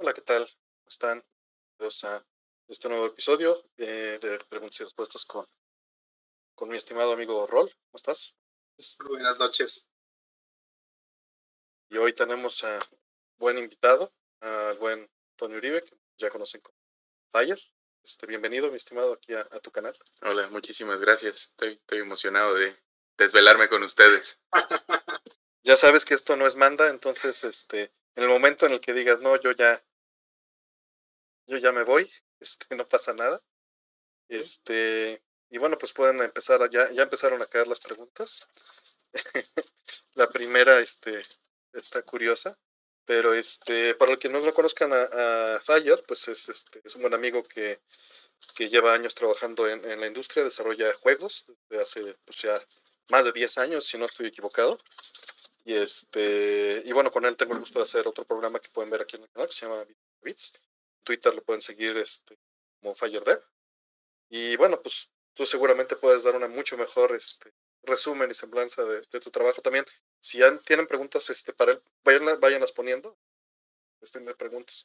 Hola, ¿qué tal? ¿Cómo están? Bienvenidos a este nuevo episodio de Preguntas y Respuestas con, con mi estimado amigo Rol. ¿Cómo estás? Muy buenas noches. Y hoy tenemos a buen invitado, al buen Tony Uribe, que ya conocen como Fire. Este, bienvenido, mi estimado, aquí a, a tu canal. Hola, muchísimas gracias. Estoy, estoy emocionado de desvelarme con ustedes. ya sabes que esto no es manda, entonces este, en el momento en el que digas, no, yo ya, yo ya me voy, este, no pasa nada. Este, y bueno, pues pueden empezar, a, ya, ya empezaron a caer las preguntas. la primera, este, está curiosa, pero este, para los que no lo conozcan a, a Fire, pues es, este, es un buen amigo que, que lleva años trabajando en, en la industria, desarrolla juegos desde hace pues ya más de 10 años, si no estoy equivocado. Y este, y bueno, con él tengo el gusto de hacer otro programa que pueden ver aquí en el canal que se llama Bits. Twitter lo pueden seguir este, como FireDev. Y bueno, pues tú seguramente puedes dar una mucho mejor este, resumen y semblanza de, de tu trabajo también. Si ya tienen preguntas este, para él, vayan, váyanlas poniendo. Estén de preguntas.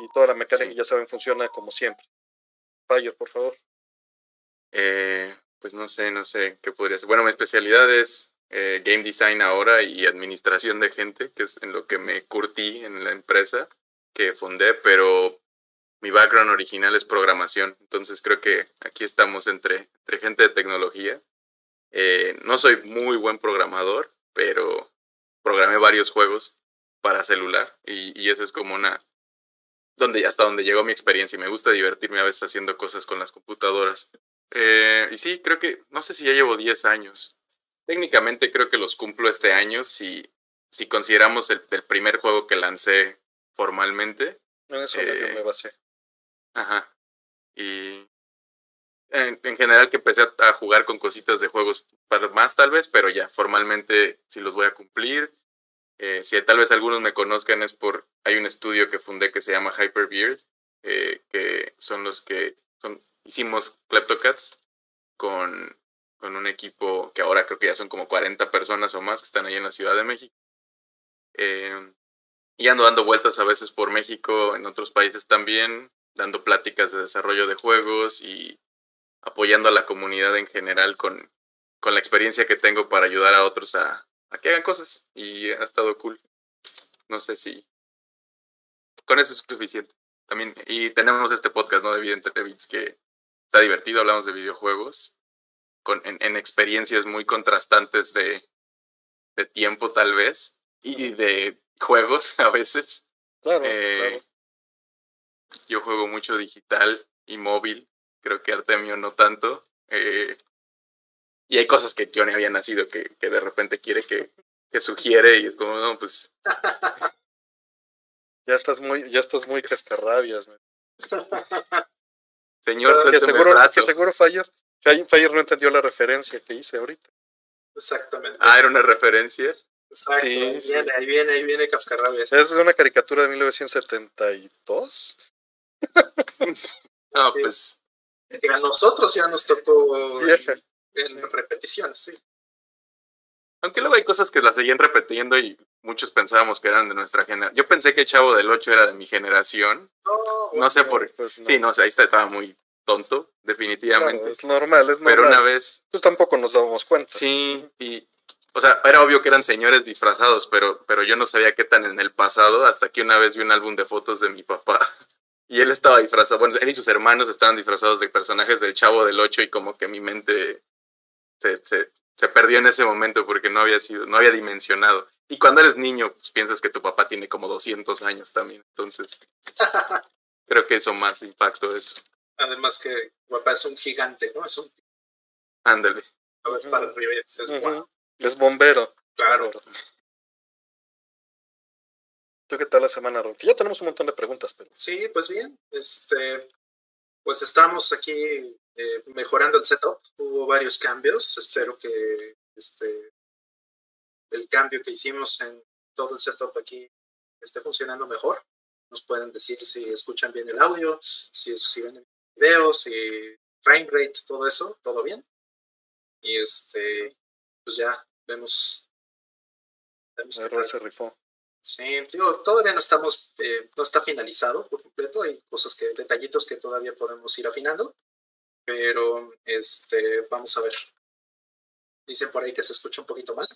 Y toda la mecánica, ya saben, funciona como siempre. Fire, por favor. Eh, pues no sé, no sé qué podría ser. Bueno, mi especialidad es eh, game design ahora y administración de gente, que es en lo que me curtí en la empresa que fundé, pero mi background original es programación, entonces creo que aquí estamos entre, entre gente de tecnología. Eh, no soy muy buen programador, pero programé varios juegos para celular y, eso es como una donde hasta donde llegó mi experiencia y me gusta divertirme a veces haciendo cosas con las computadoras. Eh, y sí, creo que, no sé si ya llevo 10 años. Técnicamente creo que los cumplo este año si, si consideramos el, el primer juego que lancé formalmente. En eso eh, me basé. Ajá. Y en, en, general que empecé a, a, jugar con cositas de juegos para más tal vez, pero ya formalmente sí los voy a cumplir. Eh, si tal vez algunos me conozcan es por, hay un estudio que fundé que se llama Hyperbeard, eh, que son los que son, hicimos Kleptocats con, con un equipo que ahora creo que ya son como 40 personas o más que están ahí en la Ciudad de México. Eh, y ando dando vueltas a veces por México, en otros países también, dando pláticas de desarrollo de juegos y apoyando a la comunidad en general con, con la experiencia que tengo para ayudar a otros a, a que hagan cosas. Y ha estado cool. No sé si con eso es suficiente. También, y tenemos este podcast, ¿no? De Vida entre Bits que está divertido, hablamos de videojuegos, con, en, en experiencias muy contrastantes de, de tiempo tal vez, y de juegos a veces. Claro, eh, claro. Yo juego mucho digital y móvil, creo que Artemio no tanto. Eh, y hay cosas que yo ni había nacido que, que de repente quiere que, que sugiere y es como, no, pues... ya estás muy, ya estás muy cascarrabias. Señor, que seguro, que seguro Fire, Fire no entendió la referencia que hice ahorita. Exactamente. Ah, era una referencia. Exacto, sí, ahí, sí. Viene, ahí viene, ahí viene Cascarrabias. Es una caricatura de 1972. no, sí. pues. A nosotros ya nos tocó Vieja. en sí. repeticiones, sí. Aunque luego hay cosas que las seguían repitiendo y muchos pensábamos que eran de nuestra generación. Yo pensé que Chavo del 8 era de mi generación. No, no sé por qué. Pues no. Sí, no, ahí está, estaba muy tonto, definitivamente. Claro, es normal, es normal. Pero una vez. Pues tampoco nos dábamos cuenta. Sí, y. O sea, era obvio que eran señores disfrazados, pero, pero yo no sabía qué tan en el pasado, hasta que una vez vi un álbum de fotos de mi papá. Y él estaba disfrazado, bueno, él y sus hermanos estaban disfrazados de personajes del Chavo del 8 y como que mi mente se, se, se perdió en ese momento porque no había sido, no había dimensionado. Y cuando eres niño, pues piensas que tu papá tiene como 200 años también. Entonces, creo que eso más impacto eso. Además que tu papá es un gigante, ¿no? Es un... Ándale. No es para arriba, es, uh -huh. Es bombero. Claro. ¿Tú qué tal la semana, Ron? Ya tenemos un montón de preguntas, pero... Sí, pues bien. Este, pues estamos aquí eh, mejorando el setup. Hubo varios cambios. Espero que este, el cambio que hicimos en todo el setup aquí esté funcionando mejor. Nos pueden decir si escuchan bien el audio, si, si ven el video, si frame rate, todo eso, todo bien. Y este, pues ya vemos. vemos Error se rifó. Sí, digo, todavía no estamos, eh, no está finalizado por completo, hay cosas que, detallitos que todavía podemos ir afinando, pero este, vamos a ver. Dicen por ahí que se escucha un poquito mal,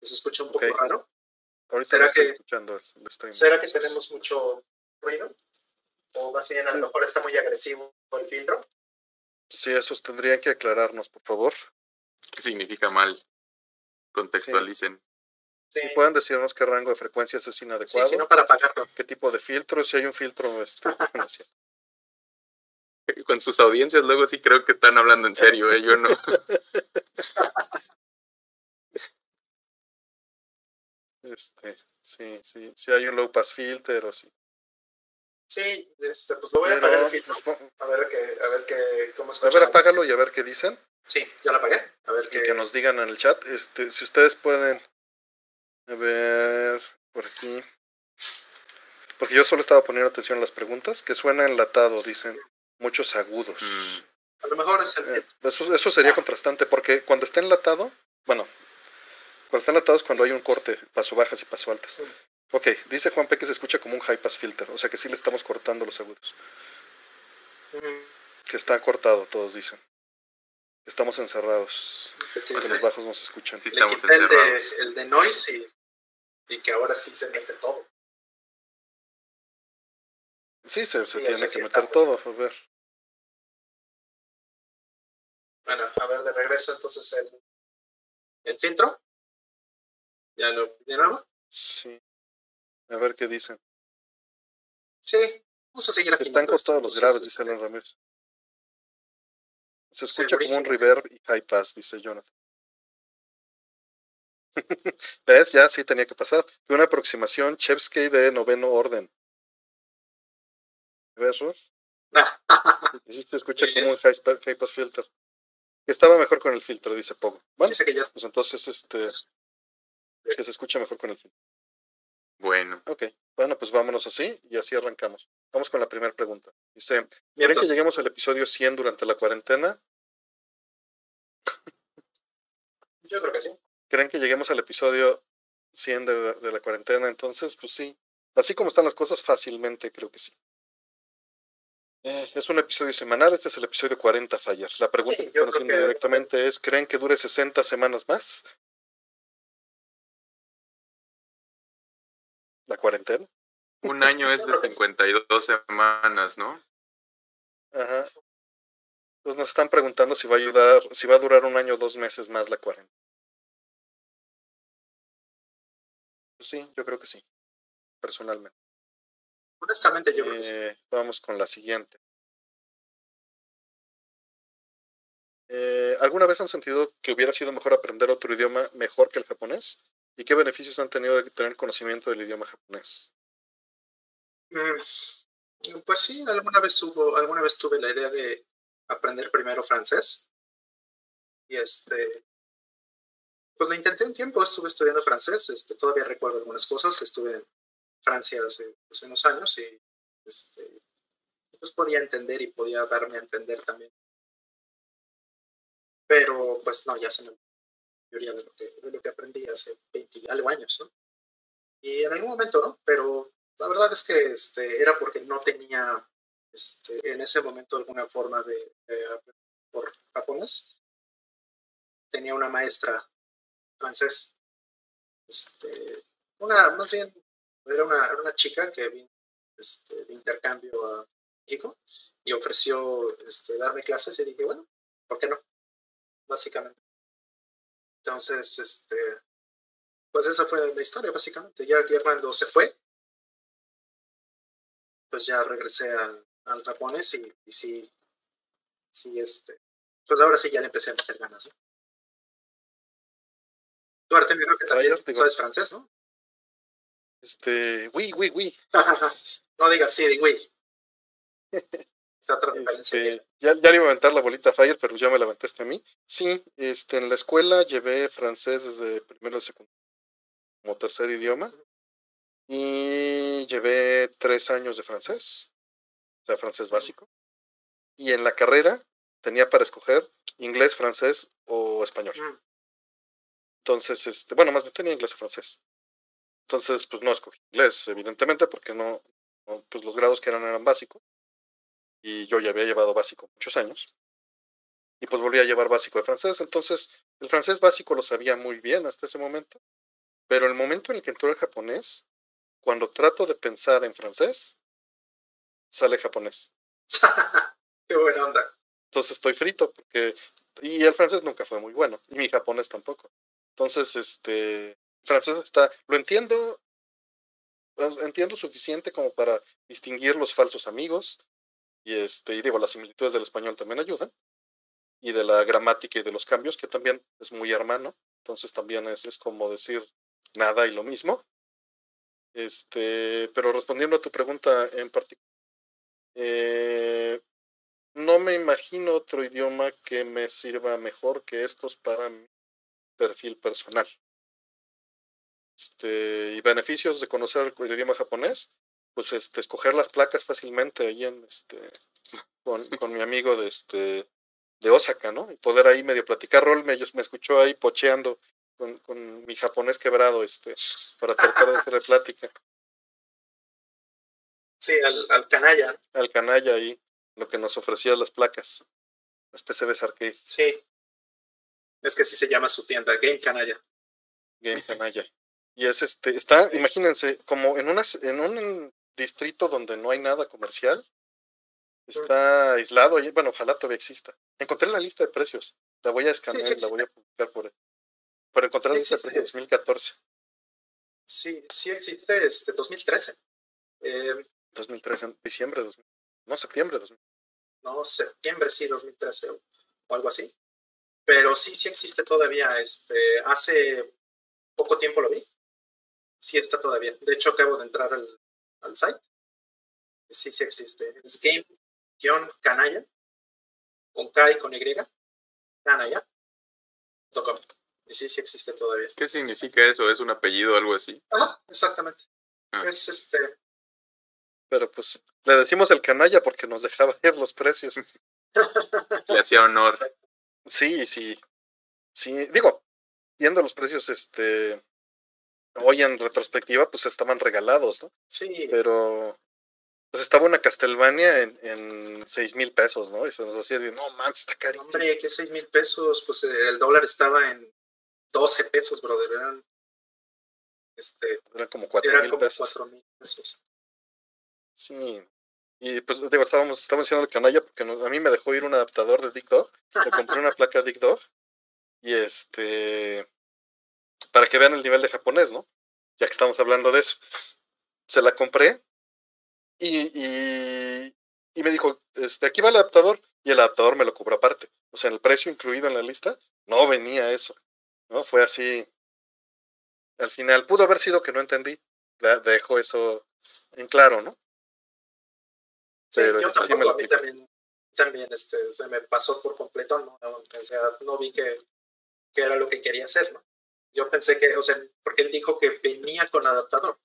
que se escucha un poco raro. ¿Será que, ¿Será que tenemos mucho ruido? O más bien a lo mejor está muy agresivo el filtro. Sí, esos tendrían que aclararnos, por favor. ¿Qué significa mal? Contextualicen. Sí. pueden decirnos qué rango de frecuencias es inadecuado. Sí, si no para apagarlo. ¿Qué tipo de filtro? Si hay un filtro, este, Con sus audiencias luego sí creo que están hablando en serio, ¿eh? yo no. este, sí, sí, si hay un low pass filter o sí. Sí, este, pues lo voy a apagar el filtro. Pues, a ver qué, a ver qué, cómo A ver, apágalo y a ver qué dicen. Sí, ya lo apagué. A ver qué. que nos digan en el chat. Este, si ustedes pueden a ver, por aquí. Porque yo solo estaba poniendo atención a las preguntas, que suena enlatado, dicen muchos agudos. Mm. A lo mejor es el... Eh, eso, eso, sería contrastante, porque cuando está enlatado, bueno, cuando está enlatado es cuando hay un corte, paso bajas y paso altas. Ok, dice Juan P que se escucha como un high pass filter, o sea que sí le estamos cortando los agudos. Que está cortado, todos dicen. Estamos encerrados. los bajos no se escuchan. Sí, estamos encerrados. El de, el de noise y, que ahora sí se mete todo. Sí, se, se tiene que meter todo, a ver. Bueno, a ver, de regreso entonces el, el filtro. ¿Ya lo llenamos? Sí. A ver qué dicen. Sí, vamos a seguir Están costados los graves, dice Alan Ramírez. Se escucha como un reverb y high pass, dice Jonathan. ¿Ves? Ya sí tenía que pasar. Una aproximación Chevsky de noveno orden. ¿Ves, Ruth? sí se escucha como un high, pass filter. Estaba mejor con el filtro, dice Pogo. Bueno, pues entonces este que se escucha mejor con el filtro. Bueno. Ok, bueno, pues vámonos así y así arrancamos. Vamos con la primera pregunta. Dice, ¿creen que lleguemos al episodio 100 durante la cuarentena? Yo creo que sí. ¿Creen que lleguemos al episodio 100 de, la cuarentena? Entonces, pues sí. Así como están las cosas, fácilmente creo que sí. Eh, es un episodio semanal, este es el episodio 40, Fire. La pregunta que están haciendo directamente es, ¿creen que dure 60 semanas más? ¿La cuarentena? Un año es de 52 semanas, ¿no? Ajá. Pues nos están preguntando si va a ayudar, si va a durar un año o dos meses más la cuarentena. Pues sí, yo creo que sí, personalmente. Honestamente, yo creo que sí. Eh, vamos con la siguiente. Eh, ¿Alguna vez han sentido que hubiera sido mejor aprender otro idioma mejor que el japonés? ¿Y qué beneficios han tenido de tener conocimiento del idioma japonés? Mm, pues sí, alguna vez hubo, alguna vez tuve la idea de aprender primero francés. Y este, pues lo intenté un tiempo, estuve estudiando francés, este, todavía recuerdo algunas cosas, estuve en Francia hace, hace unos años y este, pues podía entender y podía darme a entender también. Pero pues no, ya se me de lo que, de lo que aprendí hace 20 algo años, ¿no? Y en algún momento, ¿no? Pero la verdad es que este, era porque no tenía este, en ese momento alguna forma de, aprender por japonés. Tenía una maestra francés, este, una, más bien, era una, era una chica que vino este, de intercambio a México y ofreció este, darme clases y dije, bueno, ¿por qué no? Básicamente. Entonces, este, pues esa fue la historia, básicamente. Ya, cuando se fue, pues ya regresé al, al japonés y, y, sí, sí, este, pues ahora sí ya le empecé a meter ganas, ¿no? Duarte, me creo que también sabes francés, ¿no? Este, oui, oui, oui. no digas sí, oui. Este, ya, ya le iba a aventar la bolita a Fire, pero ya me la aventaste a mí. Sí, este, en la escuela llevé francés desde primero de secundaria como tercer idioma y llevé tres años de francés, o sea, francés básico. Y en la carrera tenía para escoger inglés, francés o español. Entonces, este, bueno, más bien tenía inglés o francés. Entonces, pues no escogí inglés, evidentemente, porque no, pues los grados que eran eran básicos. Y yo ya había llevado básico muchos años. Y pues volví a llevar básico de francés. Entonces, el francés básico lo sabía muy bien hasta ese momento. Pero el momento en el que entró el japonés, cuando trato de pensar en francés, sale japonés. Qué buena onda. Entonces estoy frito, porque. Y el francés nunca fue muy bueno, y mi japonés tampoco. Entonces, este. francés está. Lo entiendo. Entiendo suficiente como para distinguir los falsos amigos. Y este, y digo, las similitudes del español también ayudan. Y de la gramática y de los cambios, que también es muy hermano. Entonces también es, es como decir nada y lo mismo. Este, pero respondiendo a tu pregunta en particular, eh, no me imagino otro idioma que me sirva mejor que estos para mi perfil personal. Este, y beneficios de conocer el idioma japonés, pues este, escoger las placas fácilmente ahí en este con, con mi amigo de este de Osaka, ¿no? Y poder ahí medio platicar. Rol me, me escuchó ahí pocheando con, con mi japonés quebrado, este, para tratar de hacerle plática. Sí, al, al canalla. Al canalla ahí, lo que nos ofrecía las placas. Las PCBs arcade. Sí. Es que así se llama su tienda, Game Canalla. Game Canalla. Y es este, está, imagínense, como en, una, en un distrito donde no hay nada comercial, está aislado, y, bueno, ojalá todavía exista. Encontré la lista de precios, la voy a escanear y la voy a publicar por, por encontrar la lista de precios 2014. Sí, sí existe, este, 2013. Eh, 2013, diciembre, de no, septiembre de 2013. No, septiembre sí, 2013 o, algo así. Pero sí, sí existe todavía. Este, hace poco tiempo lo vi. Sí está todavía. De hecho, acabo de entrar al, al site. Sí, sí existe. Es game-canalla, con K y con Y, canalla.com. Y sí, sí existe todavía. ¿Qué significa eso? ¿Es un apellido o algo así? Ajá, exactamente. Ah. Es este, pero pues le decimos el canalla porque nos dejaba ver los precios. Le hacía honor. Sí, sí. Sí, digo, viendo los precios, este, hoy en retrospectiva, pues estaban regalados, ¿no? Sí. Pero, pues estaba una Castlevania en, en seis mil pesos, ¿no? Y se nos hacía de, no manches, está carísimo. Hombre, ¿qué seis mil pesos? Pues el dólar estaba en 12 pesos, brother. Eran, este, eran como cuatro mil pesos. Cuatro mil pesos. Sí. Y pues digo, estábamos, estábamos diciendo el canalla porque a mí me dejó ir un adaptador de Dick Dog. Le compré una placa Dick Dog. Y este. Para que vean el nivel de japonés, ¿no? Ya que estamos hablando de eso. Se la compré. Y, y, y me dijo, este, aquí va el adaptador. Y el adaptador me lo cobró aparte. O sea, el precio incluido en la lista, no venía eso. ¿No? Fue así. Al final, pudo haber sido que no entendí. Dejo eso en claro, ¿no? Sí, yo tampoco, a mí también, también este, se me pasó por completo, ¿no? O sea, no vi que, que era lo que quería hacer, ¿no? Yo pensé que, o sea, porque él dijo que venía con adaptador,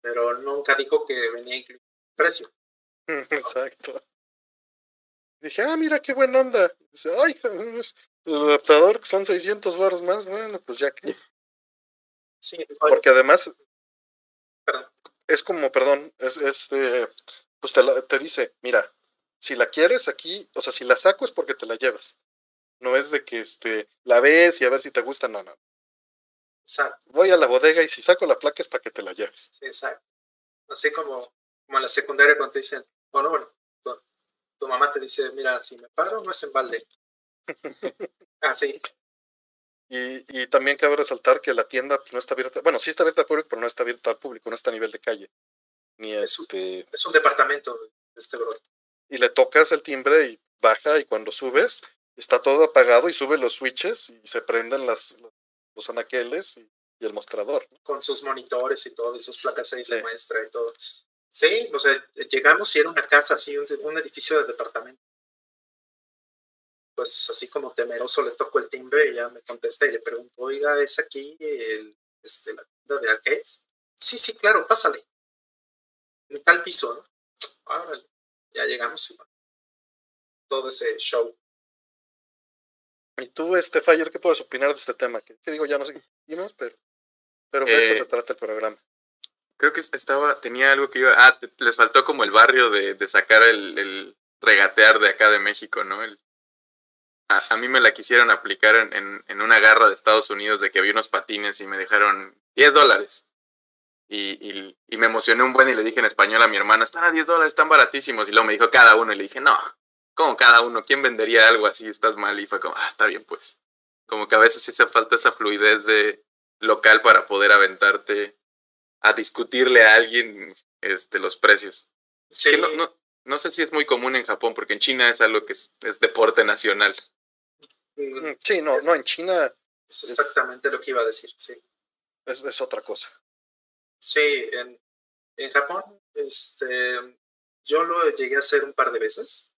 pero nunca dijo que venía incluido precio. Exacto. Dije, ah, mira qué buena onda. Dice, ay, el adaptador son 600 baros más. Bueno, pues ya que. Sí, porque además. Perdón. Es como, perdón, es, es pues te, te dice, mira, si la quieres aquí, o sea, si la saco es porque te la llevas. No es de que este, la ves y a ver si te gusta, no, no. Exacto. Voy a la bodega y si saco la placa es para que te la lleves. Sí, exacto. Así como, como en la secundaria cuando te dicen, bueno, bueno, tu, mamá te dice, mira, si me paro no es en balde. Así. Y, y también cabe resaltar que la tienda pues, no está abierta, bueno, sí está abierta al público, pero no está abierta al público, no está a nivel de calle. Ni es, este... un, es un departamento de este brother. Y le tocas el timbre y baja y cuando subes está todo apagado y sube los switches y se prenden las, los anaqueles y, el mostrador. Con sus monitores y todo, y sus placas ahí de muestra y todo. Sí, o sea, llegamos y era una casa así, un, un, edificio de departamento. Pues así como temeroso le toco el timbre y ya me contesta y le pregunto, oiga, ¿es aquí el, este, la tienda de arcades? Sí, sí, claro, pásale en tal piso, ya llegamos y todo ese show. ¿Y tú, este Fire, qué puedes opinar de este tema? Que, digo, ya no sé qué pero. Pero de qué Eh, se trata el programa. Creo que estaba, tenía algo que iba. Ah, te- les faltó como el barrio de, de sacar el, el regatear de acá de México, ¿no? El- a, a mí me la quisieron aplicar en, en, en una garra de Estados Unidos de que había unos patines y me dejaron 10 dólares. Y, y, y me emocioné un buen y le dije en español a mi hermana, están a 10 dólares, están baratísimos. Y luego me dijo cada uno y le dije, no, ¿cómo cada uno? ¿Quién vendería algo así? Estás mal. Y fue como, ah, está bien pues. Como que a veces sí hace falta esa fluidez de local para poder aventarte a discutirle a alguien este, los precios. Sí, Que no, no, no sé si es muy común en Japón, porque en China es algo que es, es deporte nacional. mm, Mm, Sí, no, no, en China es exactamente lo que iba a decir, sí. es, es otra cosa. Sí, en, en Japón, este, yo lo llegué a hacer un par de veces,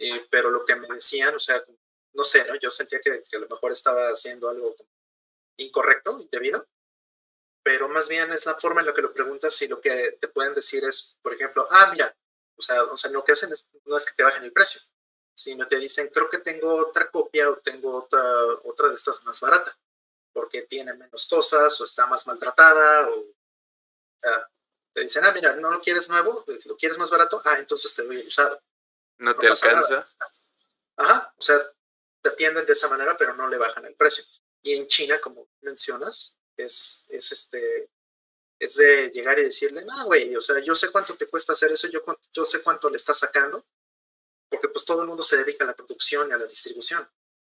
eh, pero lo que me decían, o sea, no sé, ¿no? Yo sentía que, que a lo mejor estaba haciendo algo incorrecto, indebido, pero más bien es la forma en la que lo preguntas y lo que te pueden decir es, por ejemplo, ah, mira, o sea, o sea, lo que hacen es, no es que te bajen el precio, sino te dicen, creo que tengo otra copia o tengo otra, otra de estas más barata, porque tiene menos cosas o está más maltratada o te dicen, ah, mira, no lo quieres nuevo, lo quieres más barato, ah, entonces te doy el usado. No No te nada. alcanza. Ajá, o sea, te atienden de esa manera, pero no le bajan el precio. Y en China, como mencionas, es, es este, es de llegar y decirle, no, güey, o sea, yo sé cuánto te cuesta hacer eso, yo, yo sé cuánto le estás sacando, porque pues todo el mundo se dedica a la producción y a la distribución.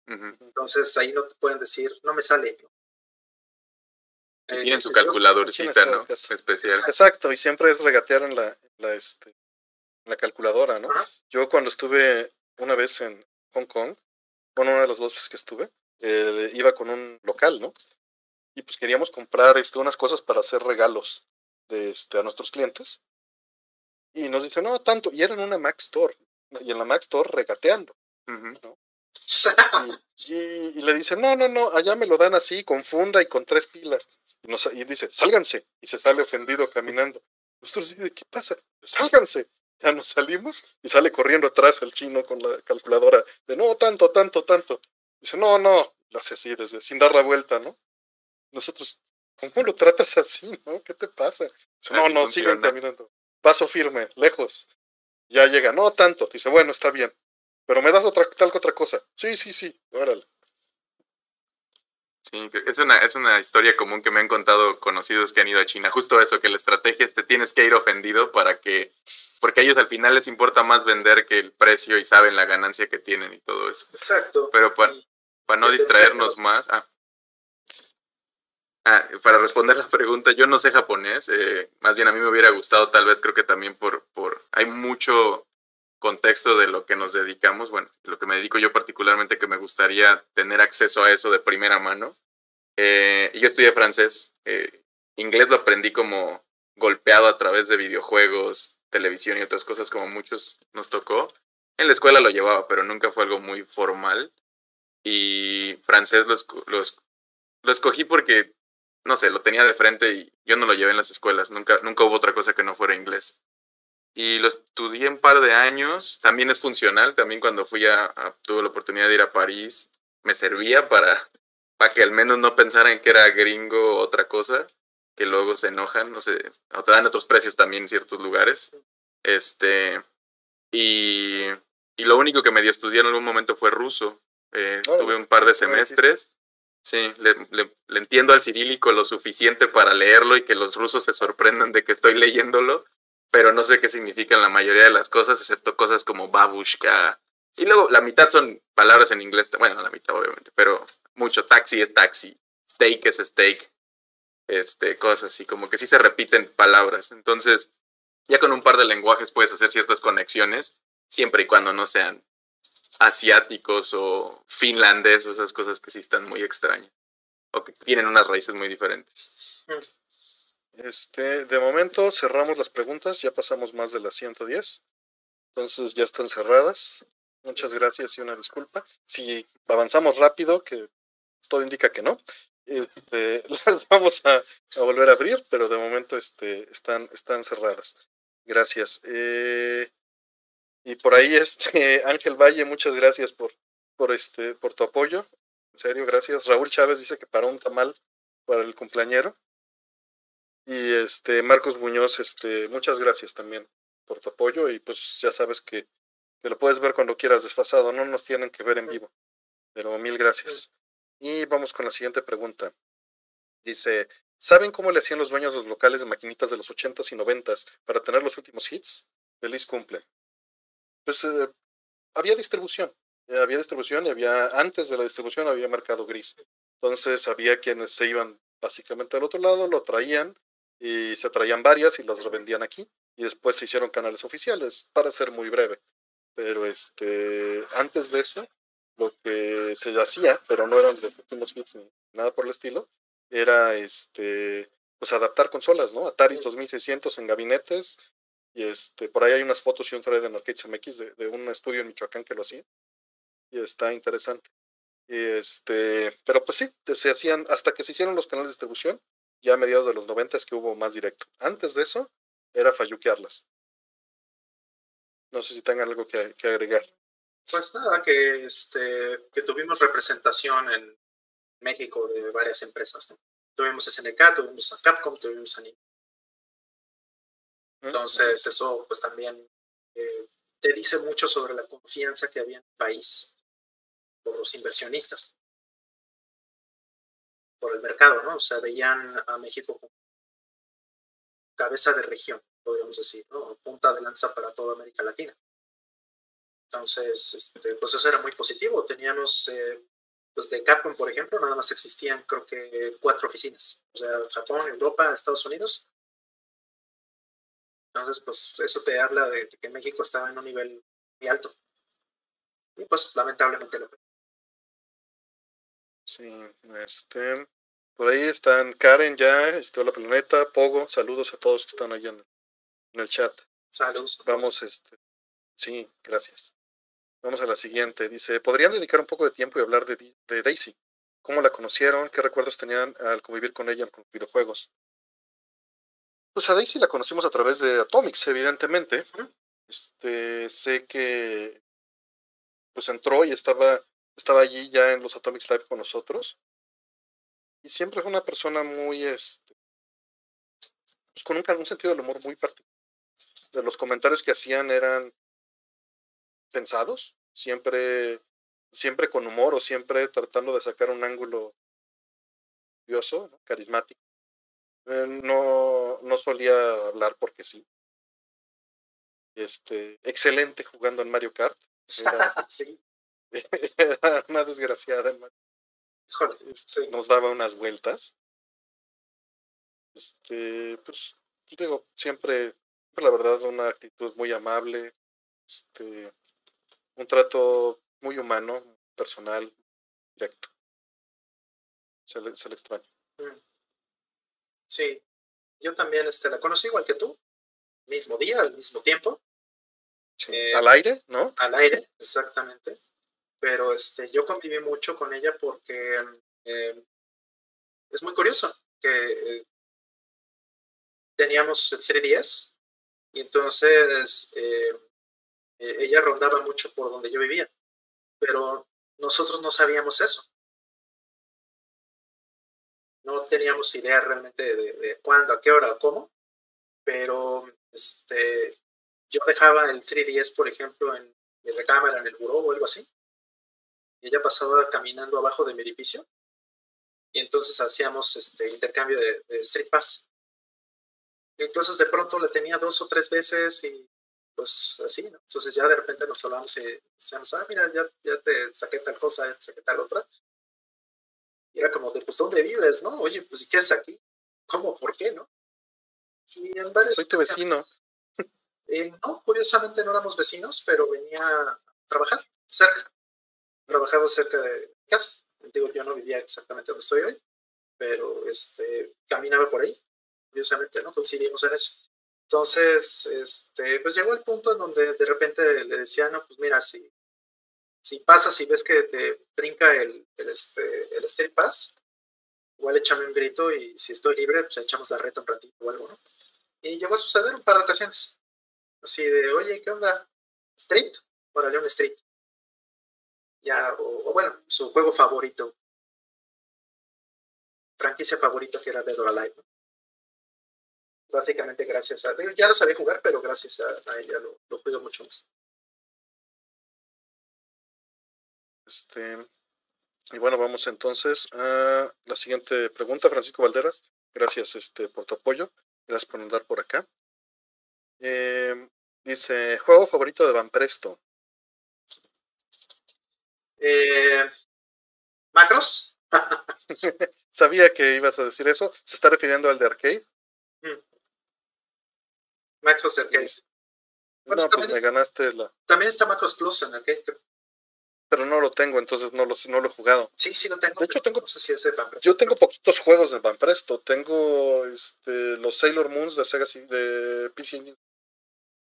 Entonces ahí no te pueden decir, no me sale. ¿no? Y Eh, tienen su entonces, yo- calculadorcita, está ¿no? Especial. Exacto, y siempre es regatear en la, en la, este, la calculadora, ¿no? Yo cuando estuve una vez en Hong Kong, bueno, una de las dos veces que estuve, eh, iba con un local, ¿no? Y pues queríamos comprar este, unas cosas para hacer regalos de, este, a nuestros clientes. Y nos dice, no, tanto, y era en una Mac Store, y en la Mac Store regateando. Y, y- y le dice, no, no, no, allá me lo dan así, con funda y con tres pilas. Y, nos- y dice, sálganse. Y se sale ofendido caminando. Nosotros, ¿de qué pasa? Sálganse. Ya nos salimos y sale corriendo atrás el chino con la calculadora de, no, tanto, tanto, tanto. Dice, no, no. Lo hace así, desde, sin dar la vuelta, ¿no? Nosotros, ¿cómo lo tratas así, no? ¿Qué te pasa? Dice, no, no, sigan caminando. Paso firme, lejos. Ya llega, no tanto. Dice, bueno, está bien. Pero me das otra, tal que otra cosa. Sí, sí, sí, órale. Sí, es una, es una historia común que me han contado conocidos que han ido a China. Justo eso, que la estrategia es te tienes que ir ofendido para que, porque a ellos al final les importa más vender que el precio y saben la ganancia que tienen y todo eso. Exacto. Pero para, para no distraernos más, ah. Ah, para responder la pregunta, yo no sé japonés, eh, más bien a mí me hubiera gustado, tal vez creo que también por, por, hay mucho contexto de lo que nos dedicamos, bueno, lo que me dedico yo particularmente, que me gustaría tener acceso a eso de primera mano. Eh, yo estudié francés, eh, inglés lo aprendí como golpeado a través de videojuegos, televisión y otras cosas como muchos nos tocó. En la escuela lo llevaba, pero nunca fue algo muy formal. Y francés lo, lo, lo escogí porque, no sé, lo tenía de frente y yo no lo llevé en las escuelas. Nunca, nunca hubo otra cosa que no fuera inglés. Y lo estudié un par de años. También es funcional. También cuando fui a, a- tuve la oportunidad de ir a París, me servía para, para que al menos no pensaran que era gringo o otra cosa. Que luego se enojan, no sé, o te dan otros precios también en ciertos lugares. Este, y, y lo único que medio estudié en algún momento fue ruso. Eh, tuve un par de semestres. Sí, le, le- le entiendo al cirílico lo suficiente para leerlo y que los rusos se sorprendan de que estoy leyéndolo, pero no sé qué significan la mayoría de las cosas, excepto cosas como babushka. Y luego la mitad son palabras en inglés, bueno, no la mitad obviamente, pero mucho taxi es taxi, steak es steak, este, cosas así, como que sí se repiten palabras. Entonces, ya con un par de lenguajes puedes hacer ciertas conexiones, siempre y cuando no sean asiáticos o finlandés o esas cosas que sí están muy extrañas o que tienen unas raíces muy diferentes. Este, de momento cerramos las preguntas, ya pasamos más de las 110. Entonces ya están cerradas. Muchas gracias y una disculpa. Si avanzamos rápido, que todo indica que no, este, las vamos a, volver a abrir, pero de momento este, están, están cerradas. Gracias. Eh, y por ahí, este, Ángel Valle, muchas gracias por, por, este, por tu apoyo. En serio, gracias. Raúl Chávez dice que para un tamal para el cumpleañero. Y este, Marcos Muñoz, este, muchas gracias también por tu apoyo y pues ya sabes que, lo puedes ver cuando quieras desfasado, no nos tienen que ver en vivo. Pero mil gracias. Y vamos con la siguiente pregunta. Dice, ¿saben cómo le hacían los dueños los locales de maquinitas de los 80s y 90s para tener los últimos hits? Feliz cumple. Pues eh, había distribución. había distribución y había, antes de la distribución había mercado gris. Entonces había quienes se iban básicamente al otro lado, lo traían y se traían varias y las revendían aquí. Y después se hicieron canales oficiales, para ser muy breve. Pero este, antes de eso, lo que se hacía, pero no eran de últimos hits ni nada por el estilo, era este, pues adaptar consolas, ¿no? Atari 2600 en gabinetes. Y este, por ahí hay unas fotos y un thread en Arcades MX de, de un estudio en Michoacán que lo hacía. Y está interesante. Y este, pero pues sí, se hacían, hasta que se hicieron los canales de distribución, ya a mediados de los 90 es que hubo más directo. Antes de eso, era falluquearlas. No sé si tengan algo que, que agregar. Pues nada, que, este, que tuvimos representación en México de varias empresas. ¿no? Tuvimos SNK, tuvimos a Capcom, tuvimos a Nintendo. Entonces, eso pues también eh, te dice mucho sobre la confianza que había en el país por los inversionistas, por el mercado, ¿no? O sea, veían a México como cabeza de región, podríamos decir, ¿no? Punta de lanza para toda América Latina. Entonces, este, pues eso era muy positivo. Teníamos, eh, pues de Capcom, por ejemplo, nada más existían, creo que cuatro oficinas. O sea, Japón, Europa, Estados Unidos. Entonces, pues eso te habla de, que México estaba en un nivel muy alto. Y pues lamentablemente lo Sí, este. Por ahí están Karen ya, este, Hola Planeta, Pogo, saludos a todos que están allá en, en el chat. Saludos. Vamos, este. Sí, gracias. Vamos a la siguiente. Dice, ¿podrían dedicar un poco de tiempo y hablar de, de Daisy? ¿Cómo la conocieron? ¿Qué recuerdos tenían al convivir con ella en los videojuegos? Pues a Daisy la conocimos a través de Atomics, evidentemente. Este, sé que pues entró y estaba, estaba allí ya en los Atomics Live con nosotros. Y siempre fue una persona muy, este, pues con un, sentido del humor muy particular. De los comentarios que hacían eran pensados, siempre, siempre con humor o siempre tratando de sacar un ángulo curioso, carismático. Eh, no, no solía hablar porque sí. Este, excelente jugando en Mario Kart. Sí. Era una desgraciada Híjole, este, nos daba unas vueltas. Este, pues, digo, siempre, la verdad, una actitud muy amable, este, un trato muy humano, personal, directo. Se le, se le extraña. Mm. Sí, yo también este, la conocí igual que tú, mismo día, al mismo tiempo, Sí. Eh, Al aire, ¿no? al aire, exactamente. Pero este, yo conviví mucho con ella porque eh, es muy curioso que eh, teníamos el 3DS y entonces eh, eh, ella rondaba mucho por donde yo vivía, pero nosotros no sabíamos eso. No teníamos idea realmente de, de cuándo, a qué hora o cómo, pero este, yo dejaba el 3DS, por ejemplo, en mi recámara, en el buró o algo así, ella pasaba caminando abajo de mi edificio, y entonces hacíamos este intercambio de, de Street Pass. Y entonces de pronto la tenía dos o tres veces y pues así, ¿no? Entonces ya de repente nos hablamos y decíamos, ah, mira, ya, ya te saqué tal cosa, ya te saqué tal otra. Y era como de, pues, ¿dónde vives, no? Oye, pues, ¿y qué haces aquí? ¿Cómo? ¿Por qué, no? Y en varios Soy tu vecino. eh, no, curiosamente no éramos vecinos, pero venía a trabajar cerca. Trabajaba cerca de casa. Digo, yo no vivía exactamente donde estoy hoy, pero este, caminaba por ahí. Curiosamente, ¿no? Coincidimos en eso. Entonces, este, pues llegó el punto en donde de repente le decía, no, pues mira, si, si pasas y ves que te brinca el, el, este, el Street Pass, igual échame un grito y si estoy libre, pues echamos la reta un ratito o algo, ¿no? Y llegó a suceder un par de ocasiones. Así de, oye, ¿qué onda? ¿Street? Órale, un Street. O, bueno, su juego favorito. Franquicia favorito que era Dead or Alive. básicamente gracias a... Ya lo sabía jugar, pero gracias a, ella lo, lo juego mucho más. Este, y bueno, vamos entonces a la siguiente pregunta, Francisco Valderas. Gracias este, por tu apoyo. Gracias por andar por acá. Eh, dice, juego favorito de Van Presto. Eh, Macros. Sabía que ibas a decir eso. ¿Se está refiriendo al de arcade? Mm. Macros Arcade. Bueno, no, pues me ganaste la. También está Macros Plus en arcade. Pero no lo tengo, entonces no lo, no lo he jugado. Sí, sí lo tengo. De hecho, tengo. No sé si es de yo tengo poquitos juegos de Van Presto. Tengo este, los Sailor Moons de Sega de PC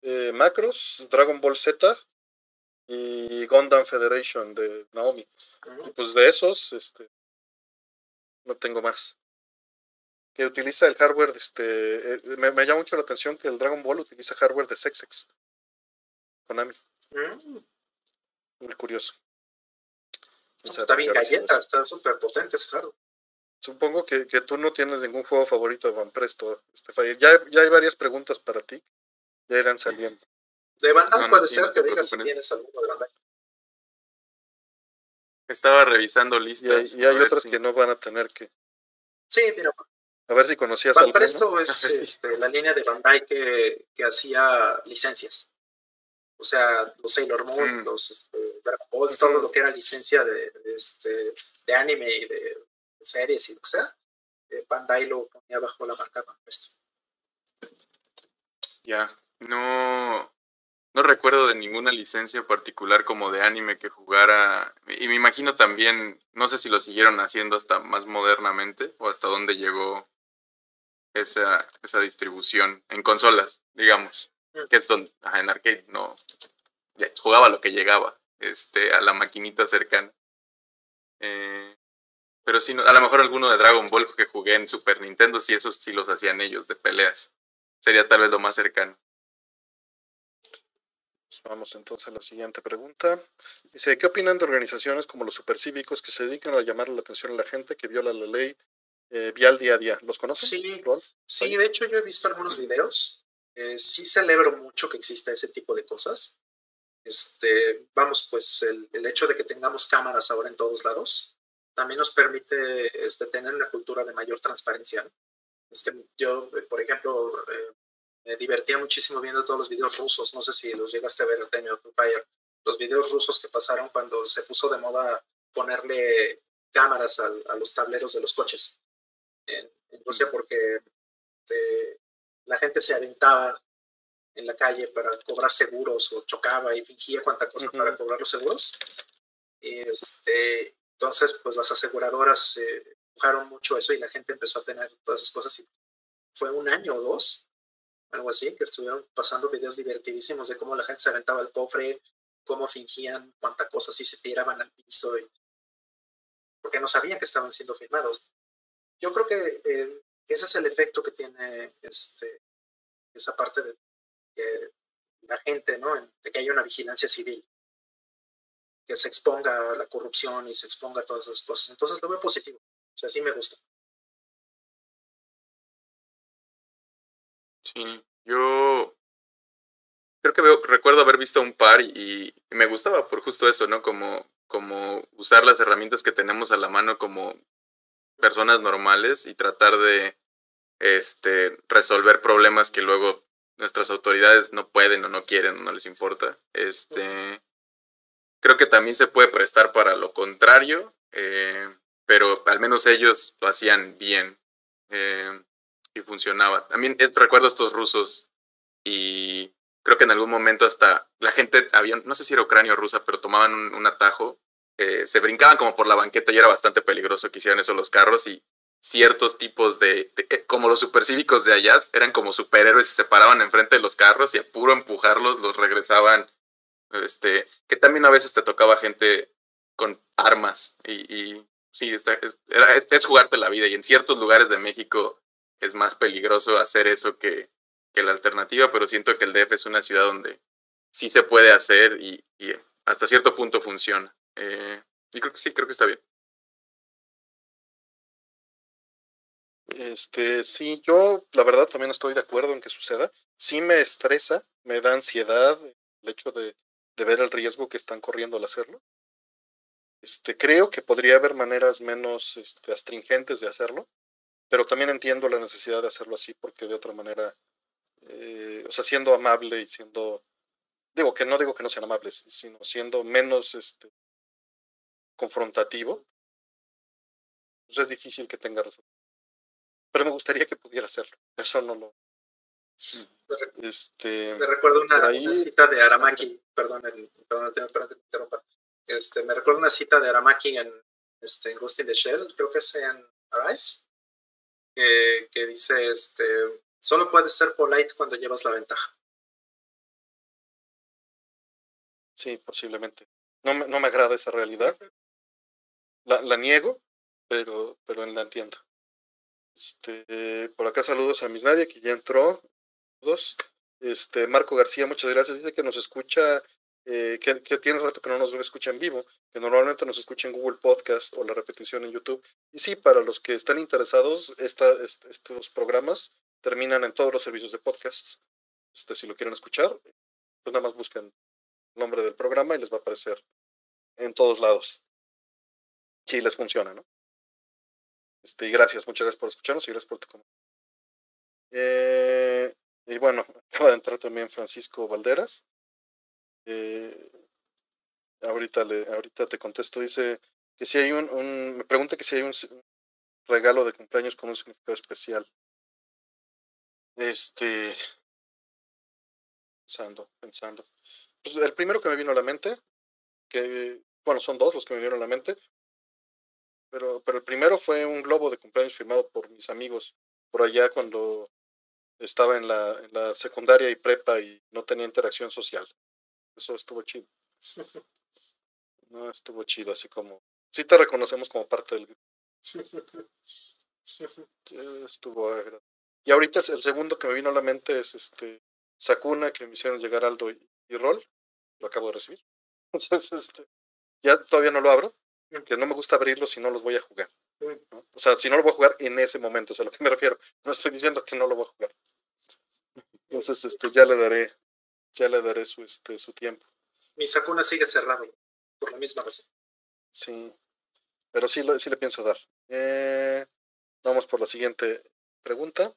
eh, Macros, Dragon Ball Z y Gundam Federation de Naomi. Y pues de esos, este, no tengo más. Que utiliza el hardware, este, eh, me, me, llama mucho la atención que el Dragon Ball utiliza hardware de Sexex. Konami. Mm. Muy curioso. está bien galleta, está súper potente ese hardware. Supongo que, que, tú no tienes ningún juego favorito de Van Presto, este, ya, ya hay varias preguntas para ti. Ya irán saliendo. De Bandai puede ser que digas si tienes alguno de Bandai. Estaba revisando listas. Y hay, otras que no van a tener que. Sí, mira. A ver si conocías algo. Presto es este, la línea de Bandai que, que hacía licencias. O sea, los Sailor Moon, mm. los este, Dragon Ball, todo lo que era licencia de, este, de anime y de, series y lo que sea. Eh, Bandai lo ponía bajo la marca Presto. Ya, no, no recuerdo de ninguna licencia particular como de anime que jugara. Y me imagino también, no sé si lo siguieron haciendo hasta más modernamente o hasta dónde llegó esa, esa distribución en consolas, digamos. Mm. Que es donde, en arcade no jugaba lo que llegaba, este, a la maquinita cercana. Eh, pero sí, a lo mejor alguno de Dragon Ball que jugué en Super Nintendo, sí, esos sí los hacían ellos de peleas. Sería tal vez lo más cercano. Pues vamos entonces a la siguiente pregunta. Dice, ¿qué opinan de organizaciones como los supercívicos que se dedican a llamar la atención a la gente que viola la ley eh, vial día a día? ¿Los conocen? Sí, sí, de hecho yo he visto algunos videos. Eh, sí celebro mucho que exista ese tipo de cosas. Este, vamos, pues el, el, hecho de que tengamos cámaras ahora en todos lados también nos permite este, tener una cultura de mayor transparencia. Este, yo, por ejemplo, eh, me divertía muchísimo viendo todos los videos rusos. No sé si los llegaste a ver, Artemio Fire. Los videos rusos que pasaron cuando se puso de moda ponerle cámaras a, los tableros de los coches en, Rusia porque este, la gente se aventaba en la calle para cobrar seguros o chocaba y fingía cuánta cosa para cobrar los seguros. Y este, entonces, pues las aseguradoras eh, empujaron mucho eso y la gente empezó a tener todas esas cosas y fue un año o dos algo así, que estuvieron pasando videos divertidísimos de cómo la gente se aventaba el cofre, cómo fingían cuánta cosa así se tiraban al piso, y, porque no sabían que estaban siendo filmados. Yo creo que eh, ese es el efecto que tiene este, esa parte de que la gente, ¿no? De que haya una vigilancia civil, que se exponga a la corrupción y se exponga a todas esas cosas. Entonces lo veo positivo, o sea, sí me gusta. Sí, yo creo que veo, recuerdo haber visto un par y, me gustaba por justo eso, ¿no? Como, como usar las herramientas que tenemos a la mano como personas normales y tratar de este, resolver problemas que luego nuestras autoridades no pueden o no quieren o no les importa. Este, creo que también se puede prestar para lo contrario, eh, pero al menos ellos lo hacían bien. Eh, y funcionaba. También recuerdo estos rusos y creo que en algún momento hasta la gente había, no sé si era ucrania o rusa, pero tomaban un, atajo, eh, se brincaban como por la banqueta y era bastante peligroso que hicieran eso los carros y ciertos tipos de, eh, como los supercívicos de allá, eran como superhéroes y se paraban enfrente de los carros y a puro empujarlos los regresaban, este, que también a veces te tocaba gente con armas y, y sí, es, es jugarte la vida y en ciertos lugares de México es más peligroso hacer eso que, que la alternativa, pero siento que el DF es una ciudad donde sí se puede hacer y, hasta cierto punto funciona. Eh, y creo que sí, creo que está bien. Este, sí, yo la verdad también estoy de acuerdo en que suceda. Sí me estresa, me da ansiedad el hecho de, de ver el riesgo que están corriendo al hacerlo. Este, creo que podría haber maneras menos este, astringentes de hacerlo, pero también entiendo la necesidad de hacerlo así porque de otra manera, eh, o sea, siendo amable y siendo, digo que no digo que no sean amables, sino siendo menos este, confrontativo, pues es difícil que tenga resultados. Pero me gustaría que pudiera hacerlo. Eso no lo. Este, me recuerdo una, cita de Aramaki, perdón, el, perdón, perdón, interrumpa. Este, me recuerdo una cita de Aramaki en, este, en Ghost in the Shell, creo que es en Arise, que, que dice, este, solo puedes ser polite cuando llevas la ventaja. Sí, posiblemente. No me, no me agrada esa realidad. La, la niego, pero, pero la entiendo. Este, por acá saludos a Miss Nadia, que ya entró. Este, Marco García, muchas gracias. Dice que nos escucha eh, que, que, tiene rato que no nos escucha en vivo, que normalmente nos escucha en Google Podcast o la repetición en YouTube. Y sí, para los que están interesados, estos programas terminan en todos los servicios de podcasts. Este, si lo quieren escuchar, pues nada más busquen el nombre del programa y les va a aparecer en todos lados. Si les funciona, ¿no? Este, y gracias, muchas gracias por escucharnos y gracias por tu comentario. Eh, y bueno, acaba de entrar también Francisco Valderas. Eh, ahorita, le, ahorita te contesto, dice que si hay un, un, me pregunta que si hay un regalo de cumpleaños con un significado especial. Este, pensando, pensando. Pues el primero que me vino a la mente, que, bueno, son dos los que me vinieron a la mente, pero, pero el primero fue un globo de cumpleaños firmado por mis amigos por allá cuando estaba en la, en la secundaria y prepa y no tenía interacción social. Eso estuvo chido. No estuvo chido, así como. Sí te reconocemos como parte del grupo. Estuvo agradable. Y ahorita el segundo que me vino a la mente es este Sakuna, que me hicieron llegar Aldo y, y Rol. Lo acabo de recibir. Entonces, este, ya todavía no lo abro, que no me gusta abrirlo si no los voy a jugar. O sea, si no lo voy a jugar en ese momento, o sea, a lo que me refiero. No estoy diciendo que no lo voy a jugar. Entonces, este, ya le daré ya le daré su, este, su tiempo. Mi Sakuna sigue cerrado, por la misma razón. Sí, pero sí, sí le pienso dar. Eh, vamos por la siguiente pregunta.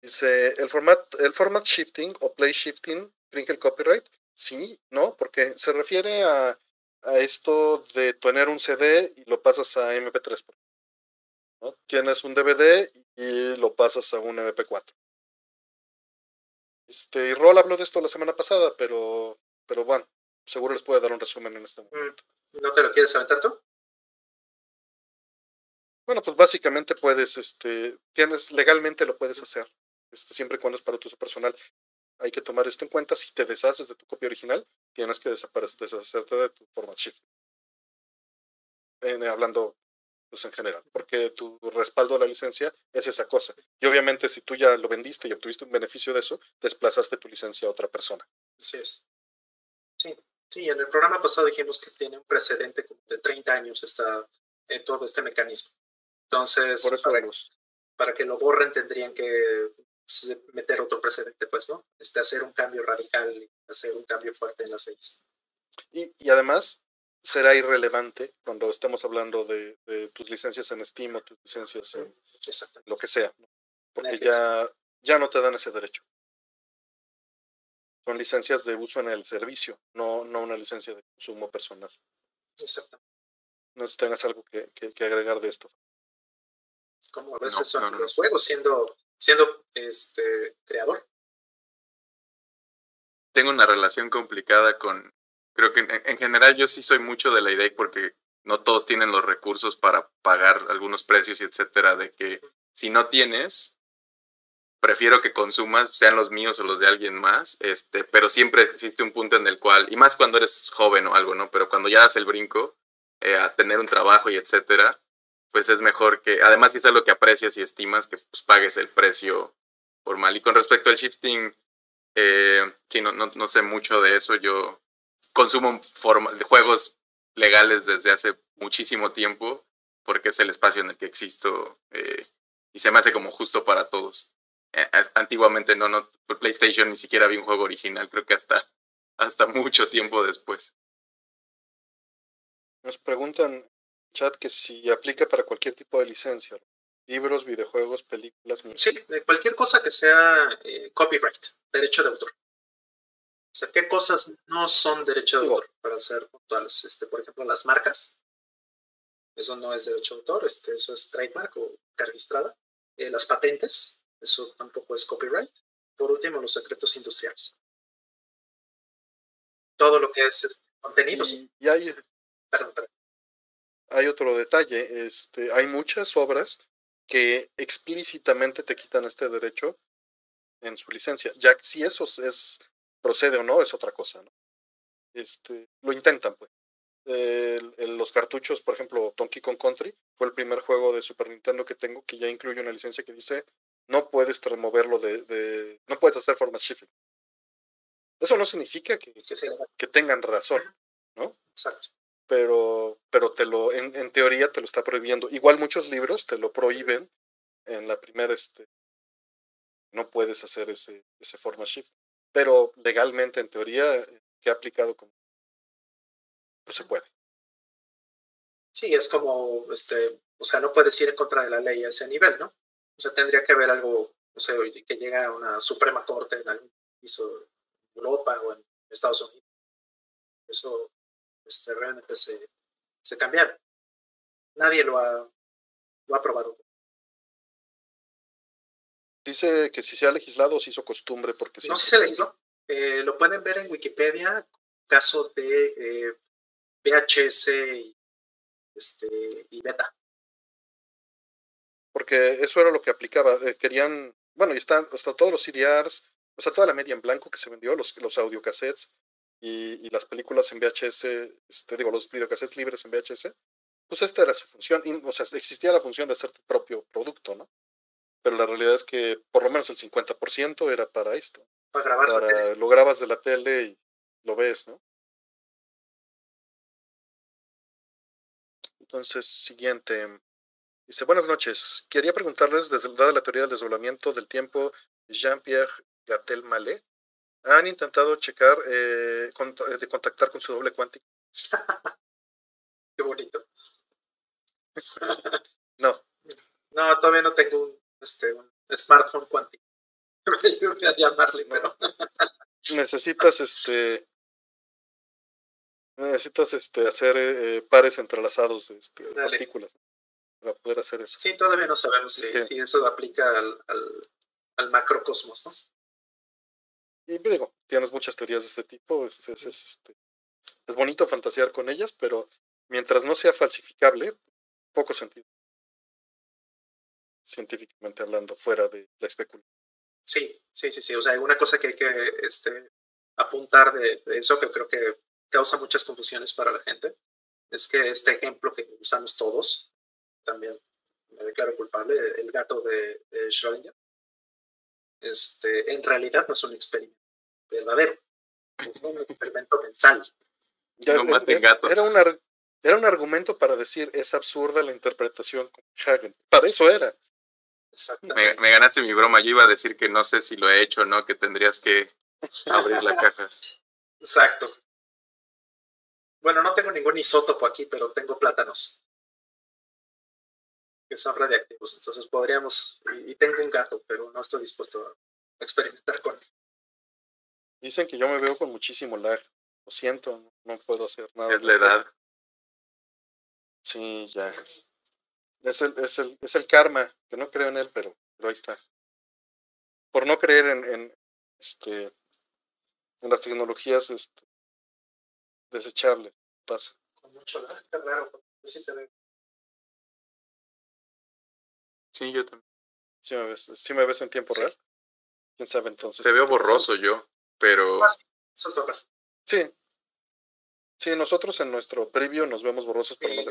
Dice, ¿el format, ¿el format shifting o play shifting brinca el copyright? Sí, no, porque se refiere a, a esto de tener un CD y lo pasas a MP3. ¿no? Tienes un DVD y lo pasas a un MP4. Este, y Rol habló de esto la semana pasada, pero, pero bueno, seguro les puede dar un resumen en este mm, momento. ¿No te lo quieres aventar tú? Bueno, pues básicamente puedes, este, tienes, legalmente lo puedes hacer, este, siempre y cuando es para tu uso personal. Hay que tomar esto en cuenta. Si te deshaces de tu copia original, tienes que deshacerte de tu format shift. Hablando pues en general, porque tu respaldo a la licencia es esa cosa. Y obviamente si tú ya lo vendiste y obtuviste un beneficio de eso, desplazaste tu licencia a otra persona. Así es. Sí, sí, en el programa pasado dijimos que tiene un precedente como de 30 años está en todo este mecanismo. Entonces, Por eso para, para, que lo borren tendrían que pues, meter otro precedente, pues, ¿no? Este, hacer un cambio radical, hacer un cambio fuerte en las leyes. Y, y además, será irrelevante cuando estemos hablando de, de, tus licencias en Steam o tus licencias en lo que sea, porque ya, ya no te dan ese derecho. Son licencias de uso en el servicio, no, no una licencia de consumo personal. Exacto. No sé si tengas algo que, que, que agregar de esto. Como a veces no, son no, los juegos siendo, siendo este creador. Tengo una relación complicada con, creo que en, general yo sí soy mucho de la idea porque no todos tienen los recursos para pagar algunos precios y etcétera, de que si no tienes, prefiero que consumas, sean los míos o los de alguien más, este, pero siempre existe un punto en el cual, y más cuando eres joven o algo, ¿no? Pero cuando ya das el brinco eh, a tener un trabajo y etcétera, pues es mejor que, además quizás lo que aprecias y estimas, que pues, pagues el precio formal. Y con respecto al shifting, eh, sí, no, no, no sé mucho de eso, yo consumo forma, de juegos legales desde hace muchísimo tiempo, porque es el espacio en el que existo eh, y se me hace como justo para todos. Eh, antiguamente no, no, PlayStation ni siquiera había un juego original, creo que hasta, hasta mucho tiempo después. Nos preguntan, chat, que si aplica para cualquier tipo de licencia, libros, videojuegos, películas. Sí, de cualquier cosa que sea eh, copyright, derecho de autor. O sea, ¿qué cosas no son derecho de autor? Para ser puntuales. Este, por ejemplo, las marcas. Eso no es derecho de autor, este, eso es trademark o registrada. Eh, las patentes, eso tampoco es copyright. Por último, los secretos industriales. Todo lo que es este, contenidos. Y, hay, hay otro detalle, este, hay muchas obras que explícitamente te quitan este derecho en su licencia. Ya si eso es procede o no es otra cosa, ¿no? Este, lo intentan, pues. los cartuchos, por ejemplo, Donkey Kong Country fue el primer juego de Super Nintendo que tengo que ya incluye una licencia que dice no puedes removerlo de, de no puedes hacer formas shifting. Eso no significa que, que, tengan razón, ¿no? Exacto. Pero, pero te lo, en, en, teoría te lo está prohibiendo. Igual muchos libros te lo prohíben en la primera, este, no puedes hacer ese, ese forma shift pero legalmente, en teoría, que ha aplicado como pues se puede. Sí, es como, este, o sea, no puedes ir en contra de la ley a ese nivel, ¿no? O sea, tendría que haber algo, no sé, que llegue a una Suprema Corte en algún país en Europa o en Estados Unidos. Eso este, realmente se, se cambiaron. Nadie lo ha, lo ha aprobado. Dice que si se ha legislado o se hizo costumbre porque No, si se legisló. Eh, lo pueden ver en Wikipedia, caso de eh, VHS y, este, y beta. Porque eso era lo que aplicaba. Eh, querían, bueno, y están hasta todos los CDRs, o sea, toda la media en blanco que se vendió, los, los audiocassettes y, y las películas en VHS, este, digo, los videocassettes libres en VHS, pues esta era su función. o sea, existía la función de hacer tu propio producto, ¿no? Pero la realidad es que por lo menos el 50% era para esto. Para grabar. lo grabas de la tele y lo ves, ¿no? Entonces, siguiente. Dice, buenas noches. Quería preguntarles, desde dada la teoría del desdoblamiento del tiempo, Jean-Pierre Gatel Malé, ¿han intentado checar, eh, eh, de contactar con su doble cuántico? Qué bonito. no. No, todavía no tengo un este, un smartphone cuántico. a llamarle, pero. necesitas este. Necesitas este hacer eh, pares entrelazados de este, partículas para poder hacer eso. Sí, todavía no sabemos si, si, eso aplica al, al, al, macrocosmos, ¿no? Y digo, tienes muchas teorías de este tipo, es, es, este, es bonito fantasear con ellas, pero mientras no sea falsificable, poco sentido científicamente hablando, fuera de la especulación. Sí, sí, sí, sí. O sea, hay una cosa que hay que este, apuntar de, eso que creo que causa muchas confusiones para la gente. Es que este ejemplo que usamos todos, también me declaro culpable, el gato de, Schrödinger, este, en realidad no es un experimento verdadero, es un experimento mental. no maten gatos. Era, una, era un argumento para decir es absurda la interpretación con Hagen. Para eso era. Me, me, ganaste mi broma. Yo iba a decir que no sé si lo he hecho o no, que tendrías que abrir la caja. Exacto. Bueno, no tengo ningún isótopo aquí, pero tengo plátanos que son radiactivos. Entonces podríamos, y, tengo un gato, pero no estoy dispuesto a experimentar con él. Dicen que yo me veo con muchísimo lag. Lo siento, no puedo hacer nada. Es la edad. Sí, ya. Es el, es el, es el karma, que no creo en él, pero, pero ahí está. Por no creer en, en, este, en las tecnologías este, desechables, pasa. Con mucho raro, sí Sí, yo también. ¿Sí me ves, sí me ves en tiempo real? ¿Quién sabe entonces? Te veo borroso yo, pero... Ah, sí. Sí, nosotros en nuestro previo nos vemos borrosos, pero no lo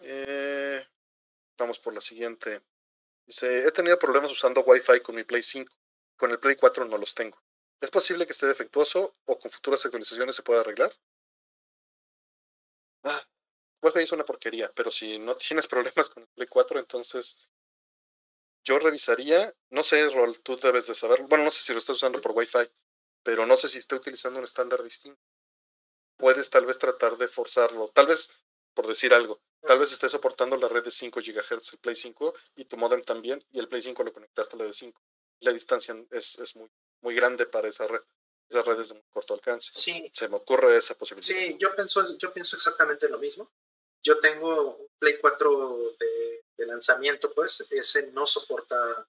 Eh, vamos por la siguiente. Dice, he tenido problemas usando Wi-Fi con mi Play 5. Con el Play 4 no los tengo. ¿Es posible que esté defectuoso o con futuras actualizaciones se pueda arreglar? Ah, Wi-Fi es una porquería, pero si no tienes problemas con el Play 4, entonces yo revisaría, no sé, Rol, tú debes de saber, bueno, no sé si lo estás usando por Wi-Fi, pero no sé si está utilizando un estándar distinto. Puedes tal vez tratar de forzarlo, tal vez, por decir algo, tal vez esté soportando la red de 5 GHz el Play 5 y tu modem también, y el Play 5 lo conectaste a la de 5. La distancia es, es muy, muy grande para esa red. Esas redes de muy corto alcance. Sí. Se me ocurre esa posibilidad. Sí, yo pienso, yo pienso exactamente lo mismo. Yo tengo un Play 4 de, de lanzamiento, pues, ese no soporta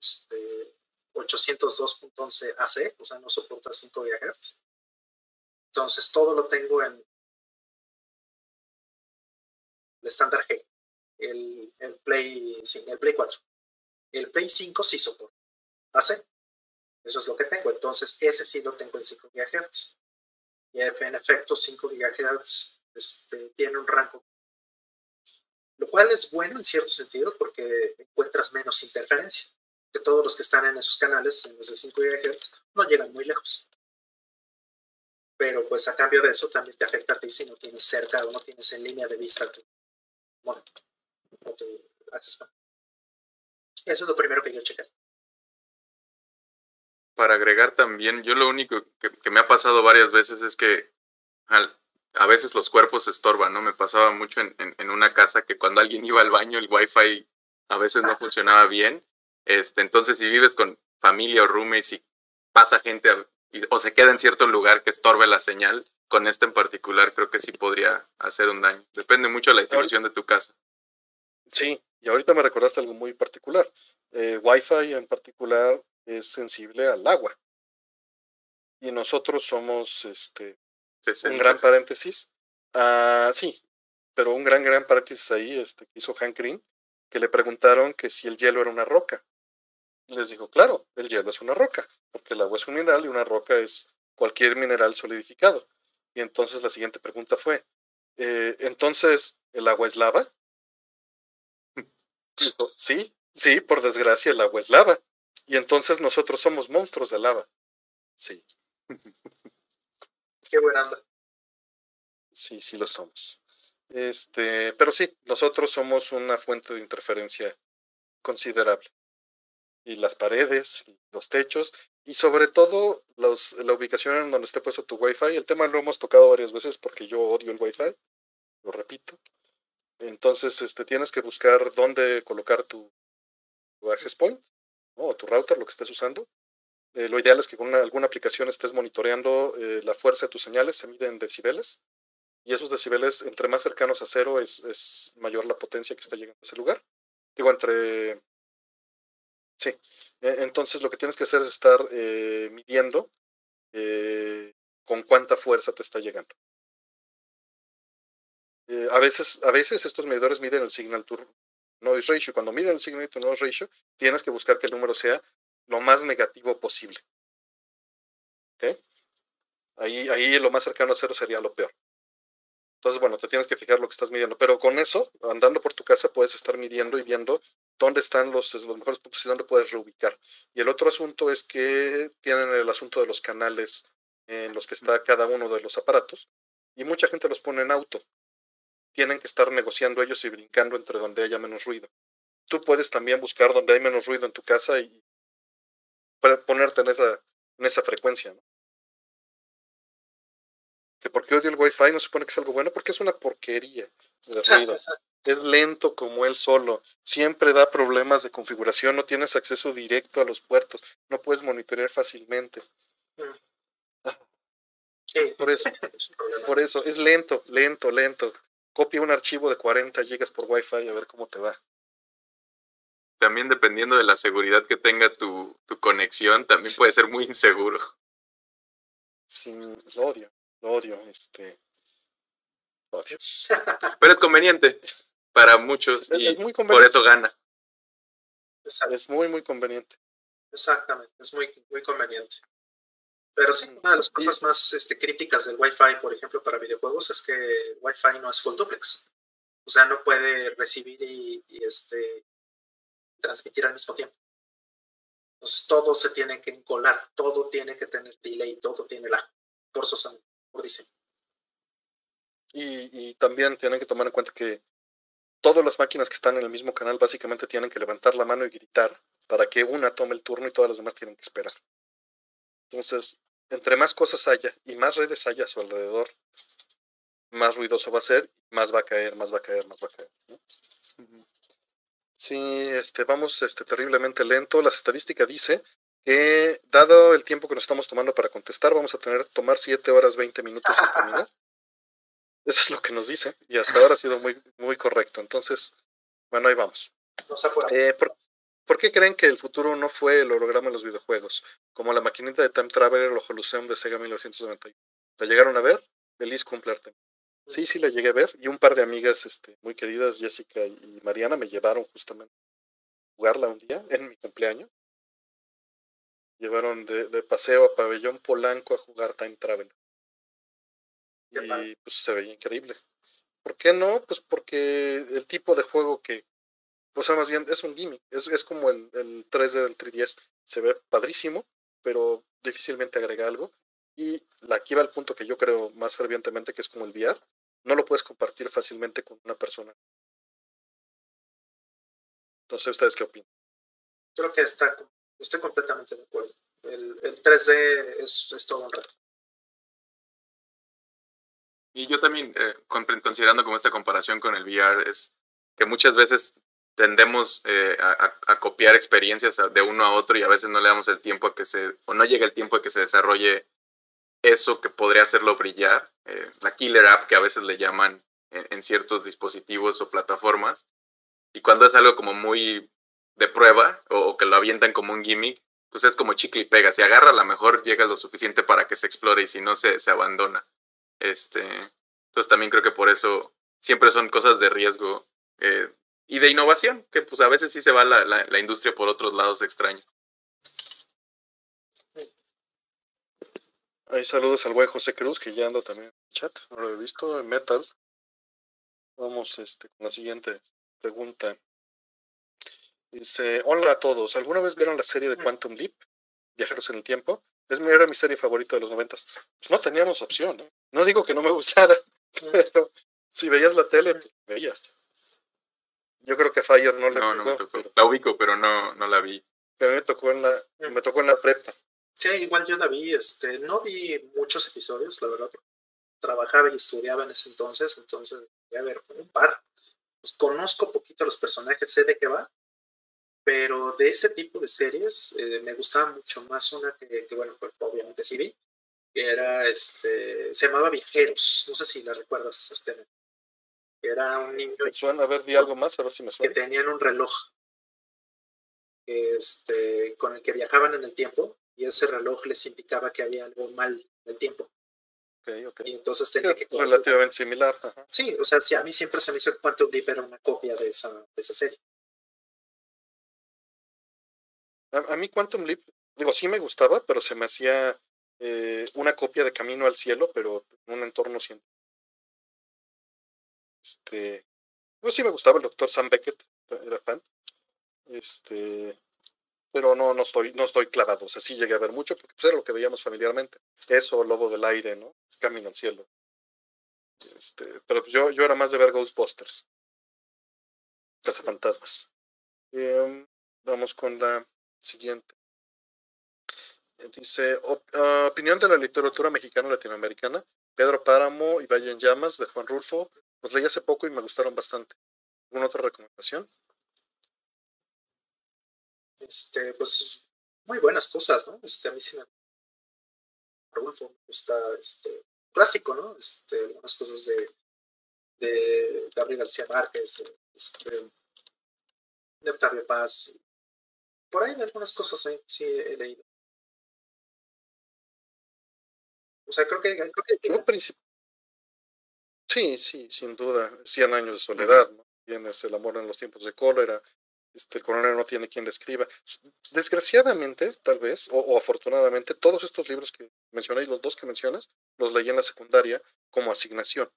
este, 802.11 AC, o sea, no soporta 5 GHz. Entonces, todo lo tengo en el estándar G, el, el, Play, el Play 4. El Play 5 sí soporta AC. Eso es lo que tengo. Entonces, ese sí lo tengo en 5 GHz. Y en efecto, 5 GHz este, tiene un rango. Lo cual es bueno en cierto sentido porque encuentras menos interferencia. Que todos los que están en esos canales, en los de 5 GHz, no llegan muy lejos. Pero pues a cambio de eso también te afecta a ti si no tienes cerca o no tienes en línea de vista tu modem. Eso es lo primero que yo chequé para agregar también, yo lo único que, me ha pasado varias veces es que a veces los cuerpos estorban, ¿no? Me pasaba mucho en, en, una casa que cuando alguien iba al baño el wifi a veces no funcionaba bien. Este, entonces, si vives con familia o roommates y pasa gente o se queda en cierto lugar que estorbe la señal, con este en particular creo que sí podría hacer un daño. Depende mucho de la distribución de tu casa. Sí, y ahorita me recordaste algo muy particular. Eh, Wi-Fi en particular es sensible al agua. Y nosotros somos este un gran paréntesis. Ah, sí, pero un gran, gran paréntesis ahí este, que hizo Hank Green, que le preguntaron que si el hielo era una roca. Y les dijo, claro, el hielo es una roca, porque el agua es un mineral y una roca es cualquier mineral solidificado. Y entonces la siguiente pregunta fue, eh, entonces, ¿el agua es lava? Dijo, sí, sí, por desgracia el agua es lava. Y entonces nosotros somos monstruos de lava. Sí. Qué buena onda. Sí, sí lo somos. Este, pero sí, nosotros somos una fuente de interferencia considerable. Y las paredes, y los techos, y sobre todo la ubicación en donde esté puesto tu Wi-Fi. El tema lo hemos tocado varias veces porque yo odio el Wi-Fi, lo repito. Entonces, este, tienes que buscar dónde colocar tu, access point o tu router, lo que estés usando. Eh, lo ideal es que con alguna aplicación estés monitoreando eh, la fuerza de tus señales, se miden decibeles, y esos decibeles, entre más cercanos a cero, es, es mayor la potencia que está llegando a ese lugar. Digo, entre... Sí, entonces lo que tienes que hacer es estar eh, midiendo con cuánta fuerza te está llegando. a, veces, a veces estos medidores miden el signal to noise ratio. Cuando miden el signal to noise ratio, tienes que buscar que el número sea lo más negativo posible. Ahí, ahí lo más cercano a cero sería lo peor. Entonces, bueno, te tienes que fijar lo que estás midiendo. Pero con eso, andando por tu casa, puedes estar midiendo y viendo dónde están los, los mejores puntos y dónde puedes reubicar. Y el otro asunto es que tienen el asunto de los canales en los que está cada uno de los aparatos. Y mucha gente los pone en auto tienen que estar negociando ellos y brincando entre donde haya menos ruido. Tú puedes también buscar donde hay menos ruido en tu casa y ponerte en esa, en esa frecuencia. ¿no? Que porque odio el Wi-Fi no se supone que es algo bueno, porque es una porquería de ruido. es lento como él solo. Siempre da problemas de configuración, no tienes acceso directo a los puertos, no puedes monitorear fácilmente. Por eso, por eso, es lento, lento, lento copia un archivo de 40 gigas por Wi-Fi a ver cómo te va. También dependiendo de la seguridad que tenga tu, tu conexión, también puede ser muy inseguro. Sí, lo odio, lo odio, este. odio. Pero es conveniente para muchos y es muy por eso gana. Es muy, muy conveniente. Exactamente, es muy, muy conveniente. Pero sí, una de las cosas más este, críticas del Wi-Fi, por ejemplo, para videojuegos es que Wi-Fi no es full duplex. O sea, no puede recibir y, este, transmitir al mismo tiempo. Entonces todo se tiene que encolar, todo tiene que tener delay, todo tiene la. Por eso son por diseño. Y, y también tienen que tomar en cuenta que todas las máquinas que están en el mismo canal básicamente tienen que levantar la mano y gritar para que una tome el turno y todas las demás tienen que esperar. Entonces, entre más cosas haya y más redes haya a su alrededor, más ruidoso va a ser, más va a caer, más va a caer, más va a caer. Sí, este, vamos este, terriblemente lento. La estadística dice que, dado el tiempo que nos estamos tomando para contestar, vamos a tener que tomar 7 horas 20 minutos para terminar. Eso es lo que nos dice, y hasta ahora ha sido muy, muy correcto. Entonces, bueno, ahí vamos. Eh, ¿por, ¿por, qué creen que el futuro no fue el holograma en los videojuegos? Como la maquinita de Time Traveler o Holoseum de Sega 1991. ¿La llegaron a ver? Feliz cumplerte. Sí, sí, la llegué a ver. Y un par de amigas este, muy queridas, Jessica y Mariana, me llevaron justamente a jugarla un día en mi cumpleaños. Llevaron de, de paseo a Pabellón Polanco a jugar Time Traveler y pues se veía increíble. ¿Por qué no? Pues porque el tipo de juego que, o sea, más bien es un gimmick, es, es como el, el 3D del 3DS, se ve padrísimo, pero difícilmente agrega algo. Y aquí va el punto que yo creo más fervientemente, que es como el VR, no lo puedes compartir fácilmente con una persona. Entonces, ¿ustedes qué opinan? Creo que está, estoy completamente de acuerdo. El, el 3D es, es todo un reto. Y yo también, eh, considerando como esta comparación con el VR, es que muchas veces tendemos eh, a, a, copiar experiencias de uno a otro y a veces no le damos el tiempo a que se, o no llega el tiempo a que se desarrolle eso que podría hacerlo brillar, eh, la killer app que a veces le llaman en, en, ciertos dispositivos o plataformas. Y cuando es algo como muy de prueba o, que lo avientan como un gimmick, pues es como chicle y pega. Si agarra, a lo mejor llega lo suficiente para que se explore y si no, se, se abandona. Este, entonces también creo que por eso siempre son cosas de riesgo eh, y de innovación, que pues a veces sí se va la, la, la industria por otros lados extraños. Hay saludos al buen José Cruz, que ya anda también en el chat, no lo he visto, en Metal. Vamos este, con la siguiente pregunta. Dice, hola a todos, ¿alguna vez vieron la serie de Quantum Leap? Viajeros en el tiempo. Es mi, era mi serie favorita de los noventas. Pues no teníamos opción. No digo que no me gustara, pero si veías la tele, pues veías. Yo creo que Fire no le no, tocó. No me tocó. Pero... La ubico, pero no, no la vi. A mí me tocó en la, me tocó en la prepa. Sí, igual yo la vi, este, no vi muchos episodios, la verdad. Trabajaba y estudiaba en ese entonces, entonces voy a ver un par. Pues conozco poquito los personajes, sé de qué va, pero de ese tipo de series eh, me gustaba mucho más una que, que bueno, pues, obviamente sí vi, que era, este, se llamaba Viajeros, no sé si la recuerdas, Sartene. Era un niño. Me suena, a ver, di algo más, a ver si me suena. Que tenían un reloj este, con el que viajaban en el tiempo y ese reloj les indicaba que había algo mal en el tiempo. Okay, okay. Y entonces tenía que... Relativamente similar. Ajá. Sí, o sea, sí, a mí siempre se me hizo que Quantum Leap era una copia de esa, de esa serie. A, mí Quantum Leap, digo, sí me gustaba, pero se me hacía eh, una copia de Camino al Cielo, pero en un entorno científico. Este, sí me gustaba el doctor Sam Beckett, era fan. Este, pero no, no estoy, no estoy clavado. O sea, sí llegué a ver mucho porque pues, era lo que veíamos familiarmente. Eso, Lobo del Aire, ¿no? Camino al Cielo. Este, pero pues yo, yo era más de ver Ghostbusters. Casa Fantasmas. Eh, vamos con la siguiente. Dice, uh, opinión de la literatura mexicana latinoamericana. Pedro Páramo y Valle en Llamas de Juan Rulfo. Los leí hace poco y me gustaron bastante. ¿Alguna otra recomendación? Este, pues muy buenas cosas, ¿no? Este, a mí sí me Rulfo me gusta este clásico, ¿no? Este, algunas cosas de, de Gabriel García Márquez, este, de Octavio Paz. Por ahí algunas cosas sí, sí he leído. O sea, creo que... Creo que Yo princip... Sí, sí, sin duda. Cien años de soledad, ¿no? Tienes el amor en los tiempos de cólera. Este, el coronel no tiene quien le escriba. Desgraciadamente, tal vez, o, o, afortunadamente, todos estos libros que mencioné y los dos que mencionas, los leí en la secundaria como asignación.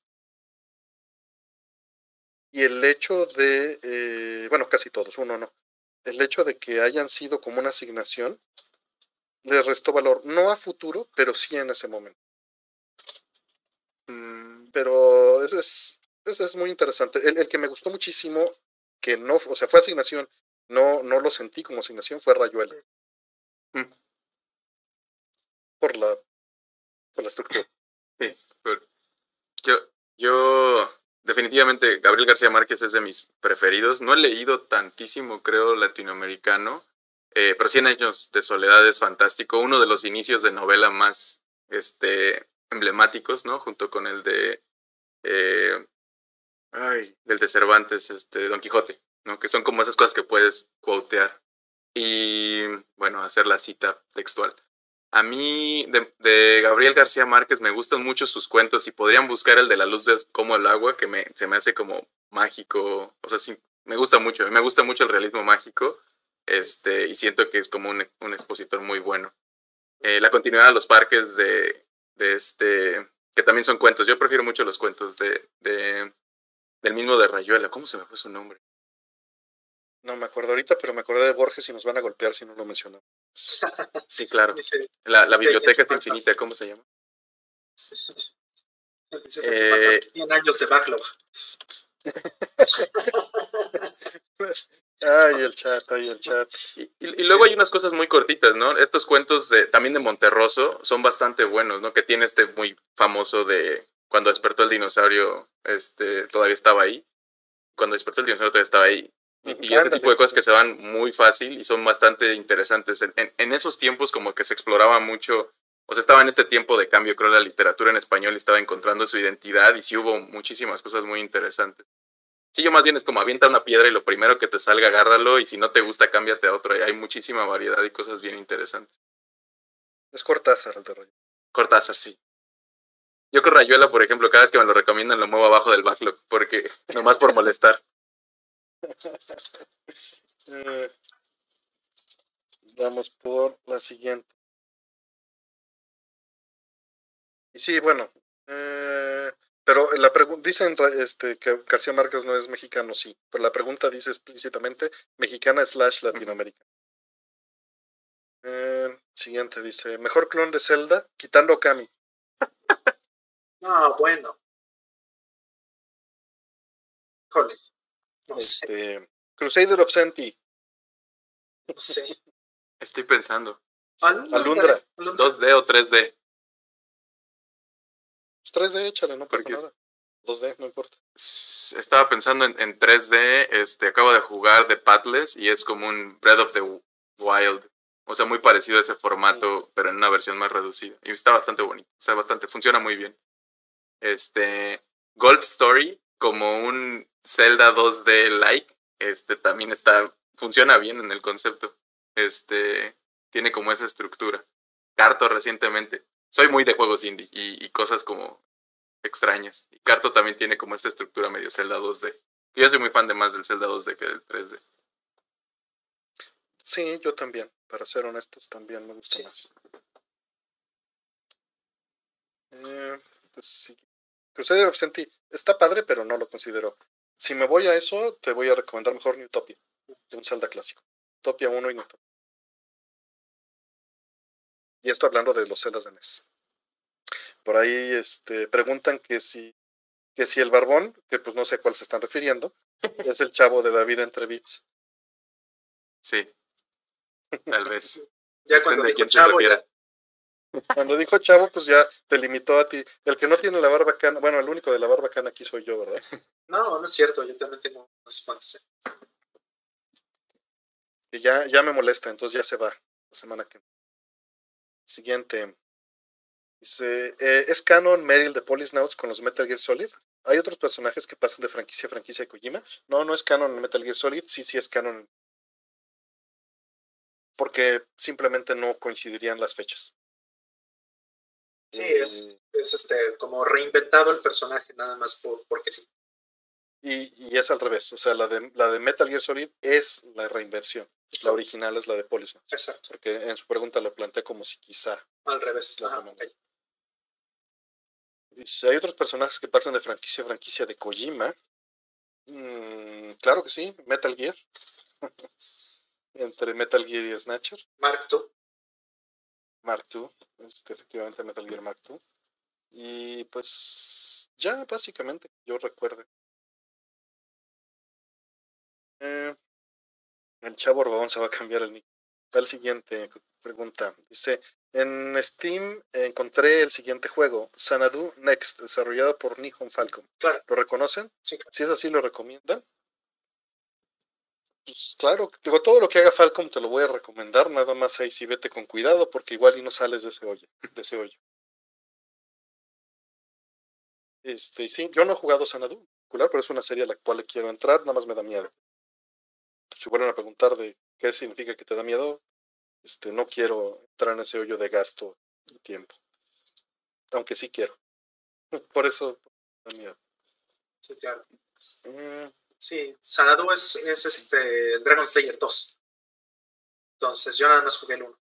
Y el hecho de, eh, bueno, casi todos, uno no, el hecho de que hayan sido como una asignación, les restó valor, no a futuro, pero sí en ese momento. Mm, pero eso es, eso es muy interesante. El, el que me gustó muchísimo, que no, o sea, fue asignación, no, no lo sentí como asignación, fue Rayuela. Mm. Por la, por la estructura. Sí, pero yo, yo definitivamente Gabriel García Márquez es de mis preferidos. No he leído tantísimo, creo, latinoamericano, eh, pero Cien años de soledad es fantástico. Uno de los inicios de novela más este, emblemáticos, ¿no? Junto con el de eh, ay, el de Cervantes, este, Don Quijote, ¿no? Que son como esas cosas que puedes quotear y, bueno, hacer la cita textual. A mí, de, Gabriel García Márquez, me gustan mucho sus cuentos y podrían buscar el de la luz de como el agua, que me, se me hace como mágico. O sea, sí, me gusta mucho. Me gusta mucho el realismo mágico este, y siento que es como un, expositor muy bueno. Eh, la continuidad de los parques de, de este, que también son cuentos. Yo prefiero mucho los cuentos de, de del mismo de Rayuela. ¿Cómo se me fue su nombre? No me acuerdo ahorita, pero me acordé de Borges y nos van a golpear si no lo menciono. Sí, claro. La, la biblioteca está infinita, ¿cómo se llama? Sí. Eh, 100 años de backlog. ay, el chat, ay, el chat. Y, y, y, luego hay unas cosas muy cortitas, ¿no? Estos cuentos de, también de Monterroso son bastante buenos, ¿no? Que tiene este muy famoso de cuando despertó el dinosaurio, este, todavía estaba ahí. Cuando despertó el dinosaurio todavía estaba ahí. Y, y este tipo de cosas que se van muy fácil y son bastante interesantes. En, en, en, esos tiempos como que se exploraba mucho, o sea, estaba en este tiempo de cambio, creo, la literatura en español y estaba encontrando su identidad y sí hubo muchísimas cosas muy interesantes. Sí, yo más bien es como avienta una piedra y lo primero que te salga, agárralo y si no te gusta, cámbiate a otro. Hay muchísima variedad y cosas bien interesantes. Es Cortázar el de Rayuela. Cortázar, sí. Yo con Rayuela, por ejemplo, cada vez que me lo recomiendan lo muevo abajo del backlog, porque nomás por molestar. Eh, vamos por la siguiente. Y sí, bueno, eh, pero la pregunta dicen este, que García Márquez no es mexicano, sí, pero la pregunta dice explícitamente mexicana slash latinoamericana. Eh, siguiente dice, mejor clon de Zelda, quitando a Kami. No, bueno. Híjole. No este, sé. Crusader of Senti. No sé. Estoy pensando. Alundra. Alundra. Alundra. 2D o 3D. Pues 3D, échale, no pasa Porque nada. 2D, no importa. Estaba pensando en, en 3D, este, acabo de jugar de Padless y es como un Breath of the Wild. O sea, muy parecido a ese formato, pero en una versión más reducida. Y está bastante bonito. O sea, bastante, funciona muy bien. Este, Gold Story, como un Zelda 2D like, este, también está, funciona bien en el concepto. Este, tiene como esa estructura. Carto recientemente. Soy muy de juegos indie y, cosas como extrañas. Y Carto también tiene como esta estructura medio Zelda 2D. Yo soy muy fan de más del Zelda 2D que del 3D. Sí, yo también. Para ser honestos, también me gusta Sí. más. Eh, pues sí. Crusader of Senti está padre, pero no lo considero. Si me voy a eso, te voy a recomendar mejor Newtopia, de un Zelda clásico. Utopia 1 y Newtopia. Y esto hablando de los Zeldas de NES. Por ahí este, preguntan que si, que si el barbón, que pues no sé a cuál se están refiriendo, es el chavo de David entre bits. Sí. Tal vez. Ya cuando chavo, ya. Cuando dijo chavo, pues ya te limitó a ti. El que no tiene la barba cana, bueno, el único de la barba cana aquí soy yo, ¿verdad? No, no es cierto. Yo también tengo unos cuantos. ¿eh? Y ya, ya me molesta, entonces ya se va la semana que Siguiente. Dice, eh, ¿es canon Meryl de Polisnauts con los Metal Gear Solid? ¿Hay otros personajes que pasan de franquicia a franquicia de Kojima? No, no es canon en Metal Gear Solid, sí, sí es canon. Porque simplemente no coincidirían las fechas. Sí, Eh, es, es este, como reinventado el personaje, nada más por, porque sí. Y, y es al revés, o sea, la de, la de Metal Gear Solid es la reinversión. La original es la de Polisnauts. Exacto, Porque en su pregunta lo planteé como si quizá. al revés. La Ajá. Dice, ¿hay otros personajes que pasan de franquicia a franquicia de Kojima? Mm, claro que sí, Metal Gear. Entre Metal Gear y Snatcher. Mark II. Mark II, este, efectivamente Metal Gear Mark II. Y pues ya, básicamente, yo recuerde. Eh, el chavo Orbón se va a cambiar el nick. el siguiente pregunta. Dice, en Steam encontré el siguiente juego, Sanadu Next, desarrollado por Nihon Falcon. Claro. ¿Lo reconocen? Sí. Si es así, ¿lo recomiendan? Pues claro, digo, todo lo que haga Falcon te lo voy a recomendar, nada más ahí sí vete con cuidado porque igual y no sales de ese hoyo, de ese hoyo. Este, sí, yo no he jugado Sanadu, pero es una serie a la cual le quiero entrar, nada más me da miedo. Si vuelven a preguntar de qué significa que te da miedo, este, no quiero entrar en ese hoyo de gasto y tiempo. Aunque sí quiero. Por eso da miedo. Sí, claro. Mm, Sí, Sanadu es, es este Dragon Slayer 2. Entonces yo nada más jugué el 1.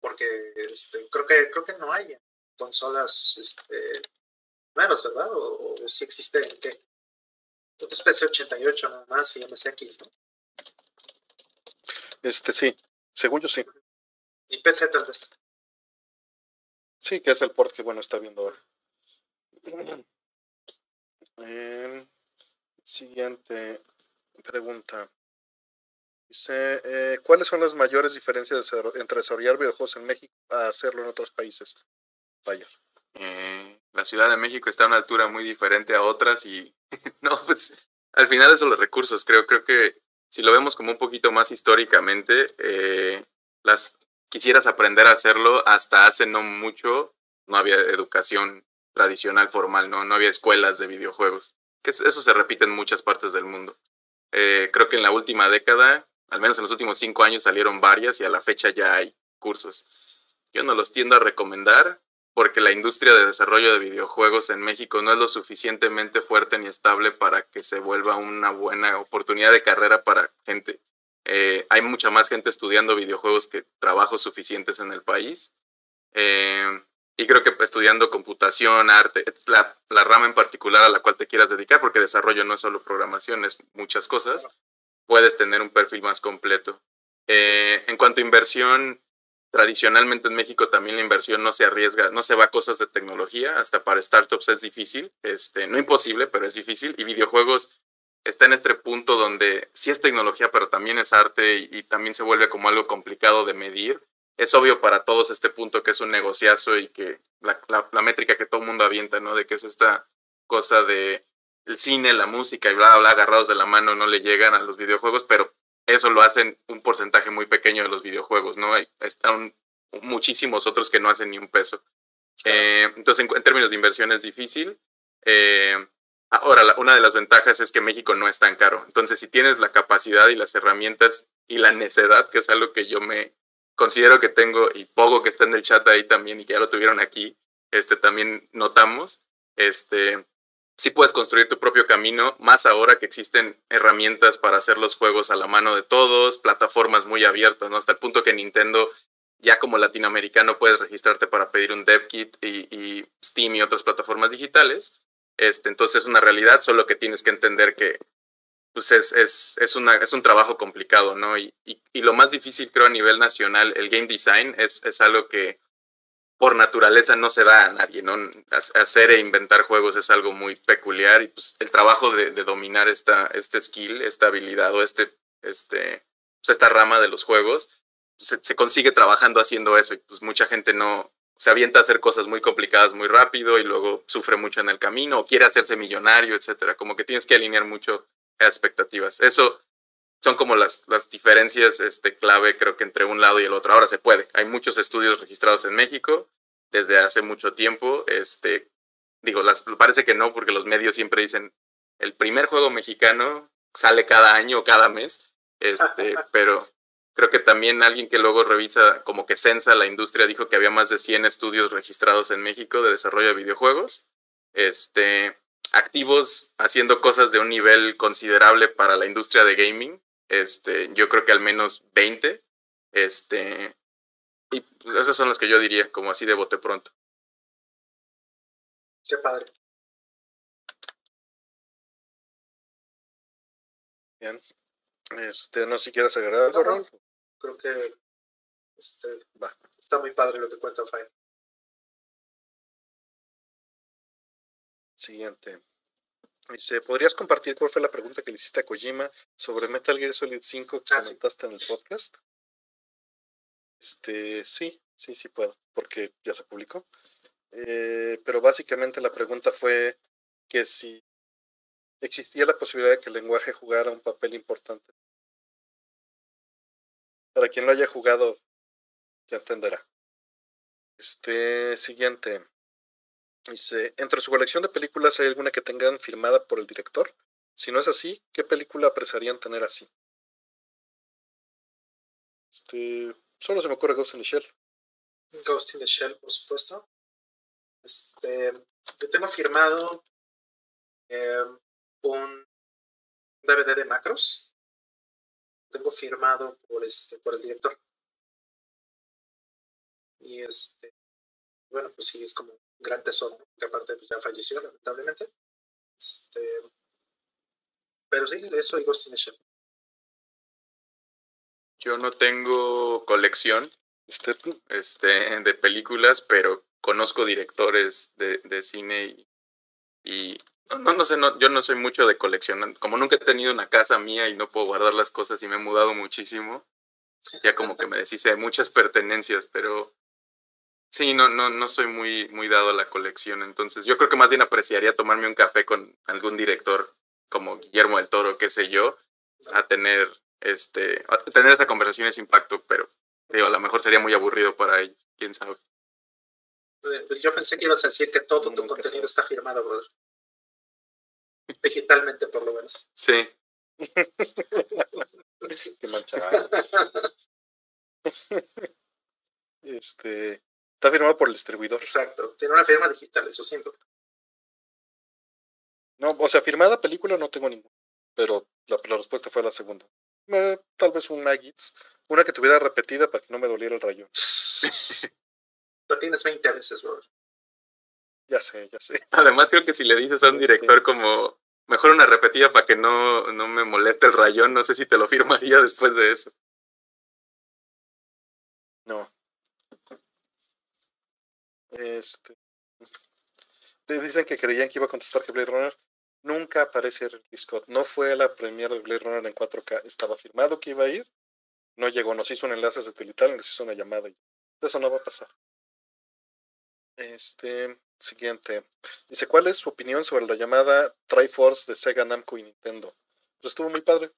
Porque este, creo que creo que no hay consolas este, nuevas, ¿verdad? O, o si existe en qué. Creo que es PC 88 nada más y MSX, ¿no? Este sí, según yo sí. Y PC tal vez. Sí, que es el port que bueno está viendo ahora. Em, siguiente pregunta. Dice, eh, ¿cuáles son las mayores diferencias entre desarrollar videojuegos en México a hacerlo en otros países? Vaya. Eh, la Ciudad de México está a una altura muy diferente a otras y no, pues al final son los recursos. Creo, creo que si lo vemos como un poquito más históricamente, eh, las quisieras aprender a hacerlo hasta hace no mucho, no había educación tradicional formal, no, no había escuelas de videojuegos. Que eso se repite en muchas partes del mundo. Eh, creo que en la última década, al menos en los últimos cinco años, salieron varias y a la fecha ya hay cursos. Yo no los tiendo a recomendar porque la industria de desarrollo de videojuegos en México no es lo suficientemente fuerte ni estable para que se vuelva una buena oportunidad de carrera para gente. Eh, hay mucha más gente estudiando videojuegos que trabajos suficientes en el país. Eh, y creo que estudiando computación, arte, la, la, rama en particular a la cual te quieras dedicar, porque desarrollo no es solo programación, es muchas cosas, puedes tener un perfil más completo. Eh, en cuanto a inversión, tradicionalmente en México también la inversión no se arriesga, no se va a cosas de tecnología, hasta para startups es difícil, este, no imposible, pero es difícil, y videojuegos está en este punto donde sí es tecnología, pero también es arte y, y también se vuelve como algo complicado de medir es obvio para todos este punto que es un negociazo y que la, la, la, métrica que todo el mundo avienta, ¿no? De que es esta cosa de el cine, la música y bla, bla, agarrados de la mano no le llegan a los videojuegos, pero eso lo hacen un porcentaje muy pequeño de los videojuegos, ¿no? Hay, están muchísimos otros que no hacen ni un peso. Eh, entonces, en, en, términos de inversión es difícil. Eh, ahora, la, una de las ventajas es que México no es tan caro. Entonces, si tienes la capacidad y las herramientas y la necedad, que es algo que yo me considero que tengo, y Pogo que está en el chat ahí también y que ya lo tuvieron aquí, este, también notamos, este, sí puedes construir tu propio camino, más ahora que existen herramientas para hacer los juegos a la mano de todos, plataformas muy abiertas, ¿no? Hasta el punto que Nintendo, ya como latinoamericano, puedes registrarte para pedir un dev kit y, y Steam y otras plataformas digitales. Este, entonces es una realidad, solo que tienes que entender que pues es, es, es, una, es un trabajo complicado, ¿no? Y, y, y, lo más difícil, creo, a nivel nacional, el game design es, es algo que por naturaleza no se da a nadie, ¿no? Hacer e inventar juegos es algo muy peculiar y pues el trabajo de, dominar esta, este skill, esta habilidad o este, este, pues esta rama de los juegos, se, se consigue trabajando haciendo eso y pues mucha gente no, se avienta a hacer cosas muy complicadas muy rápido y luego sufre mucho en el camino o quiere hacerse millonario, etcétera. Como que tienes que alinear mucho expectativas. Eso son como las, las diferencias este, clave, creo que entre un lado y el otro. Ahora se puede. Hay muchos estudios registrados en México desde hace mucho tiempo. Este, digo, las, parece que no, porque los medios siempre dicen el primer juego mexicano sale cada año o cada mes. Este, pero creo que también alguien que luego revisa, como que censa la industria, dijo que había más de 100 estudios registrados en México de desarrollo de videojuegos. Este, activos haciendo cosas de un nivel considerable para la industria de gaming. Este, yo creo que al menos 20. Este, y esos son los que yo diría, como así de bote pronto. Qué padre. Bien. Este, no sé si quieres agregar algo, no, no. Creo que este, Va. está muy padre lo que cuenta Fine. Siguiente. Dice, ¿podrías compartir cuál fue la pregunta que le hiciste a Kojima sobre Metal Gear Solid 5 que Ah, sí. comentaste en el podcast? Este, sí, sí, sí puedo, porque ya se publicó. Eh, pero básicamente la pregunta fue que si existía la posibilidad de que el lenguaje jugara un papel importante. Para quien lo haya jugado, ya entenderá. Este, siguiente. Dice, entre su colección de películas hay alguna que tengan firmada por el director. Si no es así, ¿qué película apreciarían tener así? Este, solo se me ocurre Ghost in the Shell. Ghost in the Shell, por supuesto. Este, yo tengo firmado eh, un DVD de macros. Tengo firmado por este, por el director. Y este, bueno, pues sí, es como gran tesoro, que aparte pues, ya falleció, lamentablemente. Este, pero sí, eso y Ghost in the Shell. Yo no tengo colección Este, este, de películas, pero conozco directores de, de cine y, y no, no, no sé, no, yo no soy mucho de coleccionar. Como nunca he tenido una casa mía y no puedo guardar las cosas y me he mudado muchísimo, ya como que me deshice de muchas pertenencias, pero sí, no, no, no soy muy, muy dado a la colección. Entonces, yo creo que más bien apreciaría tomarme un café con algún director como Guillermo del Toro, qué sé yo, a tener este, a tener esta conversación es impacto, pero digo, a lo mejor sería muy aburrido para ellos, quién sabe. Pues Yo pensé que ibas a decir que todo tu Nunca contenido está firmado, brother. Digitalmente, por lo menos. Sí, qué manchada. Este, está firmado por el distribuidor. Exacto. Tiene una firma digital, eso siento. No, o sea, firmada película no tengo ninguna, pero la, la respuesta fue la segunda. Eh, tal vez un Nuggets, una que tuviera repetida para que no me doliera el rayón. Lo tienes 20 veces, brother. Ya sé, ya sé. además creo que si le dices a un director como mejor una repetida para que no, no me moleste el rayón, no sé si te lo firmaría después de eso. No. Este. te Dicen que creían que iba a contestar que Blade Runner. Nunca aparece Ridley Scott. No fue la premiere de Blade Runner en 4K. Estaba firmado que iba a ir. No llegó. Nos hizo un enlace satelital, nos hizo una llamada. y Eso no va a pasar. Este. Siguiente. Dice: ¿Cuál es su opinión sobre la llamada Triforce de Sega, Namco y Nintendo? Pues estuvo muy padre.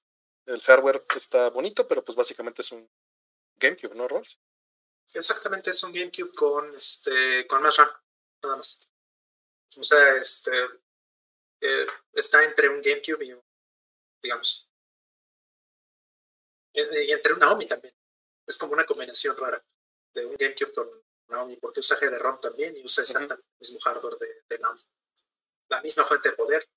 El hardware está bonito, pero pues básicamente es un GameCube, ¿no, Rolls? Exactamente, es un GameCube con este con más RAM, nada más. O sea, este eh, está entre un GameCube y un, digamos. Y, y entre un Naomi también. Es como una combinación rara de un GameCube con Naomi, porque usa GD-ROM también y usa exactamente el mismo hardware de, de Naomi. La misma fuente de poder.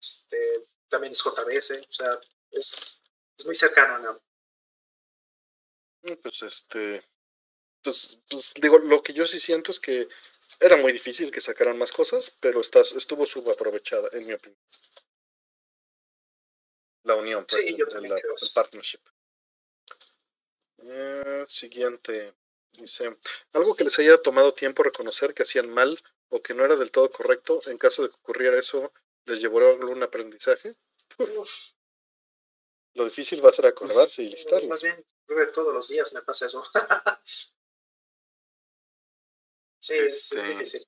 Este, también es JBS, o sea, es, es muy cercano a Naomi. Mm, Pues este. Pues, pues digo, lo que yo sí siento es que era muy difícil que sacaran más cosas, pero estás, estuvo subaprovechada, en mi opinión. La unión, pues, Sí, el- la- el partnership. Eh, siguiente. Dice, algo que les haya tomado tiempo reconocer que hacían mal o que no era del todo correcto, en caso de que ocurriera eso, ¿les llevó a algún aprendizaje? Uf, Lo difícil va a ser acordarse y listarlo. Más bien, creo que todos los días me pasa eso. sí, es, es Este, difícil.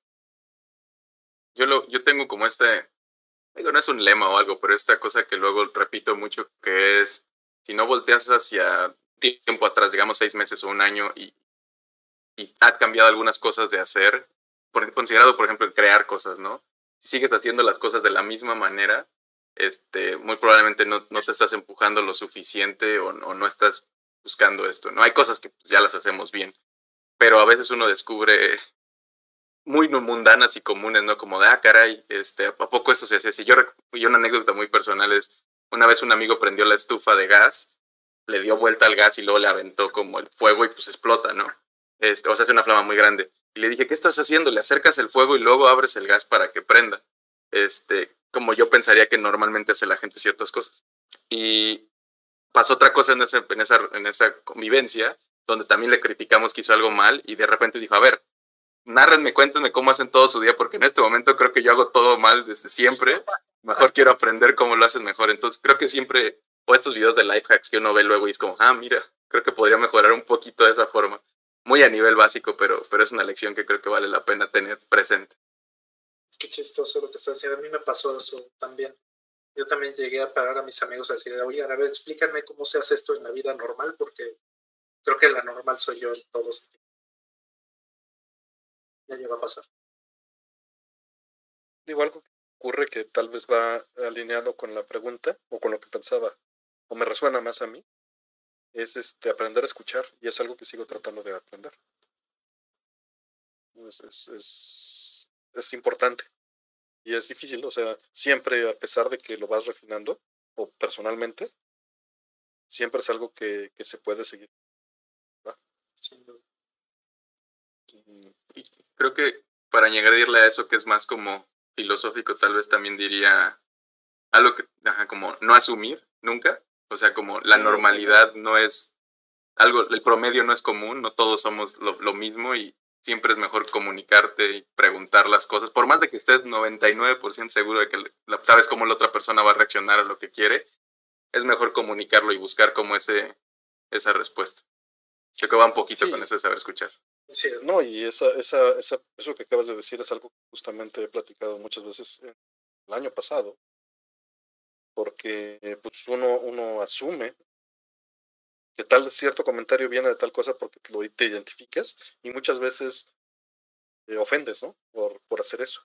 Yo, lo, yo tengo como este, digo, no es un lema o algo, pero esta cosa que luego repito mucho, que es, si no volteas hacia tiempo atrás, digamos seis meses o un año, y, y has cambiado algunas cosas de hacer, por, considerado, por ejemplo, crear cosas, ¿no? Si sigues haciendo las cosas de la misma manera, este, muy probablemente no, no te estás empujando lo suficiente o, o no estás buscando esto, ¿no? Hay cosas que pues, ya las hacemos bien, pero a veces uno descubre muy mundanas y comunes, ¿no? Como de, ah, caray, este, ¿a poco eso se hace así? Yo, y una anécdota muy personal es, una vez un amigo prendió la estufa de gas, le dio vuelta al gas y luego le aventó como el fuego y pues explota, ¿no? Este, o sea, hace una flama muy grande. Y le dije, ¿qué estás haciendo? Le acercas el fuego y luego abres el gas para que prenda. Este, como yo pensaría que normalmente hace la gente ciertas cosas. Y pasó otra cosa en, ese, en, esa, en esa convivencia, donde también le criticamos que hizo algo mal y de repente dijo, a ver, nárrenme, cuéntenme cómo hacen todo su día, porque en este momento creo que yo hago todo mal desde siempre. Mejor quiero aprender cómo lo hacen mejor. Entonces creo que siempre, o estos videos de life hacks que uno ve luego y es como, ah, mira, creo que podría mejorar un poquito de esa forma. Muy a nivel básico, pero, pero es una lección que creo que vale la pena tener presente. Qué chistoso lo que estás haciendo. A mí me pasó eso también. Yo también llegué a parar a mis amigos a decir, oye, a ver, explícanme cómo se hace esto en la vida normal, porque creo que la normal soy yo en todos. Ya llega a pasar. Digo, algo que ocurre que tal vez va alineado con la pregunta o con lo que pensaba, o me resuena más a mí, es este aprender a escuchar y es algo que sigo tratando de aprender. Es, es, es, es importante y es difícil, o sea, siempre a pesar de que lo vas refinando, o personalmente, siempre es algo que, que se puede seguir. Y creo que para añadirle a eso que es más como filosófico, tal vez también diría algo que, ajá, como no asumir nunca, o sea, como la normalidad no es algo, el promedio no es común, no todos somos lo, lo mismo y siempre es mejor comunicarte y preguntar las cosas, por más de que estés 99% seguro de que sabes cómo la otra persona va a reaccionar a lo que quiere, es mejor comunicarlo y buscar como ese, esa respuesta. Creo que va un poquito con eso de saber escuchar. No, y esa, esa, esa, eso que acabas de decir es algo que justamente he platicado muchas veces el año pasado, porque pues uno, uno asume que tal cierto comentario viene de tal cosa porque lo, te identificas y muchas veces te ofendes, ¿no? Por, por hacer eso,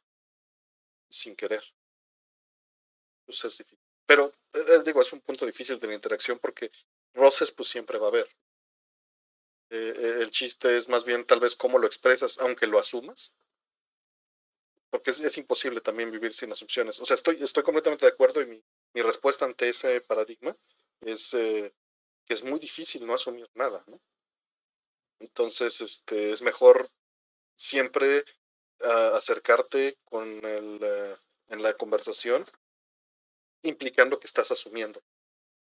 sin querer. Pero, eh, eh, digo, es un punto difícil de la interacción porque roces pues siempre va a haber. Eh, el chiste es más bien tal vez cómo lo expresas, aunque lo asumas. Porque es, imposible también vivir sin asunciones. O sea, estoy, estoy completamente de acuerdo y mi, respuesta ante ese paradigma es eh, que es muy difícil no asumir nada. Entonces, este, es mejor siempre uh, acercarte con el, en la conversación implicando que estás asumiendo.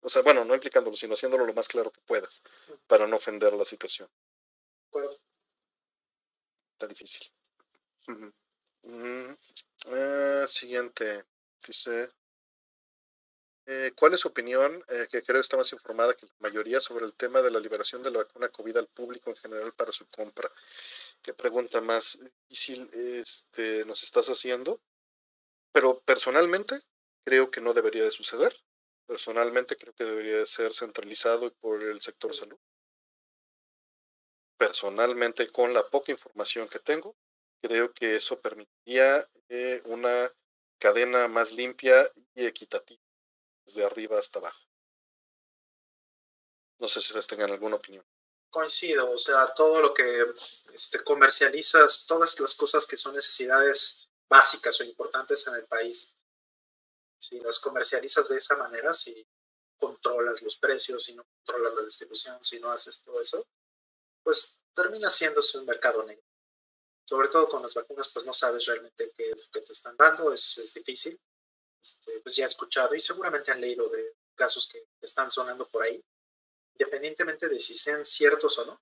O sea, bueno, no implicándolo, sino haciéndolo lo más claro que puedas para no ofender la situación. Acuerdo. Está difícil. Uh -huh. mm, uh, siguiente. Dice, eh, ¿Cuál es su opinión, eh, que creo está más informada que la mayoría, sobre el tema de la liberación de la vacuna COVID al público en general para su compra? ¿Qué pregunta más difícil este, nos estás haciendo? Pero personalmente creo que no debería de suceder. Personalmente creo que debería de ser centralizado por el sector salud. Personalmente, con la poca información que tengo, creo que eso permitiría eh, una cadena más limpia y equitativa desde arriba hasta abajo. No sé si ustedes tengan alguna opinión. Coincido, o sea, todo lo que este, comercializas, todas las cosas que son necesidades básicas o importantes en el país, si las comercializas de esa manera, si controlas los precios, si no controlas la distribución, si no haces todo eso, pues termina siéndose un mercado negro. Sobre todo con las vacunas, pues no sabes realmente qué es lo que te están dando, es, es difícil este, pues ya he escuchado y seguramente han leído de casos que están sonando por ahí, independientemente de si sean ciertos o no,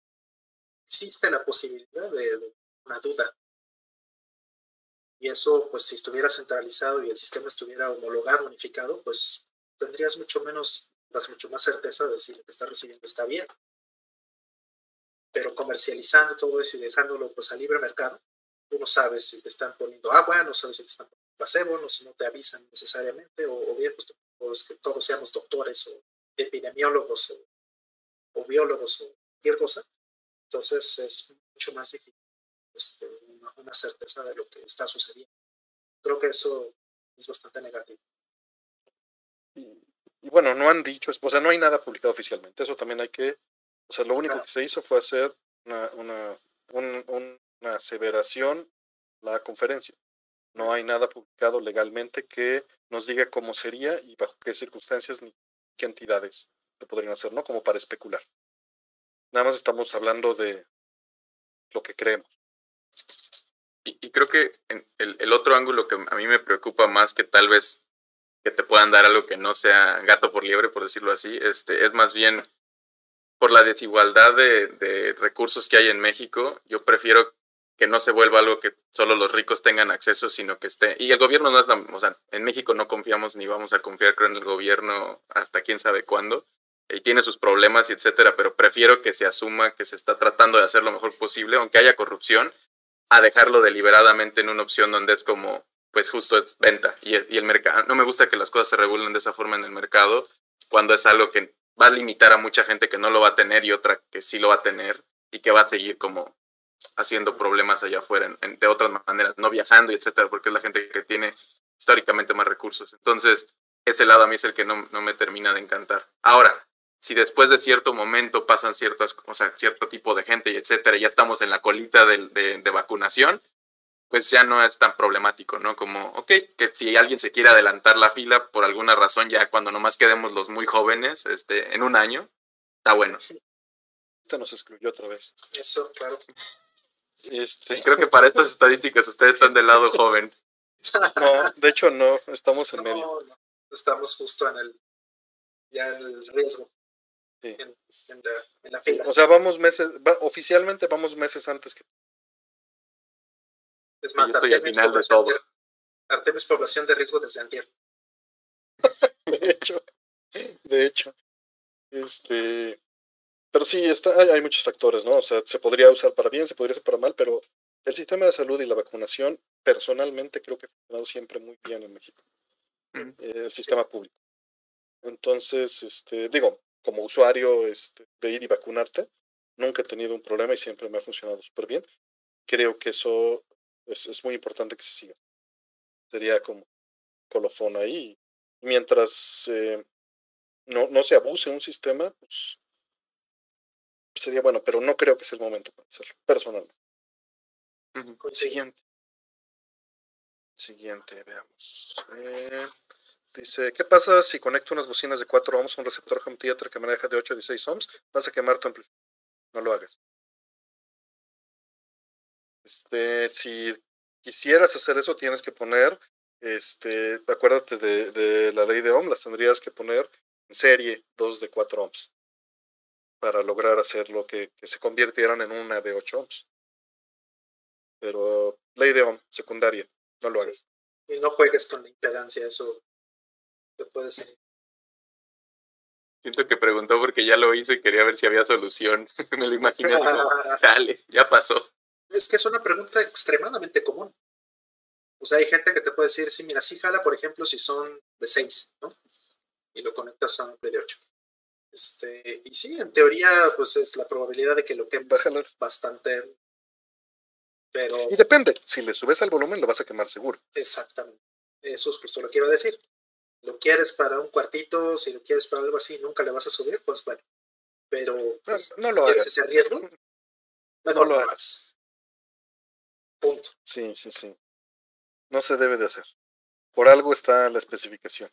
existe la posibilidad de una duda. Y eso, pues si estuviera centralizado y el sistema estuviera homologado, unificado, pues tendrías mucho menos, das mucho más certeza de si lo que estás recibiendo está bien. Pero comercializando todo eso y dejándolo pues a libre mercado, tú no sabes si te están poniendo agua, no sabes si te están poniendo placebo, no, no te avisan necesariamente, o, o bien pues, pues, que todos seamos doctores o epidemiólogos o, o, biólogos o cualquier cosa. Entonces es mucho más difícil este, una, una, certeza de lo que está sucediendo. Creo que eso es bastante negativo. Y, y bueno, no han dicho, o sea, no hay nada publicado oficialmente, eso también hay que, o sea, lo único claro. que se hizo fue hacer una, una, un, una aseveración la conferencia. No hay nada publicado legalmente que nos diga cómo sería y bajo qué circunstancias ni qué entidades lo podrían hacer, ¿no? Como para especular. Nada más estamos hablando de lo que creemos. Y, y creo que el, el, otro ángulo que a mí me preocupa más que tal vez que te puedan dar algo que no sea gato por liebre, por decirlo así, este, es más bien por la desigualdad de, de recursos que hay en México. Yo prefiero que no se vuelva algo que solo los ricos tengan acceso, sino que esté. Y el gobierno no es o sea, en México no confiamos ni vamos a confiar en el gobierno hasta quién sabe cuándo. Y tiene sus problemas y etcétera, pero prefiero que se asuma que se está tratando de hacer lo mejor posible, aunque haya corrupción, a dejarlo deliberadamente en una opción donde es como, pues justo es venta y, y el mercado. No me gusta que las cosas se regulen de esa forma en el mercado cuando es algo que va a limitar a mucha gente que no lo va a tener y otra que sí lo va a tener y que va a seguir como haciendo problemas allá afuera de otras maneras, no viajando y etcétera, porque es la gente que tiene históricamente más recursos. Entonces, ese lado a mí es el que no, no me termina de encantar. Ahora, si después de cierto momento pasan ciertas, o sea, cierto tipo de gente y etcétera, ya estamos en la colita de, de, vacunación, pues ya no es tan problemático, ¿no? Como, ok, que si alguien se quiere adelantar la fila por alguna razón, ya cuando nomás quedemos los muy jóvenes, este, en un año, está bueno. Este nos excluyó otra vez. Eso, claro. Este... Creo que para estas estadísticas ustedes están del lado joven. No, de hecho no, estamos en medio. No, estamos justo en el, ya en el riesgo. Sí. En, la, en, la, fila. O sea, vamos meses, oficialmente vamos meses antes que. Es más, estoy al final de todo. Artemis población de riesgo desde antier. de hecho, de hecho. Este, pero sí, está, hay, hay, muchos factores, ¿no? O sea, se podría usar para bien, se podría usar para mal, pero el sistema de salud y la vacunación, personalmente creo que ha funcionado siempre muy bien en México. Mm. Eh, el sistema público. Entonces, este, digo, como usuario este, de ir y vacunarte, nunca he tenido un problema y siempre me ha funcionado súper bien. Creo que eso es, es, muy importante que se siga. Sería como colofón ahí. Mientras eh, no, no se abuse un sistema, pues sería bueno, pero no creo que sea el momento para hacerlo, personalmente. Uh -huh. Siguiente. Siguiente, veamos. Eh, dice, ¿qué pasa si conecto unas bocinas de 4 ohms a un receptor home theater que maneja de 8 a 16 ohms? Vas a quemar tu amplificador. No lo hagas. Este, si quisieras hacer eso, tienes que poner, este, acuérdate de, de la ley de ohm, las tendrías que poner en serie 2 de 4 ohms para lograr hacer lo que, que se convirtieran en una de 8 ohms. Pero ley de ohm, secundaria, no lo hagas. Y no juegues con la impedancia, eso te puede ser. Siento que preguntó porque ya lo hizo y quería ver si había solución. Me lo imaginé chale, ya pasó. Es que es una pregunta extremadamente común. O sea, hay gente que te puede decir, sí, mira, sí jala, por ejemplo, si son de 6, ¿no? Y lo conectas a un de 8. Este, y sí, en teoría, pues es la probabilidad de que lo quemes bastante. Pero. Y depende, si le subes al volumen lo vas a quemar seguro. Exactamente. Eso es justo lo que iba a decir. Lo quieres para un cuartito, si lo quieres para algo así, nunca le vas a subir, pues bueno. Pero pues, no, no lo ¿quieres hagas. ese riesgo? No, lo hagas. hagas. Punto. Sí, sí, sí. No se debe de hacer. Por algo está la especificación.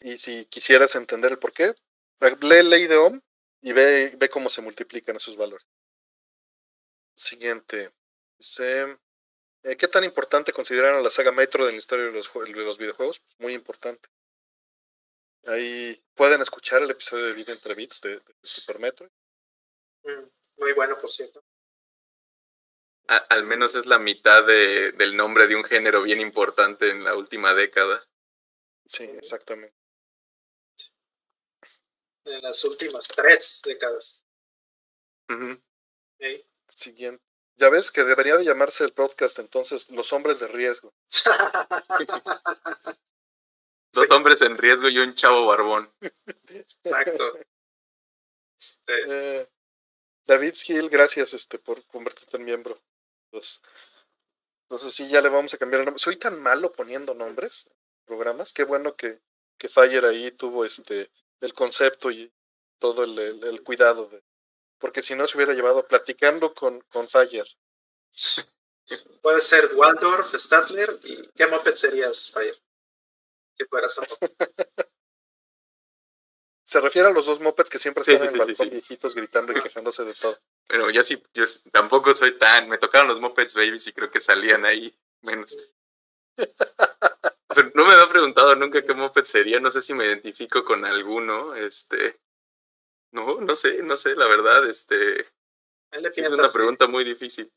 Y si quisieras entender el por qué, lee ley de Ohm y ve, ve cómo se multiplican esos valores. Siguiente. Dice, eh, ¿qué tan importante consideran a la saga Metro de la historia de los, de los videojuegos? Pues muy importante. Ahí pueden escuchar el episodio de Vida entre Bits de, de Super Metro. Mm, Muy bueno, por cierto. A, al menos es la mitad de, del nombre de un género bien importante en la última década. Sí, exactamente. En las últimas tres décadas. Uh -huh. ¿Sí? Siguiente. Ya ves que debería de llamarse el podcast entonces Los Hombres de Riesgo. Dos sí. hombres en riesgo y un chavo barbón. Exacto. Este... Eh, David Gil, gracias este, por convertirte en miembro. Entonces, entonces sí, ya le vamos a cambiar el nombre. Soy tan malo poniendo nombres programas. Qué bueno que, que Fire ahí tuvo este el concepto y todo el, el, el cuidado de, porque si no se hubiera llevado platicando con, con Fire. Puede ser Waldorf, Statler y ¿qué moped serías, Fire? Si fueras un Se refiere a los dos mopeds que siempre Sí, están sí, en el sí, balcón viejitos gritando y quejándose de todo. Pero yo sí, yo tampoco soy tan. Me tocaron los Mopeds Babies y creo que salían ahí menos. Pero no me había preguntado nunca qué Moped sería. No sé si me identifico con alguno. Este. No, no sé, no sé, la verdad. Este. es una pregunta muy difícil.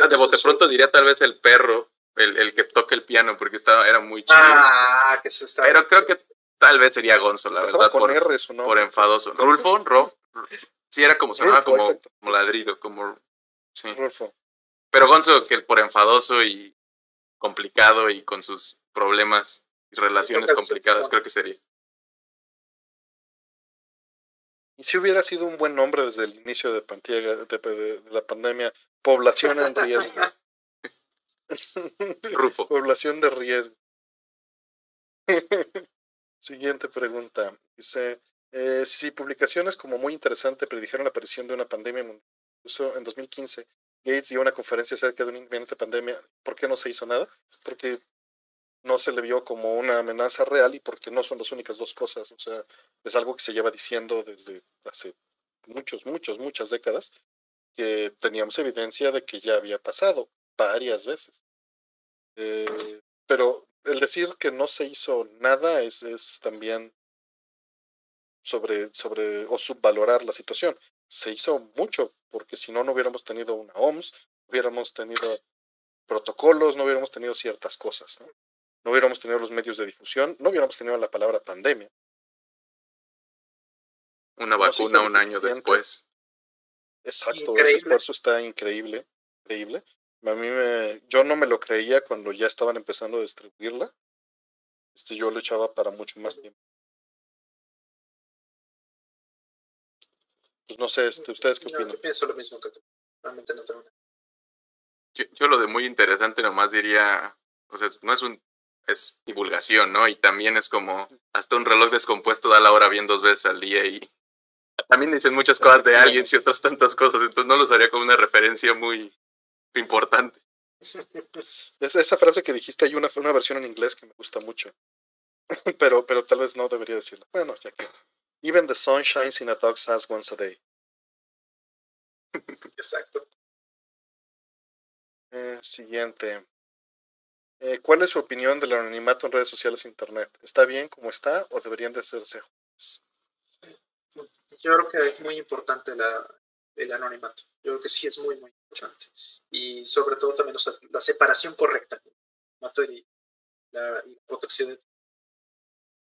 Ah, de bote pronto diría tal vez el perro, el, el, que toca el piano, porque estaba, era muy chido. Ah, que se está. Pero creo que tal vez sería Gonzo, la verdad. Por, por enfadoso. Rulfo, Ro, sí, era como, llamaba como, como, ladrido, como. Sí. Rulfo. Pero Gonzo, que por enfadoso y complicado y con sus problemas y relaciones complicadas, creo que sería. Y si hubiera sido un buen nombre desde el inicio de, de, la pandemia, población en riesgo. Rufo. población de riesgo. Siguiente pregunta. Dice, eh, si publicaciones como muy interesante predijeron la aparición de una pandemia mundial, incluso en 2015, Gates dio una conferencia acerca de una inminente pandemia, ¿por qué no se hizo nada? Porque no se le vio como una amenaza real y porque no son las únicas dos cosas. O sea, es algo que se lleva diciendo desde hace muchos, muchos, muchas décadas, que teníamos evidencia de que ya había pasado varias veces. Eh, pero el decir que no se hizo nada es, es también sobre, sobre o subvalorar la situación. Se hizo mucho, porque si no, no hubiéramos tenido una OMS, hubiéramos tenido protocolos, no hubiéramos tenido ciertas cosas. ¿no? No hubiéramos tenido los medios de difusión, no hubiéramos tenido la palabra pandemia. Una vacuna un año después. Exacto, ese esfuerzo está increíble, increíble. A mí me, yo no me lo creía cuando ya estaban empezando a distribuirla. Este, yo lo echaba para mucho más tiempo. Pues no sé, este, ¿ustedes qué opinan? Yo pienso lo mismo que tú. Realmente no tengo yo, yo lo de muy interesante nomás diría, o sea, no es un es divulgación, ¿no? Y también es como hasta un reloj descompuesto da la hora bien dos veces al día y también dicen muchas cosas de alguien y otras tantas cosas, entonces no los haría como una referencia muy importante. Esa, esa frase que dijiste hay una, una versión en inglés que me gusta mucho, pero, pero tal vez no debería decirla. Bueno, ya que... Even the sun shines in a dog's ass once a day. Exacto. Eh, siguiente. Eh, ¿Cuál es su opinión del anonimato en redes sociales e internet? ¿Está bien como está o deberían de hacerse Yo creo que es muy importante la, el anonimato. Yo creo que sí es muy, muy importante. Y sobre todo también la separación correcta y la, y protección.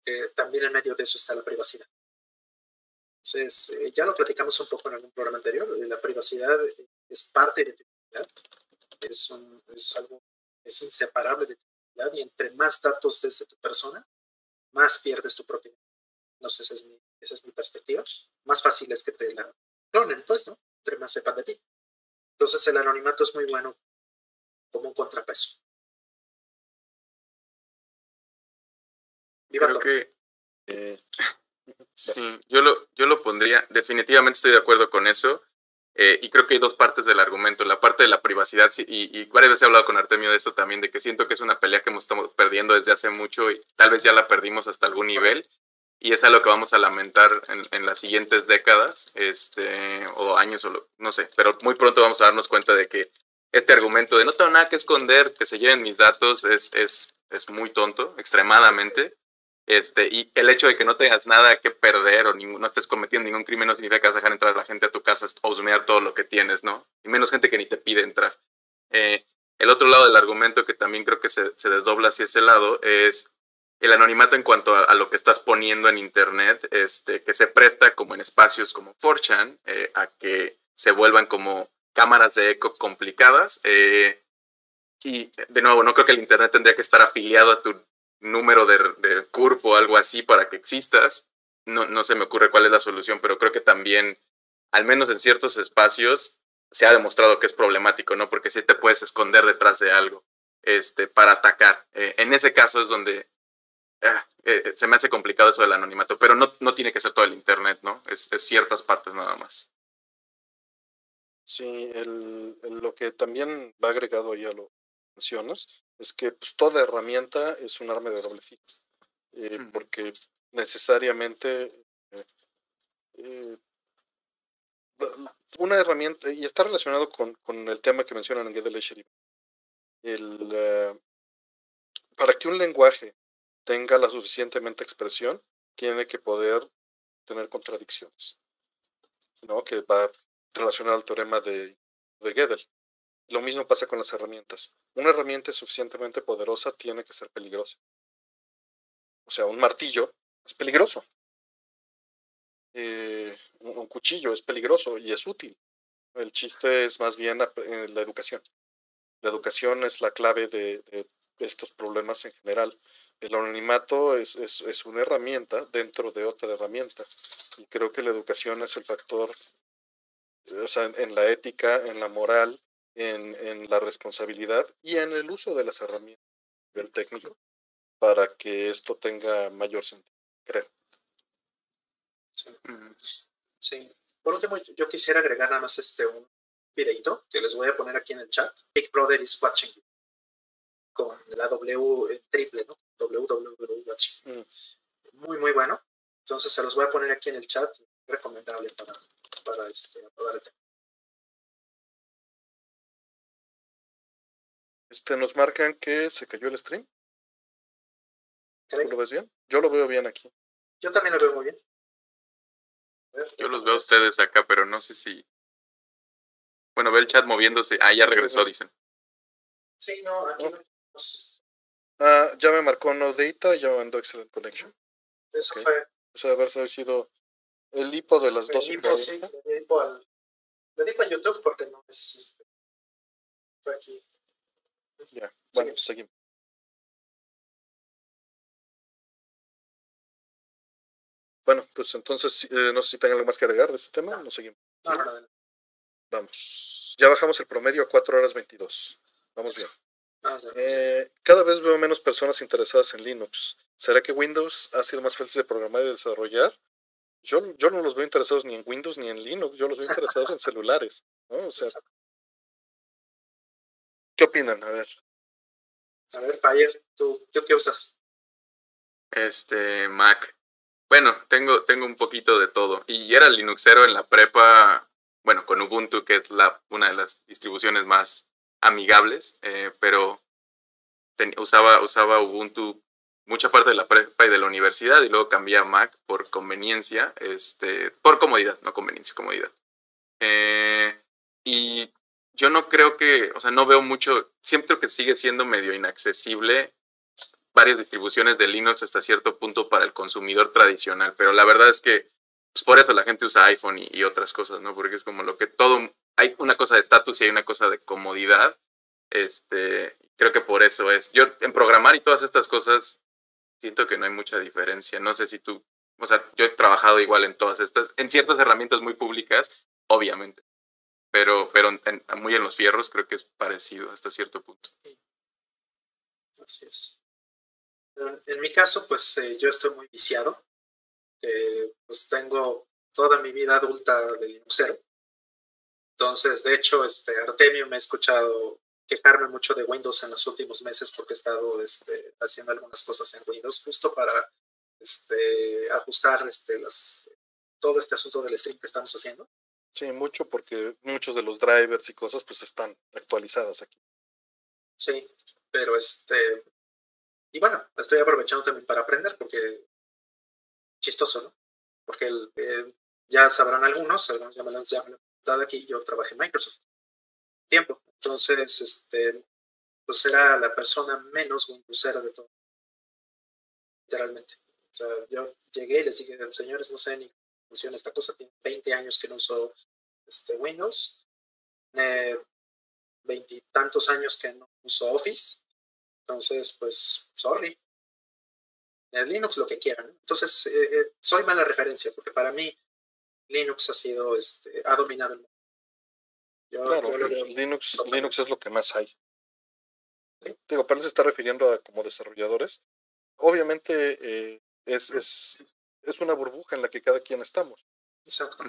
Que también en medio de eso está la privacidad. Entonces, eh, ya lo platicamos un poco en algún programa anterior. La privacidad es parte de tu identidad. Es, es algo es inseparable de tu identidad y entre más datos desde tu persona, más pierdes tu propiedad. No sé, esa es mi, esa es mi perspectiva. Más fácil es que te la clonen, pues, ¿no? Entre más sepan de ti. Entonces el anonimato es muy bueno como un contrapeso. Creo que eh, sí, yo lo, yo lo pondría, definitivamente estoy de acuerdo con eso. Eh, y creo que hay dos partes del argumento. La parte de la privacidad, y, varias veces he hablado con Artemio de esto también, de que siento que es una pelea que estado perdiendo desde hace mucho y tal vez ya la perdimos hasta algún nivel. Y es algo que vamos a lamentar en, en las siguientes décadas, este, o años, o no sé, pero muy pronto vamos a darnos cuenta de que este argumento de no tengo nada que esconder, que se lleven mis datos, es, es, es muy tonto, extremadamente. Este, y el hecho de que no tengas nada que perder o no estés cometiendo ningún crimen no significa que vas a dejar entrar a la gente a tu casa a husmear todo lo que tienes, ¿no? Y menos gente que ni te pide entrar. Eh, el otro lado del argumento que también creo que se, se, desdobla hacia ese lado es el anonimato en cuanto a, lo que estás poniendo en Internet, este, que se presta como en espacios como 4chan eh, a que se vuelvan como cámaras de eco complicadas. Eh, y de nuevo, no creo que el Internet tendría que estar afiliado a tu número de, de CURP o algo así para que existas. No, no se me ocurre cuál es la solución, pero creo que también, al menos en ciertos espacios, se ha demostrado que es problemático, ¿no? Porque si te puedes esconder detrás de algo este, para atacar. Eh, en ese caso es donde ah, eh, se me hace complicado eso del anonimato, pero no, no tiene que ser todo el Internet, ¿no? Es, es ciertas partes nada más. Sí, el, lo que también va agregado ahí a lo es que pues, toda herramienta es un arma de doble filo, eh, porque necesariamente eh, eh, una herramienta, y está relacionado con, con el tema que mencionan en Gedele el para que un lenguaje tenga la suficientemente expresión, tiene que poder tener contradicciones, ¿no? que va relacionado al teorema de, de Gödel. Lo mismo pasa con las herramientas. Una herramienta suficientemente poderosa tiene que ser peligrosa. O sea, un martillo es peligroso. Eh, un cuchillo es peligroso y es útil. El chiste es más bien eh, la educación. La educación es la clave de, estos problemas en general. El anonimato es, es, es, una herramienta dentro de otra herramienta. Y creo que la educación es el factor, o sea, en la ética, en la moral, en, en la responsabilidad y en el uso de las herramientas del técnico para que esto tenga mayor sentido, creo. Sí. Por último, yo quisiera agregar nada más este un videito que les voy a poner aquí en el chat. Big Brother is watching you. Con la W triple, ¿no? www watching. Mm. Muy, muy bueno. Entonces se los voy a poner aquí en el chat. Recomendable para, para este, abordar el tema. Este, nos marcan que se cayó el stream. ¿Tú lo ves bien? Yo lo veo bien aquí. Yo también lo veo muy bien. Yo los veo a ustedes acá, pero no sé si. Bueno, ve el chat moviéndose. Ah, ya regresó, dicen. Sí, no, aquí no. Ah, ya me marcó no data y ya me mandó excellent connection. Eso fue. O sea, haber sido el hipo de las dos. El hipo, sí, le hipo al. Le hipo a YouTube porque no es. Este, fue aquí. Ya, bueno, seguimos. Bueno, pues entonces eh, no sé si tengan algo más que agregar de este tema. No, seguimos. Vamos. Ya bajamos el promedio a 4 horas 22. Vamos bien. Eh, cada vez veo menos personas interesadas en Linux. ¿Será que Windows ha sido más fácil de programar y de desarrollar? Yo, yo no los veo interesados ni en Windows ni en Linux. Yo los veo interesados en celulares. ¿no? O sea, ¿Qué opinan? A ver. A ver, Payer, ¿tú, ¿tú qué usas? Este, Mac. Bueno, tengo, tengo un poquito de todo. Y era Linuxero en la prepa, bueno, con Ubuntu, que es la, una de las distribuciones más amigables, eh, pero usaba, usaba Ubuntu mucha parte de la prepa y de la universidad y luego cambié a Mac por conveniencia, este, por comodidad, no conveniencia, comodidad. Eh, y yo no creo que, o sea, no veo mucho, siempre que sigue siendo medio inaccesible varias distribuciones de Linux hasta cierto punto para el consumidor tradicional, pero la verdad es que pues por eso la gente usa iPhone y, otras cosas, ¿no? Porque es como lo que todo, hay una cosa de estatus y hay una cosa de comodidad, este, creo que por eso es. Yo en programar y todas estas cosas siento que no hay mucha diferencia, no sé si tú, o sea, yo he trabajado igual en todas estas, en ciertas herramientas muy públicas, obviamente, pero, pero muy en los fierros creo que es parecido hasta cierto punto. Así es. En, mi caso, pues eh, yo estoy muy viciado. Eh, pues tengo toda mi vida adulta de Linuxero. Entonces, de hecho, este Artemio me ha escuchado quejarme mucho de Windows en los últimos meses porque he estado este, haciendo algunas cosas en Windows justo para este, ajustar este, todo este asunto del stream que estamos haciendo. Sí, mucho porque muchos de los drivers y cosas pues están actualizadas aquí. Sí, pero este, y bueno, estoy aprovechando también para aprender porque chistoso, ¿no? Porque el, eh, ya sabrán algunos, ya me lo han dado aquí, yo trabajé en Microsoft tiempo. Entonces, este, pues era la persona menos Windowsera de todo. Literalmente. O sea, yo llegué y les dije, señores, no sé ni funciona esta cosa. Tiene 20 años que no uso este, Windows. Veintitantos años que no uso Office. Entonces, pues, sorry. En Linux lo que quieran. Entonces, eh, eh, soy mala referencia porque para mí Linux ha sido, este, ha dominado el mundo. claro, Linux, Linux es lo que más hay. Digo, para se está refiriendo a como desarrolladores. Obviamente eh, es, es, es una burbuja en la que cada quien estamos. Exacto.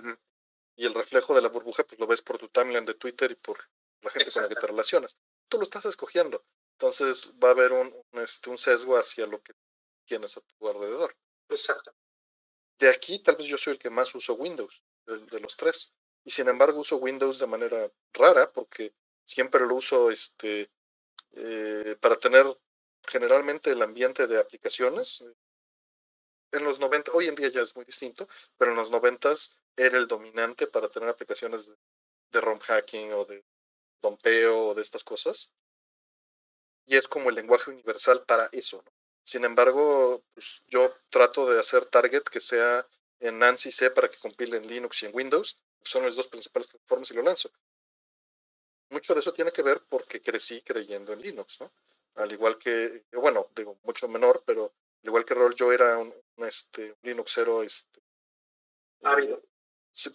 Y el reflejo de la burbuja, pues lo ves por tu timeline de Twitter y por la gente con la que te relacionas. Tú lo estás escogiendo. Entonces va a haber un, este, un sesgo hacia lo que tienes a tu alrededor. Exacto. De aquí tal vez yo soy el que más uso Windows, de, los tres. Y sin embargo uso Windows de manera rara porque siempre lo uso este, eh, para tener generalmente el ambiente de aplicaciones. En los 90, hoy en día ya es muy distinto, pero en los 90 era el dominante para tener aplicaciones de ROM hacking o de dompeo o de estas cosas. Y es como el lenguaje universal para eso. Sin embargo, pues, yo trato de hacer target que sea en Nancy C para que compile en Linux y en Windows. Son las dos principales plataformas y lo lanzo. Mucho de eso tiene que ver porque crecí creyendo en Linux, ¿no? Al igual que, bueno, digo, mucho menor, pero al igual que Rol, yo era un, este, Linuxero, este. Ávido.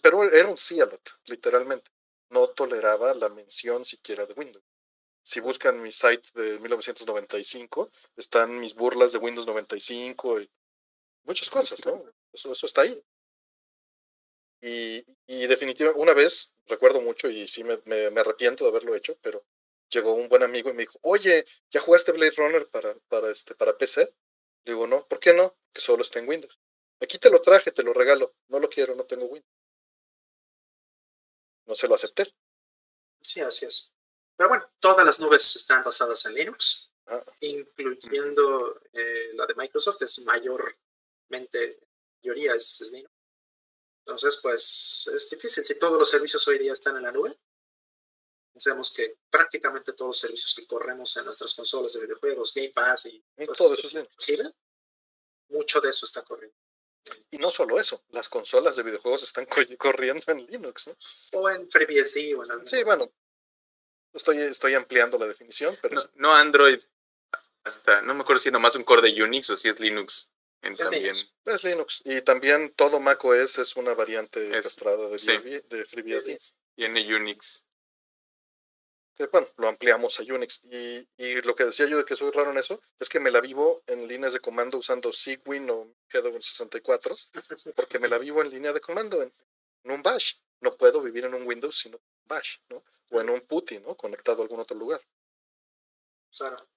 pero era un Cialot, literalmente. No toleraba la mención siquiera de Windows. Si buscan mi site de 1995, están mis burlas de Windows 95 y muchas cosas, ¿no? Eso, eso está ahí. Y, y definitivamente, una vez, recuerdo mucho y sí me, me, arrepiento de haberlo hecho, pero llegó un buen amigo y me dijo, oye, ¿ya jugaste Blade Runner para, para, este, para PC? Digo, no, ¿por qué no? Que solo está en Windows. Aquí te lo traje, te lo regalo. No lo quiero, no tengo Windows. No se lo acepté. Sí, así es. Pero bueno, todas las nubes están basadas en Linux, ah. incluyendo eh, la de Microsoft, es mayormente, mayoría es, es Linux. Entonces, pues es difícil. Si todos los servicios hoy día están en la nube, pensemos que prácticamente todos los servicios que corremos en nuestras consolas de videojuegos, Game Pass y todo eso es mucho de eso está corriendo. Y no solo eso, las consolas de videojuegos están corriendo en Linux, ¿no? O en FreeBSD o en Sí, bueno, estoy, estoy ampliando la definición, pero... No, no, Android, hasta, no me acuerdo si nomás un core de Unix o si es Linux es también. Linux. Es Linux. Y también todo macOS es una variante castrada de, de FreeBSD. Tiene Unix. Bueno, lo ampliamos a Unix. Y, y, lo que decía yo de que soy raro en eso es que me la vivo en líneas de comando usando Cygwin o GW64, porque me la vivo en línea de comando, en, un bash. No puedo vivir en un Windows sino bash, ¿no? O en un PuTTY, ¿no? Conectado a algún otro lugar. Claro.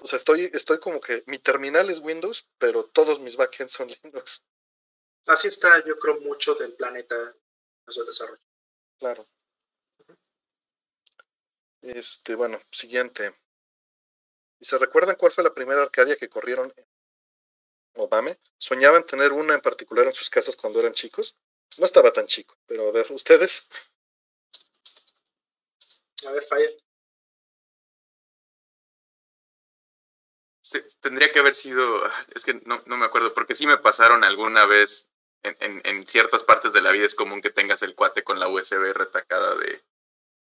O sea, estoy, estoy como que mi terminal es Windows, pero todos mis backends son Linux. Así está, yo creo, mucho del planeta en desarrollo. Claro. Este, bueno, siguiente. ¿Y se recuerdan cuál fue la primera Arcadia que corrieron en Obama? ¿Soñaban tener una en particular en sus casas cuando eran chicos? No estaba tan chico, pero a ver, ¿ustedes? A ver, Fire. tendría que haber sido, es que no, no, me acuerdo, porque sí me pasaron alguna vez en, en, en, ciertas partes de la vida es común que tengas el cuate con la USB retacada de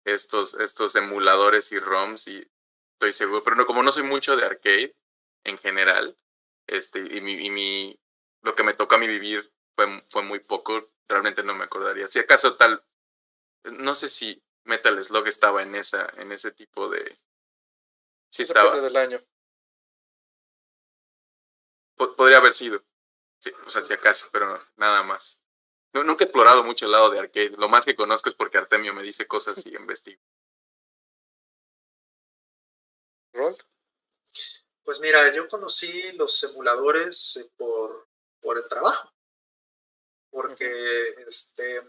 estos, estos emuladores y ROMs y estoy seguro, pero no, como no soy mucho de arcade en general, este, y mi, y mi lo que me tocó a mí vivir fue, fue muy poco, realmente no me acordaría. Si acaso tal, no sé si Metal Slug estaba en esa, en ese tipo de. Sí estaba. del año podría haber sido. o sea, si acaso, pero nada más. Nunca he explorado mucho el lado de arcade. Lo más que conozco es porque Artemio me dice cosas y investigo. ¿Rol? Pues mira, yo conocí los emuladores eh, por, por el trabajo. Porque este,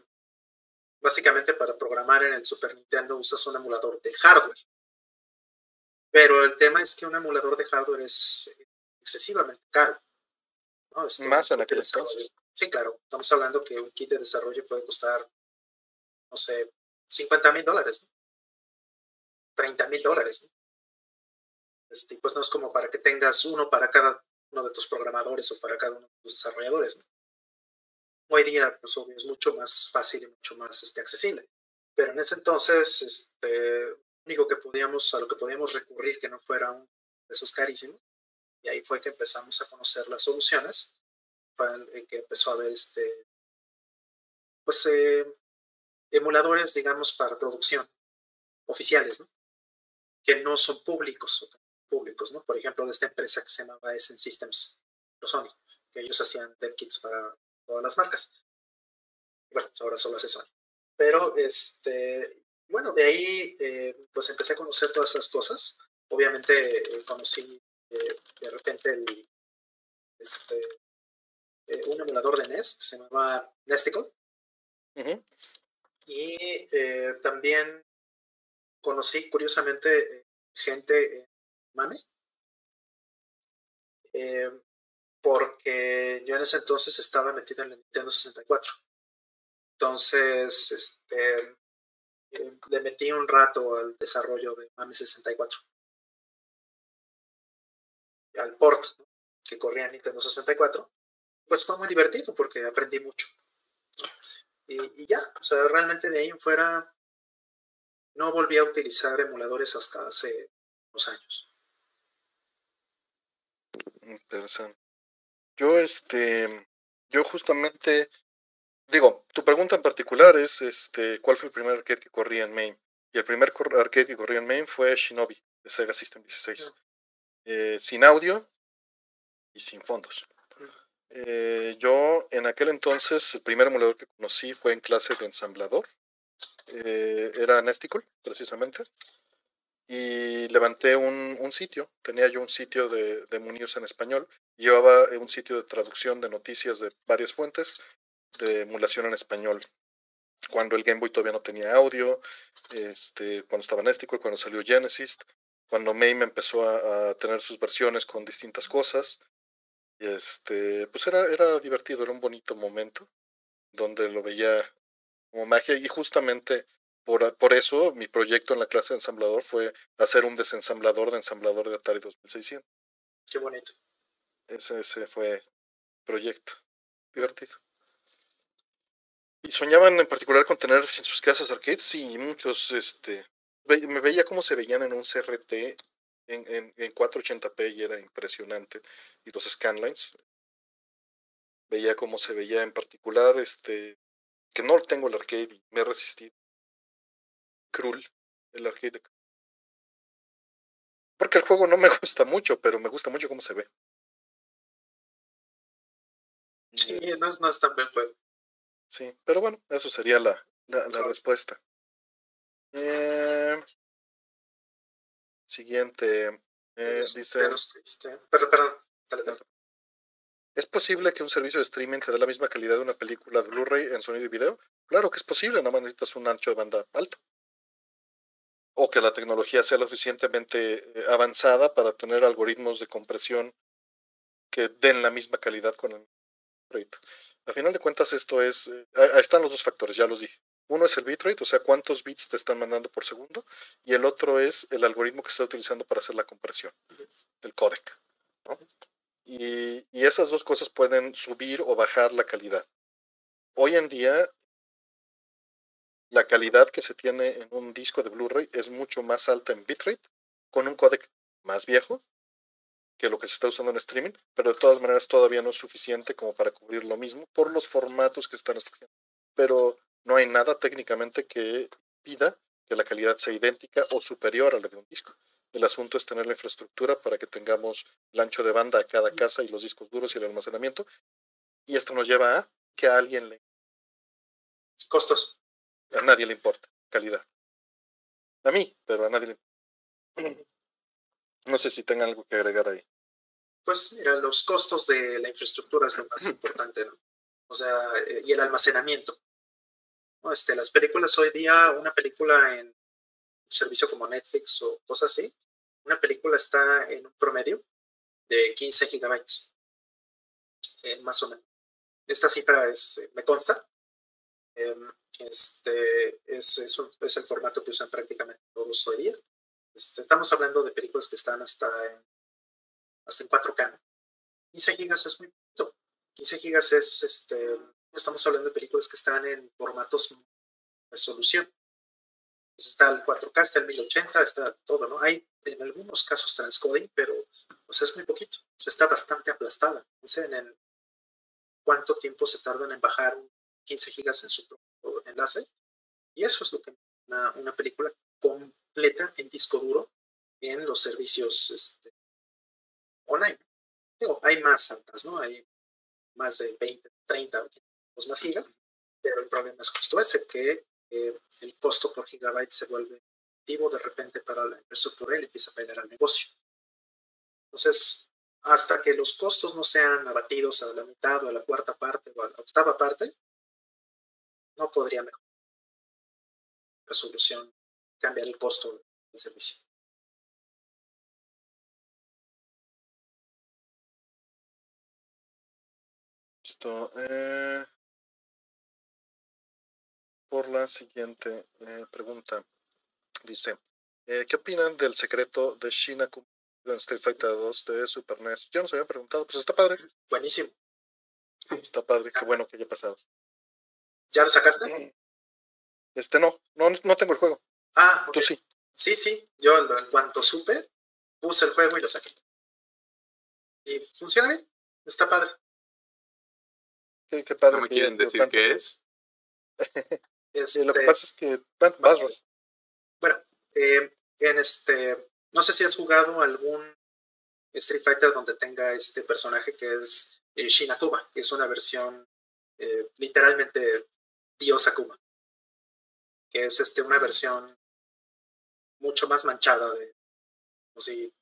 básicamente para programar en el Super Nintendo usas un emulador de hardware. Pero el tema es que un emulador de hardware es excesivamente caro. Este, Más en aquel entonces. Sí, claro. Estamos hablando que un kit de desarrollo puede costar, no sé, 50 mil dólares, 30 mil dólares. Este, pues no es como para que tengas uno para cada uno de tus programadores o para cada uno de tus desarrolladores. Hoy día, pues obvio, es mucho más fácil y mucho más este, accesible. Pero en ese entonces, este, único que podíamos, a lo que podíamos recurrir que no fuera un de esos carísimos, y ahí fue que empezamos a conocer las soluciones, en que empezó a haber este, pues, eh, emuladores, digamos, para producción, oficiales, ¿no? que no son públicos, públicos, ¿no? Por ejemplo, de esta empresa que se llamaba Essence Systems, Sony, que ellos hacían dev kits para todas las marcas. Bueno, ahora solo hace Sony. Pero, este, bueno, de ahí, eh, pues empecé a conocer todas esas cosas. Obviamente eh, conocí de repente el, este, eh, un emulador de NES que se llamaba Nesticle. Y eh, también conocí curiosamente gente en Mame. Eh, porque yo en ese entonces estaba metido en el Nintendo 64. Entonces, este, eh, le metí un rato al desarrollo de Mami 64. Al port que corría en Nintendo 64. Pues fue muy divertido porque aprendí mucho. Y, y, ya, o sea, realmente de ahí en fuera no volví a utilizar emuladores hasta hace unos años. Interesante. Yo, este, yo justamente, digo, tu pregunta en particular es, este, ¿cuál fue el primer arcade que corría en main? Y el primer arcade que corría en main fue Shinobi, de Sega System 16. Eh, sin audio y sin fondos. Eh, yo en aquel entonces, el primer emulador que conocí fue en clase de ensamblador. Eh, era Nesticle, precisamente y levanté un, sitio. Tenía yo un sitio de, de Munius en español. Llevaba un sitio de traducción de noticias de varias fuentes de emulación en español. Cuando el Game Boy todavía no tenía audio, este, cuando estaba Nesticle, cuando salió Genesis, cuando MAME empezó a, tener sus versiones con distintas cosas. Y este, pues era, era divertido, era un bonito momento donde lo veía como magia y justamente por, por, eso mi proyecto en la clase de ensamblador fue hacer un desensamblador de ensamblador de Atari 2600. Qué bonito. Ese, ese fue proyecto. Divertido. Y soñaban en particular con tener en sus casas arcades, y muchos, este, me veía cómo se veían en un CRT en, en, en 480p y era impresionante. Y los scanlines. Veía cómo se veía en particular, este, que no tengo el arcade y me he resistido Krull, el arcade. Porque el juego no me gusta mucho, pero me gusta mucho cómo se ve. Sí, no es, no es tan buen juego. Sí, pero bueno, eso sería la, la, la respuesta. Eh, siguiente. Eh, dice. Perdón, perdón. Dale, dale. ¿Es posible que un servicio de streaming te dé la misma calidad de una película de Blu-ray en sonido y video? Claro que es posible, nada más necesitas un ancho de banda alto o que la tecnología sea lo suficientemente avanzada para tener algoritmos de compresión que den la misma calidad con el bitrate. A final de cuentas, esto es, eh, ahí están los dos factores, ya los dije. Uno es el bitrate, o sea, cuántos bits te están mandando por segundo, y el otro es el algoritmo que está utilizando para hacer la compresión, el codec. Y, y esas dos cosas pueden subir o bajar la calidad. Hoy en día, la calidad que se tiene en un disco de Blu-ray es mucho más alta en bitrate, con un codec más viejo que lo que se está usando en streaming, pero de todas maneras todavía no es suficiente como para cubrir lo mismo por los formatos que están escogiendo. Pero no hay nada técnicamente que pida que la calidad sea idéntica o superior a la de un disco. El asunto es tener la infraestructura para que tengamos el ancho de banda a cada casa y los discos duros y el almacenamiento. Y esto nos lleva a que a alguien le... Costos. A nadie le importa calidad. A mí, pero a nadie le No sé si tengan algo que agregar ahí. Pues mira, los costos de la infraestructura es lo más importante, ¿no? O sea, y el almacenamiento. Este, las películas hoy día, una película en un servicio como Netflix o cosas así, una película está en un promedio de 15 gigabytes, eh, más o menos. Esta cifra es, me consta, eh, este, es, es, el formato que usan prácticamente todos hoy día. Este, estamos hablando de películas que están hasta en, hasta en 4K. 15 gigas es muy poquito. 15 gigas es, este, estamos hablando de películas que están en formatos de resolución. Pues está el 4K, está el 1080, está todo, ¿no? Hay en algunos casos transcoding, pero pues es muy poquito. O está bastante aplastada. Piensen en cuánto tiempo se tardan en bajar 15 gigas en su enlace. Y eso es lo que una, una película completa en disco duro en los servicios este, online. Digo, hay más altas, ¿no? Hay más de 20, 30 o más gigas, pero el problema es justo ese, que eh, el costo por gigabyte se vuelve activo de repente para la infraestructura y le empieza a pegar al negocio. Entonces, hasta que los costos no sean abatidos a la mitad o a la cuarta parte o a la octava parte, no podría mejorar resolución, cambiar el costo del servicio. Listo. Eh... por la siguiente eh, pregunta. Dice, eh, ¿qué opinan del secreto de Shinaku en Street Fighter 2 de Super NES? Yo nos había preguntado, pues está padre. Buenísimo. Está padre, qué bueno que haya pasado. ¿Ya lo sacaste? Este no, no, no tengo el juego. Ah, Tú sí. Sí, sí. Yo en cuanto supe, puse el juego y lo saqué. Y funciona bien. Está padre. Qué, qué padre. ¿No me que- quieren decir tanto- qué es? Sí, lo que Este, pasa es que. Bueno, vas. Bueno, eh, en este, no sé si has jugado algún Street Fighter donde tenga este personaje que es eh, Shin Akuma, que es una versión eh, literalmente Dios Akuma, que es este, una versión mucho más manchada de, no sé si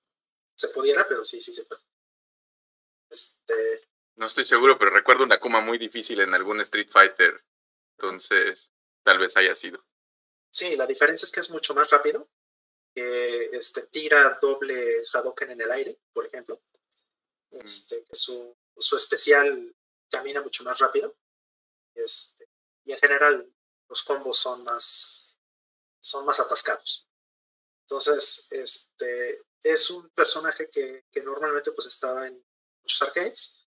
se pudiera, pero sí, sí se puede. Este, No estoy seguro, pero recuerdo una Akuma muy difícil en algún Street Fighter. Entonces, tal vez haya sido. Sí, la diferencia es que es mucho más rápido. que este, tira doble Hadoken en el aire, por ejemplo. Este, que su, su especial camina mucho más rápido. Este, y en general los combos son más, son más atascados. Entonces, este, es un personaje que, que normalmente pues estaba en muchos arcades,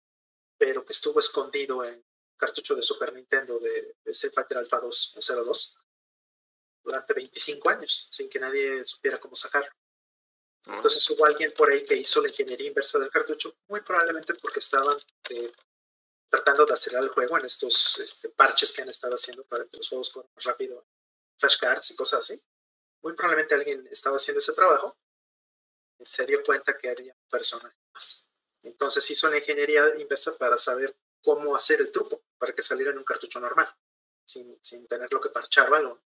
pero que estuvo escondido en cartucho de Super Nintendo de, de Street Fighter Alpha 2 o 02 durante 25 años, sin que nadie supiera cómo sacarlo. ¿no? Entonces hubo alguien por ahí que hizo la ingeniería inversa del cartucho, muy probablemente porque estaban eh, tratando de acelerar el juego en estos este, parches que han estado haciendo para que los juegos corran más rápido, flashcards y cosas así. Muy probablemente alguien estaba haciendo ese trabajo y se dio cuenta que había un personaje más. Entonces hizo la ingeniería inversa para saber cómo hacer el truco, para que saliera en un cartucho normal, sin, sin tenerlo que parchar o algo.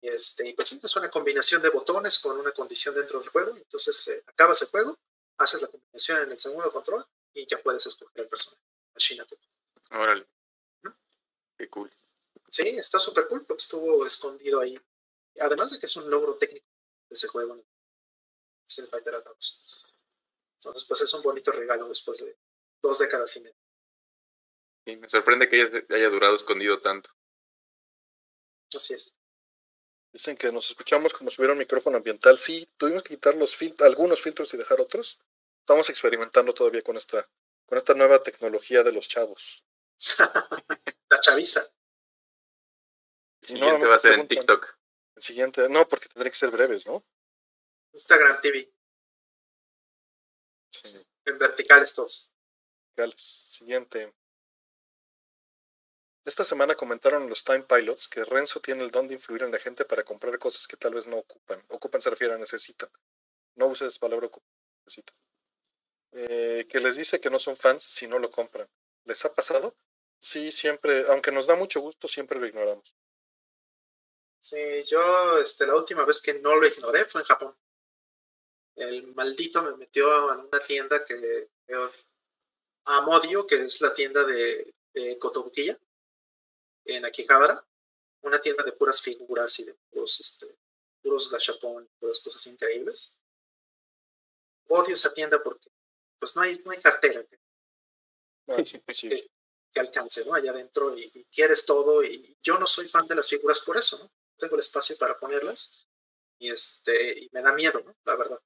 Y, este, y pues es una combinación de botones con una condición dentro del juego. Entonces eh, acabas el juego, haces la combinación en el segundo control y ya puedes escoger el personaje. Akuma. Órale. ¿No? Qué cool. Sí, está súper cool porque estuvo escondido ahí. Además de que es un logro técnico de ese juego. ¿no? El Fighter 2. Entonces, pues es un bonito regalo después de dos décadas y media. Y me sorprende que haya, haya durado escondido tanto. Así es. Dicen que nos escuchamos como si hubiera un micrófono ambiental. Sí, tuvimos que quitar los fil- algunos filtros y dejar otros. Estamos experimentando todavía con esta, con esta nueva tecnología de los chavos. la chaviza. El siguiente no va a ser en. TikTok. El siguiente, no, porque tendría que ser breves, ¿no? Instagram TV, Sí. en verticales todos. Siguiente. Esta semana comentaron los Time Pilots que Renzo tiene el don de influir en la gente para comprar cosas que tal vez no ocupan. Ocupan se refiere a necesitan. No uses palabra necesitan. Eh, que les dice que no son fans si no lo compran. ¿Les ha pasado? Sí, siempre, aunque nos da mucho gusto, siempre lo ignoramos. Sí, yo este, la última vez que no lo ignoré fue en Japón. El maldito me metió a una tienda que Amodio, que es la tienda de, de Kotobukiya, en Akihabara, una tienda de puras figuras y de puros, este, puros gachapón, puras cosas increíbles. Odio esa tienda porque pues no hay, no hay cartera que, No, es imposible. que alcance, ¿no? Allá adentro y, y quieres todo y yo no soy fan de las figuras por eso, ¿no? Tengo el espacio para ponerlas y este y me da miedo, ¿no? La verdad.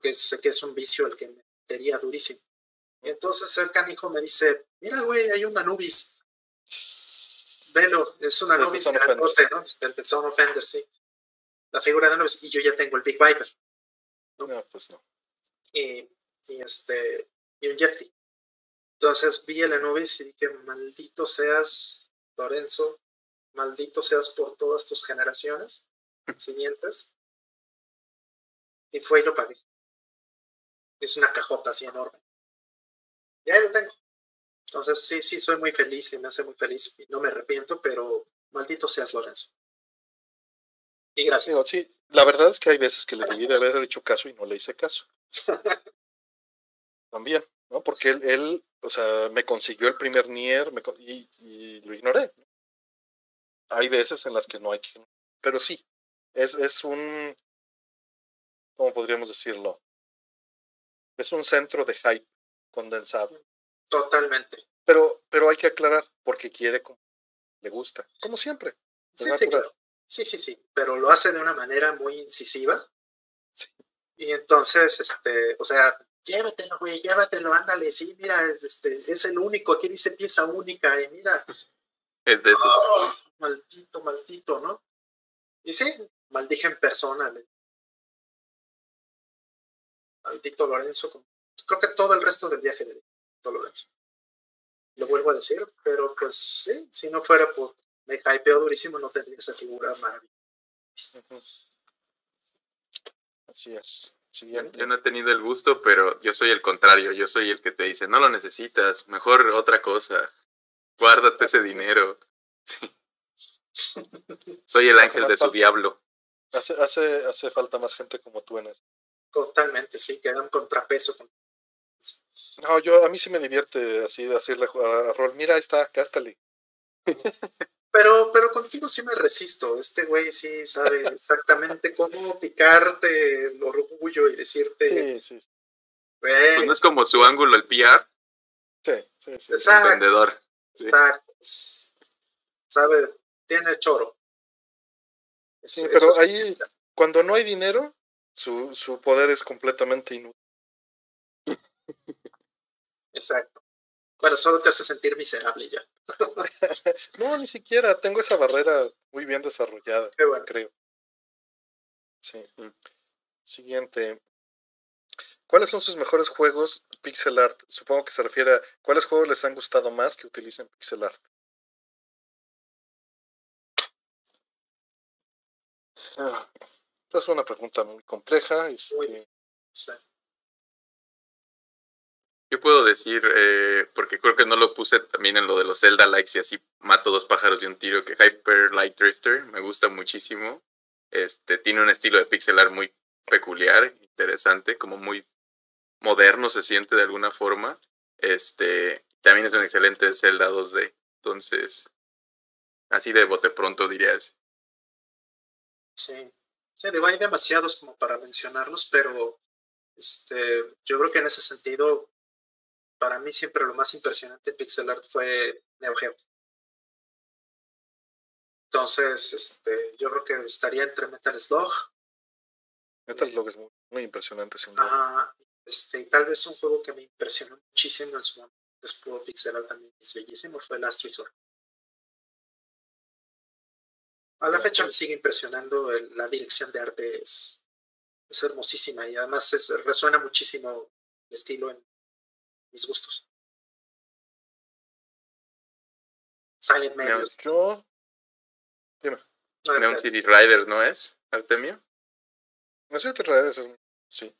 Que sé que es un vicio el que me metería durísimo. Y entonces el canijo me dice, mira, güey, hay un Anubis. Velo, es un Los de ¿no? El de Son of Ender, sí. La figura de Anubis. Y yo ya tengo el Big Viper. No, pues no. y, y este y un Jeffrey. Entonces vi el Anubis y dije, maldito seas, Lorenzo, maldito seas por todas tus generaciones siguientes. Y fue y lo pagué. Es una cajota así enorme. Y ahí lo tengo. Entonces sí, sí, soy muy feliz y me hace muy feliz y no me arrepiento, pero maldito seas, Lorenzo. Y gracias. Sí, la verdad es que hay veces que le debí de haber hecho caso y no le hice caso. También, ¿no? Porque él, él o sea, me consiguió el primer Nier me y, y lo ignoré. Hay veces en las que no hay que... Pero sí, es, es un... ¿Cómo podríamos decirlo? Es un centro de hype condensado. Totalmente. Pero, pero hay que aclarar, porque quiere, como le gusta, como siempre. Sí, sí, sí, sí, sí, pero lo hace de una manera muy incisiva. Sí. Y entonces, este, o sea, llévatelo, güey, llévatelo, ándale, sí, mira, este, es el único, aquí dice pieza única, y mira. Es de esos. ¡oh! maldito, maldito, ¿no? Y sí, maldije en persona. Maldito Lorenzo. Creo que todo el resto del viaje le dije, Lorenzo. Lo vuelvo a decir, pero pues sí, si no fuera por me hypeó durísimo, no tendría esa figura maravillosa. Así es. Yo no he tenido el gusto, pero yo soy el contrario. Yo soy el que te dice, no lo necesitas, mejor otra cosa. Guárdate ese dinero. soy el ángel de su diablo. Hace, hace, hace falta más gente como tú en eso. Totalmente, sí, que un contrapeso. No, yo, a mí sí me divierte así de decirle a Rol, mira, ahí está, cástale. Pero, pero contigo sí me resisto. Este güey sí sabe exactamente cómo picarte el orgullo y decirte. Sí, sí. Pues no es como su ángulo el PR. Sí, sí, sí. El vendedor. Está, sabe, tiene choro. sí, pero ahí, cuando no hay dinero, su, su poder es completamente inútil. Exacto. Bueno, solo te hace sentir miserable ya. no, ni siquiera. Tengo esa barrera muy bien desarrollada, creo. Sí. Siguiente. ¿Cuáles son sus mejores juegos pixel art? Supongo que se refiere a cuáles juegos les han gustado más que utilicen pixel art. Ah, es una pregunta muy compleja. Este... Yo puedo decir, eh, porque creo que no lo puse también en lo de los Zelda likes y así mato dos pájaros de un tiro, que Hyper Light Drifter me gusta muchísimo. Este, tiene un estilo de pixel art muy peculiar, interesante, como muy moderno se siente de alguna forma. Este, también es un excelente Zelda 2D. Entonces, así de bote pronto diría ese. Sí. Sí, hay demasiados como para mencionarlos, pero este, yo creo que en ese sentido para mí siempre lo más impresionante en pixel art fue Neo Geo. Entonces, este, yo creo que estaría entre Metal Slug. Metal Slug es muy, impresionante, sin duda. este, y tal vez un juego que me impresionó muchísimo en su momento, después pixel art también es bellísimo, fue Last Resort. A la fecha me sigue impresionando la dirección de arte, es, es hermosísima y además resuena muchísimo el estilo en mis gustos. Silent Medios. Yo. Dime. Neon City Riders, ¿no es, Artemio? Neon City Riders sí.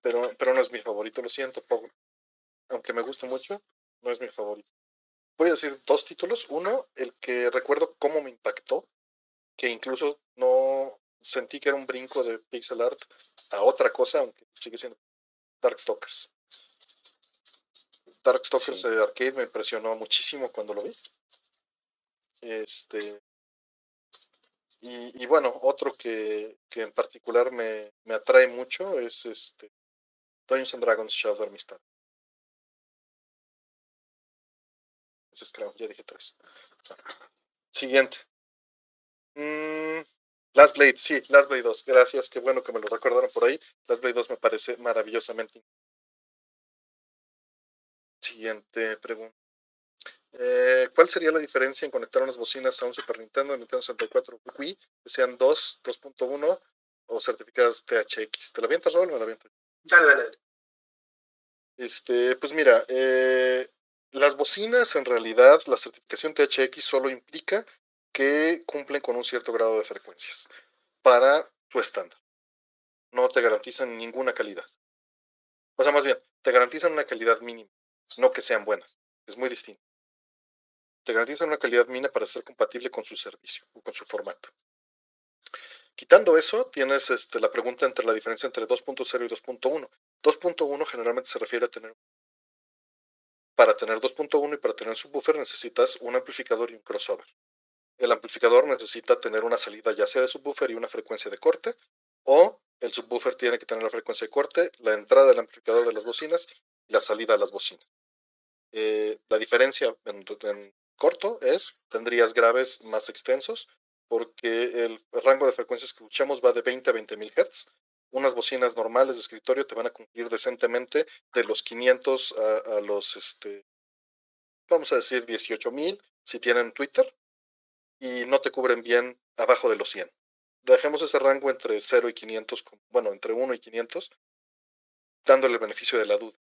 Pero, pero no es mi favorito, lo siento, poco. Aunque me gusta mucho, no es mi favorito. Voy a decir dos títulos. Uno, el que recuerdo cómo me impactó, que incluso no sentí que era un brinco de pixel art a otra cosa, aunque sigue siendo Darkstalkers. Darkstalkers de Arcade me impresionó muchísimo cuando lo vi. Este. Y, bueno, otro que, que en particular me, me, atrae mucho es este Dungeons and Dragons Shadow Amistad. Ese es creo, ya dije tres. Siguiente. Mm, Last Blade, sí, Last Blade 2. Gracias, qué bueno que me lo recordaron por ahí. Last Blade 2 me parece maravillosamente Siguiente pregunta. Eh, ¿Cuál sería la diferencia en conectar unas bocinas a un Super Nintendo, Nintendo 64 Wii, que sean 2, 2.1 o certificadas THX? ¿Te la avientas, Raúl, o me la aviento? Dale, dale. Este, pues mira, eh, las bocinas en realidad, la certificación THX solo implica que cumplen con un cierto grado de frecuencias para tu estándar. No te garantizan ninguna calidad. O sea, más bien, te garantizan una calidad mínima no que sean buenas. Es muy distinto. Te garantizan una calidad mínima para ser compatible con su servicio o con su formato. Quitando eso, tienes este, la pregunta entre la diferencia entre 2.0 y 2.1. 2.1 generalmente se refiere a tener... Para tener 2.1 y para tener subwoofer necesitas un amplificador y un crossover. El amplificador necesita tener una salida ya sea de subwoofer y una frecuencia de corte, o el subwoofer tiene que tener la frecuencia de corte, la entrada del amplificador de las bocinas y la salida de las bocinas. Eh, la diferencia en, corto es, tendrías graves más extensos, porque el rango de frecuencias que escuchamos va de 20 a 20 mil Hz. Unas bocinas normales de escritorio te van a cumplir decentemente de los 500 a, los, este, vamos a decir, 18 mil si tienen Twitter y no te cubren bien abajo de los 100. Dejemos ese rango entre 0 y 500, bueno, entre 1 y 500, dándole el beneficio de la duda.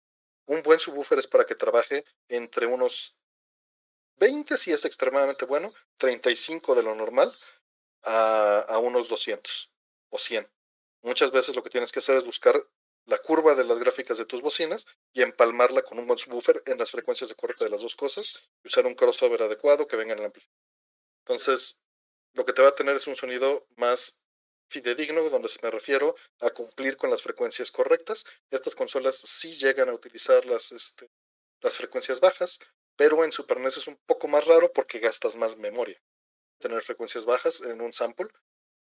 Un buen subwoofer es para que trabaje entre unos 20 si es extremadamente bueno, 35 de lo normal, a, a unos 200 o 100. Muchas veces lo que tienes que hacer es buscar la curva de las gráficas de tus bocinas y empalmarla con un buen subwoofer en las frecuencias de corte de las dos cosas y usar un crossover adecuado que venga en el amplificador. Entonces, lo que te va a tener es un sonido más fidedigno, donde me refiero a cumplir con las frecuencias correctas. Estas consolas sí llegan a utilizar las, este, las frecuencias bajas, pero en Super NES es un poco más raro porque gastas más memoria. Tener frecuencias bajas en un sample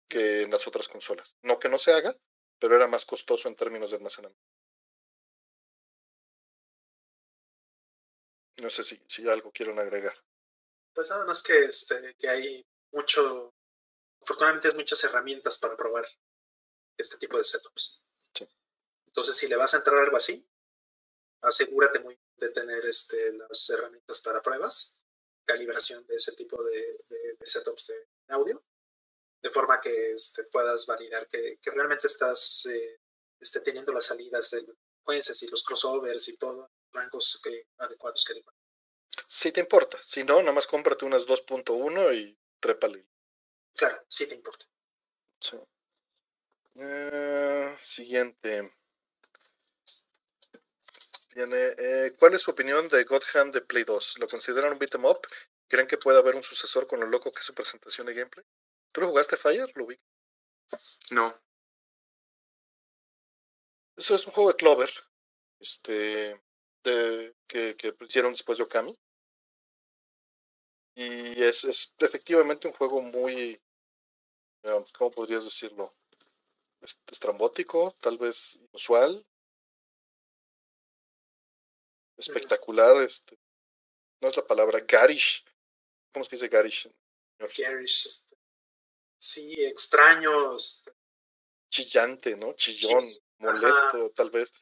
que en las otras consolas. No que no se haga, pero era más costoso en términos de almacenamiento. No sé si, si algo quieren agregar. Pues nada más que, este, que hay mucho, afortunadamente hay muchas herramientas para probar este tipo de setups. Sí. Entonces, si le vas a entrar algo así, asegúrate muy de tener este, las herramientas para pruebas, calibración de ese tipo de, de, de setups de audio, de forma que este, puedas validar que, que realmente estás eh, este, teniendo las salidas de frecuencias y los crossovers y todo, rangos que, adecuados que. Si te importa, si no, nada más cómprate unas 2.1 y trépale. Claro, sí te importa. Sí. Eh, siguiente. Viene, eh, ¿Cuál es su opinión de God Hand de Play 2? ¿Lo consideran un beat'em up? ¿Creen que puede haber un sucesor con lo loco que es su presentación de gameplay? ¿Tú lo jugaste Fire? Lo vi. No. Eso es un juego de Clover. Este. De, que, que hicieron después de Okami. Y es, es efectivamente un juego muy. ¿Cómo podrías decirlo? Estrambótico, tal vez inusual. Espectacular, este. No es la palabra garish. ¿Cómo se dice garish? Garish, este. Sí, extraño. Este. Chillante, ¿no? Chillón, sí. molesto, Ajá. tal vez.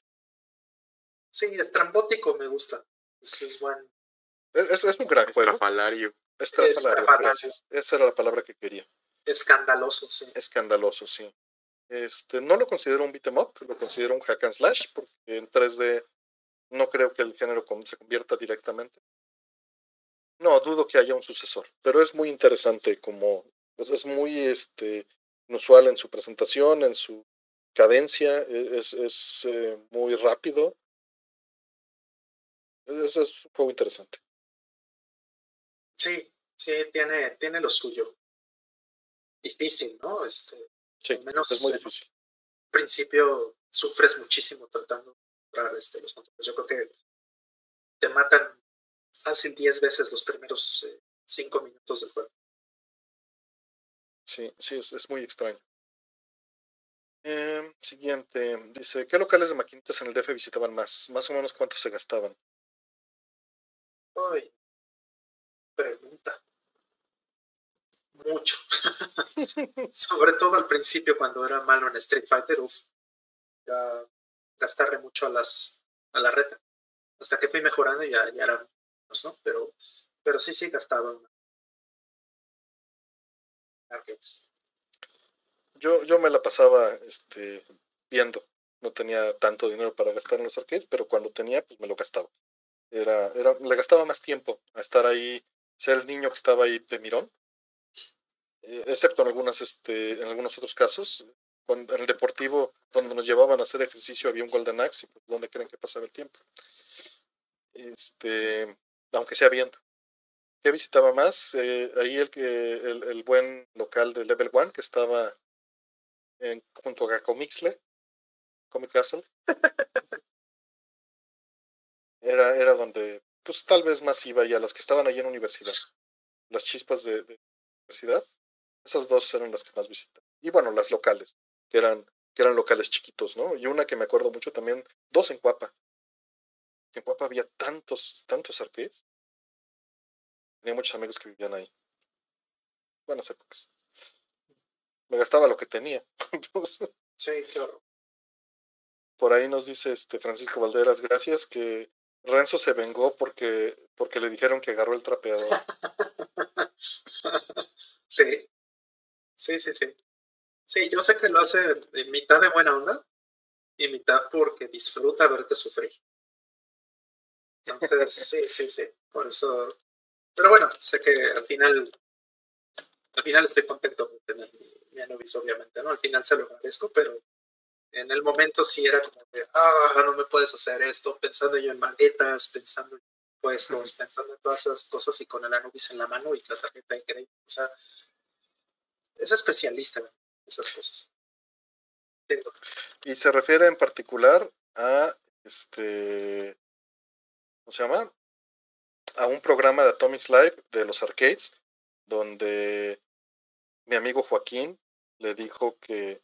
Sí, estrambótico me gusta. Es, es buen. Es, es, un gran juego. Estrafalario. Estrafalario, gracias. Esa era la palabra que quería. Escandaloso, sí. Escandaloso, sí. Este, no lo considero un beat'em up, lo considero un hack and slash, porque en 3D no creo que el género se convierta directamente. No, dudo que haya un sucesor, pero es muy interesante como es, es muy este, inusual en su presentación, en su cadencia, es, es eh, muy rápido. Es, es un juego interesante. Sí, sí, tiene, tiene lo suyo. Difícil, ¿no? Este, sí, al menos es muy difícil. Al principio sufres muchísimo tratando de encontrar este, los controles. Yo creo que te matan fácil 10 veces los primeros 5 eh, minutos del juego. Sí, sí, es, es muy extraño. Eh, siguiente, dice, ¿qué locales de maquinitas en el DF visitaban más? Más o menos cuánto se gastaban. Uy, pregunta. Mucho. Sobre todo al principio cuando era malo en Street Fighter, uff, ya gastarle mucho a las a la reta. Hasta que fui mejorando ya, ya era menos, ¿no? Pero, pero sí, sí gastaba arcades. Yo, yo me la pasaba este, viendo. No tenía tanto dinero para gastar en los arcades, pero cuando tenía, pues me lo gastaba. Era, era, le gastaba más tiempo a estar ahí, ser el niño que estaba ahí de mirón. Eh, excepto en algunas, este, en algunos otros casos. Cuando, en el deportivo, donde nos llevaban a hacer ejercicio, había un Golden Axe, y pues, ¿dónde creen que pasaba el tiempo? Este, aunque sea viendo. ¿Qué visitaba más? Eh, ahí el, que, el, el buen local de Level One, que estaba en, junto a Comixle, Comic Castle. era, era donde, pues tal vez más iba ya, las que estaban ahí en universidad. Las chispas de, de universidad. Esas dos eran las que más visité. Y bueno, las locales, que eran, que eran locales chiquitos, ¿no? Y una que me acuerdo mucho también, dos en Cuapa. En Cuapa había tantos, tantos arcades. Tenía muchos amigos que vivían ahí. Buenas épocas. me gastaba lo que tenía. sí, claro. Por ahí nos dice este Francisco Valderas, gracias, que Renzo se vengó porque, porque le dijeron que agarró el trapeador. sí, sí, sí, sí. Sí, yo sé que lo hace en mitad de buena onda y mitad porque disfruta verte sufrir. Entonces, sí, sí, sí. Por eso. Pero bueno, sé que al final. Al final estoy contento de tener mi, mi Anubis, obviamente, ¿no? Al final se lo agradezco, pero en el momento sí era como de, ah, no me puedes hacer esto, pensando yo en maletas, pensando en puestos, pensando en todas esas cosas y con el Anubis en la mano y la tarjeta de crédito. O sea, es especialista en esas cosas. Y se refiere en particular a este, ¿cómo se llama? A un programa de Atomics Live de los arcades, donde mi amigo Joaquín le dijo que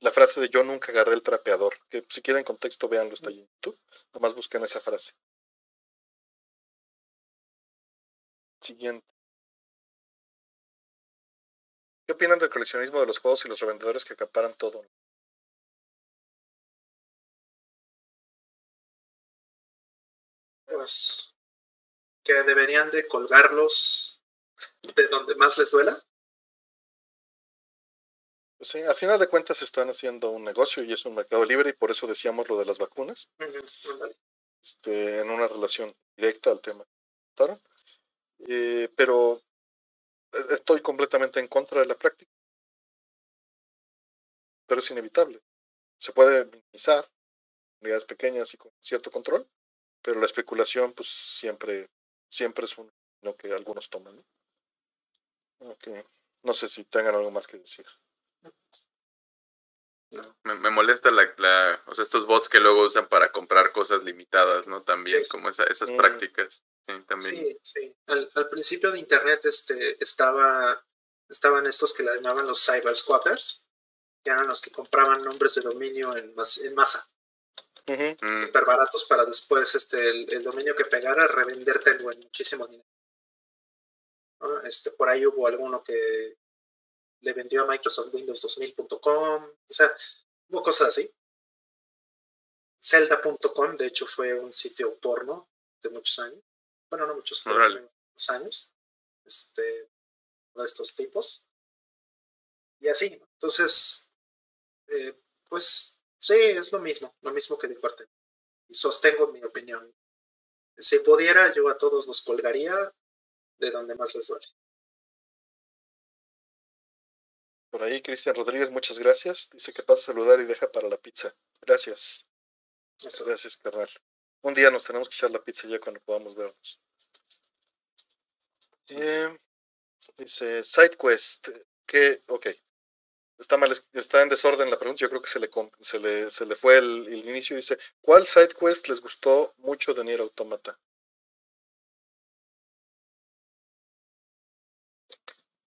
la frase de yo nunca agarré el trapeador, que si quieren contexto, véanlo, está ahí en YouTube. Nomás busquen esa frase. Siguiente. ¿Qué opinan del coleccionismo de los juegos y los revendedores que acaparan todo? Pues que deberían de colgarlos de donde más les duela pues sí, a final de cuentas están haciendo un negocio y es un mercado libre y por eso decíamos lo de las vacunas. este, en una relación directa al tema. Eh, pero estoy completamente en contra de la práctica. Pero es inevitable. Se puede minimizar unidades pequeñas y con cierto control, pero la especulación pues siempre, siempre es un lo que algunos toman. ¿no? no sé si tengan algo más que decir. Me, me, molesta la, la, o sea, estos bots que luego usan para comprar cosas limitadas, ¿no? También, como esa, esas prácticas. Sí, también. sí, sí. Al, al, principio de Internet este, estaba, estaban estos que le llamaban los cyber squatters, que eran los que compraban nombres de dominio en, en masa. Uh Super baratos para después este, el, el, dominio que pegara revendértelo en muchísimo dinero. ¿no? Este, por ahí hubo alguno que le vendió a Microsoft Windows 2000.com, o sea, hubo cosas así. Zelda.com, de hecho, fue un sitio porno de muchos años. Bueno, no muchos, pero muchos años. Este, de estos tipos. Y así, entonces, eh, pues sí, es lo mismo, lo mismo que de cuartel. Y sostengo mi opinión. Si pudiera, yo a todos los colgaría de donde más les duele. Por ahí, Cristian Rodríguez, muchas gracias. Dice que pasa a saludar y deja para la pizza. Gracias. Eso. Gracias, carnal. Un día nos tenemos que echar la pizza ya cuando podamos vernos. Eh, dice SideQuest. Que, ok. Está, mal, está en desorden la pregunta. Yo creo que se le, se le, se le fue el, el inicio. Dice: ¿Cuál SideQuest les gustó mucho de Nier Automata?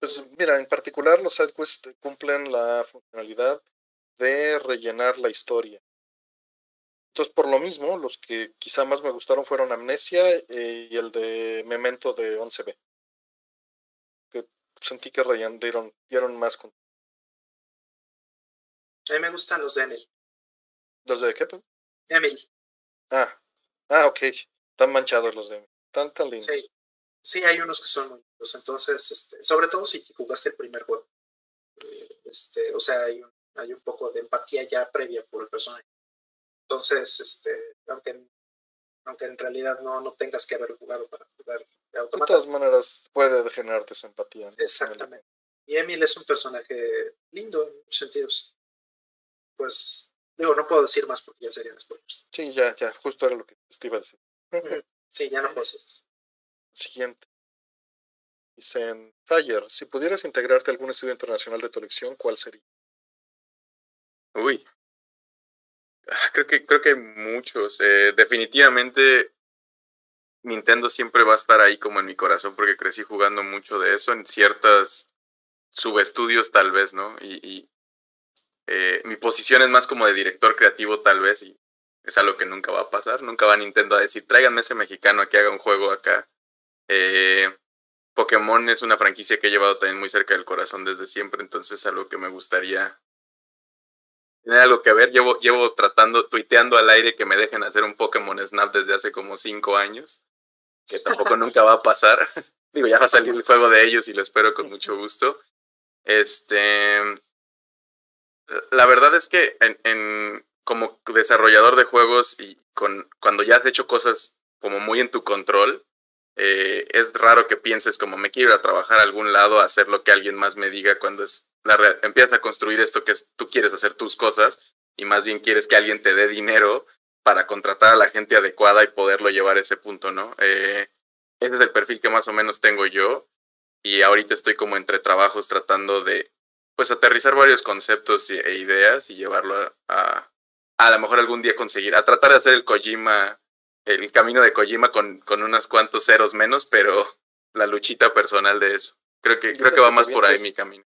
Pues mira, en particular los sidequests cumplen la funcionalidad de rellenar la historia. Entonces, por lo mismo, los que quizá más me gustaron fueron Amnesia eh, y el de Memento de 11B. Que sentí que dieron, dieron más. Con... A mí me gustan los de Emil. ¿Los de qué? Emil. Ah, ah, ok. Están manchados los de Emil. Tan, tan lindos. Sí. Sí, hay unos que son muy entonces, este, sobre todo si jugaste el primer juego. Eh, este, o sea, hay un, hay un poco de empatía ya previa por el personaje. Entonces, este, aunque, aunque en realidad no, no tengas que haber jugado para jugar de automata. De todas maneras, puede generarte esa empatía. Exactamente. Y Emil es un personaje lindo en muchos sentidos. Pues, digo, no puedo decir más porque ya serían spoilers. Sí, ya, ya, justo era lo que te iba a decir. Sí, ya no puedo decir Siguiente. Dicen, Taller, si pudieras integrarte a algún estudio internacional de tu elección, ¿cuál sería? Uy. Ah, creo que, creo que muchos. Eh, definitivamente Nintendo siempre va a estar ahí como en mi corazón porque crecí jugando mucho de eso en ciertas subestudios tal vez, ¿no? Y, y eh, mi posición es más como de director creativo tal vez y es algo que nunca va a pasar. Nunca va Nintendo a decir, tráiganme ese mexicano a que haga un juego acá. Eh, Pokémon es una franquicia que he llevado también muy cerca del corazón desde siempre, entonces es algo que me gustaría tener algo que ver. Llevo, llevo tratando, tuiteando al aire que me dejen hacer un Pokémon Snap desde hace como cinco años, que tampoco nunca va a pasar. Digo, ya va a salir el juego de ellos y lo espero con mucho gusto. Este, la verdad es que en, en como desarrollador de juegos y con, cuando ya has hecho cosas como muy en tu control, eh, es raro que pienses como me quiero ir a trabajar a algún lado, a hacer lo que alguien más me diga cuando es la empiezas a construir esto que es, tú quieres hacer tus cosas y más bien quieres que alguien te dé dinero para contratar a la gente adecuada y poderlo llevar a ese punto, ¿no? Eh, ese es el perfil que más o menos tengo yo y ahorita estoy como entre trabajos tratando de pues aterrizar varios conceptos e ideas y llevarlo a, a, a lo mejor algún día conseguir, a tratar de hacer el Kojima el camino de Kojima con, con unos cuantos ceros menos, pero la luchita personal de eso. Creo que, creo que va más por ahí mi camino.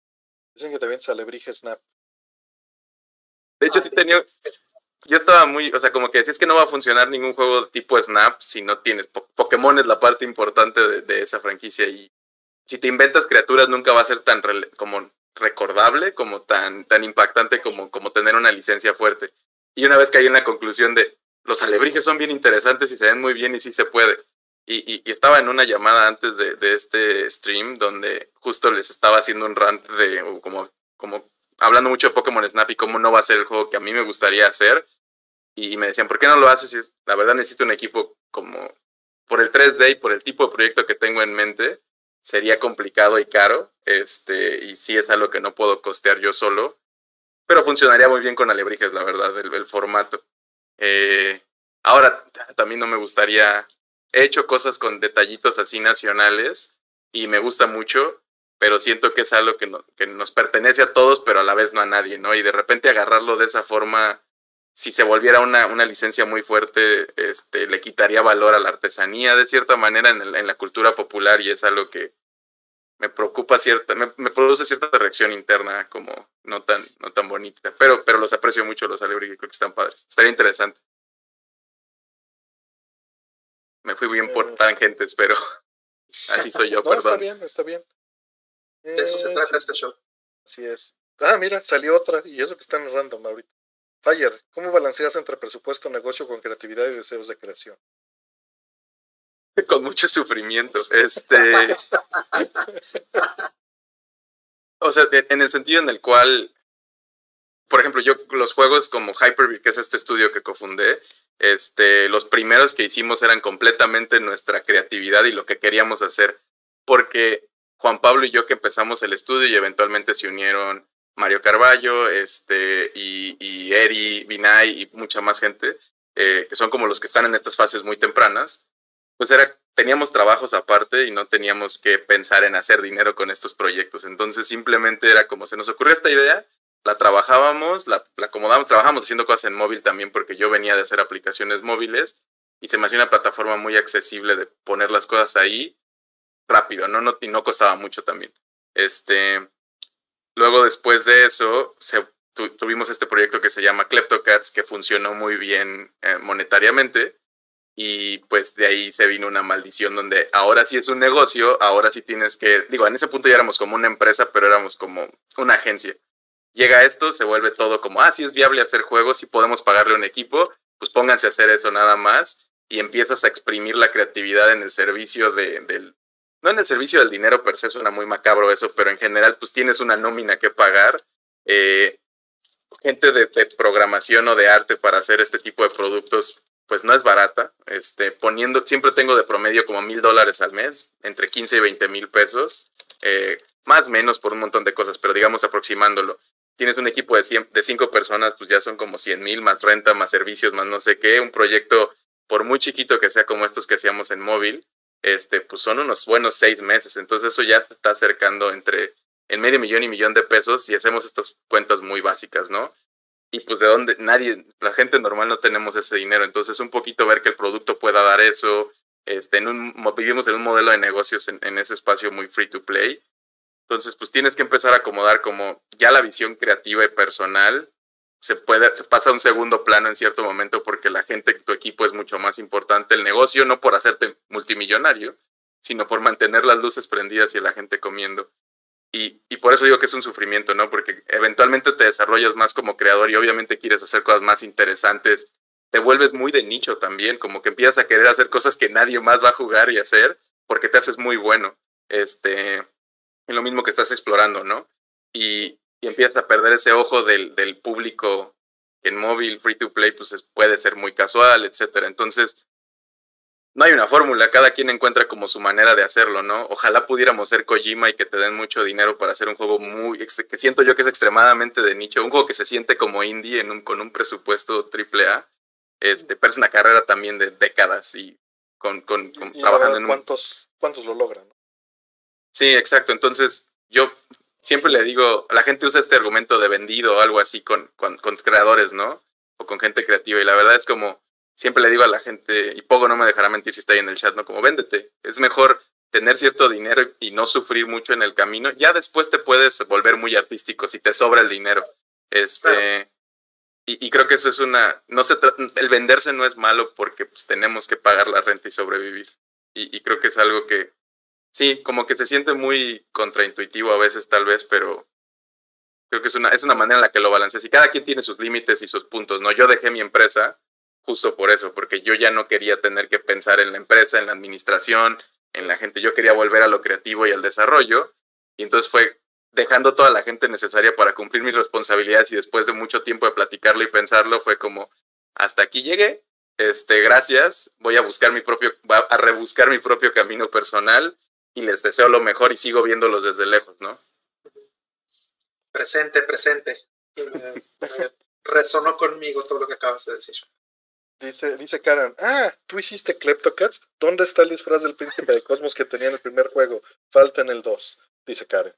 Dicen que también sale Brige Snap. De hecho, sí tenía. Yo estaba muy. O sea, como que decía, es que no va a funcionar ningún juego tipo Snap si no tienes. Pokémon es la parte importante de, de, esa franquicia y si te inventas criaturas nunca va a ser tan como recordable, como tan, tan impactante como, como tener una licencia fuerte. Y una vez caí en la conclusión de, los alebrijes son bien interesantes y se ven muy bien y sí se puede. Y, estaba en una llamada antes de, este stream donde justo les estaba haciendo un rant de como, como hablando mucho de Pokémon Snap y cómo no va a ser el juego que a mí me gustaría hacer. Y me decían, ¿por qué no lo haces? la verdad necesito un equipo como por el 3D y por el tipo de proyecto que tengo en mente, sería complicado y caro. Este, y sí es algo que no puedo costear yo solo. Pero funcionaría muy bien con alebrijes, la verdad, el formato. Eh, ahora, también no me gustaría, he hecho cosas con detallitos así nacionales y me gusta mucho, pero siento que es algo que, no, que nos pertenece a todos, pero a la vez no a nadie, ¿no? Y de repente agarrarlo de esa forma, si se volviera una, una licencia muy fuerte, este, le quitaría valor a la artesanía de cierta manera en, el, en la cultura popular y es algo que, me preocupa cierta, me, me, produce cierta reacción interna como no tan, no tan bonita. Pero, pero los aprecio mucho los alebrijes, creo que están padres. Estaría interesante. Me fui bien por eh, tangentes, pero así soy yo, no, perdón. Está bien, está bien. De eso se trata este show. Así es. Ah, mira, salió otra, y eso que está en random ahorita. Fire, ¿cómo balanceas entre presupuesto, negocio con creatividad y deseos de creación? con mucho sufrimiento. Este. o sea, en el sentido en el cual, por ejemplo, yo los juegos como Hyper-V, que es este estudio que cofundé, este, los primeros que hicimos eran completamente nuestra creatividad y lo que queríamos hacer, porque Juan Pablo y yo que empezamos el estudio y eventualmente se unieron Mario Carballo, este, y, y Eri, Vinay y mucha más gente, eh, que son como los que están en estas fases muy tempranas pues era, teníamos trabajos aparte y no teníamos que pensar en hacer dinero con estos proyectos. Entonces simplemente era como se nos ocurrió esta idea, la trabajábamos, la, acomodamos, trabajamos haciendo cosas en móvil también porque yo venía de hacer aplicaciones móviles y se me hacía una plataforma muy accesible de poner las cosas ahí rápido, ¿no? no y no costaba mucho también. Este, luego después de eso, tuvimos este proyecto que se llama Kleptocats, que funcionó muy bien eh, monetariamente y pues de ahí se vino una maldición donde ahora sí es un negocio, ahora sí tienes que, digo, en ese punto ya éramos como una empresa, pero éramos como una agencia. Llega esto, se vuelve todo como, ah, sí es viable hacer juegos, y podemos pagarle a un equipo, pues pónganse a hacer eso nada más y empiezas a exprimir la creatividad en el servicio de, del, no en el servicio del dinero per se, suena muy macabro eso, pero en general pues tienes una nómina que pagar. Eh, gente de programación o de arte para hacer este tipo de productos pues no es barata. Este, poniendo, siempre tengo de promedio como mil dólares al mes, entre 15 y 20 mil pesos, eh, más o menos por un montón de cosas, pero digamos aproximándolo. Tienes un equipo de, 100, de cinco personas, pues ya son como 100 mil, más renta, más servicios, más no sé qué. Un proyecto, por muy chiquito que sea como estos que hacíamos en móvil, este, pues son unos buenos seis meses. Entonces eso ya se está acercando entre en medio millón y millón de pesos si hacemos estas cuentas muy básicas, ¿no? Y pues de dónde nadie, la gente normal no tenemos ese dinero, entonces un poquito ver que el producto pueda dar eso, este, en un, vivimos en un modelo de negocios en, en, ese espacio muy free to play, entonces pues tienes que empezar a acomodar como ya la visión creativa y personal se puede, se pasa a un segundo plano en cierto momento porque la gente, tu equipo es mucho más importante, el negocio no por hacerte multimillonario, sino por mantener las luces prendidas y la gente comiendo. Y, y, por eso digo que es un sufrimiento, ¿no? Porque eventualmente te desarrollas más como creador y obviamente quieres hacer cosas más interesantes. Te vuelves muy de nicho también, como que empiezas a querer hacer cosas que nadie más va a jugar y hacer porque te haces muy bueno. Este, es lo mismo que estás explorando, ¿no? Y, y empiezas a perder ese ojo del, del público en móvil, free to play, pues puede ser muy casual, etcétera. Entonces, no hay una fórmula, cada quien encuentra como su manera de hacerlo, ¿no? Ojalá pudiéramos ser Kojima y que te den mucho dinero para hacer un juego muy, que siento yo que es extremadamente de nicho, un juego que se siente como indie en un, con un presupuesto triple A, este, pero es una carrera también de décadas y con, con, trabajando en ¿cuántos, ¿Cuántos lo logran? Sí, exacto, entonces yo siempre le digo, la gente usa este argumento de vendido o algo así con, con, con creadores, ¿no? O con gente creativa y la verdad es como siempre le digo a la gente, y Pogo no me dejará mentir si está ahí en el chat, ¿no? Como véndete. Es mejor tener cierto dinero y no sufrir mucho en el camino. Ya después te puedes volver muy artístico si te sobra el dinero. Este, y, y, creo que eso es una, no se el venderse no es malo porque pues tenemos que pagar la renta y sobrevivir. Y, y creo que es algo que, sí, como que se siente muy contraintuitivo a veces tal vez, pero creo que es una, es una manera en la que lo balanceas. Y cada quien tiene sus límites y sus puntos, ¿no? Yo dejé mi empresa justo por eso, porque yo ya no quería tener que pensar en la empresa, en la administración, en la gente, yo quería volver a lo creativo y al desarrollo, y entonces fue dejando toda la gente necesaria para cumplir mis responsabilidades y después de mucho tiempo de platicarlo y pensarlo fue como, hasta aquí llegué, este, gracias, voy a buscar mi propio, a rebuscar mi propio camino personal y les deseo lo mejor y sigo viéndolos desde lejos, ¿no? Presente, presente. resonó conmigo todo lo que acabas de decir. Dice, dice Karen, ah, tú hiciste Kleptocats. ¿Dónde está el disfraz del príncipe de Cosmos que tenía en el primer juego? Falta en el 2, dice Karen.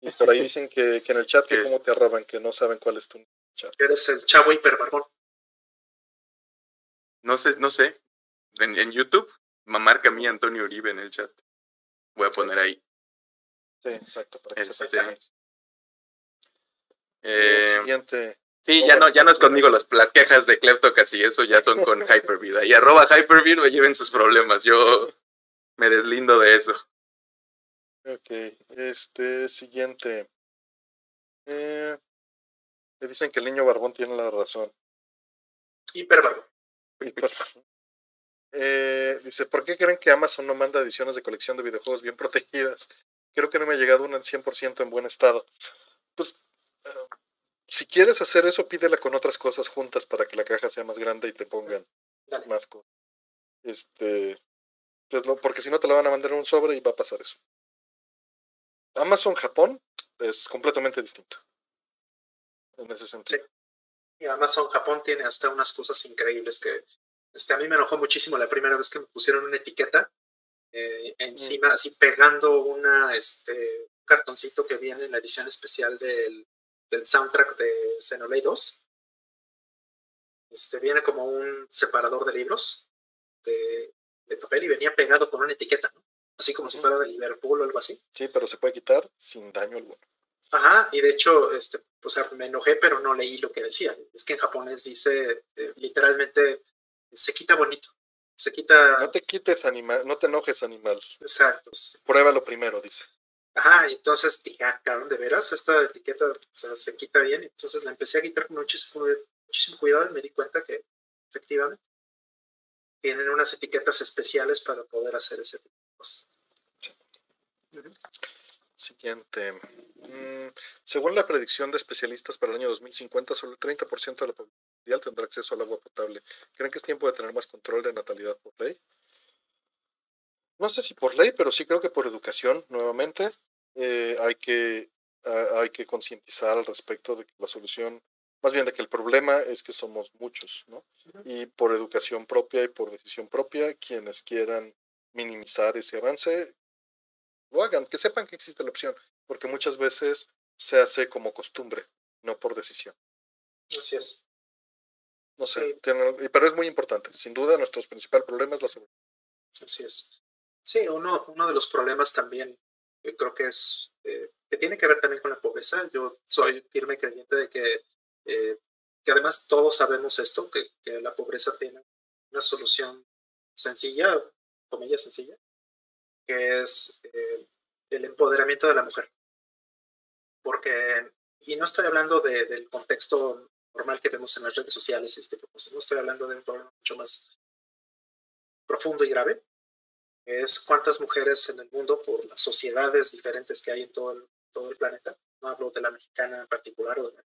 Y por ahí dicen que, que en el chat que cómo te arroban, que no saben cuál es tu chat. Eres el chavo hiperbarbón. No sé, no sé. En, en YouTube, marca a mí Antonio Uribe en el chat. Voy a poner ahí. Sí, exacto. Para que este, eh, siguiente. Sí, ya no, ya no es conmigo las, las quejas de Kleptocats y eso ya son con Hypervid. Y arroba Hypervid me lleven sus problemas. Yo me deslindo de eso. Ok, este siguiente. Eh, dicen que el niño barbón tiene la razón. Hiperbarbón. Eh, dice, ¿por qué creen que Amazon no manda ediciones de colección de videojuegos bien protegidas? Creo que no me ha llegado una en 100% en buen estado. Pues eh, si quieres hacer eso, pídela con otras cosas juntas para que la caja sea más grande y te pongan más cosas. Este, pues porque si no te la van a mandar en un sobre y va a pasar eso. Amazon Japón es completamente distinto. En ese sentido. Y Amazon Japón tiene hasta unas cosas increíbles que este, a mí me enojó muchísimo la primera vez que me pusieron una etiqueta eh, mm. encima, así pegando una, este, un cartoncito que viene en la edición especial del del soundtrack de Xenoblade 2. Este, viene como un separador de libros de, de papel y venía pegado con una etiqueta, ¿no? Así como si fuera de Liverpool o algo así. Sí, pero se puede quitar sin daño alguno. Ajá, y de hecho, este, o sea, me enojé, pero no leí lo que decía. Es que en japonés dice eh, literalmente se quita bonito. Se quita. No te quites animal, no te enojes animal. Exacto. Pruébalo primero, dice. Ajá, entonces dije, ah, de veras, esta etiqueta se quita bien. Entonces la empecé a quitar con muchísimo, cuidado y me di cuenta que efectivamente tienen unas etiquetas especiales para poder hacer ese tipo de cosas. Siguiente. Mm, según la predicción de especialistas para el año 2050, solo el 30% de la población tendrá acceso al agua potable. ¿Creen que es tiempo de tener más control de natalidad por ley? No sé si por ley, pero sí creo que por educación, nuevamente. Eh, hay que, hay que concientizar al respecto de que la solución, más bien de que el problema es que somos muchos, ¿no? Y por educación propia y por decisión propia, quienes quieran minimizar ese avance, lo hagan, que sepan que existe la opción, porque muchas veces se hace como costumbre, no por decisión. Así es. No sé, pero es muy importante. Sin duda, nuestro principal problema es la soberanía. Así es. Sí, uno, uno de los problemas también yo creo que es eh, que tiene que ver también con la pobreza. Yo soy firme creyente de que, eh, que además todos sabemos esto, que, que, la pobreza tiene una solución sencilla, comillas sencilla, que es eh, el empoderamiento de la mujer. Porque, y no estoy hablando del contexto normal que vemos en las redes sociales y este tipo de no estoy hablando de un problema mucho más profundo y grave, es cuántas mujeres en el mundo, por las sociedades diferentes que hay en todo el, todo el planeta, no hablo de la mexicana en particular o de la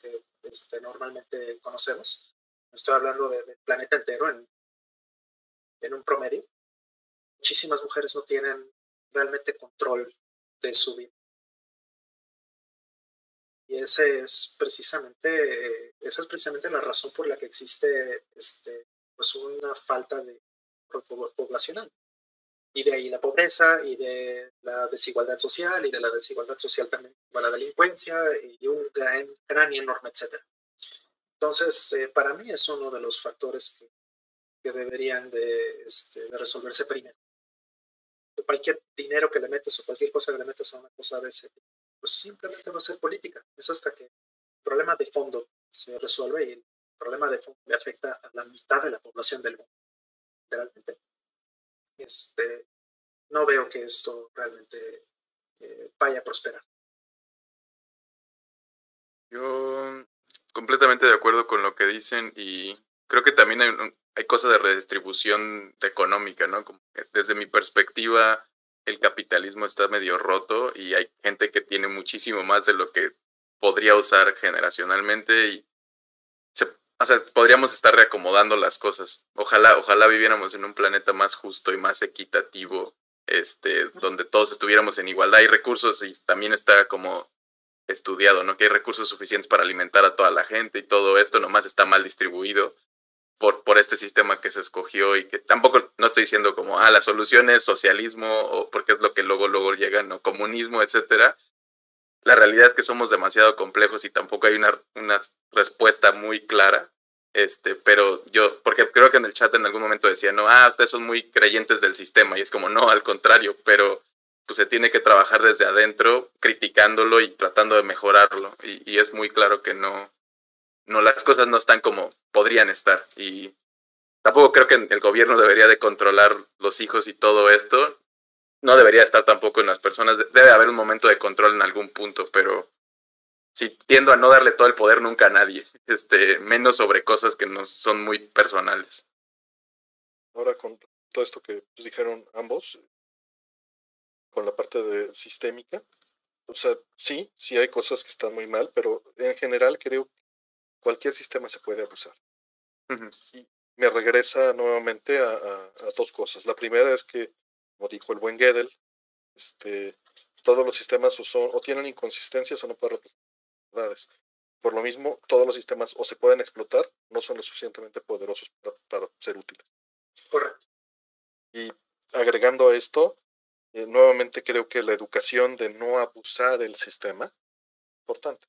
que este, normalmente conocemos, estoy hablando del planeta entero en, en un promedio, muchísimas mujeres no tienen realmente control de su vida. Y ese es precisamente, esa es precisamente la razón por la que existe este, pues una falta de poblacional. Y de ahí la pobreza y de la desigualdad social y de la desigualdad social también la delincuencia y un gran, gran y enorme etcétera. Entonces, eh, para mí es uno de los factores que, que deberían de, este, de, resolverse primero. Cualquier dinero que le metes o cualquier cosa que le metes a una cosa de ese tipo, pues simplemente va a ser política. Es hasta que el problema de fondo se resuelve y el problema de fondo le afecta a la mitad de la población del mundo, literalmente este, no veo que esto realmente eh, vaya a prosperar. Yo completamente de acuerdo con lo que dicen y creo que también hay, hay cosas de redistribución económica, ¿no? Como desde mi perspectiva, el capitalismo está medio roto y hay gente que tiene muchísimo más de lo que podría usar generacionalmente y o sea, podríamos estar reacomodando las cosas. Ojalá, ojalá viviéramos en un planeta más justo y más equitativo, este, donde todos estuviéramos en igualdad. Hay recursos y también está como estudiado, ¿no? Que hay recursos suficientes para alimentar a toda la gente y todo esto nomás está mal distribuido por, por este sistema que se escogió y que tampoco no estoy diciendo como, ah, la solución es socialismo o porque es lo que luego, luego llega, ¿no? Comunismo, etcétera. La realidad es que somos demasiado complejos y tampoco hay una, una respuesta muy clara. Este, pero yo, porque creo que en el chat en algún momento decía, no, ah, ustedes son muy creyentes del sistema, y es como, no, al contrario, pero pues se tiene que trabajar desde adentro, criticándolo y tratando de mejorarlo, y, y es muy claro que no, no, las cosas no están como podrían estar, y tampoco creo que el gobierno debería de controlar los hijos y todo esto, no debería estar tampoco en las personas, debe haber un momento de control en algún punto, pero sí tiendo a no darle todo el poder nunca a nadie, este, menos sobre cosas que no son muy personales. Ahora con todo esto que pues, dijeron ambos, con la parte de sistémica, o sea, sí, sí hay cosas que están muy mal, pero en general creo que cualquier sistema se puede abusar. Y me regresa nuevamente a, a, dos cosas. La primera es que, como dijo el buen Gödel, este, todos los sistemas o, son, o tienen inconsistencias o no pueden representar por lo mismo, todos los sistemas o se pueden explotar, no son lo suficientemente poderosos para, ser útiles. Correcto. Y agregando a esto, eh, nuevamente creo que la educación de no abusar el sistema es importante.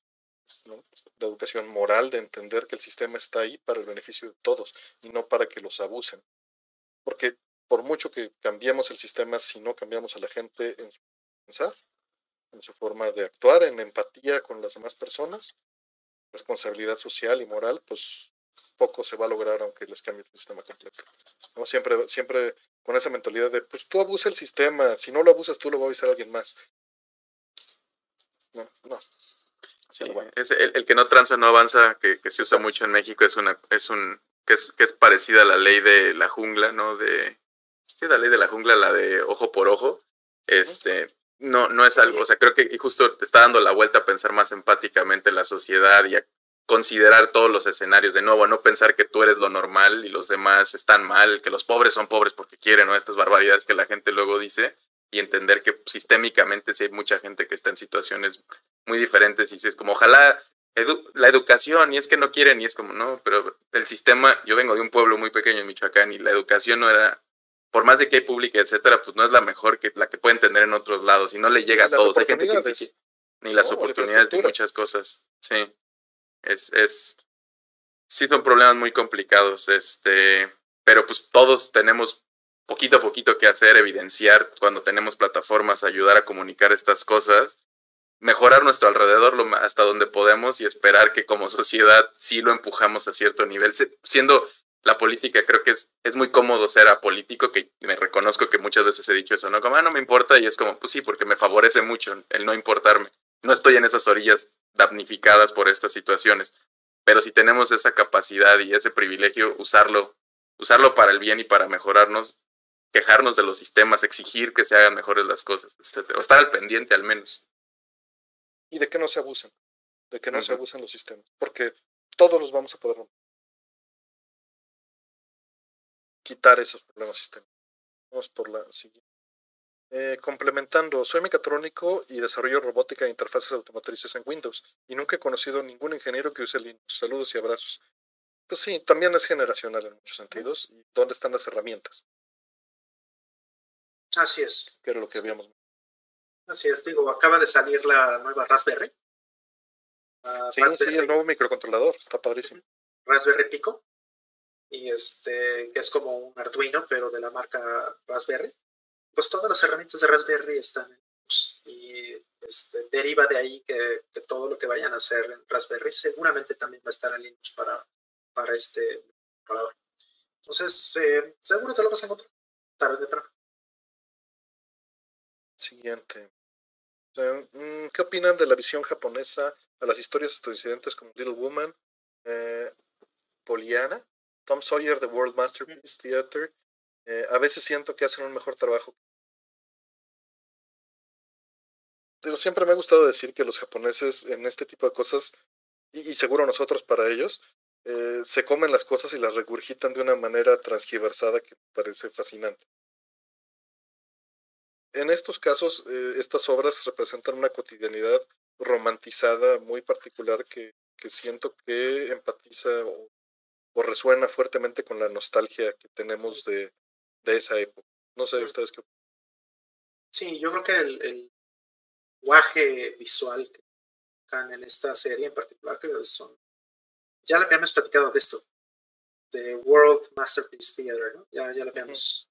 La educación moral de entender que el sistema está ahí para el beneficio de todos y no para que los abusen. Porque por mucho que cambiemos el sistema, si no cambiamos a la gente en su pensar, en su forma de actuar, en empatía con las demás personas, responsabilidad social y moral, pues poco se va a lograr aunque les cambie el sistema completo. ¿no? Siempre, siempre con esa mentalidad de, pues tú abusa el sistema, si no lo abusas tú lo va a avisar a alguien más. No, no. Sí, es el, que no tranza no avanza, que, que, se usa mucho en México, es una, es un, que es, que es parecida a la ley de la jungla, ¿no? De, sí, la ley de la jungla, la de ojo por ojo. Este, no, no es algo, o sea, creo que justo te está dando la vuelta a pensar más empáticamente en la sociedad y a considerar todos los escenarios de nuevo, a no pensar que tú eres lo normal y los demás están mal, que los pobres son pobres porque quieren, o estas barbaridades que la gente luego dice, y entender que sistémicamente sí hay mucha gente que está en situaciones muy diferentes y si es como, ojalá la educación, y es que no quieren, y es como, no, pero el sistema, yo vengo de un pueblo muy pequeño en Michoacán y la educación no era por más de que hay pública, etcétera, pues no es la mejor que la que pueden tener en otros lados y no le llega a todos. Hay gente que ni las oportunidades ni muchas cosas. Sí. Es, es, sí son problemas muy complicados, este, pero pues todos tenemos poquito a poquito que hacer, evidenciar cuando tenemos plataformas, ayudar a comunicar estas cosas, mejorar nuestro alrededor hasta donde podemos y esperar que como sociedad sí lo empujamos a cierto nivel, siendo la política creo que es, es muy cómodo ser apolítico, que me reconozco que muchas veces he dicho eso, ¿no? Como, ah, no me importa, y es como, pues sí, porque me favorece mucho el no importarme. No estoy en esas orillas damnificadas por estas situaciones, pero si tenemos esa capacidad y ese privilegio, usarlo, usarlo para el bien y para mejorarnos, quejarnos de los sistemas, exigir que se hagan mejores las cosas, etc. O estar al pendiente al menos. Y de que no se abusen, de que no se abusen los sistemas, porque todos los vamos a poder romper. Quitar esos problemas sistémicos. Vamos por la siguiente. Eh, complementando, soy mecatrónico y desarrollo robótica e interfaces automotrices en Windows y nunca he conocido ningún ingeniero que use Linux. Saludos y abrazos. Pues sí, también es generacional en muchos sentidos. ¿Y dónde están las herramientas? Así es. Que era lo que habíamos. Así es, digo, acaba de salir la nueva Raspberry. sí, sí, el nuevo microcontrolador, está padrísimo. Raspberry Pico y este, que es como un Arduino, pero de la marca Raspberry. Pues todas las herramientas de Raspberry están en Linux y este, deriva de ahí que, todo lo que vayan a hacer en Raspberry seguramente también va a estar en Linux para, para este controlador. Entonces, eh, seguro te lo vas a encontrar tarde o temprano. Siguiente. Mm, ¿Qué opinan de la visión japonesa a las historias incidentes como Little Woman, eh, Poliana Tom Sawyer, The World Masterpiece Theater, eh, a veces siento que hacen un mejor trabajo. Digo, siempre me ha gustado decir que los japoneses en este tipo de cosas, y, seguro nosotros para ellos, eh, se comen las cosas y las regurgitan de una manera transgiversada que parece fascinante. En estos casos, eh, estas obras representan una cotidianidad romantizada muy particular que, que siento que empatiza o o resuena fuertemente con la nostalgia que tenemos de, de esa época. No sé ustedes qué Sí, yo creo que el, el lenguaje visual que están en esta serie en particular, que son, ya le habíamos platicado de esto, de World Masterpiece Theater, ¿no? Ya, ya, le habíamos,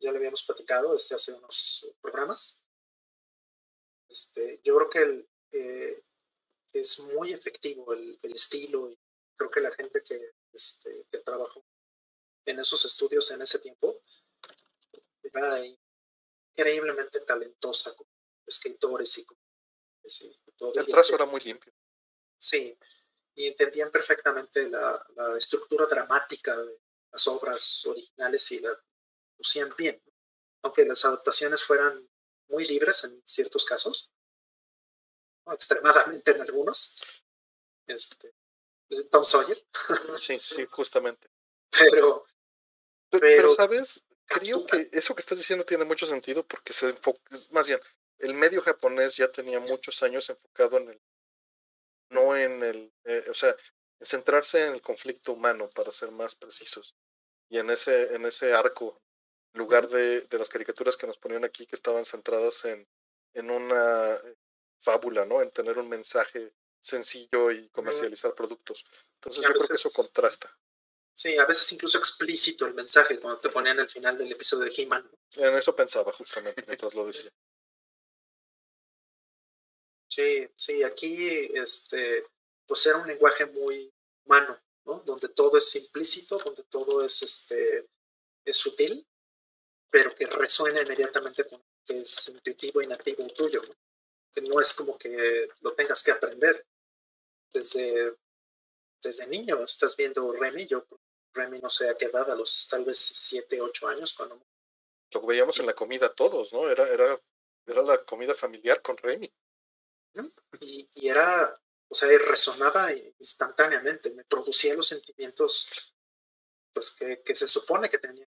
ya le habíamos platicado este, hace unos programas. Este, yo creo que el, eh, es muy efectivo el, el estilo y creo que la gente que este, que trabajó en esos estudios en ese tiempo, era increíblemente talentosa como escritores y, como, todo. El trazo era muy limpio. Sí, y entendían perfectamente la, la, estructura dramática de las obras originales y la lucían bien, aunque las adaptaciones fueran muy libres en ciertos casos, extremadamente en algunos. Este, Tom Sawyer. Sí, sí, justamente. Pero, pero, ¿sabes? Creo que eso que estás diciendo tiene mucho sentido porque se enfoca, más bien, el medio japonés ya tenía muchos años enfocado en el, no en el, eh, o sea, en centrarse en el conflicto humano, para ser más precisos. Y en ese, en ese arco, en lugar de, de las caricaturas que nos ponían aquí, que estaban centradas en, en una eh, fábula, ¿no? En tener un mensaje sencillo y comercializar productos. Entonces yo creo que eso contrasta. Sí, a veces incluso explícito el mensaje cuando te ponían al final del episodio de He-Man. En eso pensaba justamente mientras lo decía. Sí, sí, aquí este, pues era un lenguaje muy humano, ¿no? Donde todo es implícito, donde todo es este es sutil, pero que resuena inmediatamente con que es intuitivo y nativo tuyo, ¿no? que no es como que lo tengas que aprender, desde, desde niño estás viendo Remy, yo Remy no sé a qué edad, a los tal vez 7, 8 años cuando... Lo veíamos en la comida todos, ¿no? Era, era, era la comida familiar con Remy. Y, y era, o sea, resonaba instantáneamente, me producía los sentimientos pues que, que se supone que tenía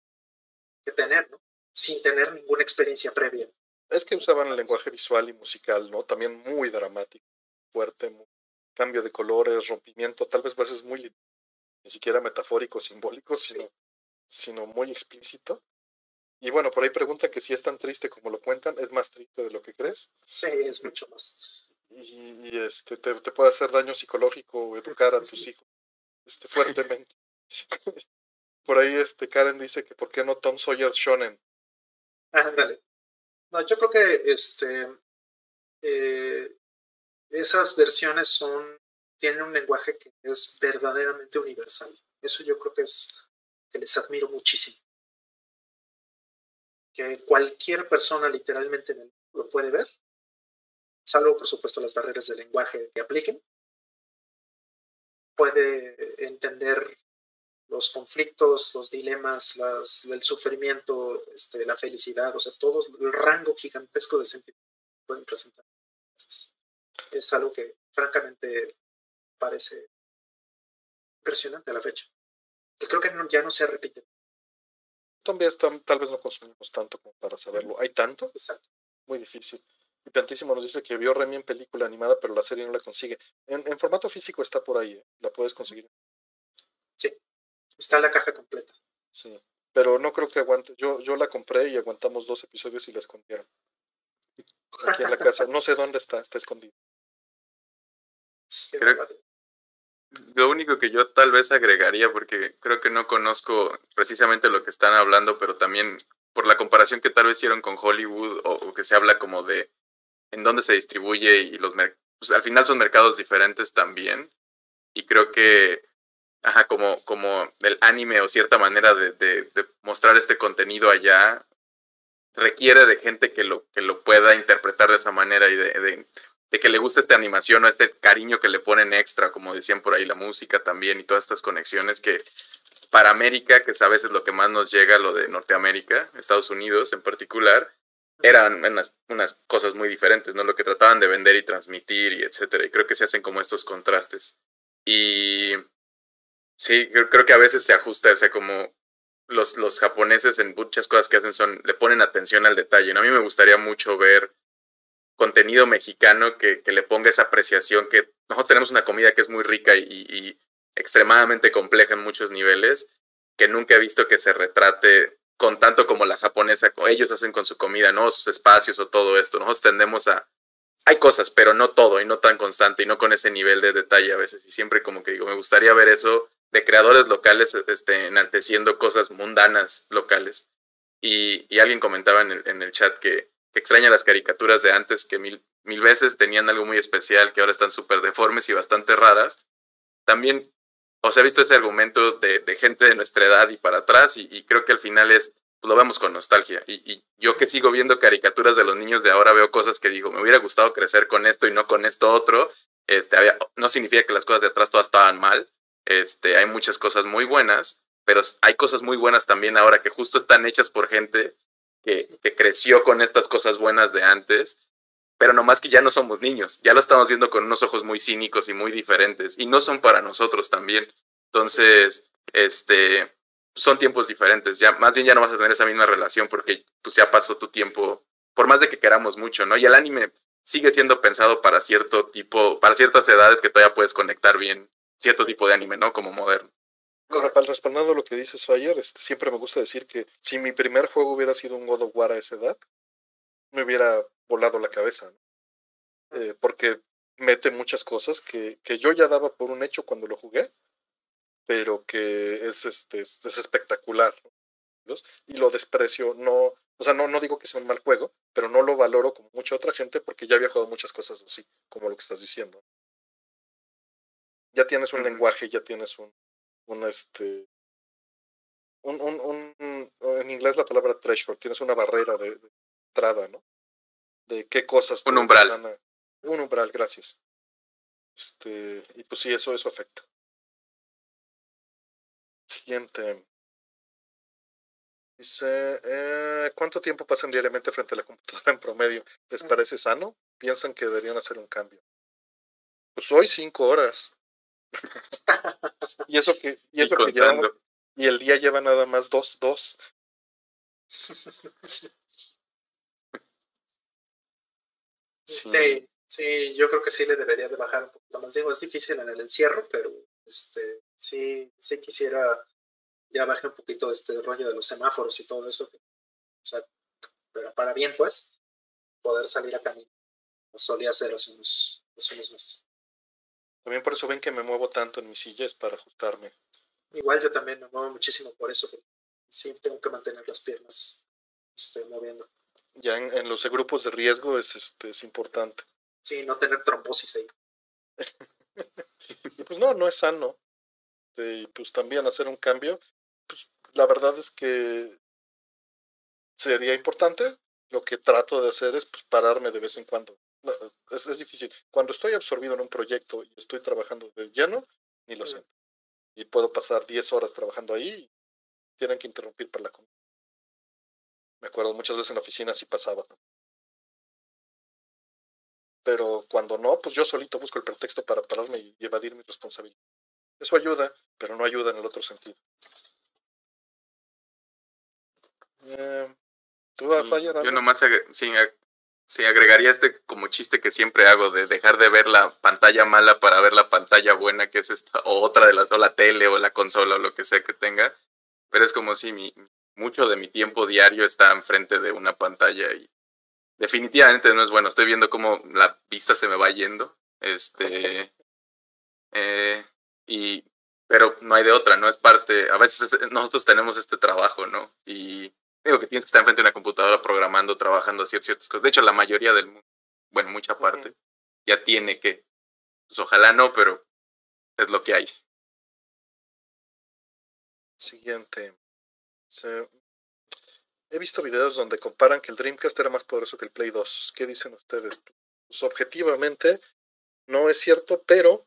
que tener, ¿no? Sin tener ninguna experiencia previa. Es que usaban el lenguaje visual y musical, ¿no? También muy dramático, fuerte, muy, cambio de colores, rompimiento, tal vez pues es muy ni siquiera metafórico, simbólico, sino, sino muy explícito. Y bueno, por ahí pregunta que si es tan triste como lo cuentan, ¿es más triste de lo que crees? Sí, es mucho más. Y, este, te, te, puede hacer daño psicológico o educar a tus hijos este, fuertemente. por ahí este, Karen dice que ¿por qué no Tom Sawyer Shonen? Ándale. No, yo creo que este, eh, esas versiones son, tienen un lenguaje que es verdaderamente universal. Eso yo creo que es que les admiro muchísimo. Que cualquier persona literalmente lo puede ver, salvo por supuesto las barreras de lenguaje que apliquen, puede entender los conflictos, los dilemas, las, el sufrimiento, este, la felicidad, o sea, todo el rango gigantesco de sentimientos que pueden presentar. Es algo que francamente parece impresionante a la fecha. Que creo que ya no se repite. También tal vez no consumimos tanto como para saberlo. ¿Hay tanto? Exacto. Muy difícil. Y Plantísimo nos dice que vio Remy en película animada, pero la serie no la consigue. En, formato físico está por ahí, ¿eh? la puedes conseguir. Sí, está en la caja completa. Sí, pero no creo que aguante. Yo, yo la compré y aguantamos dos episodios y la escondieron. Aquí en la casa, no sé dónde está, está lo único que yo tal vez agregaría, porque creo que no conozco precisamente lo que están hablando, pero también por la comparación que tal vez hicieron con Hollywood o que se habla como de en dónde se distribuye y los pues al final son mercados diferentes también. Y creo que, ajá, como, como el anime o cierta manera de, mostrar este contenido allá requiere de gente que lo, que lo pueda interpretar de esa manera y de, de que le guste esta animación o este cariño que le ponen extra, como decían por ahí, la música también y todas estas conexiones que para América, que es a veces lo que más nos llega, lo de Norteamérica, Estados Unidos en particular, eran unas, unas, cosas muy diferentes, ¿no? Lo que trataban de vender y transmitir y etcétera. Y creo que se hacen como estos contrastes. Y sí, creo, que a veces se ajusta, o sea, como los, los japoneses en muchas cosas que hacen son, le ponen atención al detalle. ¿no? A mí me gustaría mucho ver contenido mexicano que, que le ponga esa apreciación, que nosotros tenemos una comida que es muy rica y, y extremadamente compleja en muchos niveles, que nunca he visto que se retrate con tanto como la japonesa, ellos hacen con su comida, ¿no? Sus espacios o todo esto. Nosotros tendemos a... Hay cosas, pero no todo y no tan constante y no con ese nivel de detalle a veces. Y siempre como que digo, me gustaría ver eso de creadores locales este, enalteciendo cosas mundanas locales. Y, y alguien comentaba en el, en el chat que, que, extraña las caricaturas de antes, que mil, mil veces tenían algo muy especial, que ahora están súper deformes y bastante raras. También o sea, he visto ese argumento de, gente de nuestra edad y para atrás y, creo que al final es, lo vemos con nostalgia. Y, yo que sigo viendo caricaturas de los niños de ahora veo cosas que digo, me hubiera gustado crecer con esto y no con esto otro. Este, no significa que las cosas de atrás todas estaban mal. Este, hay muchas cosas muy buenas, pero hay cosas muy buenas también ahora que justo están hechas por gente que, que creció con estas cosas buenas de antes pero nomás que ya no somos niños, ya lo estamos viendo con unos ojos muy cínicos y muy diferentes, y no son para nosotros también. Entonces, este, son tiempos diferentes, ya más bien ya no vas a tener esa misma relación porque pues ya pasó tu tiempo, por más de que queramos mucho, ¿no? Y el anime sigue siendo pensado para cierto tipo, para ciertas edades que todavía puedes conectar bien cierto tipo de anime, ¿no? Como moderno. Respaldando lo que dices, Fire, este, siempre me gusta decir que si mi primer juego hubiera sido un God of War a esa edad, me hubiera volado la cabeza, eh, porque mete muchas cosas que, que yo ya daba por un hecho cuando lo jugué, pero que es, este, es, espectacular. Y lo desprecio, no, o sea, no, no digo que sea un mal juego, pero no lo valoro como mucha otra gente porque ya había jugado muchas cosas así, como lo que estás diciendo. Ya tienes un lenguaje, ya tienes un, un este, un, un, un, en inglés la palabra threshold, tienes una barrera de entrada, ¿no? de qué cosas. Un umbral. un umbral, gracias. Este, y pues sí, eso, eso afecta. Siguiente. Dice, eh, ¿cuánto tiempo pasan diariamente frente a la computadora en promedio? ¿Les parece sano? ¿Piensan que deberían hacer un cambio? Pues hoy cinco horas. Y eso que, y eso que llevamos, y el día lleva nada más dos, dos. Sí. sí, yo creo que sí le debería de bajar un poquito más. Digo, es difícil en el encierro, pero este, sí, sí quisiera ya bajar un poquito este rollo de los semáforos y todo eso. O sea, pero para bien, pues, poder salir a caminar. Lo solía hacer hace unos, hace unos meses. También por eso ven que me muevo tanto en mis sillas para ajustarme. Igual yo también me muevo muchísimo por eso, porque sí tengo que mantener las piernas este, moviendo ya en, los grupos de riesgo es, este, es importante. Sí, no tener trombosis ahí. y pues no, no es sano. Y pues también hacer un cambio, pues la verdad es que sería importante. Lo que trato de hacer es pues, pararme de vez en cuando. Es, es, difícil. Cuando estoy absorbido en un proyecto y estoy trabajando de lleno, ni lo siento. Y puedo pasar 10 horas trabajando ahí y tienen que interrumpir para la comida. Me acuerdo muchas veces en la oficina sí pasaba. Pero cuando no, pues yo solito busco el pretexto para pararme y evadir mi responsabilidad. Eso ayuda, pero no ayuda en el otro sentido. Eh, ¿tú yo nomás sí, agregaría este como chiste que siempre hago de dejar de ver la pantalla mala para ver la pantalla buena, que es esta, o otra de la, o la tele o la consola o lo que sea que tenga. Pero es como si mi, mucho de mi tiempo diario está enfrente de una pantalla y definitivamente no es bueno. Estoy viendo cómo la vista se me va yendo. Este. Eh, y. Pero no hay de otra, ¿no? Es parte. A veces nosotros tenemos este trabajo, ¿no? Y digo que tienes que estar enfrente de una computadora programando, trabajando, haciendo ciertas cosas. De hecho, la mayoría del mundo, bueno, mucha parte, ya tiene que. Pues ojalá no, pero es lo que hay. Siguiente. He visto videos donde comparan que el Dreamcast era más poderoso que el Play 2. ¿Qué dicen ustedes? Pues objetivamente no es cierto, pero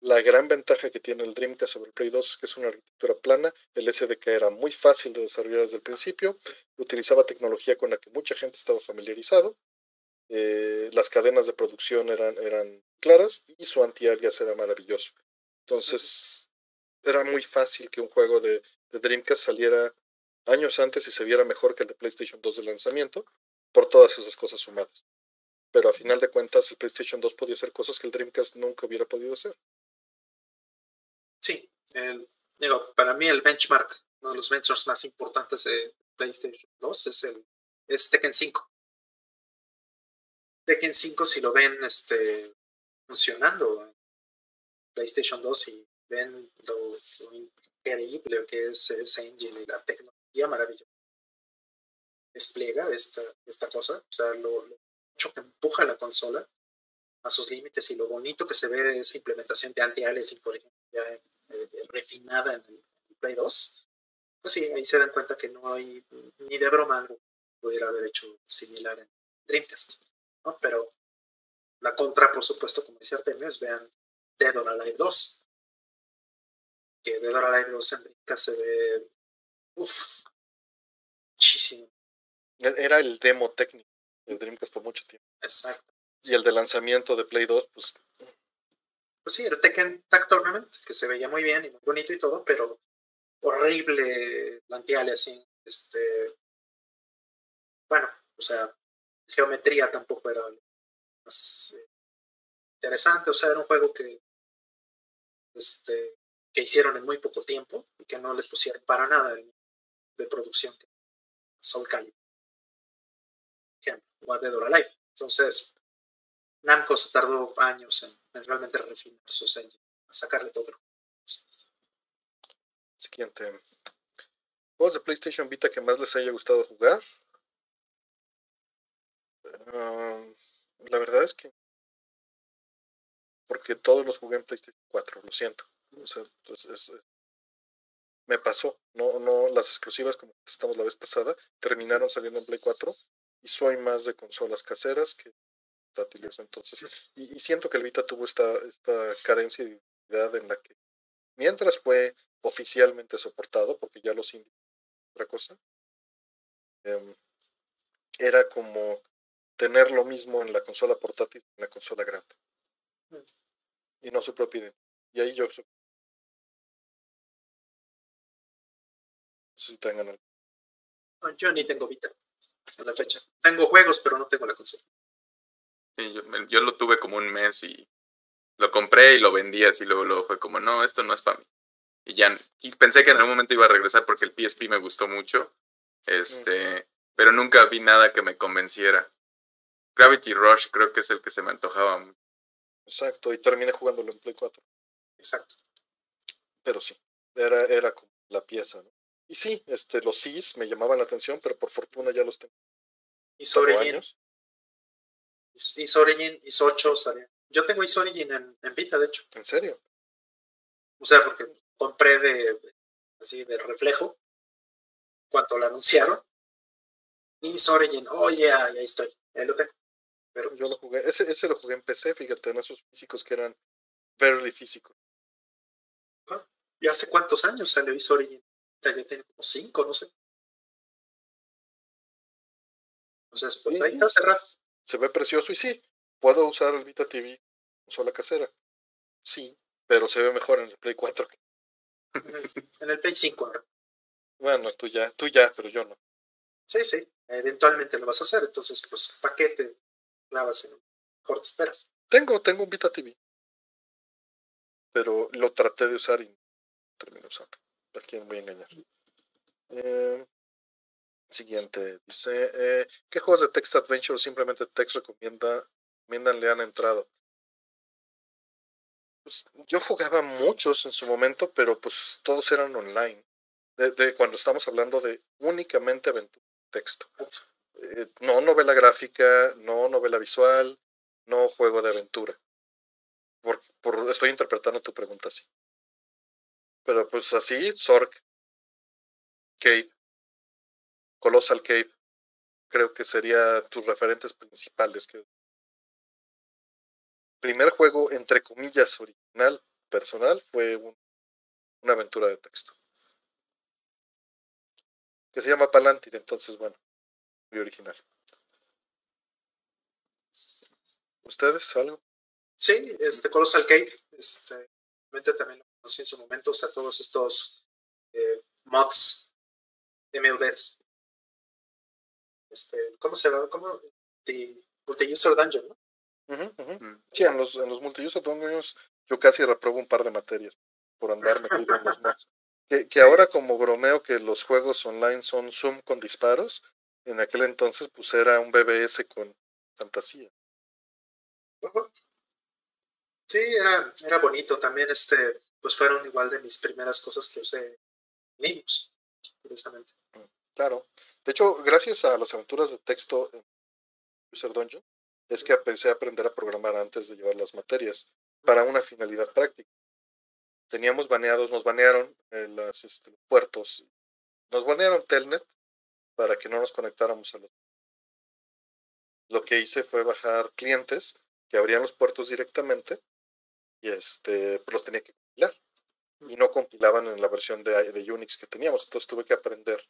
la gran ventaja que tiene el Dreamcast sobre el Play 2 es que es una arquitectura plana. El SDK era muy fácil de desarrollar desde el principio. Utilizaba tecnología con la que mucha gente estaba familiarizado. Eh, las cadenas de producción eran, eran claras y su anti-alias era maravilloso. Entonces, era muy fácil que un juego de, de Dreamcast saliera años antes y se viera mejor que el de PlayStation 2 de lanzamiento, por todas esas cosas sumadas. Pero a final de cuentas, el PlayStation 2 podía hacer cosas que el Dreamcast nunca hubiera podido hacer. Sí, digo, para mí el benchmark, uno de los benchmarks más importantes de PlayStation 2 es el es Tekken 5. Tekken 5, si lo ven este, funcionando en PlayStation 2 y ven lo, increíble que es ese engine y la tecnología maravillosa despliega esta, esta cosa, o sea, lo, mucho que empuja la consola a sus límites y lo bonito que se ve esa implementación de anti-aliasing, por ejemplo, ya eh, refinada en el, Play 2, pues sí, ahí se dan cuenta que no hay ni de broma algo pudiera haber hecho similar en Dreamcast, ¿no? Pero la contra, por supuesto, como dice Artemio, vean Dead or Alive 2, que Dead or Alive 2 en Dreamcast se ve Uf, muchísimo. E-, era el demo técnico de Dreamcast por mucho tiempo. Exacto. Y el de lanzamiento de Play 2, pues. Pues sí, el Tekken Tag Tournament, que se veía muy bien y muy bonito y todo, pero horrible así. Este. Bueno, o sea, geometría tampoco era más eh, interesante. O sea, era un juego que. Este. que hicieron en muy poco tiempo y que no les pusieron para nada de producción que Soul Calibur. O a Dead or Alive. Entonces, Namco se tardó años en, realmente refinar sus engines, a sacarle todo. Siguiente. ¿Juegos de PlayStation Vita que más les haya gustado jugar? Ah, la verdad es que porque todos los jugué en PlayStation 4, lo siento. O sea, pues, es, me pasó. No, no, las exclusivas, como estamos la vez pasada, terminaron saliendo en Play 4 y soy más de consolas caseras que portátiles. Entonces, y, siento que el Vita tuvo esta, esta carencia de identidad en la que, mientras fue oficialmente soportado, porque ya los indica otra cosa, em, era como tener lo mismo en la consola portátil que en la consola grande. Mm. Y no su propia identidad. Y ahí yo si tengan yo ni tengo Vita en la fecha. Tengo juegos, pero no tengo la consola. Sí, yo, lo tuve como un mes y lo compré y lo vendí así, luego, luego fue como, no, esto no es para mí. Y ya y pensé que en algún momento iba a regresar porque el PSP me gustó mucho, este, pero nunca vi nada que me convenciera. Gravity Rush creo que es el que se me antojaba. Exacto, y terminé jugándolo en Play 4. Exacto. Pero sí, era, era como la pieza, ¿no? Y sí, este, los SIS me llamaban la atención, pero por fortuna ya los tengo. Y Sorigin. Y Sorigin, y 8 Yo tengo Isorigin en, en Vita, de hecho. ¿En serio? O sea, porque compré de, así de reflejo cuando lo anunciaron. Y Origin, oh yeah, ahí estoy, ahí lo tengo. Pero yo lo jugué, ese, ese lo jugué en PC, fíjate, en esos físicos que eran very físicos. ¿Y hace cuántos años salió Is Origin? Ya tiene como cinco, no sé. Entonces, pues ahí está cerrado. Se ve precioso y sí, puedo usar el Vita TV sola casera. Sí, pero se ve mejor en el Play 4. En el Play 5 Bueno, tú ya, tú ya, pero yo no. Sí, sí, eventualmente lo vas a hacer, entonces, pues, paquete clavas en mejor te esperas. Tengo, tengo un Vita TV. Pero lo traté de usar y terminé usando. ¿A quién voy a engañar? Eh, siguiente. Dice, eh, ¿qué juegos de text adventure o simplemente text recomienda, recomiendan le han entrado? Pues, yo jugaba muchos en su momento, pero pues todos eran online. De, cuando estamos hablando de únicamente aventura texto. Eh, no novela gráfica, no novela visual, no juego de aventura. Por, por, estoy interpretando tu pregunta así. Pero pues así, Zork, Cave, Colossal Cave, creo que sería tus referentes principales. Que... Primer juego, entre comillas, original, personal, fue una aventura de texto. Que se llama Palantir, entonces bueno, muy original. ¿Ustedes algo? Sí, este Colossal Cave, este, también lo conocí en su momento, o sea, todos estos eh, mods, MUDs. Este, ¿Cómo se llama? ¿Cómo? The Multi-User Dungeon, ¿no? Mm. Sí, en los, en los multi-user dungeons yo casi reprobo un par de materias por andarme con los mods. Que, que ahora como bromeo que los juegos online son Zoom con disparos, en aquel entonces pues era un BBS con fantasía. Sí, era, era bonito. También este, pues fueron igual de mis primeras cosas que usé Linux, curiosamente. Mm, claro. De hecho, gracias a las aventuras de texto en User Dungeon, es que empecé a aprender a programar antes de llevar las materias para una finalidad práctica. Teníamos baneados, nos banearon en las, este, puertos, nos banearon Telnet para que no nos conectáramos a los. Lo que hice fue bajar clientes que abrían los puertos directamente y este, pues los tenía que compilar. Y no compilaban en la versión de, de Unix que teníamos. Entonces tuve que aprender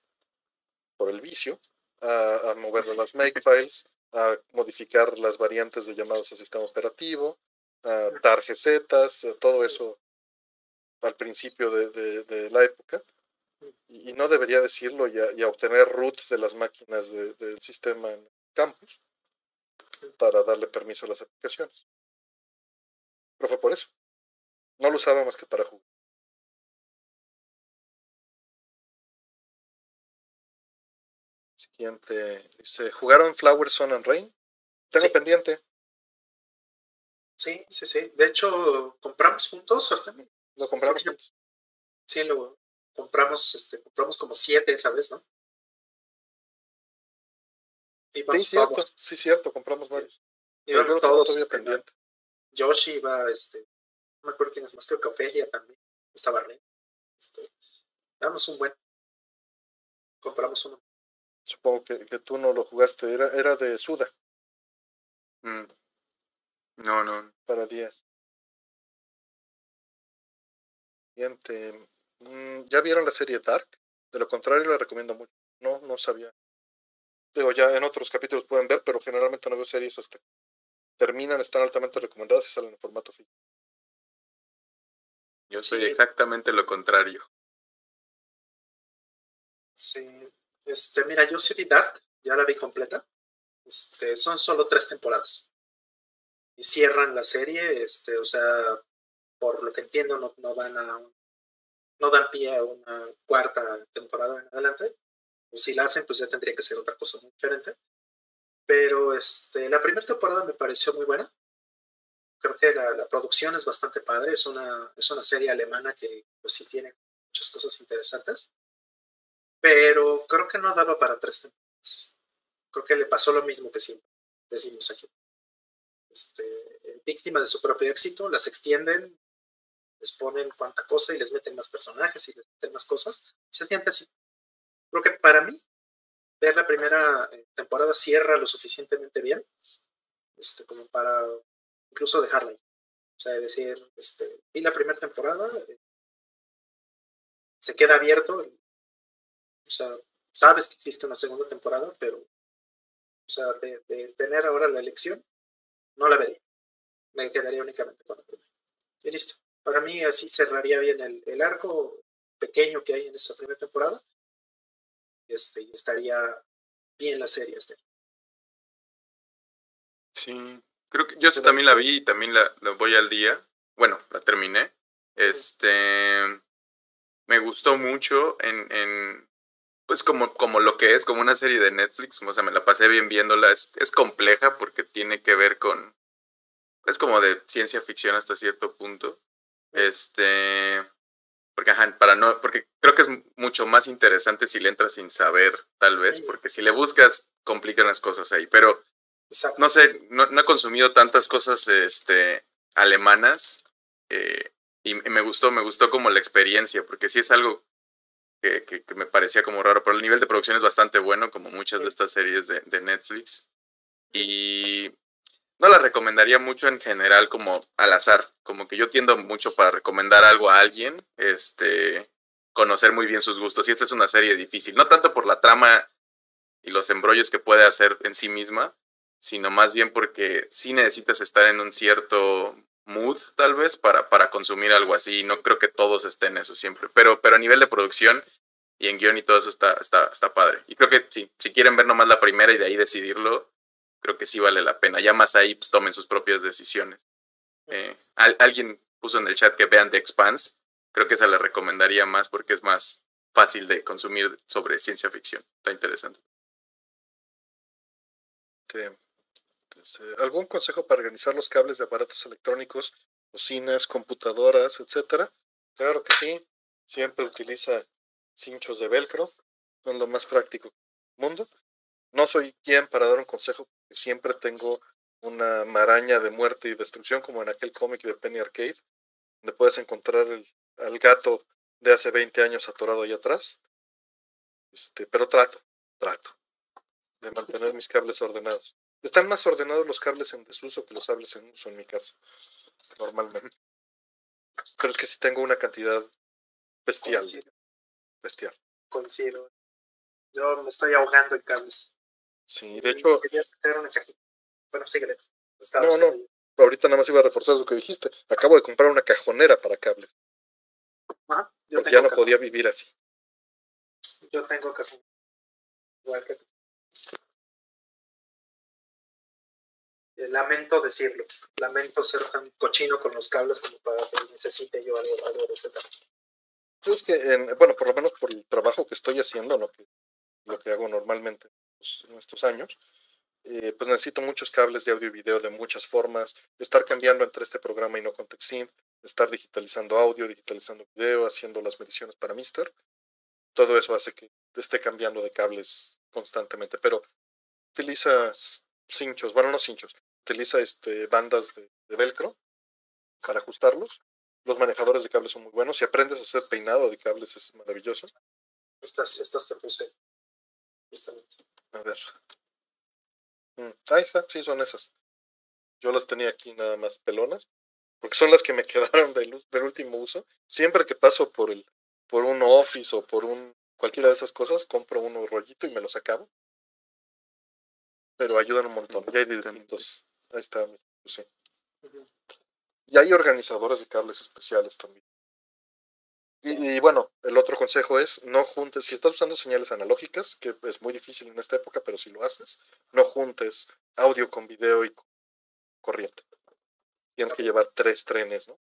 por el vicio a, a mover las makefiles, a modificar las variantes de llamadas al sistema operativo, a dar recetas, todo eso al principio de, de, la época. Y, no debería decirlo, y a, obtener root de las máquinas del sistema en campus para darle permiso a las aplicaciones. Pero fue por eso. No lo usaba más que para jugar. Siguiente. Dice, ¿jugaron Flower, Sun and Rain? Tengo pendiente. Sí, sí, sí. De hecho, compramos juntos, también. Lo compramos juntos. Sí, lo compramos, este, compramos como siete esa vez, ¿no? sí, cierto, sí, cierto, compramos varios. Íbamos todos. Este, pendiente. Yoshi iba, este, no me acuerdo quién es más, creo que Ofelia también, estaba Ren. Este, damos un buen. Compramos uno. Supongo que, que tú no lo jugaste, era, era de Suda. Mm. No, no. Para 10. Siguiente. Mm, ¿Ya vieron la serie Dark? De lo contrario, la recomiendo mucho. No, no sabía. Digo, ya en otros capítulos pueden ver, pero generalmente no veo series hasta terminan, están altamente recomendadas y salen en formato físico. Yo soy exactamente lo contrario. Sí, este, mira, yo vi Dark, ya la vi completa. Este, son solo tres temporadas. Y cierran la serie, este, o sea, por lo que entiendo, no, no dan a no dan pie a una cuarta temporada en adelante. O si la hacen, pues ya tendría que ser otra cosa muy diferente. Pero este, la primera temporada me pareció muy buena. Creo que la, producción es bastante padre. Es una, es una serie alemana que pues, sí tiene muchas cosas interesantes. Pero creo que no daba para tres temporadas. Creo que le pasó lo mismo que siempre decimos aquí. Este, víctima de su propio éxito, las extienden, les ponen cuanta cosa y les meten más personajes y les meten más cosas. Se siente así. creo que para mí, ver la primera eh, temporada cierra lo suficientemente bien, este, como para incluso dejarla ahí. O sea, decir, este, vi la primera temporada, eh, se queda abierto, o sea, sabes que existe una segunda temporada, pero, o sea, de, de tener ahora la elección, no la vería. Me quedaría únicamente con la primera. Y listo. Para mí así cerraría bien el, el arco pequeño que hay en esa primera temporada. Este, y estaría bien la serie este. Sí, creo que yo también la vi y también la, la, voy al día. Bueno, la terminé. Este me gustó mucho en, en pues como, como lo que es, como una serie de Netflix, o sea, me la pasé bien viéndola, es, es compleja porque tiene que ver con, es como de ciencia ficción hasta cierto punto. Este, porque, ajá, para no, porque creo que es mucho más interesante si le entras sin saber, tal vez, porque si le buscas, complican las cosas ahí. Pero, no sé, no, no, he consumido tantas cosas este, alemanas eh, y me gustó, me gustó como la experiencia, porque sí es algo que, que, que, me parecía como raro, pero el nivel de producción es bastante bueno, como muchas de estas series de, de Netflix. Y no la recomendaría mucho en general como al azar, como que yo tiendo mucho para recomendar algo a alguien, este, conocer muy bien sus gustos. Y esta es una serie difícil, no tanto por la trama y los embrollos que puede hacer en sí misma, sino más bien porque sí necesitas estar en un cierto mood, tal vez, para, para consumir algo así. No creo que todos estén eso siempre, pero, pero a nivel de producción y en guion y todo eso está, está, está padre. Y creo que sí, si quieren ver nomás la primera y de ahí decidirlo, creo que sí vale la pena. Ya más ahí pues, tomen sus propias decisiones. Eh, al, alguien puso en el chat que vean The Expanse. Creo que esa le recomendaría más porque es más fácil de consumir sobre ciencia ficción. Está interesante. Sí. Entonces, ¿Algún consejo para organizar los cables de aparatos electrónicos, bocinas, computadoras, etcétera? Claro que sí. Siempre utiliza cinchos de velcro. Son lo más práctico del mundo. No soy quien para dar un consejo, siempre tengo una maraña de muerte y destrucción, como en aquel cómic de Penny Arcade, donde puedes encontrar el, al gato de hace 20 años atorado ahí atrás. Este, pero trato, trato de mantener mis cables ordenados. Están más ordenados los cables en desuso que los cables en uso en mi casa, normalmente. Pero es que sí tengo una cantidad bestial. Coincido. Bestial. Coincido. Yo me estoy ahogando en cables. Sí, de hecho. Bueno, síguele. No, no. Ahorita nada más iba a reforzar lo que dijiste. Acabo de comprar una cajonera para cables. Ajá, yo porque ya no podía vivir así. Yo tengo cajón. Igual que tú. Eh, lamento decirlo. Lamento ser tan cochino con los cables como para que necesite yo algo, algo de ese tamaño. Es que, en, bueno, por lo menos por el trabajo que estoy haciendo, lo que, lo que hago normalmente en estos años, eh, pues necesito muchos cables de audio y video de muchas formas, estar cambiando entre este programa y no ContextSynth, estar digitalizando audio, digitalizando video, haciendo las mediciones para Mister. Todo eso hace que esté cambiando de cables constantemente, pero utiliza cinchos, bueno, no cinchos, utiliza este, bandas de, de velcro para ajustarlos. Los manejadores de cables son muy buenos. Si aprendes a hacer peinado de cables es maravilloso. Estas, estas te puse justamente. A ver. Mm, ahí está, sí, son esas. Yo las tenía aquí nada más pelonas, porque son las que me quedaron del, del último uso. Siempre que paso por el por un office o por un cualquiera de esas cosas, compro uno rollito y me los acabo. Pero ayudan un montón. Ya hay distintos. Ahí está, sí. Y hay organizadores de cables especiales también. Y, y, bueno, el otro consejo es no juntes, si estás usando señales analógicas, que es muy difícil en esta época, pero si lo haces, no juntes audio con video y corriente. Tienes que llevar tres trenes, ¿no?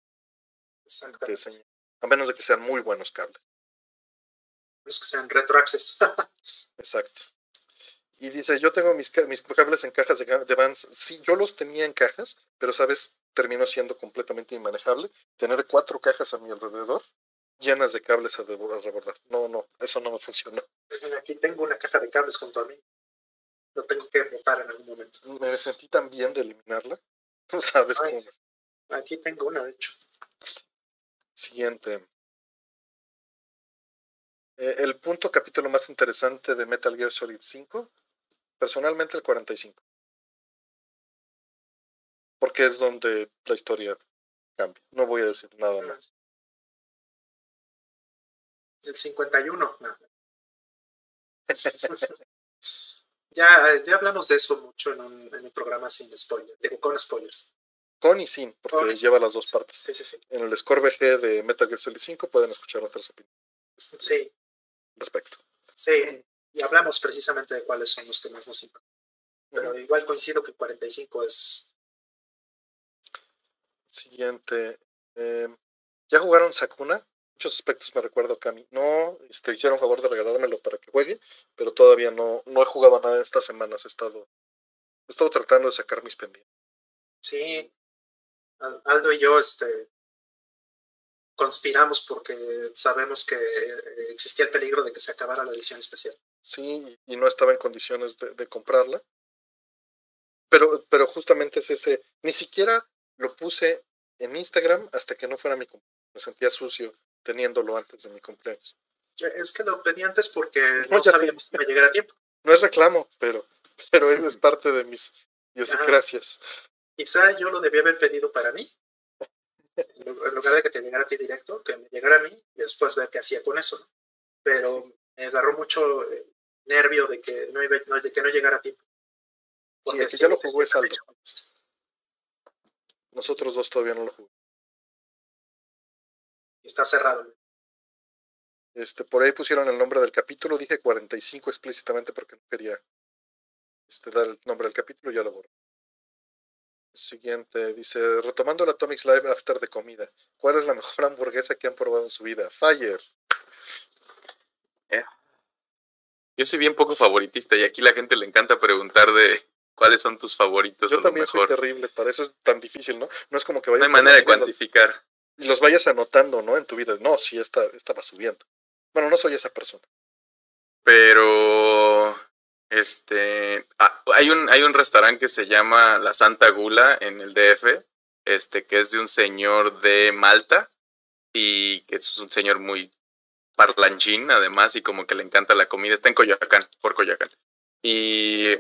Exacto. A menos de que sean muy buenos cables. Es que sean retroaccess. Exacto. Y dice, yo tengo mis, mis cables en cajas de, de Vans. Sí, yo los tenía en cajas, pero sabes, terminó siendo completamente inmanejable. Tener cuatro cajas a mi alrededor llenas de cables a, rebordar. No, no, eso no me funcionó. Aquí tengo una caja de cables junto a mí. Lo tengo que botar en algún momento. Me sentí tan bien de eliminarla. No sabes Ay, cómo. sí. Aquí tengo una, de hecho. Siguiente. Eh, el punto capítulo más interesante de Metal Gear Solid 5, personalmente el 45. Porque es donde la historia cambia. No voy a decir nada más. El 51. ya, ya hablamos de eso mucho en un, en un programa sin spoilers, digo, con spoilers. Con y sin, porque lleva las dos partes. Sí, sí, sí. En el Score VG de Metal Gear Solid 5 pueden escuchar nuestras opiniones. Sí. Respecto. Sí, y hablamos precisamente de cuáles son los que más nos importan. Pero igual coincido que 45 es... Siguiente. Eh, ¿Ya jugaron Sakuna? Muchos aspectos me recuerdo a Cami. No, este, hicieron favor de regalármelo para que juegue, pero todavía no, no he jugado nada estas semanas. He estado, he estado tratando de sacar mis pendientes. Sí, Aldo y yo este, conspiramos porque sabemos que existía el peligro de que se acabara la edición especial. Sí, y no estaba en condiciones de, de comprarla. Pero, pero justamente es ese, ni siquiera lo puse en Instagram hasta que no fuera mi cumpleaños. Me sentía sucio teniéndolo antes de mi cumpleaños. Es que lo pedí antes porque no, sabíamos que iba a llegar a tiempo. No es reclamo, pero, pero es parte de mis idiosincrasias. Quizá yo lo debía haber pedido para mí, en lugar de que te llegara a ti directo, que me llegara a mí y después ver qué hacía con eso. Pero me agarró mucho el nervio de que no, iba, de que no llegara a tiempo. Porque sí, el que ya lo jugó es algo. Nosotros dos todavía no lo jugamos. Está cerrado. Este, por ahí pusieron el nombre del capítulo, dije 45 explícitamente porque no quería este, dar el nombre del capítulo, ya lo borré. Siguiente, dice, retomando el Atomics Live After de comida, ¿cuál es la mejor hamburguesa que han probado en su vida? Fire. Eh. Yo soy bien poco favoritista y aquí la gente le encanta preguntar de cuáles son tus favoritos. Yo también soy terrible, para eso es tan difícil, ¿no? No es como que vayas... No hay manera de cuantificar. Y los vayas anotando, ¿no? En tu vida. No, sí, esta, esta va subiendo. Bueno, no soy esa persona. Pero este, ah, hay un hay un restaurante que se llama La Santa Gula en el DF, este que es de un señor de Malta y que es un señor muy parlanchín además y como que le encanta la comida, está en Coyoacán, por Coyoacán. Y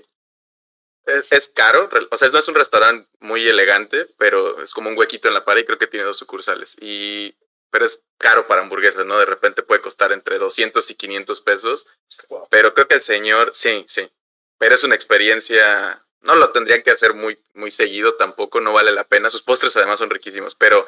es, es, caro, o sea, no es un restaurante muy elegante, pero es como un huequito en la pared y creo que tiene dos sucursales. Y pero es caro para hamburguesas, ¿no? De repente puede costar entre 200 y 500 pesos. Pero creo que el señor, sí, sí. Pero es una experiencia, no lo tendrían que hacer muy, muy seguido tampoco, no vale la pena. Sus postres además son riquísimos, pero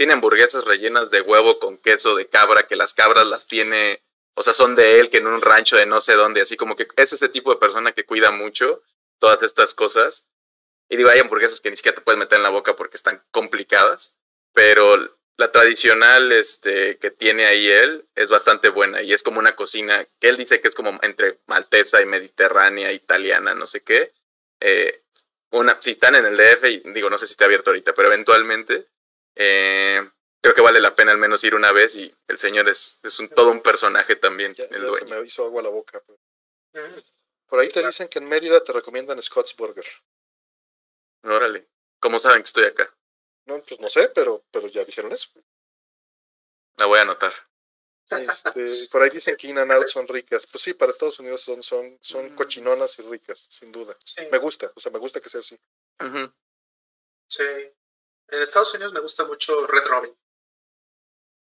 tiene hamburguesas rellenas de huevo con queso de cabra, que las cabras las tiene, o sea, son de él, que en un rancho de no sé dónde, así como que es ese tipo de persona que cuida mucho todas estas cosas. Y digo, hay hamburguesas que ni siquiera te puedes meter en la boca porque están complicadas, pero la tradicional este, que tiene ahí él es bastante buena y es como una cocina que él dice que es como entre maltesa y mediterránea, italiana, no sé qué. Eh, una, si están en el DF, y digo, no sé si está abierto ahorita, pero eventualmente eh, creo que vale la pena al menos ir una vez y el señor es, es un, todo un personaje también, el dueño. Se me hizo agua la boca. Por ahí te dicen que en Mérida te recomiendan Scott's Burger. Órale, ¿cómo saben que estoy acá? No, pues no sé, pero, pero ya dijeron eso. La voy a anotar. Este, por ahí dicen que In and Out son ricas. Pues sí, para Estados Unidos son, son, son cochinonas y ricas, sin duda. Me gusta, o sea, me gusta que sea así. Sí. En Estados Unidos me gusta mucho Red Robin.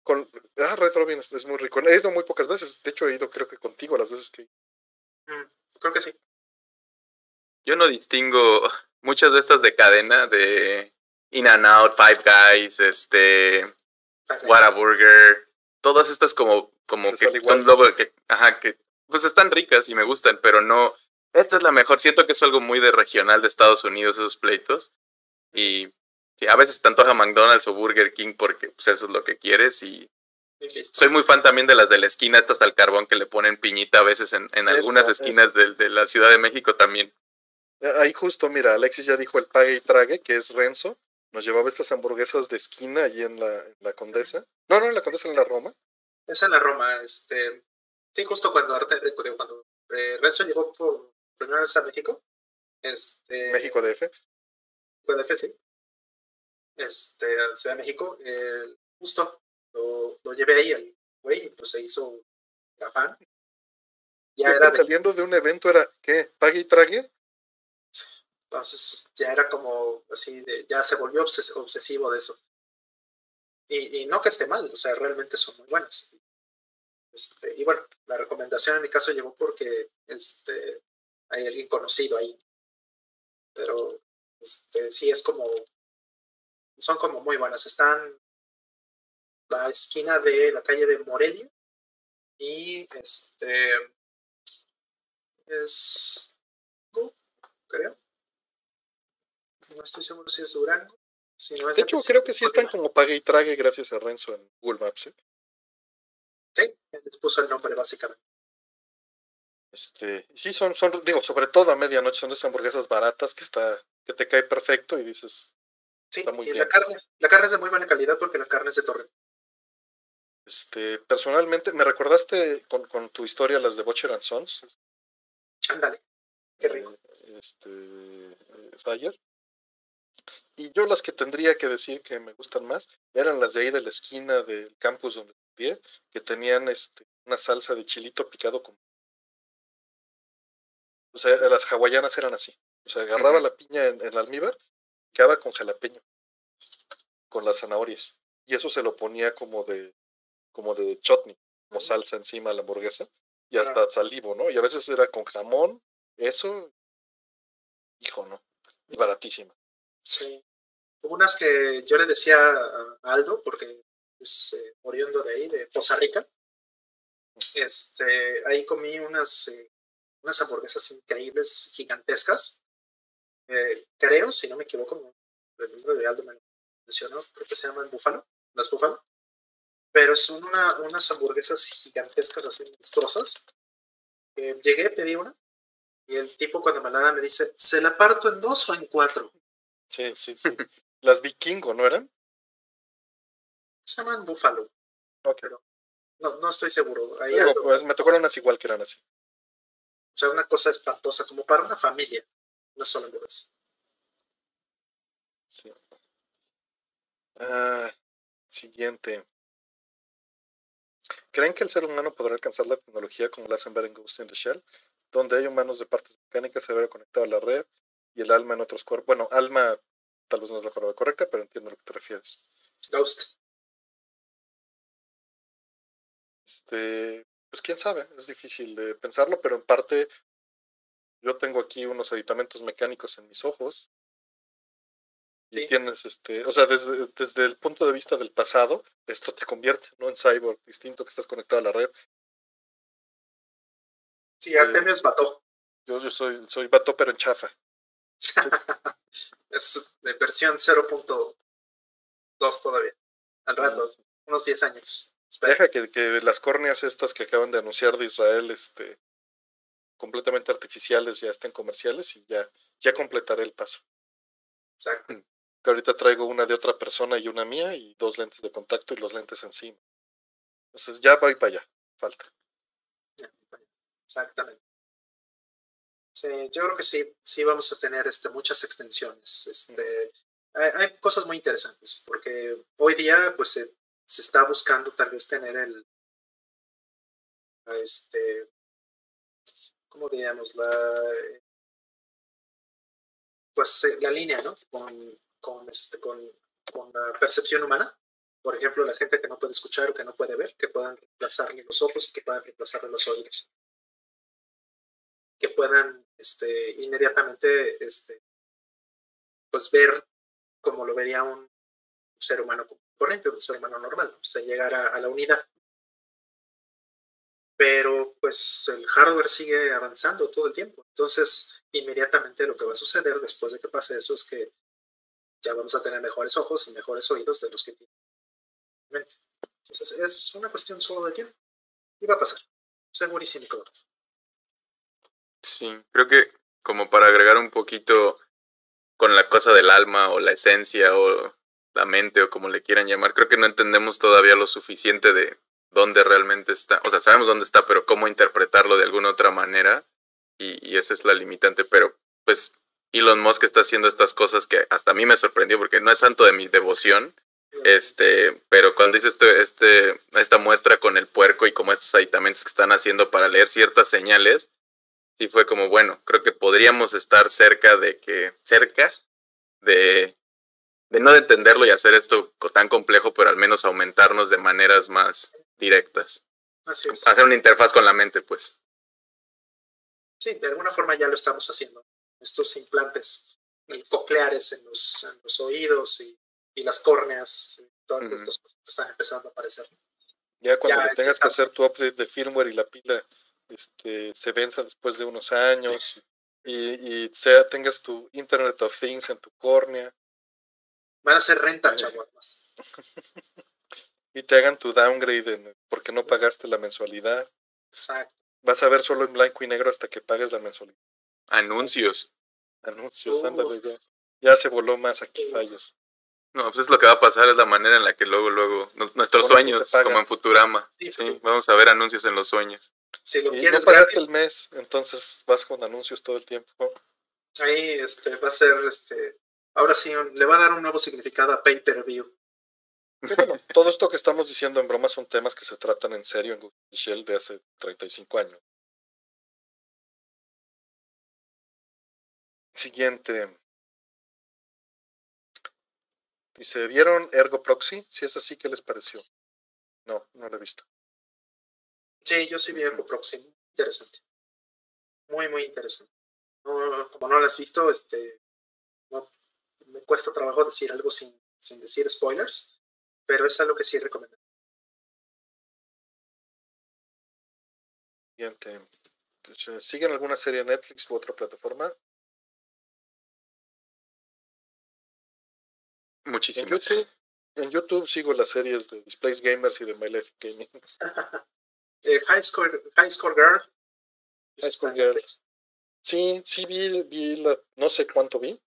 Con, ah, Red Robin es, muy rico. He ido muy pocas veces. De hecho, he ido creo que contigo las veces que. creo que sí. Yo no distingo muchas de estas de cadena de In and Out, Five Guys, este, Whataburger, todas estas como, como que son luego que, ajá, que pues están ricas y me gustan, pero no, esta es la mejor. Siento que es algo muy de regional de Estados Unidos esos pleitos y a veces te antoja McDonald's o Burger King porque pues eso es lo que quieres y soy muy fan también de las de la esquina, estas al carbón que le ponen piñita a veces en, en algunas esquinas de, de, la Ciudad de México también. Ahí justo, mira, Alexis ya dijo el pague y trague, que es Renzo nos llevaba estas hamburguesas de esquina allí en la, en la Condesa. No, no, en la Condesa, en la Roma. Es en la Roma, este. Sí, justo cuando, cuando eh, Renzo llegó por primera vez a México. Este. México DF. México DF, sí. Este, a Ciudad de México. Eh, justo lo, lo llevé ahí el güey y pues se hizo fan. Ya era saliendo de un evento, era ¿qué? ¿Pague y trague? Entonces ya era como así, de, ya se volvió obsesivo de eso. Y, y, no que esté mal, o sea, realmente son muy buenas. Este, y bueno, la recomendación en mi caso llegó porque este, hay alguien conocido ahí. Pero este, sí es como, son como muy buenas. Están la esquina de la calle de Morelia y este es creo no estoy seguro si es Durango. de hecho, creo que sí están como pague y trague gracias a Renzo en Google Maps. ¿eh? Sí, les puso el nombre básicamente. Este, sí, son, son, digo, sobre todo a medianoche son esas hamburguesas baratas que está, que te cae perfecto y dices. Sí, está muy y la carne, la carne es de muy buena calidad porque la carne es de torre. Este, personalmente, me recordaste con, con tu historia las de Butcher and Sons. Ándale, qué rico. Eh, este, eh, Fire. Y yo las que tendría que decir que me gustan más eran las de ahí de la esquina del campus donde estudié, que tenían este, una salsa de chilito picado con... O sea, las hawaianas eran así. O sea, agarraba la piña en, el almíbar, quedaba con jalapeño, con las zanahorias. Y eso se lo ponía como de, como de chutney, como salsa encima de la hamburguesa. Y hasta salivo, ¿no? Y a veces era con jamón, eso. Hijo, ¿no? Y baratísima. Sí. Unas que yo le decía a Aldo, porque es eh, oriundo de ahí, de Costa Rica. Este, ahí comí unas, eh, unas hamburguesas increíbles, gigantescas. Eh, creo, si no me equivoco, el nombre de Aldo me mencionó, creo que se llaman búfalo, las búfalo. Pero son una, unas hamburguesas gigantescas, así monstruosas. llegué, pedí una, y el tipo cuando me la da me dice, ¿se la parto en dos o en cuatro? Sí, sí, sí. Las vikingo, ¿no eran? Se llaman búfalo. Ok. no, no estoy seguro. Ahí pues me tocaron unas igual que eran así. O sea, una cosa espantosa, como para una familia. Una sola hamburguesa. Sí. Ah, siguiente. ¿Creen que el ser humano podrá alcanzar la tecnología como la hacen ver en Ghost in the Shell? Donde hay humanos de partes mecánicas se ve conectado a la red y el alma en otros cuerpos. Bueno, alma tal vez no es la palabra correcta, pero entiendo a lo que te refieres. Ghost. Este, pues quién sabe, es difícil de pensarlo, pero en parte yo tengo aquí unos aditamentos mecánicos en mis ojos. Y tienes este, o sea, desde, desde el punto de vista del pasado, esto te convierte, ¿no? En cyborg distinto que estás conectado a la red. Sí, Artemio es vato. Yo, yo soy, soy vato, pero en chafa. es de versión 0.2 todavía. Al rato, unos 10 años. Deja que, que, las córneas estas que acaban de anunciar de Israel, este, completamente artificiales, ya estén comerciales y ya, ya completaré el paso. Exacto. Mm. Que ahorita traigo una de otra persona y una mía y dos lentes de contacto y los lentes encima. Entonces ya voy para allá, falta. Exactamente. Sí, yo creo que sí, sí vamos a tener este, muchas extensiones. Este, hay, cosas muy interesantes, porque hoy día pues se, se está buscando tal vez tener el, este, ¿cómo diríamos? La, pues eh, la línea, ¿no? Con, con, este, con, con la percepción humana. Por ejemplo, la gente que no puede escuchar o que no puede ver, que puedan reemplazarle los ojos y que puedan reemplazarle los oídos que puedan este, inmediatamente este, pues ver como lo vería un ser humano corriente, un ser humano normal, o sea, llegar a, la unidad. Pero pues el hardware sigue avanzando todo el tiempo. Entonces, inmediatamente lo que va a suceder después de que pase eso es que ya vamos a tener mejores ojos y mejores oídos de los que tienen. Entonces, es una cuestión solo de tiempo. Y va a pasar. Segurísimo que va a pasar. Sí, creo que como para agregar un poquito con la cosa del alma o la esencia o la mente o como le quieran llamar, creo que no entendemos todavía lo suficiente de dónde realmente está, o sea, sabemos dónde está, pero cómo interpretarlo de alguna otra manera y, y esa es la limitante, pero pues Elon Musk está haciendo estas cosas que hasta a mí me sorprendió porque no es santo de mi devoción, Este, pero cuando hice este, este, esta muestra con el puerco y como estos aditamentos que están haciendo para leer ciertas señales, sí fue como, bueno, creo que podríamos estar cerca de que, cerca de, de no de entenderlo y hacer esto tan complejo, pero al menos aumentarnos de maneras más directas. Así es. Hacer una interfaz con la mente, pues. Sí, de alguna forma ya lo estamos haciendo. Estos implantes cocleares en los, en los oídos y, y las córneas, todas Ujú. estas cosas están empezando a aparecer. Ya cuando Ya, le tengas ya que hacer tu update de firmware y la pila este, se venza después de unos años y, y sea, tengas tu Internet of Things en tu córnea Van a ser renta, Eh. chaguapas. y te hagan tu downgrade en- porque no pagaste la mensualidad. Exacto. Vas a ver solo en blanco y negro hasta que pagues la mensualidad. Anuncios. Anuncios, Uf. ándale ya. Ya se voló más aquí fallos. No, pues es lo que va a pasar, es la manera en la que luego, luego, nu- nuestros Con sueños, como en Futurama. Sí, Sí, sí. vamos a ver anuncios en los sueños. Si lo Y no quieres pagaste gratis, el mes, entonces vas con anuncios todo el tiempo. ahí este, va a ser, este, ahora sí, un- le va a dar un nuevo significado a Pay Per View. Bueno, todo esto que estamos diciendo en broma son temas que se tratan en serio en the Shell de hace 35 años. Siguiente. Dice, ¿vieron Ergo Proxy? Si es así, ¿qué les pareció? No, no lo he visto. Sí, yo sí vi algo próximo. Interesante. Muy, muy interesante. No, como no lo has visto, este, no, me cuesta trabajo decir algo sin, sin decir spoilers, pero es algo que sí recomiendo. Siguiente. Entonces, ¿Siguen alguna serie en Netflix u otra plataforma? En Muchísimas. YouTube, en YouTube sigo las series de Displays Gamers y de My Life Gaming. Eh, High, Score, High Score Girl. High Score en Girl. Sí, sí vi, vi la, no sé cuánto vi,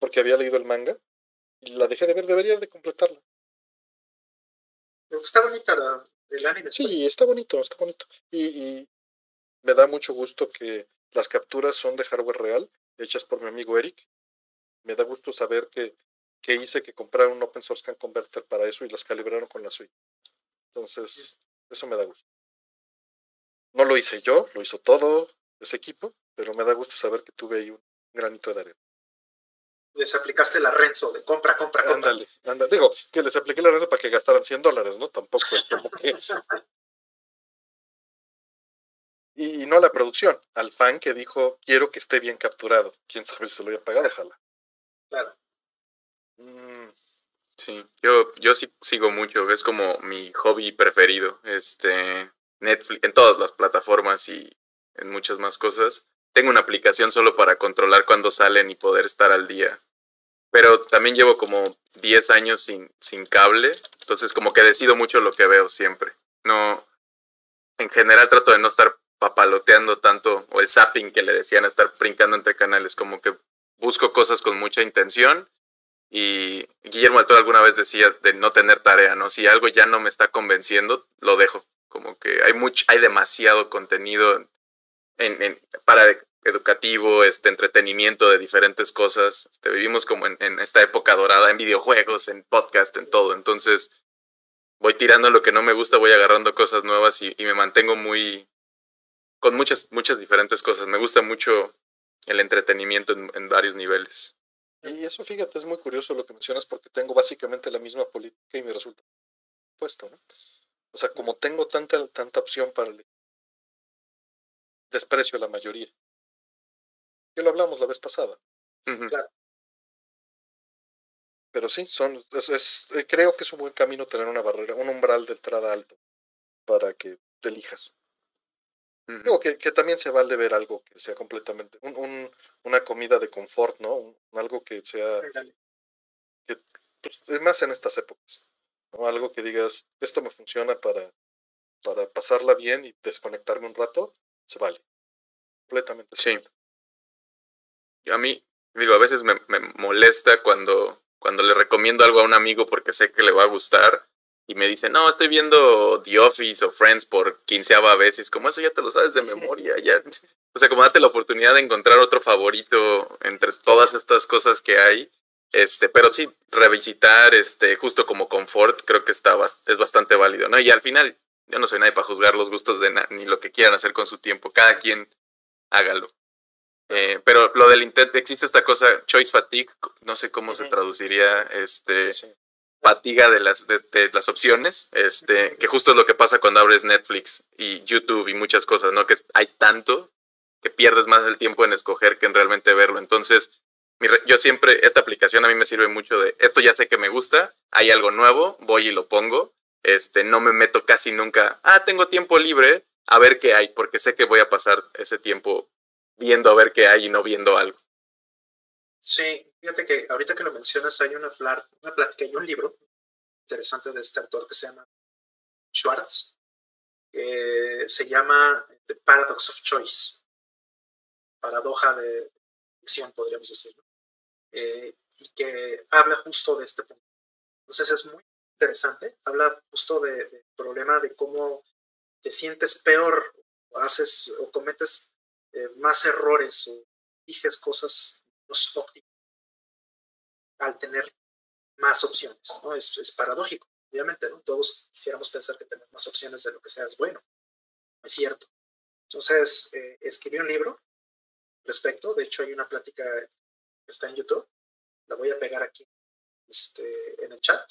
porque había leído el manga y la dejé de ver, debería de completarla. Está bonita la, el anime. Sí, está bonito, está bonito. Y, y me da mucho gusto que las capturas son de hardware real, hechas por mi amigo Eric. Me da gusto saber que, que hice que compraron un Open Source Can Converter para eso y las calibraron con la suite. Entonces, eso me da gusto. No lo hice yo, lo hizo todo ese equipo, pero me da gusto saber que tuve ahí un granito de arena. Les aplicaste la Renzo de compra, compra, compra. Ándale, ándale. Digo, que les apliqué la renta para que gastaran 100 dólares, ¿no? Tampoco es como que... Y, y no a la producción, al fan que dijo, quiero que esté bien capturado. ¿Quién sabe si se lo había pagado? Ojalá. Claro. Mm, Sí, yo, yo sí sigo mucho, es como mi hobby preferido. Este, Netflix, en todas las plataformas y en muchas más cosas. Tengo una aplicación solo para controlar cuándo salen y poder estar al día. Pero también llevo como 10 años sin, sin cable, entonces como que decido mucho lo que veo siempre. No, en general trato de no estar papaloteando tanto, o el zapping que le decían, estar brincando entre canales, como que busco cosas con mucha intención y Guillermo del Toro alguna vez decía de no tener tarea, ¿no? Si algo ya no me está convenciendo, lo dejo. Como que hay mucho, hay demasiado contenido en, en- para educativo, este entretenimiento de diferentes cosas. Este, vivimos como en, en esta época dorada, en videojuegos, en podcast, en todo. Entonces, voy tirando lo que no me gusta, voy agarrando cosas nuevas y, y me mantengo muy con muchas, muchas diferentes cosas. Me gusta mucho el entretenimiento en, en varios niveles. Y eso, fíjate, es muy curioso lo que mencionas porque tengo básicamente la misma política y me resulta puesto, ¿no? O sea, como tengo tanta, tanta opción para desprecio a la mayoría. Que lo hablamos la vez pasada. Pero sí, son, es, es- eh, creo que es un buen camino tener una barrera, un umbral de entrada alto para que te elijas. Digo que, que también se vale ver algo que sea completamente, un, un- una comida de confort, ¿no? Un- algo que sea, Ándale. pues, más en estas épocas, ¿no? Algo que digas, esto me funciona para, para pasarla bien y desconectarme un rato, se vale. Completamente. se Sí. vale. A mí, digo, a veces me, me molesta cuando, cuando le recomiendo algo a un amigo porque sé que le va a gustar y me dice, no, estoy viendo The Office o Friends por quinceava vez. Y es como eso ya te lo sabes de memoria. ya O sea, como date la oportunidad de encontrar otro favorito entre todas estas cosas que hay Este, pero sí, revisitar, este, justo como confort, creo que está es bastante válido, ¿no? Y al final, yo no soy nadie para juzgar los gustos de ni lo que quieran hacer con su tiempo. Cada quien hágalo. Eh, pero lo del intent, existe esta cosa, choice fatigue, no sé cómo se traduciría, este, fatiga de las, de, las opciones, este, que justo es lo que pasa cuando abres Netflix y YouTube y muchas cosas, ¿no? Que hay tanto que pierdes más el tiempo en escoger que en realmente verlo. Entonces, yo siempre, esta aplicación a mí me sirve mucho de, esto ya sé que me gusta, hay algo nuevo, voy y lo pongo, este, no me meto casi nunca, ah, tengo tiempo libre, a ver qué hay, porque sé que voy a pasar ese tiempo viendo a ver qué hay y no viendo algo. Sí, fíjate que ahorita que lo mencionas hay una, una plática y un libro interesante de este autor que se llama Schwartz, que se llama The Paradox of Choice, paradoja de ficción, podríamos decirlo, eh, y que habla justo de este punto. Entonces es muy interesante, habla justo del problema de cómo te sientes peor haces o cometes eh, más errores o dijes cosas menos óptimas al tener más opciones. ¿no? Es, es, paradójico, obviamente, ¿no? Todos quisiéramos pensar que tener más opciones de lo que sea es bueno. Es cierto. Entonces, eh, escribí un libro respecto. De hecho, hay una plática que está en YouTube. La voy a pegar aquí este, en el chat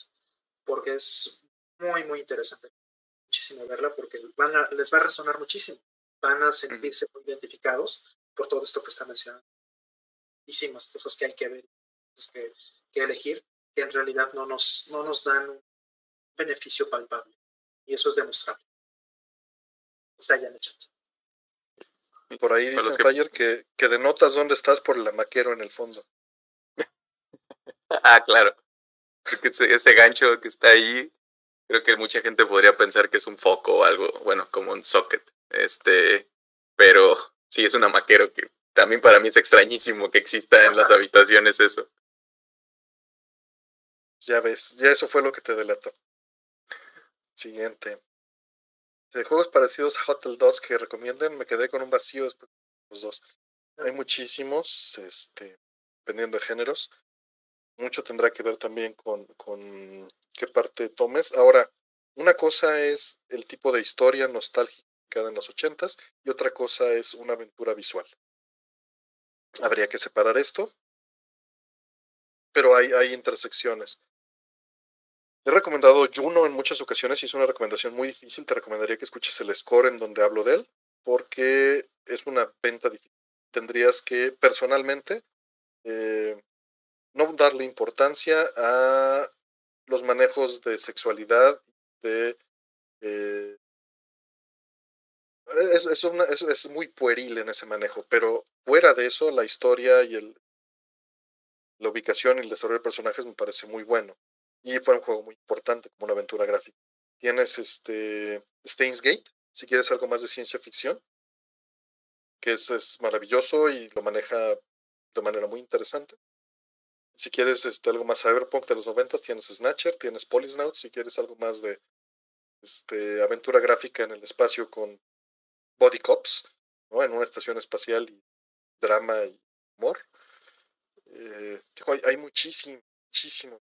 porque es muy, muy interesante. Muchísimo verla porque van a, les va a resonar muchísimo van a sentirse muy identificados por todo esto que está mencionando. Muchísimas cosas que hay que ver, que, que elegir, que en realidad no nos, no nos dan un beneficio palpable. Y eso es demostrable. Está ya en el chat. Por ahí dice que... que, que denotas dónde estás por el amaquero en el fondo. ah, claro. Porque ese, ese gancho que está ahí, creo que mucha gente podría pensar que es un foco o algo, bueno, como un socket. Este, pero sí es una maquero que también para mí es extrañísimo que exista en las habitaciones eso. Ya ves, ya eso fue lo que te delató. Siguiente. De juegos parecidos a Hotel 2 que recomienden, me quedé con un vacío después de los dos. Hay muchísimos, este, dependiendo de géneros. Mucho tendrá que ver también con, con qué parte tomes. Ahora, una cosa es el tipo de historia nostálgica en los ochentas y otra cosa es una aventura visual. Habría que separar esto, pero hay, hay intersecciones. He recomendado Juno en muchas ocasiones y es una recomendación muy difícil. Te recomendaría que escuches el score en donde hablo de él, porque es una venta difícil. Tendrías que personalmente eh, no darle importancia a los manejos de sexualidad, de eh, es, es, una, es, muy pueril en ese manejo, pero fuera de eso, la historia y el, la ubicación y el desarrollo de personajes me parece muy bueno. Y fue un juego muy importante como una aventura gráfica. Tienes este Steins Gate, si quieres algo más de ciencia ficción, que es, es maravilloso y lo maneja de manera muy interesante. Si quieres este, algo más cyberpunk de los noventas, tienes Snatcher, tienes Polisnaut. Si quieres algo más de este, aventura gráfica en el espacio con Body Cops, ¿no? En una estación espacial y drama y humor. Eh, hay, hay, muchísimo, muchísimo.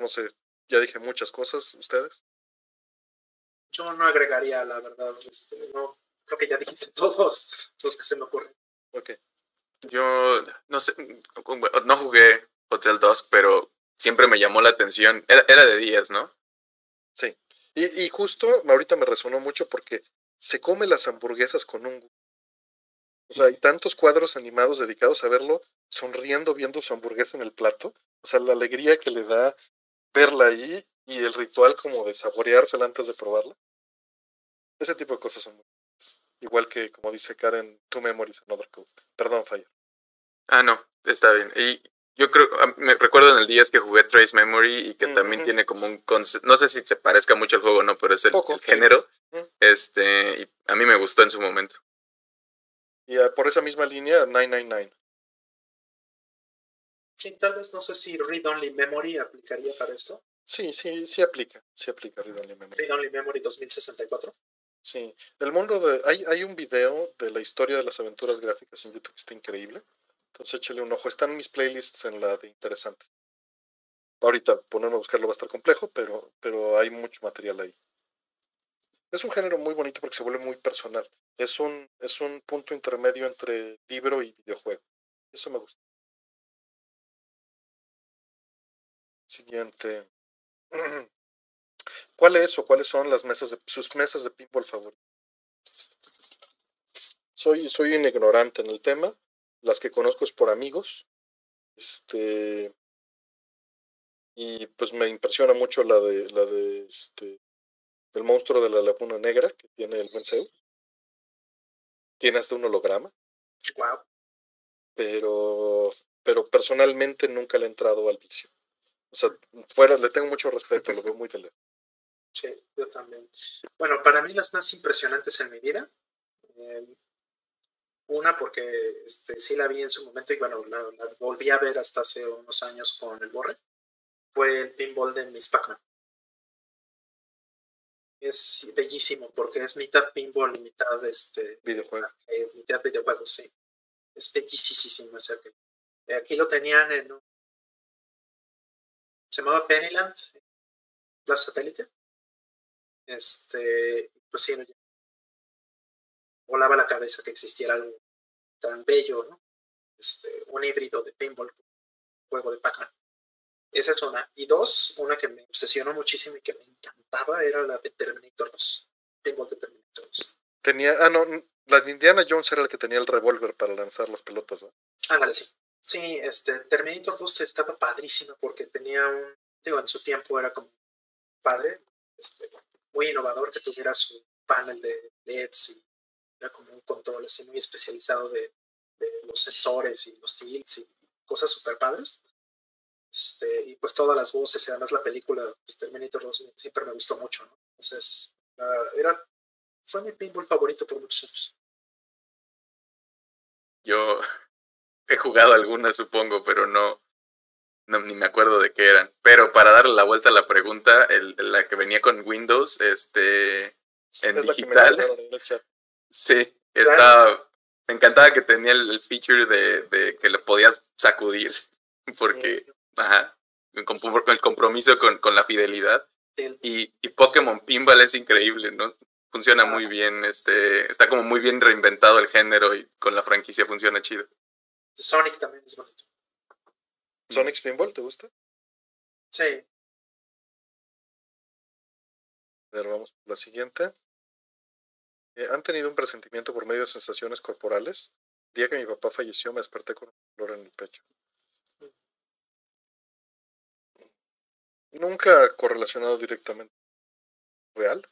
No sé, ya dije muchas cosas, ¿ustedes? Yo no agregaría, la verdad, este, no, creo que ya dijiste todos los que se me ocurren. Ok. Yo no sé, no jugué Hotel Dusk, pero siempre me llamó la atención. Era, era de días, ¿no? Sí. Y, y, justo ahorita me resonó mucho porque se come las hamburguesas con un... O sea, hay tantos cuadros animados dedicados a verlo sonriendo viendo su hamburguesa en el plato. O sea, la alegría que le da verla ahí y el ritual como de saboreársela antes de probarla. Ese tipo de cosas son muy Igual que, como dice Karen, Two Memories, Another Code. Perdón, Fire. Ah, no, está bien. Y yo creo, me recuerdo en el día que jugué Trace Memory y que también tiene como un concepto, no sé si se parezca mucho al juego o no, pero es el, género. Este, y a mí me gustó en su momento. Y por esa misma línea, 999. Sí, tal vez no sé si Read Only Memory aplicaría para esto. Sí, sí, sí aplica. Sí aplica Read Only Memory. Read Only Memory 2064. Sí, el mundo de... Hay, hay un video de la historia de las aventuras gráficas en YouTube que está increíble. Entonces échale un ojo. Están mis playlists en la de interesantes. ahorita ponerme a buscarlo va a estar complejo, pero, pero hay mucho material ahí. Es un género muy bonito porque se vuelve muy personal. Es un, es un punto intermedio entre libro y videojuego. Eso me gusta. Siguiente. ¿Cuál es o cuáles son las mesas de sus mesas de pinball favoritas? Soy, soy un ignorante en el tema. Las que conozco es por amigos. Este. Y pues me impresiona mucho la de la de este el monstruo de la laguna negra que tiene el buen Tiene hasta un holograma. Wow. Pero pero personalmente nunca le he entrado al vicio. O sea, fuera, le tengo mucho respeto, lo veo muy de Sí, yo también. Bueno, para mí las más impresionantes en mi vida, eh, una porque este, sí la vi en su momento y bueno, la, volví a ver hasta hace unos años con el Borre, fue el pinball de Miss Pac-Man. Es bellísimo porque es mitad pinball y mitad este, videojuego. Eh, mitad videojuego, sí. Es bellísimo ese. Aquí lo tenían en un se llamaba Pennyland, la satélite. Este, pues sí, volaba la cabeza que existiera algo tan bello, ¿no? Este, un híbrido de pinball, juego de Pac-Man. Esa es una. Y dos, una que me obsesionó muchísimo y que me encantaba era la de Terminator 2. Pinball de Terminator 2. Tenía, ah, no, la de Indiana Jones era la que tenía el revólver para lanzar las pelotas, ¿no? Ándale, sí. Sí, este, Terminator 2 estaba padrísimo porque tenía un, digo, en su tiempo era como padre, este, muy innovador que tuviera su panel de LEDs y era como un control así muy especializado de, los sensores y los tilts y cosas super padres. Este, y pues todas las voces y además la película pues, Terminator 2 siempre me gustó mucho, ¿no? Entonces, era, fue mi pinball favorito por muchos años. Yo he jugado algunas, supongo, pero no, no, ni me acuerdo de qué eran. Pero para darle la vuelta a la pregunta, el, la que venía con Windows, este, en digital. Sí, estaba, me encantaba que tenía el, feature de, de, que le podías sacudir, porque, ajá, el compromiso con, con la fidelidad. Y, y Pokémon Pinball es increíble, ¿no? Funciona muy bien, este, está como muy bien reinventado el género y con la franquicia funciona chido. Sonic también es bonito. ¿Sonic Pinball te gusta? Sí. A ver, vamos por la siguiente. Eh, ¿Han tenido un presentimiento por medio de sensaciones corporales? El día que mi papá falleció me desperté con un dolor en el pecho. Nunca correlacionado directamente real.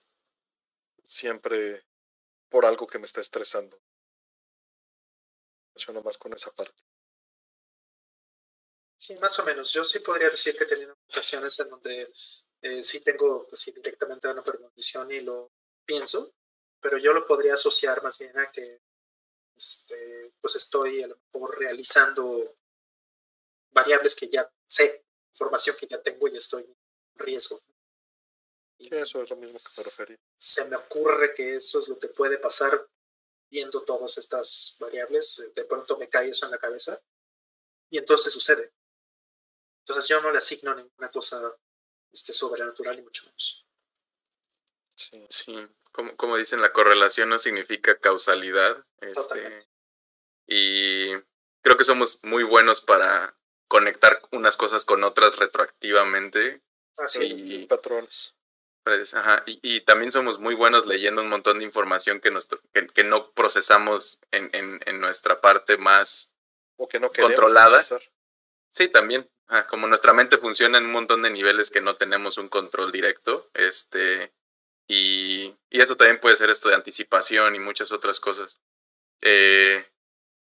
Siempre por algo que me está estresando relaciono más con esa parte. Sí, más o menos. Yo sí podría decir que he tenido ocasiones en donde eh, sí tengo así directamente una premonición y lo pienso, pero yo lo podría asociar más bien a que este, pues estoy a lo mejor realizando variables que ya sé, información que ya tengo y estoy en riesgo. eso es lo mismo que me refería. Se me ocurre que eso es lo que puede pasar viendo todas estas variables, de pronto me cae eso en la cabeza y entonces sucede. Entonces yo no le asigno ninguna cosa este, sobrenatural y mucho menos. Sí, sí. Como, como dicen, la correlación no significa causalidad. Este, y creo que somos muy buenos para conectar unas cosas con otras retroactivamente. Así y, patrones. Ajá. Y, y, también somos muy buenos leyendo un montón de información que, nos, que, que no procesamos en, en, en, nuestra parte más o que no controlada. Sí, también. como nuestra mente funciona en un montón de niveles que no tenemos un control directo, este, y, y eso también puede ser esto de anticipación y muchas otras cosas. Eh,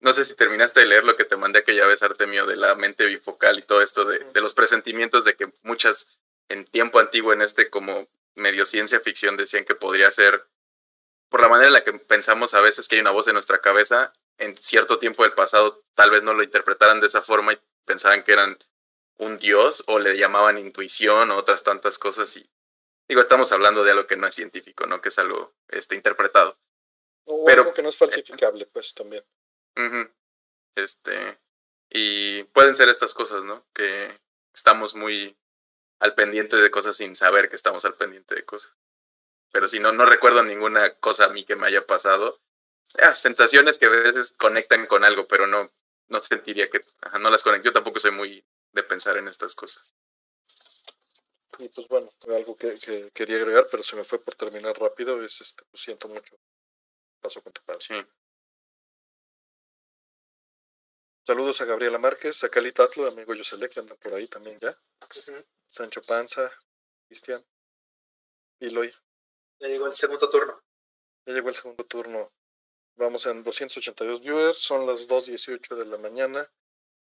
no sé si terminaste de leer lo que te mandé aquella vez, Artemio, de la mente bifocal y todo esto de, de los presentimientos de que muchas en tiempo antiguo en este como medio ciencia ficción decían que podría ser, por la manera en la que pensamos a veces que hay una voz en nuestra cabeza, en cierto tiempo del pasado tal vez no lo interpretaran de esa forma y pensaban que eran un dios o le llamaban intuición o otras tantas cosas y digo, estamos hablando de algo que no es científico, ¿no? Que es algo este, interpretado. O Pero, algo que no es falsificable, pues también. Este, y pueden ser estas cosas, ¿no? Que estamos muy al pendiente de cosas sin saber que estamos al pendiente de cosas. Pero si no, no recuerdo ninguna cosa a mí que me haya pasado. Ah, sensaciones que a veces conectan con algo, pero no, no sentiría que no las conecto. Yo tampoco soy muy de pensar en estas cosas. Y pues bueno, algo que, quería agregar, pero se me fue por terminar rápido, es este, pues siento mucho. Paso con tu padre. Sí. Saludos a Gabriela Márquez, a Cali Tatlo, amigo Yosele, que anda por ahí también ya. Sancho Panza, Cristian, Iloy. Ya llegó el segundo turno. Ya llegó el segundo turno. Vamos en 282 viewers, son las 2.18 de la mañana.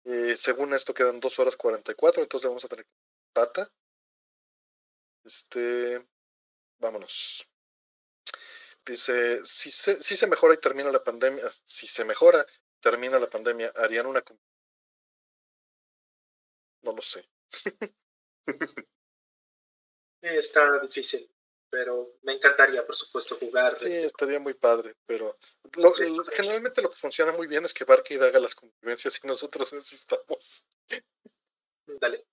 Eh, según esto quedan 2 horas 44, entonces vamos a tener pata. Este, vámonos. Dice, si se, si se mejora y termina la pandemia, si se mejora, termina la pandemia, ¿harían una... No lo sé. está difícil, pero me encantaría, por supuesto, jugar. Sí, estaría muy padre, pero generalmente lo que funciona muy bien es que Barkid haga las convivencias y nosotros necesitamos. Dale.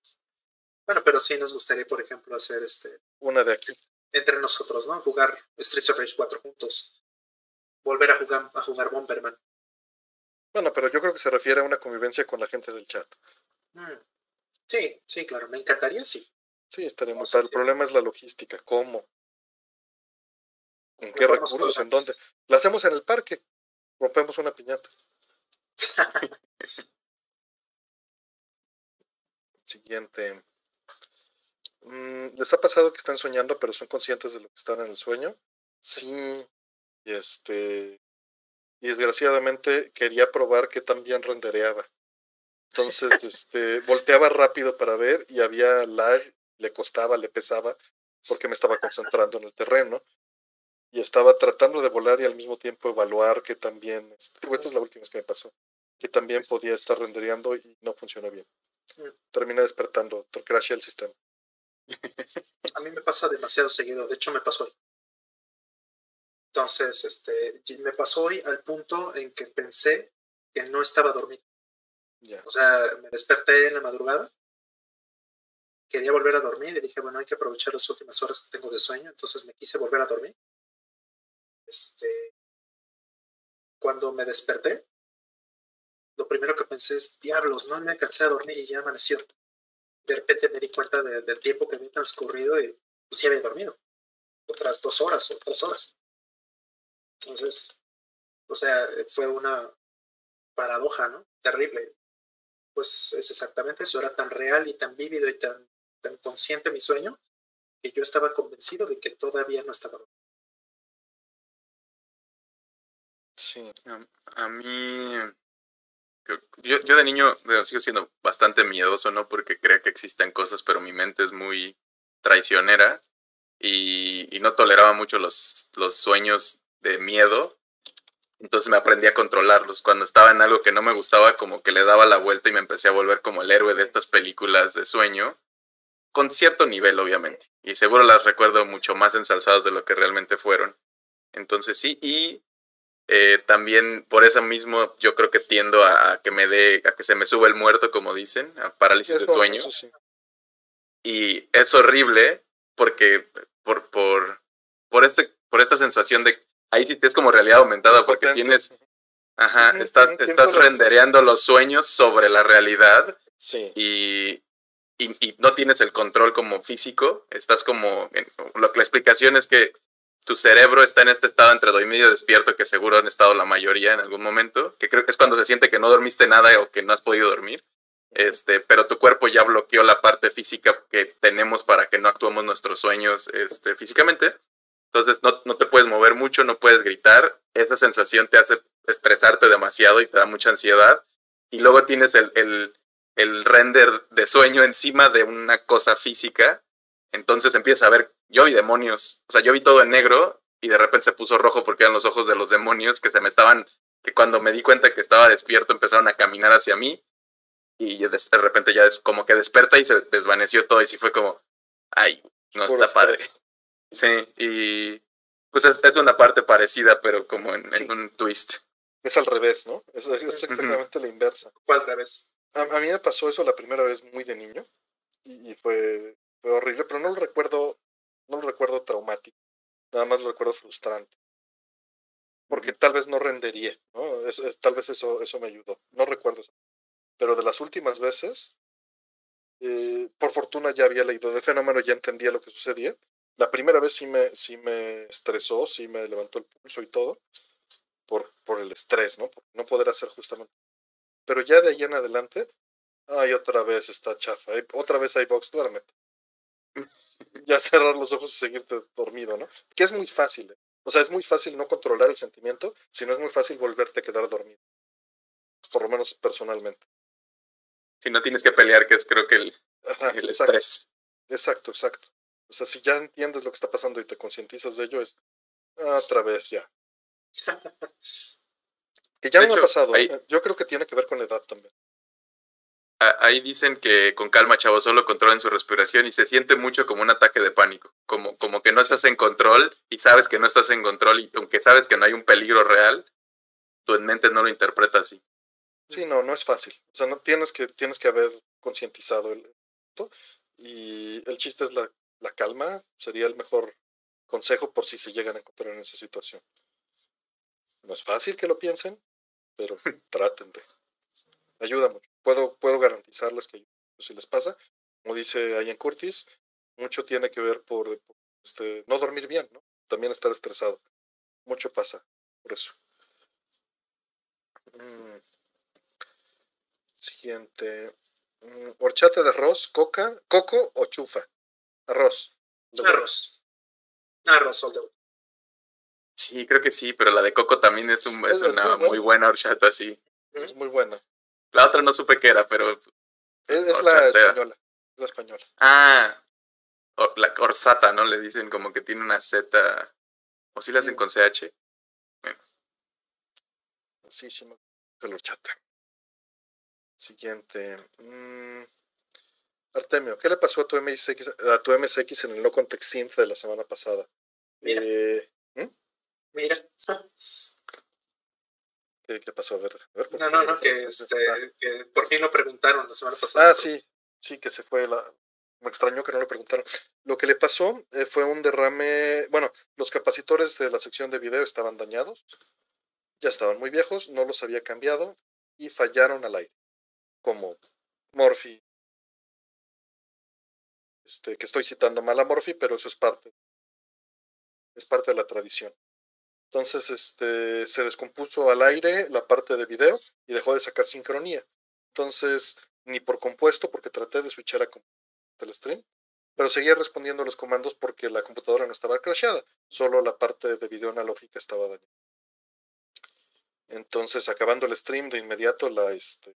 Bueno, pero sí nos gustaría, por ejemplo, hacer este. Una de aquí. Entre nosotros, ¿no? Jugar Streets of Rage 4 juntos. Volver a jugar, a jugar Bomberman. Bueno, pero yo creo que se refiere a una convivencia con la gente del chat. Mm. Sí, sí, claro, me encantaría, sí. Sí, estaremos. El problema es la logística. ¿Cómo? ¿En qué recursos? ¿En dónde? La hacemos en el parque. Rompemos una piñata. Siguiente. Mm, ¿Les ha pasado que están soñando pero son conscientes de lo que están en el sueño? Sí. Y este. Y desgraciadamente quería probar que también rendereaba. Entonces, este, volteaba rápido para ver y había lag, le costaba, le pesaba, porque me estaba concentrando en el terreno. Y estaba tratando de volar y al mismo tiempo evaluar que también, este, esta es la última vez que me pasó, que también podía estar rendereando y no funcionó bien. Terminé despertando, crashé el sistema. A mí me pasa demasiado seguido, de hecho me pasó hoy. Entonces, este, me pasó hoy al punto en que pensé que no estaba dormido. O sea, me desperté en la madrugada, quería volver a dormir y dije, bueno, hay que aprovechar las últimas horas que tengo de sueño, entonces me quise volver a dormir. Este, cuando me desperté, lo primero que pensé es, diablos, no me alcancé a dormir y ya amaneció de repente me di cuenta del tiempo que había transcurrido y pues había dormido. Otras dos horas o tres horas. Entonces, o sea, fue una paradoja, ¿no? Terrible. Pues es exactamente eso, era tan real y tan vívido y tan, tan consciente mi sueño que yo estaba convencido de que todavía no estaba dormido. Sí, a mí yo, yo de niño sigo siendo bastante miedoso, ¿no? Porque creo que existen cosas, pero mi mente es muy traicionera y, y no toleraba mucho los, los sueños de miedo. Entonces me aprendí a controlarlos. Cuando estaba en algo que no me gustaba, como que le daba la vuelta y me empecé a volver como el héroe de estas películas de sueño, con cierto nivel, obviamente. Y seguro las recuerdo mucho más ensalzadas de lo que realmente fueron. Entonces sí, y eh, también por eso mismo yo creo que tiendo a, que me dé, a que se me sube el muerto, como dicen, a parálisis de sueño. Y es horrible porque por, por, por, este, por esta sensación de ahí sí es como realidad aumentada porque tienes, ajá, estás, estás rendereando los sueños sobre la realidad y, y, no tienes el control como físico, estás como, lo la explicación es que tu cerebro está en este estado entre dormido medio despierto, que seguro han estado la mayoría en algún momento, que creo que es cuando se siente que no dormiste nada o que no has podido dormir, este, pero tu cuerpo ya bloqueó la parte física que tenemos para que no actuemos nuestros sueños este, físicamente. Entonces no, no te puedes mover mucho, no puedes gritar, esa sensación te hace estresarte demasiado y te da mucha ansiedad. Y luego tienes el, el, el render de sueño encima de una cosa física, entonces empieza a ver yo vi demonios. O sea, yo vi todo en negro y de repente se puso rojo porque eran los ojos de los demonios que se me estaban, que cuando me di cuenta que estaba despierto empezaron a caminar hacia mí y de, de repente ya es como que desperta y se desvaneció todo y sí fue como, ay, no está padre. Sí, y pues es, es, una parte parecida, pero como en, un twist. Es al revés, ¿no? Es, exactamente la inversa. ¿Cuál revés? A, a, mí me pasó eso la primera vez muy de niño y, y fue fue horrible, pero no lo recuerdo, no lo recuerdo traumático, nada más lo recuerdo frustrante. Porque tal vez no rendería, ¿no? Es, tal vez eso, eso me ayudó. No recuerdo eso. Pero de las últimas veces, eh, por fortuna ya había leído de fenómeno, ya entendía lo que sucedía. La primera vez sí me, sí me estresó, sí me levantó el pulso y todo, por, por el estrés, ¿no? No poder hacer justamente. Pero ya de ahí en adelante, ay, otra vez está chafa, otra vez hay box, duérmete. ya cerrar los ojos y seguirte dormido, ¿no? Que es muy fácil. ¿eh? O sea, es muy fácil no controlar el sentimiento, sino es muy fácil volverte a quedar dormido. Por lo menos personalmente. Si no tienes que pelear, que es creo que el, el exacto, estrés. Exacto, exacto. O sea, si ya entiendes lo que está pasando y te concientizas de ello, es otra vez ya. que ya no me ha pasado. ¿eh? Yo creo que tiene que ver con la edad también. Ahí dicen que con calma, chavo, solo controlen su respiración y se siente mucho como un ataque de pánico, como, como que no estás en control y sabes que no estás en control y aunque sabes que no hay un peligro real, tu mente no lo interpreta así. Sí, no, no es fácil. O sea, no tienes que, tienes que haber concientizado el y el chiste es la, la calma, sería el mejor consejo por si se llegan a encontrar en esa situación. No es fácil que lo piensen, pero traten de. Ayuda mucho puedo, puedo garantizarles que si les pasa, como dice Ian Curtis, mucho tiene que ver por, este, no dormir bien, ¿no? También estar estresado. Mucho pasa por eso. Mm. Siguiente. Mm, horchata de arroz, coca, coco o chufa. Arroz. Arroz. Arroz, Sí, creo que sí, pero la de coco también es, un, es, una muy, buena horchata, sí. Es muy buena. La otra no supe qué era, pero. Es, la española. La española. Ah. la orsata, ¿no? Le dicen como que tiene una Z. O si la hacen con CH. Bueno. Sí, sí, chata. Siguiente. Mm, Artemio, ¿qué le pasó a tu MSX, a tu MSX en el no context synth de la semana pasada? Mira. Eh, ¿hmm? Mira. ¿Qué, pasó? A ver, no, no, no, que, este, que por fin lo preguntaron la semana pasada. Ah, sí, sí, que se fue la... Me extrañó que no lo preguntaron. Lo que le pasó eh, fue un derrame, bueno, los capacitores de la sección de video estaban dañados, ya estaban muy viejos, no los había cambiado y fallaron al aire, como Morphy. Este, que estoy citando mal a Morphy, pero eso es parte, es parte de la tradición. Entonces este, se descompuso al aire la parte de video y dejó de sacar sincronía. Entonces, ni por compuesto, porque traté de switchar a el stream, pero seguía respondiendo los comandos porque la computadora no estaba crashada, solo la parte de video analógica estaba dañada. Entonces, acabando el stream de inmediato, la, este,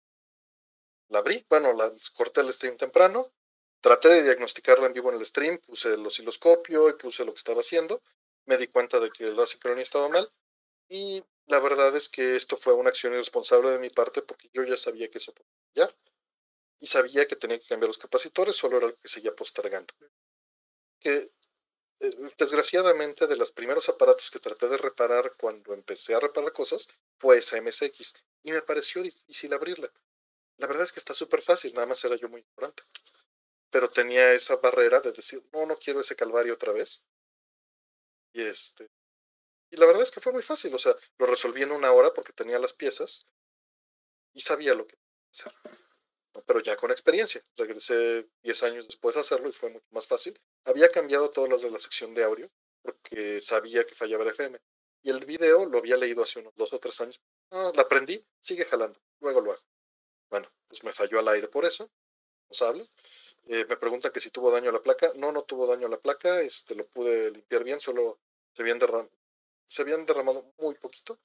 la abrí, bueno, la corté el stream temprano, traté de diagnosticarla en vivo en el stream, puse el osciloscopio y puse lo que estaba haciendo, me di cuenta de que la sincronía estaba mal y la verdad es que esto fue una acción irresponsable de mi parte porque yo ya sabía que eso podía fallar y sabía que tenía que cambiar los capacitores, solo era algo que seguía postergando. Que eh, desgraciadamente de los primeros aparatos que traté de reparar cuando empecé a reparar cosas fue esa MSX y me pareció difícil abrirla. La verdad es que está súper fácil, nada más era yo muy ignorante. Pero tenía esa barrera de decir, no, no quiero ese calvario otra vez. Y este. Y la verdad es que fue muy fácil. O sea, lo resolví en una hora porque tenía las piezas y sabía lo que hacer. Pero ya con experiencia. Regresé 10 años después a hacerlo y fue mucho más fácil. Había cambiado todas las de la sección de audio porque sabía que fallaba el FM. Y el video lo había leído hace unos dos o tres años. Ah, la aprendí, sigue jalando. Luego lo hago. Bueno, pues me falló al aire por eso. No habla. Eh, me preguntan que si tuvo daño a la placa. No, no tuvo daño a la placa. Este, lo pude limpiar bien, solo se habían, se habían derramado muy poquito.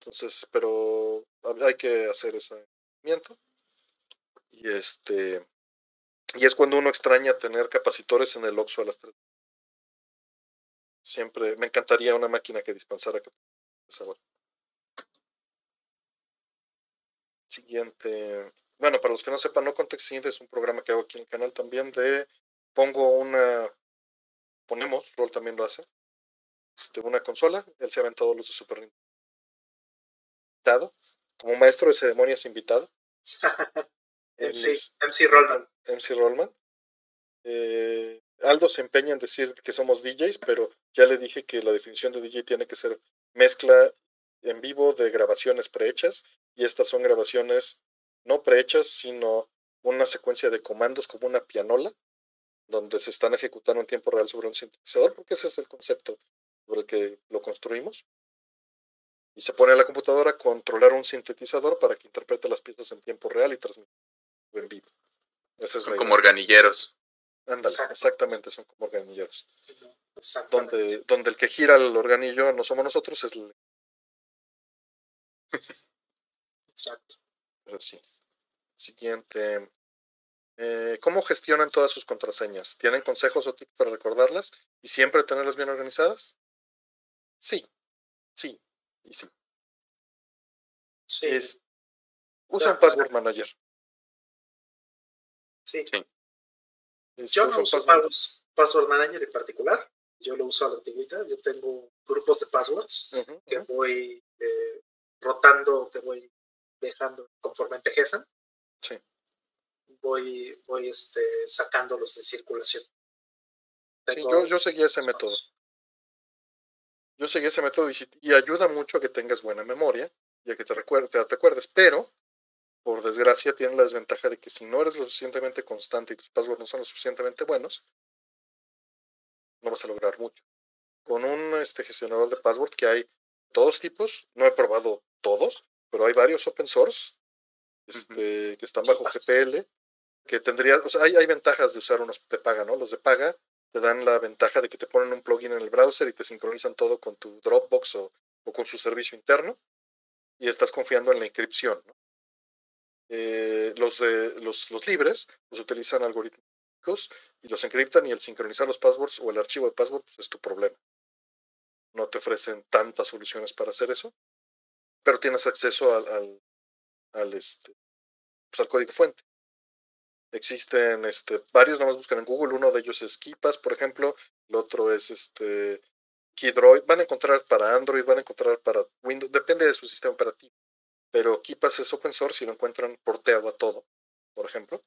Entonces, pero hay que hacer ese movimiento. Y este. Y es cuando uno extraña tener capacitores en el Oxxo a las 3. Siempre me encantaría una máquina que dispensara capacitores. Siguiente. Bueno, para los que no sepan, No Context es un programa que hago aquí en el canal también de pongo una, ponemos, Roll también lo hace, este, una consola, él se ha aventado los de Super Nintendo. Como maestro de ceremonias invitado. MC, MC Rollman. MC Rollman. eh, Aldo se empeña en decir que somos DJs, pero ya le dije que la definición de DJ tiene que ser mezcla en vivo de grabaciones prehechas y estas son grabaciones no prehechas, sino una secuencia de comandos como una pianola, donde se están ejecutando en tiempo real sobre un sintetizador, porque ese es el concepto sobre el que lo construimos. Y se pone a la computadora a controlar un sintetizador para que interprete las piezas en tiempo real y transmita en vivo. son como organilleros. Ándale, exactamente, son como organilleros. Donde, donde el que gira el organillo no somos nosotros, es el... Exacto. Pero sí. Siguiente. Eh, ¿Cómo gestionan todas sus contraseñas? ¿Tienen consejos o tips para recordarlas y siempre tenerlas bien organizadas? Sí, sí y sí. Sí. usan Password Manager. Sí. Yo no uso Password Manager en particular. Yo lo uso a la antigüita. Yo tengo grupos de passwords que voy eh, rotando, que voy dejando conforme envejecen. Sí. Voy, voy este, sacándolos de circulación. sí, yo, yo seguí ese método. Yo seguí ese método y, ayuda mucho a que tengas buena memoria y a que te, recuerdes, te, te acuerdes, pero por desgracia tiene la desventaja de que si no eres lo suficientemente constante y tus passwords no son lo suficientemente buenos, no vas a lograr mucho. Con un este, gestionador de password que hay todos tipos, no he probado todos, pero hay varios open source este, que están bajo GPL, que tendría, o sea, hay, hay ventajas de usar unos de paga, ¿no? Los de paga te dan la ventaja de que te ponen un plugin en el browser y te sincronizan todo con tu Dropbox o, o con su servicio interno y estás confiando en la inscripción. ¿no? Eh, los, de, los, los libres los utilizan algorítmicos y los encriptan y el sincronizar los passwords o el archivo de password pues, es tu problema. No te ofrecen tantas soluciones para hacer eso, pero tienes acceso al, al, al este, pues, al código fuente. Existen este, varios, nomás buscan en Google, uno de ellos es Kipas, por ejemplo, el otro es este Kidroid, van a encontrar para Android, van a encontrar para Windows, depende de su sistema operativo, pero Kipas es open source y lo encuentran porteado a todo, por ejemplo.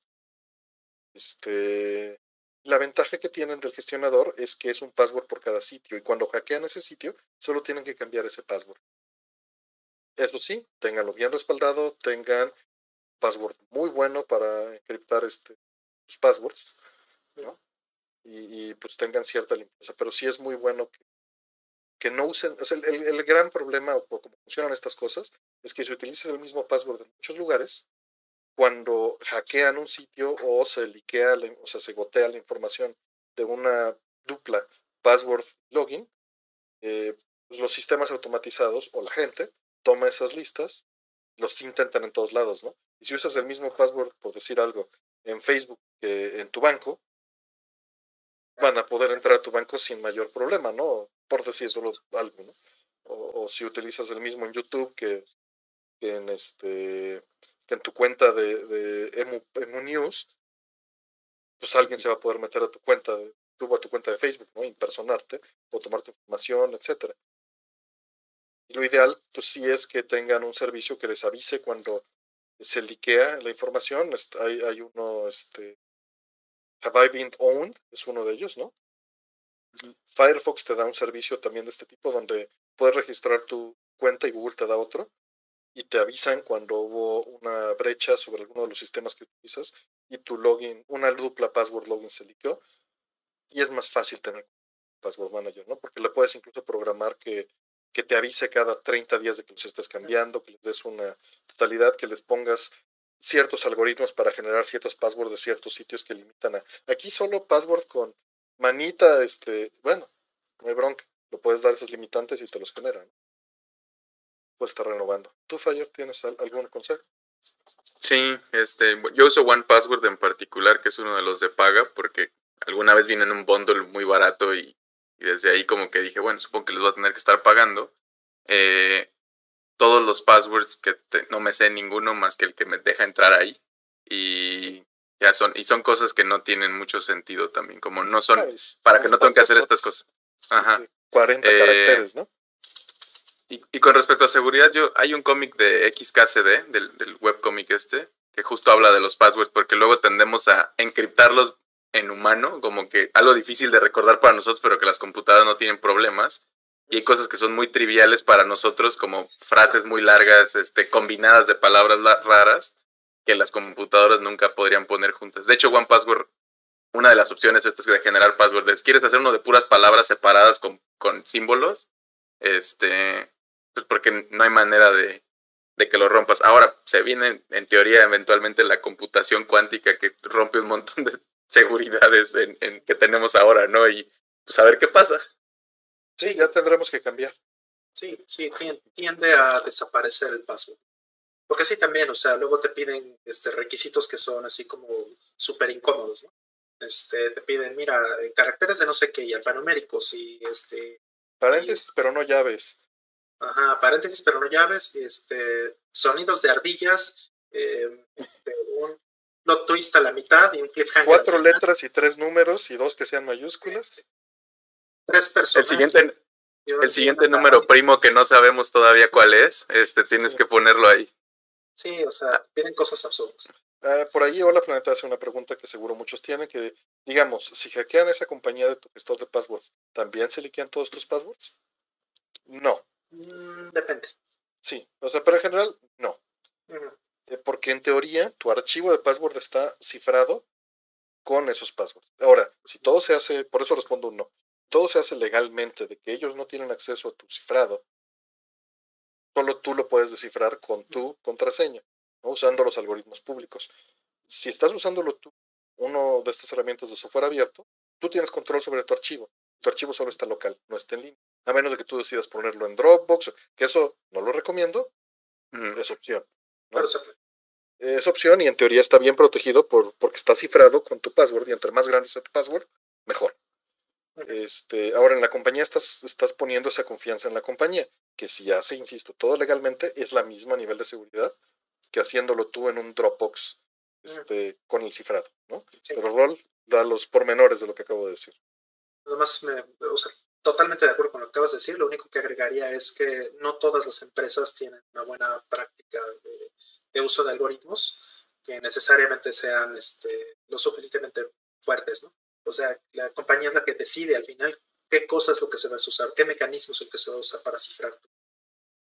Este, la ventaja que tienen del gestionador es que es un password por cada sitio y cuando hackean ese sitio solo tienen que cambiar ese password. Eso sí, tenganlo bien respaldado, tengan password muy bueno para encriptar este, sus passwords, ¿no? Y, pues tengan cierta limpieza, pero sí es muy bueno que, no usen, o sea, el, el, gran problema o cómo funcionan estas cosas es que si utilizas el mismo password en muchos lugares, cuando hackean un sitio o se liquea, o sea, se gotea la información de una dupla password login, eh, pues los sistemas automatizados o la gente toma esas listas, los intentan en todos lados, ¿no? Y si usas el mismo password, por decir algo, en Facebook que en tu banco, van a poder entrar a tu banco sin mayor problema, ¿no? Por decir solo algo, ¿no? O, si utilizas el mismo en YouTube que, en este que en tu cuenta de, Emu, News, pues alguien se va a poder meter a tu cuenta, de, a tu cuenta de Facebook, ¿no? Impersonarte o tomar tu información, etcétera. Y lo ideal, pues sí es que tengan un servicio que les avise cuando se liquea la información. Hay, hay uno, este, Have I Been Owned, es uno de ellos, ¿no? Firefox te da un servicio también de este tipo donde puedes registrar tu cuenta y Google te da otro y te avisan cuando hubo una brecha sobre alguno de los sistemas que utilizas y tu login, una dupla password login se liqueó y es más fácil tener password manager, ¿no? Porque le puedes incluso programar que que te avise cada 30 días de que los estés cambiando, que les des una totalidad, que les pongas ciertos algoritmos para generar ciertos passwords de ciertos sitios que limitan a... Aquí solo password con manita, este, bueno, no hay bronca, lo puedes dar esos limitantes y te los generan. Puedes estar renovando. ¿Tú, Fire, tienes algún consejo? Sí, este, yo uso One Password en particular, que es uno de los de paga, porque alguna vez viene en un bundle muy barato y y desde ahí como que dije, bueno, supongo que les voy a tener que estar pagando. Eh, todos los passwords que no me sé ninguno más que el que me deja entrar ahí. Y ya son, y son cosas que no tienen mucho sentido también, como no son, para que no tengan que hacer estas cosas. Ajá. 40 eh, caracteres, ¿no? Y, y, con respecto a seguridad, yo hay un cómic de XKCD, del, del webcómic este, que justo habla de los passwords, porque luego tendemos a encriptarlos en humano, como que algo difícil de recordar para nosotros, pero que las computadoras no tienen problemas. Y hay cosas que son muy triviales para nosotros, como frases muy largas, este, combinadas de palabras raras, que las computadoras nunca podrían poner juntas. De hecho, One Password, una de las opciones estas de generar password es, ¿quieres hacer uno de puras palabras separadas con, con símbolos? Este, pues porque no hay manera de, de que lo rompas. Ahora, se viene en teoría eventualmente la computación cuántica que rompe un montón de seguridades en, en, que tenemos ahora, ¿no? Y pues a ver qué pasa. Sí, ya tendremos que cambiar. Sí, sí, tiende a desaparecer el password. Porque sí, también, o sea, luego te piden este, requisitos que son así como súper incómodos, ¿no? Este, te piden, mira, caracteres de no sé qué y alfanuméricos y este... Paréntesis, pero no llaves. Ajá, paréntesis, pero no llaves, este, sonidos de ardillas, eh, este, plot twist a la mitad y un cliffhanger. Cuatro letras y tres números y dos que sean mayúsculas. Tres personas. El siguiente, el siguiente número primo que no sabemos todavía cuál es, este, tienes que ponerlo ahí. Sí, o sea, tienen cosas absurdas. Ah, por ahí Hola Planeta hace una pregunta que seguro muchos tienen, que digamos, si hackean esa compañía de tu gestor de passwords, ¿también se liquean todos tus passwords? No. Mm, depende. Sí, o sea, pero en general, no. Porque en teoría tu archivo de password está cifrado con esos passwords. Ahora, si todo se hace, por eso respondo un no, todo se hace legalmente, de que ellos no tienen acceso a tu cifrado, solo tú lo puedes descifrar con tu contraseña, ¿no? usando los algoritmos públicos. Si estás usándolo tú, uno de estas herramientas de software abierto, tú tienes control sobre tu archivo. Tu archivo solo está local, no está en línea. A menos de que tú decidas ponerlo en Dropbox, que eso no lo recomiendo, es opción. Es opción y en teoría está bien protegido por, porque está cifrado con tu password y entre más grande sea tu password, mejor. Este, ahora en la compañía estás, estás poniendo esa confianza en la compañía, que si hace, insisto, todo legalmente, es la misma nivel de seguridad que haciéndolo tú en un Dropbox este, con el cifrado, ¿no? Pero Roll da los pormenores de lo que acabo de decir. Además, me, o sea, totalmente de acuerdo con lo que acabas de decir. Lo único que agregaría es que no todas las empresas tienen una buena práctica de, uso de algoritmos que necesariamente sean este, lo suficientemente fuertes, ¿no? O sea, la compañía es la que decide al final qué cosa es lo que se va a usar, qué mecanismo es el que se va a usar para cifrar.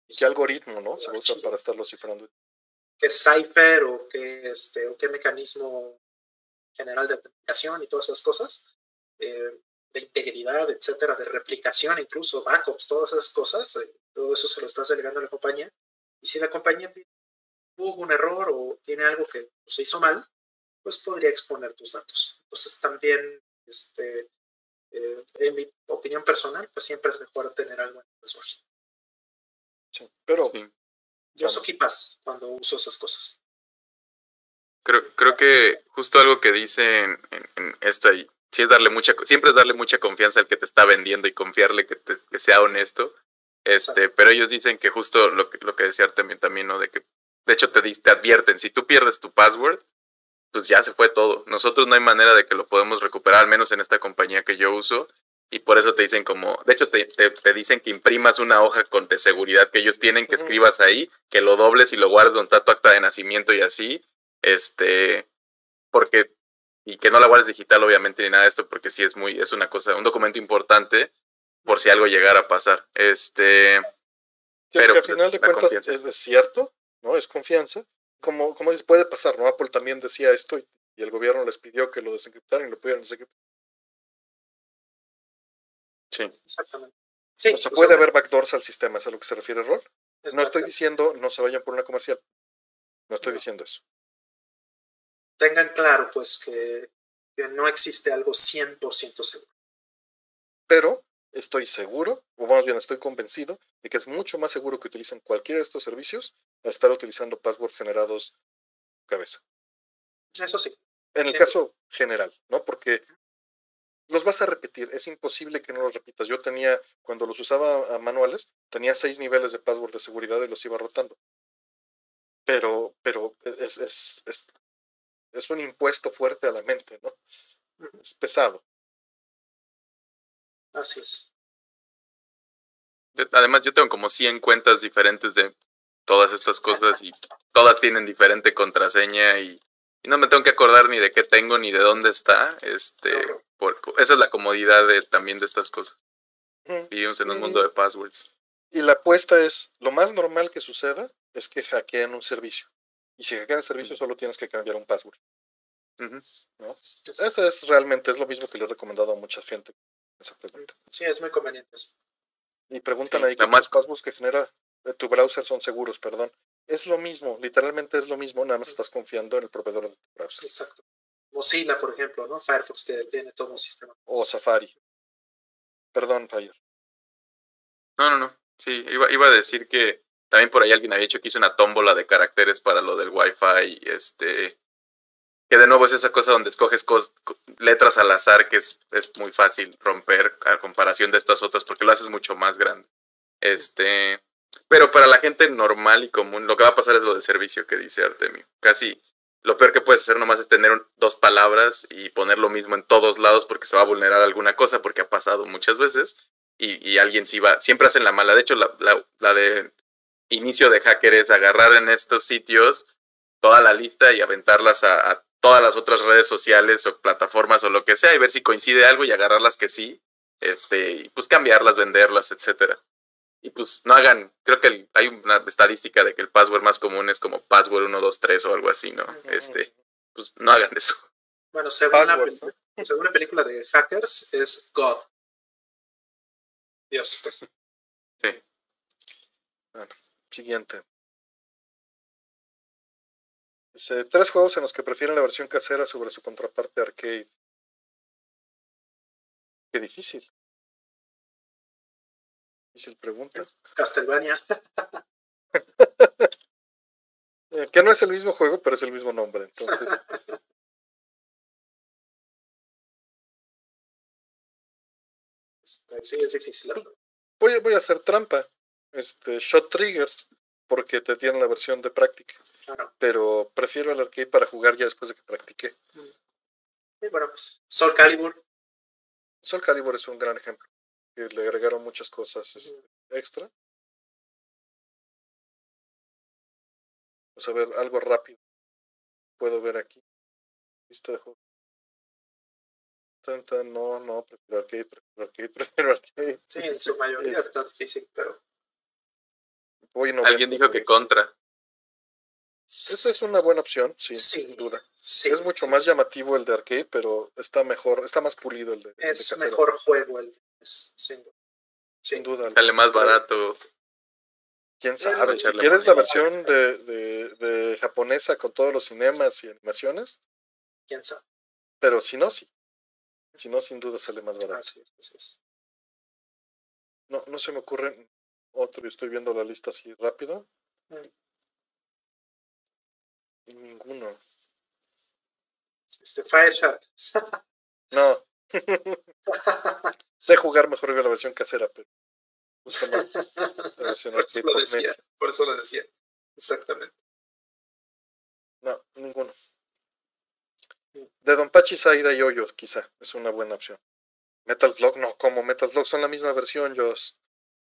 ¿Y qué algoritmo, no? Se va a usar para estarlo cifrando. ¿Qué cipher o qué, este, o qué mecanismo general de autenticación y todas esas cosas? Eh, de integridad, etcétera, de replicación, incluso backups, todas esas cosas, eh, todo eso se lo estás delegando a la compañía. Y si la compañía tuvo un error o tiene algo que se hizo mal, pues podría exponer tus datos. Entonces también, este, eh, en mi opinión personal, pues siempre es mejor tener algo en el source. Sí, pero yo uso KeePass cuando uso esas cosas. Creo, creo que justo algo que dicen en, en esta y sí es darle mucha, siempre es darle mucha confianza al que te está vendiendo y confiarle que, que sea honesto. Este, pero ellos dicen que justo lo que, lo que decía también, también, ¿no? De que, de hecho, te, te advierten, si tú pierdes tu password, pues ya se fue todo. Nosotros no hay manera de que lo podemos recuperar, al menos en esta compañía que yo uso. Y por eso te dicen como, de hecho te, te, dicen que imprimas una hoja con de seguridad que ellos tienen, que escribas ahí, que lo dobles y lo guardes donde está tu acta de nacimiento y así. Este, porque y que no la guardes digital obviamente ni nada de esto porque sí es muy es una cosa un documento importante por si algo llegara a pasar este pero al pues, final de cuentas es, cierto no es confianza como como puede pasar no Apple también decía esto y, el gobierno les pidió que lo desencriptaran y lo pudieran desencriptar. Sí. Exactamente. Sí, o sea puede haber backdoors al sistema es a lo que se refiere Rol no estoy diciendo no se vayan por una comercial. No estoy diciendo eso. Tengan claro pues que, no existe algo 100% seguro. Pero estoy seguro, o más bien estoy convencido, de que es mucho más seguro que utilicen cualquiera de estos servicios a estar utilizando passwords generados cabeza. Eso sí. En el caso general, ¿no? Porque los vas a repetir, es imposible que no los repitas. Yo tenía, cuando los usaba a manuales, tenía seis niveles de password de seguridad y los iba rotando. Pero, pero es, es, es es un impuesto fuerte a la mente, ¿no? Es pesado. Así es. Además, yo tengo como 100 cuentas diferentes de todas estas cosas y todas tienen diferente contraseña y y no me tengo que acordar ni de qué tengo ni de dónde está. Este, por, esa es la comodidad de, también de estas cosas. Vivimos en un mundo de passwords. Y la apuesta es, lo más normal que suceda es que hackeen un servicio. Y si hackean el servicio, solo tienes que cambiar un password. ¿no? Eso es realmente, es lo mismo que le he recomendado a mucha gente. Esa pregunta. Sí, es muy conveniente. Y preguntan ahí que los passwords que genera tu browser son seguros, perdón. Es lo mismo, literalmente es lo mismo, nada más estás confiando en el proveedor de tu browser. Exacto. Mozilla, por ejemplo, ¿no? Firefox tiene todo un sistema. O Safari. Perdón, Fire. No, no, no. Sí, iba, iba a decir que también por ahí alguien había hecho que hizo una tómbola de caracteres para lo del Wi-Fi. Este, que de nuevo es esa cosa donde escoges letras al azar que es, es muy fácil romper a comparación de estas otras porque lo haces mucho más grande. Este, pero para la gente normal y común, lo que va a pasar es lo del servicio que dice Artemio. Casi lo peor que puedes hacer nomás es tener dos palabras y poner lo mismo en todos lados porque se va a vulnerar alguna cosa, porque ha pasado muchas veces. Y, y alguien sí va, siempre hacen la mala. De hecho, la, la, de inicio de hacker es agarrar en estos sitios toda la lista y aventarlas a, todas las otras redes sociales o plataformas o lo que sea y ver si coincide algo y agarrarlas que sí, este, y pues cambiarlas, venderlas, etcétera y pues no hagan, creo que hay una estadística de que el password más común es como password 123 o algo así, ¿no? Este, pues no hagan eso. Bueno, según, una, según una película de hackers es God. Dios, pues. Sí. Bueno, siguiente. Dice, tres juegos en los que prefieren la versión casera sobre su contraparte arcade. Qué difícil difícil pregunta. Castlevania. Eh, que no es el mismo juego, pero es el mismo nombre. Entonces. sí, es difícil. Voy, voy a hacer trampa. Este, Shot Triggers, porque te tiene la versión de práctica. Pero prefiero el arcade para jugar ya después de que practiqué. Sí, bueno, Soul Calibur. Soul Calibur es un gran ejemplo le agregaron muchas cosas este, extra. Vamos a ver algo rápido. Puedo ver aquí. Lista de juegos. No, no, prefiero arcade, prefiero arcade, prefiero arcade. Sí, en su mayoría está difícil, pero. Alguien dijo que contra. Esa es una buena opción, sí, sin duda. es mucho más llamativo el de arcade, pero está mejor, está más pulido el de. Es mejor juego el de sin, duda. Sale más barato. Quién sabe, si quieres la versión de, de, de, japonesa con todos los cinemas y animaciones. Quién sabe. Pero si no, sí. Si no, sin duda sale más barato. Así es, así es. No, no se me ocurre otro, estoy viendo la lista así rápido. Mm. Ninguno. Este Fire no. sé jugar mejor que la versión casera, pero más la versión por, eso lo decía, por eso lo decía. Exactamente. No, ninguno. De Don Pachi Saida y Hoyo, quizá, es una buena opción. Metal Slug, no, como Metal Slug son la misma versión, yo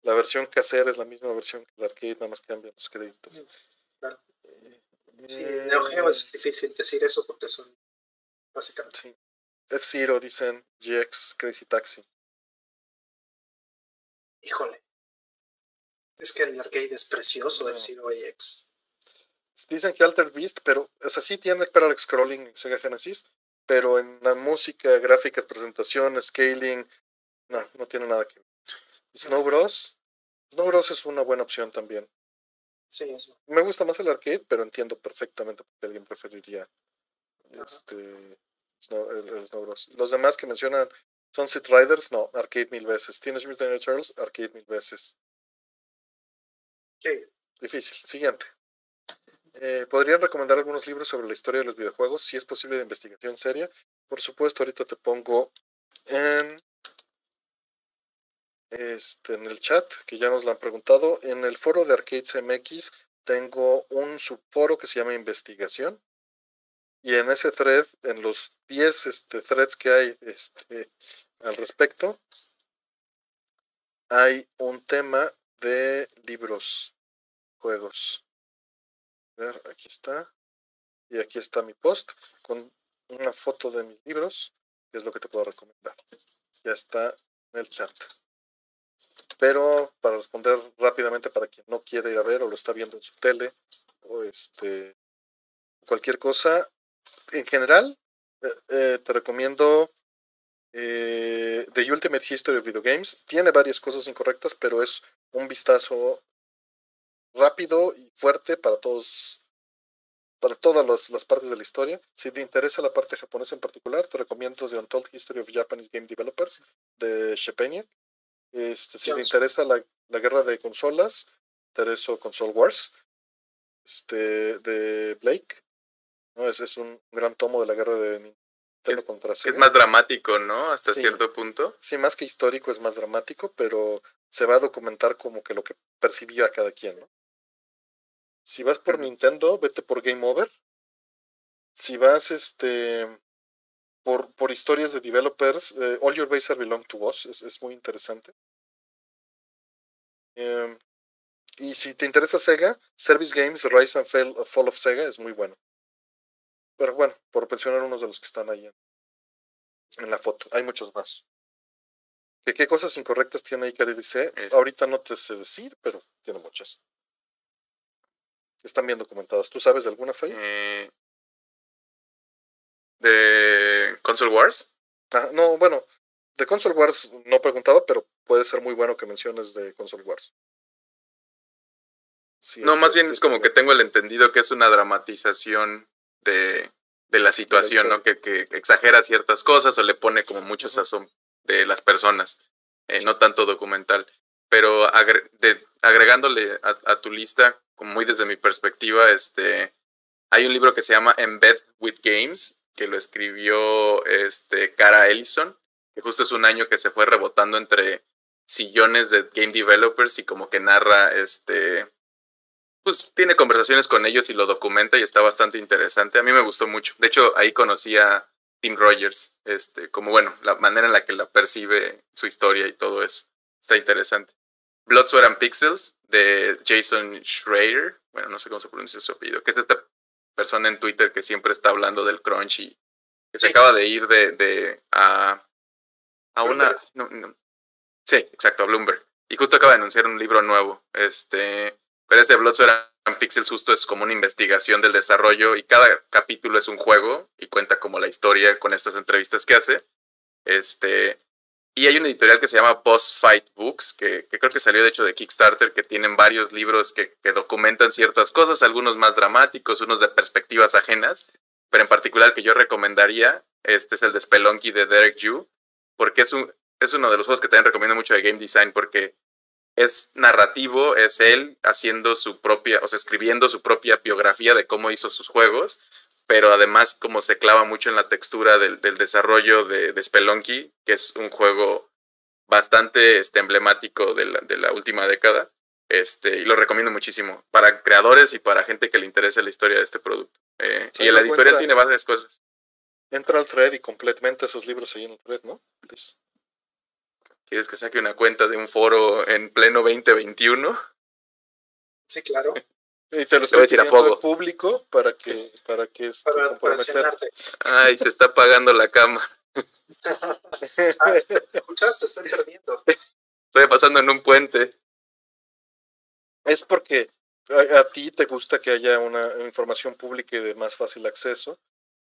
La versión casera es la misma versión que la arcade, nada más cambian los créditos. Claro. Eh, sí, Neo Geo es difícil decir eso porque son básicamente. Sí. F-Zero, dicen GX, Crazy Taxi. Híjole. Es que el arcade es precioso, F-Zero AX. Dicen que Alter Beast, pero, o sea, sí tiene parallax scrolling en Sega Genesis, pero en la música, gráficas, presentación, scaling, no, no tiene nada que ver. Snow Bros. Snow Bros es una buena opción también. Sí, eso. Me gusta más el arcade, pero entiendo perfectamente por qué alguien preferiría este los demás que mencionan Sunset Riders, no, arcade mil veces. Tienes Mutant Ninja Turtles, arcade mil veces. Difícil. Siguiente. Eh, ¿Podrían recomendar algunos libros sobre la historia de los videojuegos? Si es posible de investigación seria. Por supuesto, ahorita te pongo en, este, en el chat, que ya nos lo han preguntado. En el foro de Arcades MX tengo un subforo que se llama Investigación. Y en ese thread, en los 10 este, threads que hay este, al respecto, hay un tema de libros, juegos. A ver, aquí está. Y aquí está mi post con una foto de mis libros, que es lo que te puedo recomendar. Ya está en el chat. Pero para responder rápidamente para quien no quiere ir a ver o lo está viendo en su tele o este cualquier cosa, en general eh, eh, te recomiendo eh, The Ultimate History of Video Games. Tiene varias cosas incorrectas, pero es un vistazo rápido y fuerte para todos para todas las, partes de la historia. Si te interesa la parte japonesa en particular, te recomiendo The Untold History of Japanese Game Developers de Shepenia. Este, si te interesa la, la, guerra de consolas, Tereso Console Wars este, de Blake. ¿no? Ese es un gran tomo de la guerra de Nintendo contra Sega. Es más dramático, ¿no? Hasta cierto punto. Sí, más que histórico es más dramático, pero se va a documentar como que lo que percibió a cada quien, ¿no? Si vas por Nintendo, vete por Game Over. Si vas este por, por historias de developers, eh, All Your Base Belong to Us, es, es muy interesante. Em, y si te interesa Sega, Service Games, Rise and Fall, of Sega es muy bueno. Pero bueno, por mencionar unos de los que están ahí en, la foto. Hay muchos más. ¿Qué, qué cosas incorrectas tiene ahí dice? Ahorita no te sé decir, pero tiene muchas están bien documentadas. ¿Tú sabes de alguna fe? Eh, ¿De Console Wars? Ah, no, bueno, de Console Wars no preguntaba, pero puede ser muy bueno que menciones de Console Wars. no, más bien es como que tengo el entendido que es una dramatización de, de la situación, ¿no? Que, que, exagera ciertas cosas o le pone como mucho sazón de las personas, eh, no tanto documental. Pero agregándole a, tu lista, como muy desde mi perspectiva, este, hay un libro que se llama Embed with Games, que lo escribió este, Cara Ellison, que justo es un año que se fue rebotando entre sillones de game developers y como que narra, este, pues tiene conversaciones con ellos y lo documenta y está bastante interesante. A mí me gustó mucho. De hecho, ahí conocí a Tim Rogers, este, como bueno, la manera en la que la percibe su historia y todo eso. Está interesante. Blood, Sweat and Pixels de Jason Schrader, bueno, no sé cómo se pronuncia su apellido, que es esta persona en Twitter que siempre está hablando del crunch y que se acaba de ir de, de a, a una... sí, exacto, a Bloomberg. Y justo acaba de anunciar un libro nuevo. Este, pero ese Blood, Sweat and Pixels justo es como una investigación del desarrollo y cada capítulo es un juego y cuenta como la historia con estas entrevistas que hace. Este, y hay una editorial que se llama Post Fight Books, que, creo que salió de hecho de Kickstarter, que tienen varios libros que, documentan ciertas cosas, algunos más dramáticos, unos de perspectivas ajenas, pero en particular que yo recomendaría, este es el de Spelunky de Derek Yu, porque es, un, es uno de los juegos que también recomiendo mucho de Game Design, porque es narrativo, es él haciendo su propia, o sea, escribiendo su propia biografía de cómo hizo sus juegos, pero además como se clava mucho en la textura del, desarrollo de, de, Spelunky, que es un juego bastante este, emblemático de la, de la última década, este, y lo recomiendo muchísimo para creadores y para gente que le interese la historia de este producto. Eh, y la editorial tiene varias cosas. Entra al thread y completamente esos libros ahí en el thread, ¿no? ¿Quieres que saque una cuenta de un foro en pleno 2021? Sí, claro. Y te lo estoy decir a poco. público para que, para que para, para Ay, se está apagando la cama. escuchaste? Estoy perdiendo. Estoy pasando en un puente. Es porque a, ti te gusta que haya una información pública y de más fácil acceso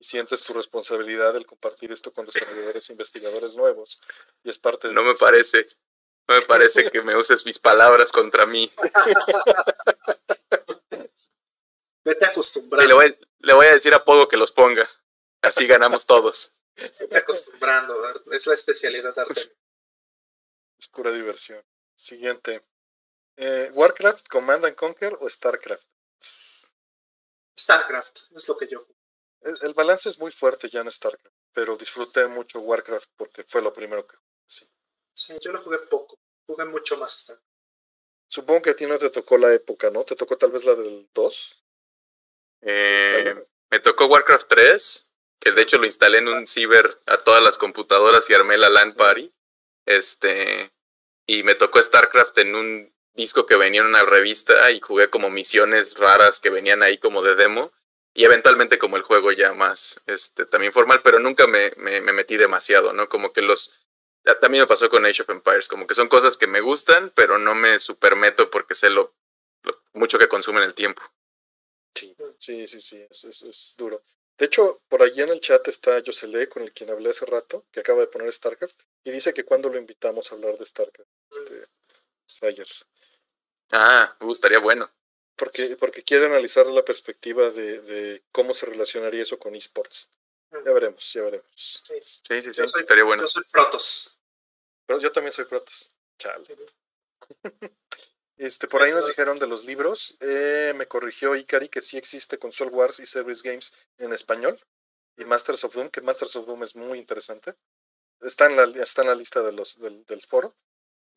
y sientes tu responsabilidad del compartir esto con desarrolladores e investigadores nuevos y es parte de No me parece. No me parece que me uses mis palabras contra mí. Vete acostumbrando. le, voy, le voy a decir a Pogo que los ponga. Así ganamos todos. Vete acostumbrando. Es la especialidad de arte. Es pura diversión. Siguiente. Eh, ¿Warcraft, Command and Conquer o StarCraft? StarCraft, es lo que yo el balance es muy fuerte ya en StarCraft, pero disfruté mucho Warcraft porque fue lo primero que jugué. Sí. sí, yo lo jugué poco. Jugué mucho más StarCraft. Supongo que a ti no te tocó la época, ¿no? ¿Te tocó tal vez la del 2? Eh, me tocó Warcraft 3, que de hecho lo instalé en un ciber a todas las computadoras y armé la LAN party. Este, y me tocó StarCraft en un disco que venía en una revista y jugué como misiones raras que venían ahí como de demo. Y eventualmente como el juego ya más este, también formal, pero nunca me, me, metí demasiado, ¿no? Como que los... También me pasó con Age of Empires, como que son cosas que me gustan, pero no me supermeto porque sé lo, mucho que consumen el tiempo. Sí, sí, sí, sí, es, es, duro. De hecho, por allí en el chat está Josele, con el quien hablé hace rato, que acaba de poner StarCraft, y dice que cuando lo invitamos a hablar de StarCraft, este. Ah, me gustaría bueno porque, porque quiere analizar la perspectiva de, de cómo se relacionaría eso con esports. Ya veremos, ya veremos. Sí, sí, sí, estaría bueno. Yo soy Protos. Pero yo también soy Protos. Chale. Este, por ahí nos dijeron de los libros. Eh, me corrigió Ikari que sí existe Console Wars y Service Games en español. Y Masters of Doom, que Masters of Doom es muy interesante. Está en la, está en la lista de los, del, del foro.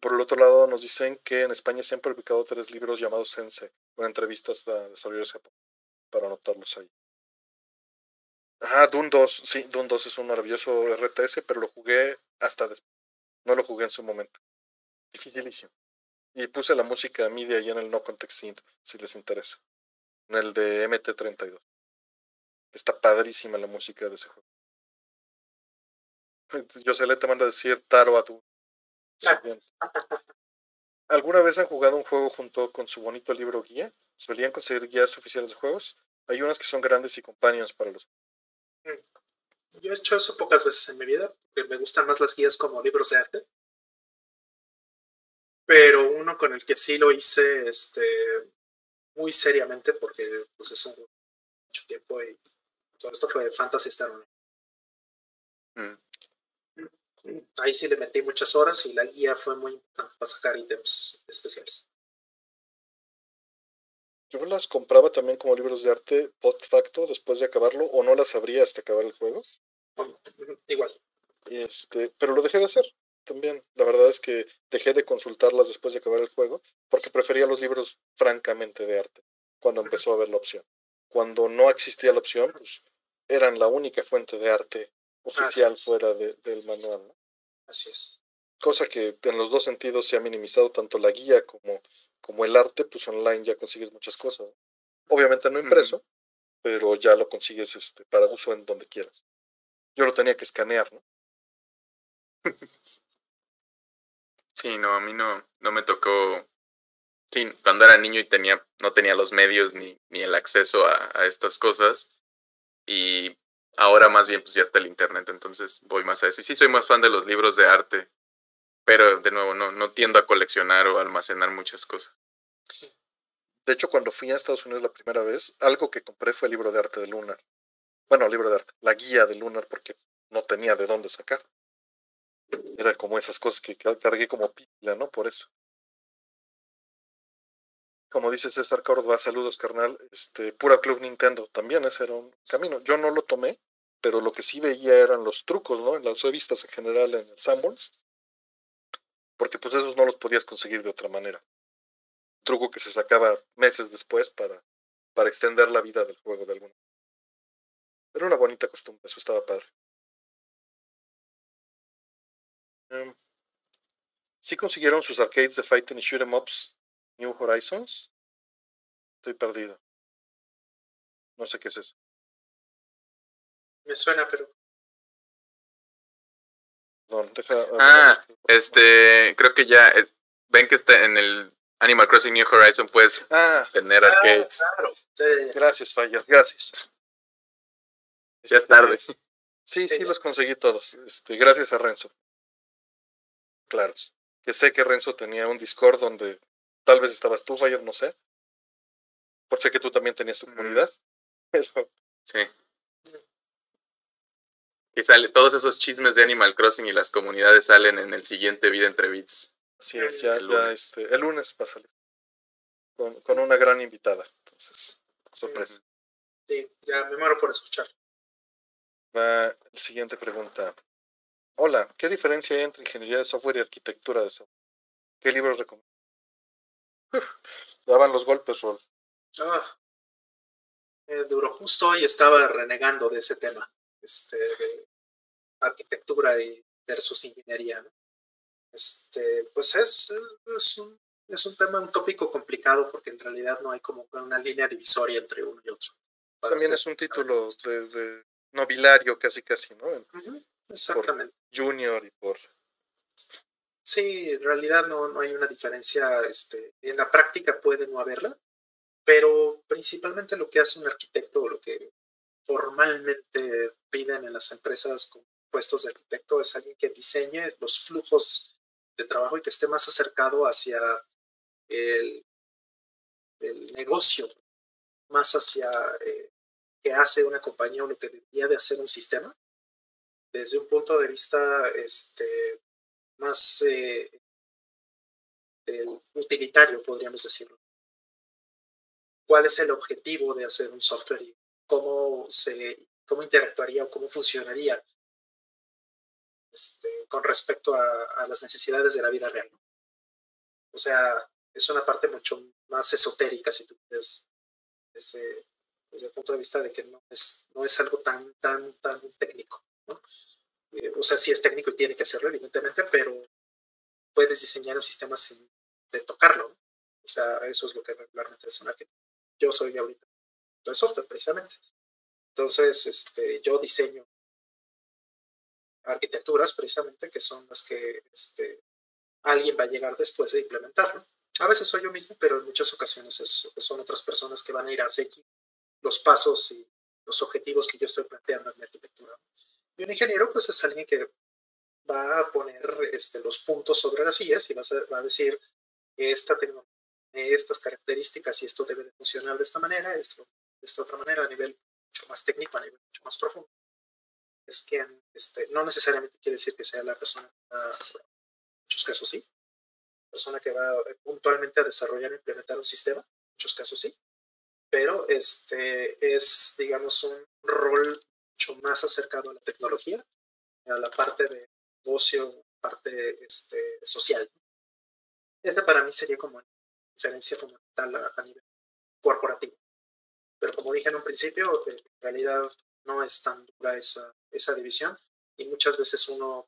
Por el otro lado, nos dicen que en España se han publicado tres libros llamados Sense, con entrevistas de desarrolladores Japón, para anotarlos ahí. Ah, Doom 2, sí, Doom 2 es un maravilloso RTS, pero lo jugué hasta después. No lo jugué en su momento. Dificilísimo. Y puse la música MIDI ahí en el No Context Synth, si les interesa. En el de MT32. Está padrísima la música de ese juego. José te manda a decir Taro a tu ¿Alguna vez han jugado un juego junto con su bonito libro guía? ¿Solían conseguir guías oficiales de juegos? Hay unas que son grandes y companions para los. Mm. Yo he hecho eso pocas veces en mi vida, porque me gustan más las guías como libros de arte. Pero uno con el que sí lo hice este, muy seriamente, porque pues, es un mucho tiempo y todo esto fue Fantasy Star Online. Mm. Ahí sí le metí muchas horas y la guía fue muy importante para sacar ítems especiales. Yo las compraba también como libros de arte post facto después de acabarlo o no las abría hasta acabar el juego. Igual. Este, pero lo dejé de hacer también. La verdad es que dejé de consultarlas después de acabar el juego porque prefería los libros francamente de arte cuando empezó a haber la opción. Cuando no existía la opción, pues eran la única fuente de arte oficial fuera del manual. Así es. Cosa que en los dos sentidos se ha minimizado, tanto la guía como, como el arte, pues online ya consigues muchas cosas. Obviamente no impreso, pero ya lo consigues este, para uso en donde quieras. Yo lo tenía que escanear, ¿no? Sí, no, a mí no, no me tocó. Sí, cuando era niño y tenía, no tenía los medios ni, ni el acceso a, a estas cosas. Y Ahora más bien pues ya está el internet, entonces voy más a eso. Y sí soy más fan de los libros de arte, pero de nuevo no, no tiendo a coleccionar o almacenar muchas cosas. De hecho, cuando fui a Estados Unidos la primera vez, algo que compré fue el libro de arte de Lunar. Bueno, el libro de arte, la guía de Lunar, porque no tenía de dónde sacar. Era como esas cosas que cargué como pila, ¿no? Por eso. Como dice César Córdoba, saludos carnal, este, pura Club Nintendo, también ese era un camino. Yo no lo tomé, pero lo que sí veía eran los trucos, ¿no? En las revistas en general en el Sanborns, porque pues esos no los podías conseguir de otra manera. truco que se sacaba meses después para, para extender la vida del juego de alguna Era una bonita costumbre, eso estaba padre. Em, sí consiguieron sus arcades de fighting y shoot 'em ups New Horizons. Estoy perdido. No sé qué es eso. Me suena, pero. No, deja, ah, este, creo que ya es, ven que está en el Animal Crossing New Horizon puedes ah, tener arcades. claro. Gracias, Fire, gracias. Ya es tarde. Sí, sí, los conseguí todos. Este, gracias a Renzo. Claro. Que sé que Renzo tenía un Discord donde Tal vez estabas tú, Fire, no sé. Por sé que tú también tenías tu comunidad. Sí. Y sale, todos esos chismes de Animal Crossing y las comunidades salen en el siguiente Vida entre Bits. Así es, ya, el, lunes. Este, el lunes va a salir. Con, con una gran invitada. Entonces, sorpresa. Sí, ya me muero por escuchar. Va la siguiente pregunta. Hola, ¿qué diferencia hay entre ingeniería de software y arquitectura de software? ¿Qué libros recomiendas? Daban los golpes, Rol. Ah, eh, duro. Justo hoy estaba renegando de ese tema, este, de arquitectura y versus ingeniería. Este, pues es, es, un, es un tema, un tópico complicado porque en realidad no hay como una línea divisoria entre uno y otro. También es un título de, nobiliario casi casi, ¿no? Exactamente. junior y por... Sí, en realidad no, no hay una diferencia, este, en la práctica puede no haberla, pero principalmente lo que hace un arquitecto, lo que formalmente piden en las empresas con puestos de arquitecto es alguien que diseñe los flujos de trabajo y que esté más acercado hacia el, el negocio, más hacia eh, qué hace una compañía o lo que debería de hacer un sistema, desde un punto de vista este, más eh, utilitario, podríamos decirlo. ¿Cuál es el objetivo de hacer un software y cómo, se, cómo interactuaría o cómo funcionaría este, con respecto a, las necesidades de la vida real? O sea, es una parte mucho más esotérica, si tú quieres, desde, desde, el punto de vista de que no es, no es algo tan, tan, tan técnico. ¿no? Eh, o sea, sí es técnico y tiene que hacerlo, evidentemente, pero puedes diseñar un sistema sin de tocarlo. O sea, eso es lo que regularmente es una que yo soy ahorita de software, precisamente. Entonces, este, yo diseño arquitecturas precisamente que son las que este, alguien va a llegar después de implementarlo. A veces soy yo mismo, pero en muchas ocasiones son otras personas que van a ir a seguir los pasos y los objetivos que yo estoy planteando en mi arquitectura. Y un ingeniero, pues es alguien que va a poner este, los puntos sobre las sillas y va a, decir, esta tecnología, estas características y esto debe de funcionar de esta manera, esto de esta otra manera, a nivel mucho más técnico, a nivel mucho más profundo. Es que este, no necesariamente quiere decir que sea la persona, en muchos casos sí, persona que va puntualmente a desarrollar e implementar un sistema, en muchos casos sí, pero este es, digamos, un rol mucho más acercado a la tecnología, a la parte de negocio, parte este, social. Esta para mí sería como una diferencia fundamental a, nivel corporativo. Pero como dije en un principio, en realidad no es tan dura esa, esa división y muchas veces uno,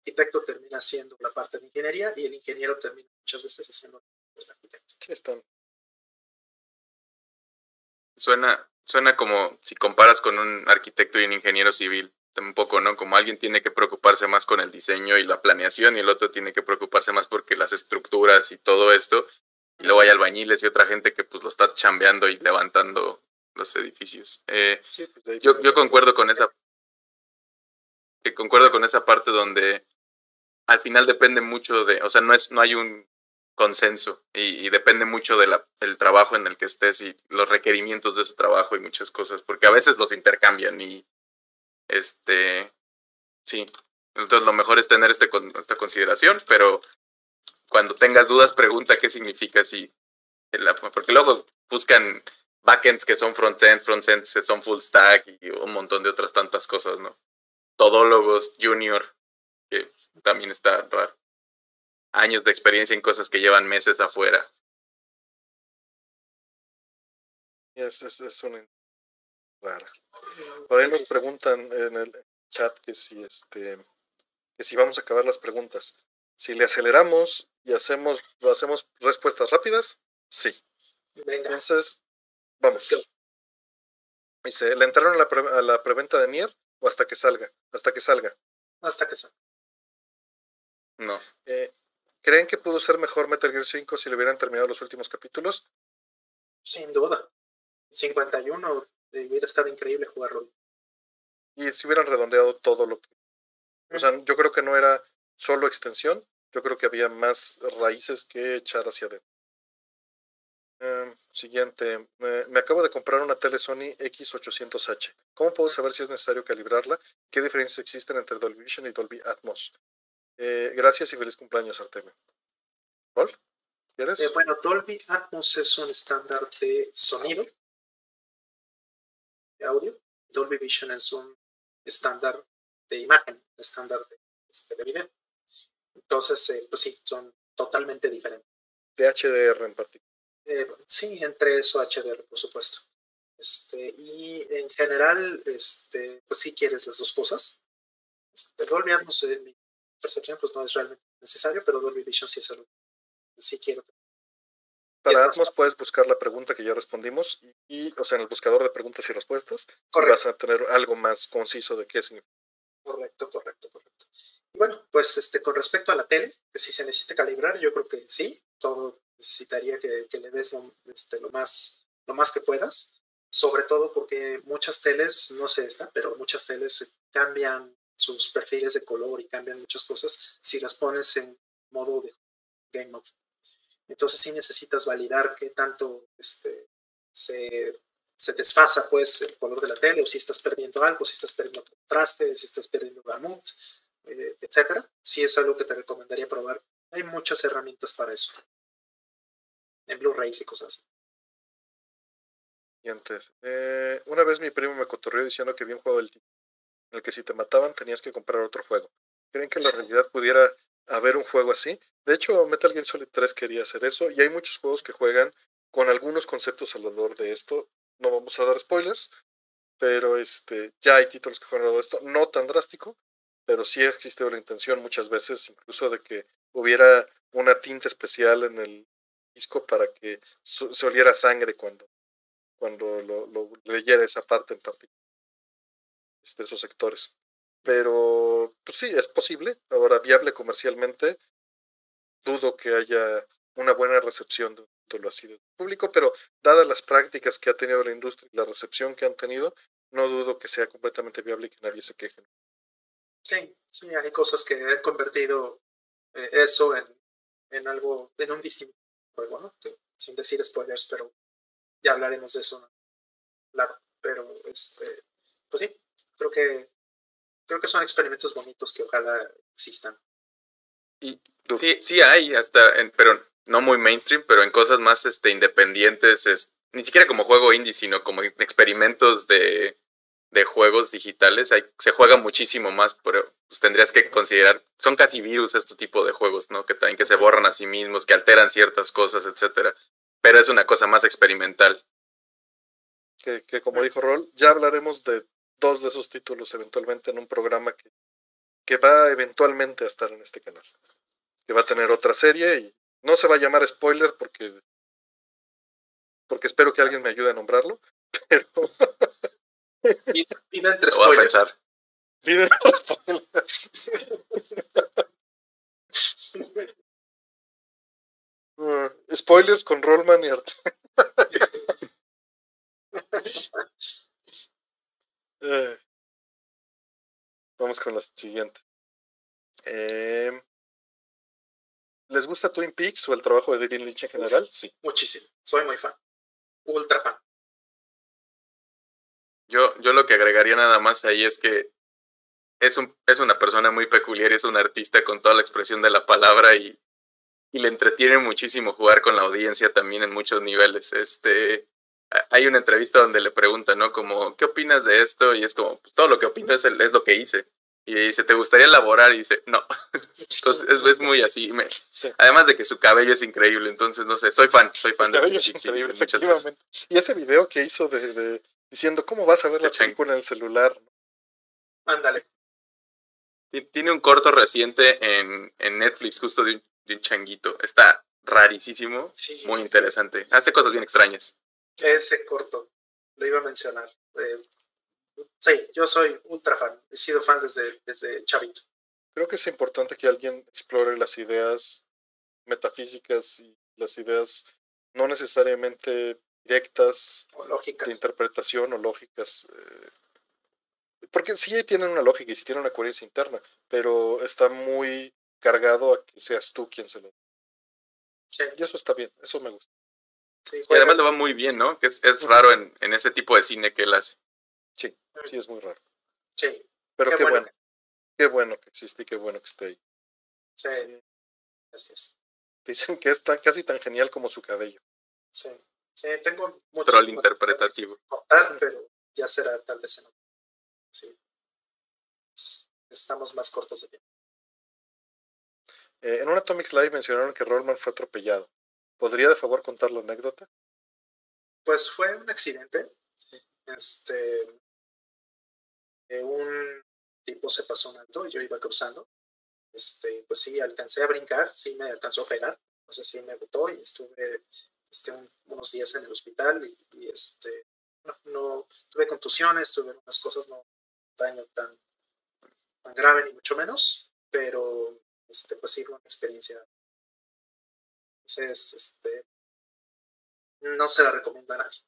arquitecto, termina haciendo la parte de ingeniería y el ingeniero termina muchas veces haciendo el arquitecto. Están. Suena, suena como si comparas con un arquitecto y un ingeniero civil un poco, ¿no? Como alguien tiene que preocuparse más con el diseño y la planeación y el otro tiene que preocuparse más porque las estructuras y todo esto. Y luego hay albañiles y otra gente que pues lo está chambeando y levantando los edificios. Eh, pues, yo, yo concuerdo con esa que concuerdo con esa parte donde al final depende mucho de, o sea, no es, no hay un consenso y, y depende mucho del trabajo en el que estés y los requerimientos de ese trabajo y muchas cosas, porque a veces los intercambian y, este, sí. Entonces lo mejor es tener este, esta consideración, pero cuando tengas dudas, pregunta qué significa si. Porque luego buscan backends que son frontend, frontends que son full stack y un montón de otras tantas cosas, ¿no? Todólogos, junior, que también está raro. Años de experiencia en cosas que llevan meses afuera. Es, es, es una por ahí nos preguntan en el chat que si este que si vamos a acabar las preguntas. Si le aceleramos y hacemos hacemos respuestas rápidas, sí. Entonces, vamos. Dice, ¿le entraron a la, a la preventa de Nier o hasta que salga? Hasta que salga. Hasta que salga. No. Eh, ¿Creen que pudo ser mejor Metal Gear 5 si le hubieran terminado los últimos capítulos? Sin duda. 51 hubiera estado increíble jugarlo. Y si hubieran redondeado todo lo que... O sea, yo creo que no era solo extensión, yo creo que había más raíces que echar hacia adentro. Em, siguiente, me acabo de comprar una tele Sony X800H. ¿Cómo puedo saber si es necesario calibrarla? ¿Qué diferencias existen entre Dolby Vision y Dolby Atmos? Eh, gracias y feliz cumpleaños, Artemio. ¿Cuál? ¿Quieres? Eh, bueno, Dolby Atmos es un estándar de sonido de audio. Dolby Vision es un estándar de imagen, estándar de, este, de video. Entonces, eh, pues sí, son totalmente diferentes. De HDR en particular. Eh, sí, entre eso HDR, por supuesto. Este, y en general, este, pues sí quieres las dos cosas. Este, Dolby Atmos, en mi percepción, pues no es realmente necesario, pero Dolby Vision sí es algo que sí quiero para Atmos puedes buscar la pregunta que ya respondimos y, o sea, en el buscador de preguntas y respuestas vas a tener algo más conciso de qué significa. Correcto, correcto, correcto. Y bueno, pues este, con respecto a la tele, que si se necesita calibrar, yo creo que sí, todo necesitaría que, le des lo, este, lo, más, lo más que puedas, sobre todo porque muchas teles, no sé esta, pero muchas teles cambian sus perfiles de color y cambian muchas cosas si las pones en modo de game mode. Entonces sí necesitas validar qué tanto este, se, se, desfasa pues el color de la tele o si estás perdiendo algo, si estás perdiendo contraste, si estás perdiendo gamut, eh, etcétera. Sí es algo que te recomendaría probar. Hay muchas herramientas para eso. En Blu-rays y cosas así. Y antes, eh, una vez mi primo me cotorrió diciendo que había un juego del en el que si te mataban tenías que comprar otro juego. ¿Creen que en la realidad pudiera haber un juego así? De hecho, Metal Gear Solid 3 quería hacer eso y hay muchos juegos que juegan con algunos conceptos alrededor de esto. No vamos a dar spoilers, pero este, ya hay títulos que juegan alrededor de esto, no tan drástico, pero sí existe la intención muchas veces incluso de que hubiera una tinta especial en el disco para que se oliera sangre cuando, cuando lo, leyera esa parte en particular de esos sectores. Pero, pues sí, es posible. Ahora, viable comercialmente, dudo que haya una buena recepción de lo así del público, pero dadas las prácticas que ha tenido la industria y la recepción que han tenido, no dudo que sea completamente viable y que nadie se queje. Sí, sí, hay cosas que han convertido eh, eso en, en algo, en un distinto juego, ¿no? sin decir spoilers, pero ya hablaremos de eso. Claro, pero este, pues sí, creo que creo que son experimentos bonitos que ojalá existan. Y sí, sí hay, hasta, en, pero no muy mainstream, pero en cosas más este, independientes, es, ni siquiera como juego indie, sino como experimentos de, de juegos digitales, hay, se juega muchísimo más, pero pues, tendrías que considerar, son casi virus este tipo de juegos, ¿no? Que también que se borran a sí mismos, que alteran ciertas cosas, etcétera. Pero es una cosa más experimental. Que, que como dijo Rol, ya hablaremos de dos de esos títulos eventualmente en un programa que, que va eventualmente a estar en este canal. Que va a tener otra serie y no se va a llamar spoiler porque porque espero que alguien me ayude a nombrarlo, pero entre spoilers. Pida uh, spoilers con Rollman y Art. Eh, vamos con la siguiente. Eh, ¿Les gusta Twin Peaks o el trabajo de David Lynch en general? sí. Muchísimo. Soy muy fan. Ultra fan. Yo, yo lo que agregaría nada más ahí es que es, un, es una persona muy peculiar y es un artista con toda la expresión de la palabra y, y le entretiene muchísimo jugar con la audiencia también en muchos niveles. Este, hay una entrevista donde le preguntan, ¿no? Como, ¿qué opinas de esto? Y es como, pues, todo lo que opino es, es lo que hice. Y dice, ¿te gustaría elaborar? Y dice, no. Entonces es, es muy así. Me, Además de que su cabello es increíble, entonces no sé, soy fan, soy fan de cabello es increíble, efectivamente. Y ese video que hizo de, de, diciendo, ¿cómo vas a ver la película en el celular? Ándale. Tiene un corto reciente en, en Netflix, justo de un, de un changuito. Está rarísimo, muy interesante. Hace cosas bien extrañas. Ese corto, lo iba a mencionar. Eh, sí, yo soy ultra fan, he sido fan desde, desde chavito. Creo que es importante que alguien explore las ideas metafísicas y las ideas no necesariamente directas o lógicas. de interpretación o lógicas. Eh, porque sí tienen una lógica y sí tienen una coherencia interna, pero está muy cargado a que seas tú quien se lo. Sí. Y eso está bien, eso me gusta y además le va muy bien, ¿no? Que es, es raro en, en, ese tipo de cine que él hace. Sí, sí, es muy raro. Sí. Pero qué, bueno. Qué bueno que existe y qué bueno que esté ahí. Sí. Gracias. Dicen que es tan, casi tan genial como su cabello. Sí. Sí, tengo mucho. Troll interpretativo. pero ya será tal vez en otro. Sí. Estamos más cortos de tiempo. Eh, en un Atomics Live mencionaron que Rollman fue atropellado. ¿Podría de favor contar la anécdota? Pues fue un accidente. Este, eh, un tipo se pasó un alto y yo iba cruzando. Este, pues sí, alcancé a brincar, sí me alcanzó a pegar. No sé si me botó y estuve este, unos días en el hospital y, este, no, tuve contusiones, tuve unas cosas, no daño tan, tan grave ni mucho menos, pero este, pues sí fue una experiencia. Entonces, este, no se la recomiendo a nadie.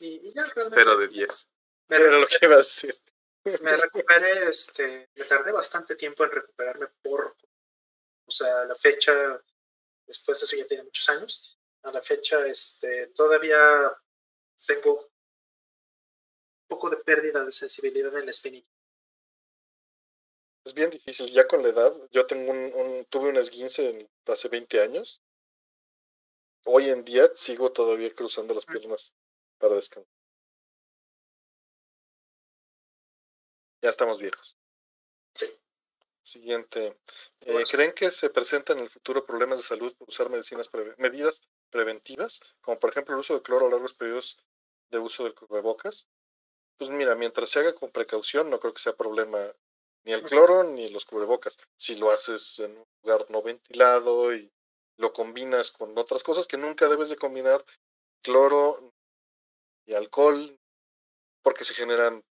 Y, ya realmente. Pero de 10. Era lo que iba a decir. Me recuperé, este, me tardé bastante tiempo en recuperarme por, o sea, la fecha, después de eso ya tiene muchos años, a la fecha, este, todavía tengo un poco de pérdida de sensibilidad en la espinilla. Es bien difícil, ya con la edad, yo tengo un, tuve un esguince hace 20 años. Hoy en día sigo todavía cruzando las piernas para descansar. Ya estamos viejos. Sí. Siguiente. Eh, ¿Creen que se presentan en el futuro problemas de salud por usar medicinas medidas preventivas, como por ejemplo el uso de cloro a largos periodos de uso del cubrebocas? Pues mira, mientras se haga con precaución, no creo que sea problema ni el cloro ni los cubrebocas. Si lo haces en un lugar no ventilado y lo combinas con otras cosas que nunca debes de combinar, cloro y alcohol, porque se generan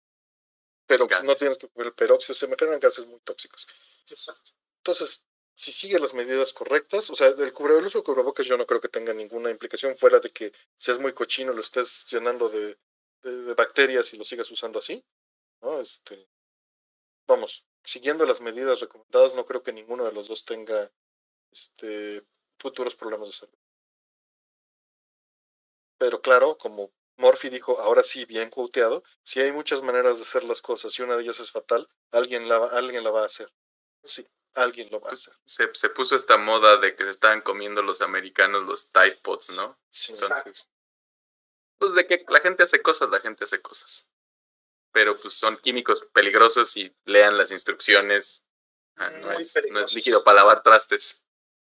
pero no tienes que el peróxido, se me generan gases muy tóxicos. Exacto. Entonces, si sigue las medidas correctas, o sea, el, cubre, el uso de cubrebocas yo no creo que tenga ninguna implicación fuera de que seas muy cochino, lo estés llenando de, de, bacterias y lo sigas usando así. ¿no? Este, vamos, siguiendo las medidas recomendadas, no creo que ninguno de los dos tenga este, futuros problemas de salud. Pero claro, como Morphy dijo, ahora sí, bien quoteado, si hay muchas maneras de hacer las cosas y una de ellas es fatal, alguien la, alguien la va a hacer. Sí, alguien lo va a pues, hacer. Se, se puso esta moda de que se estaban comiendo los americanos los Tide Pods, ¿no? Sí, Entonces, pues de que la gente hace cosas, la gente hace cosas. Pero pues son químicos peligrosos y lean las instrucciones. Ah, no, es, no es líquido para lavar trastes.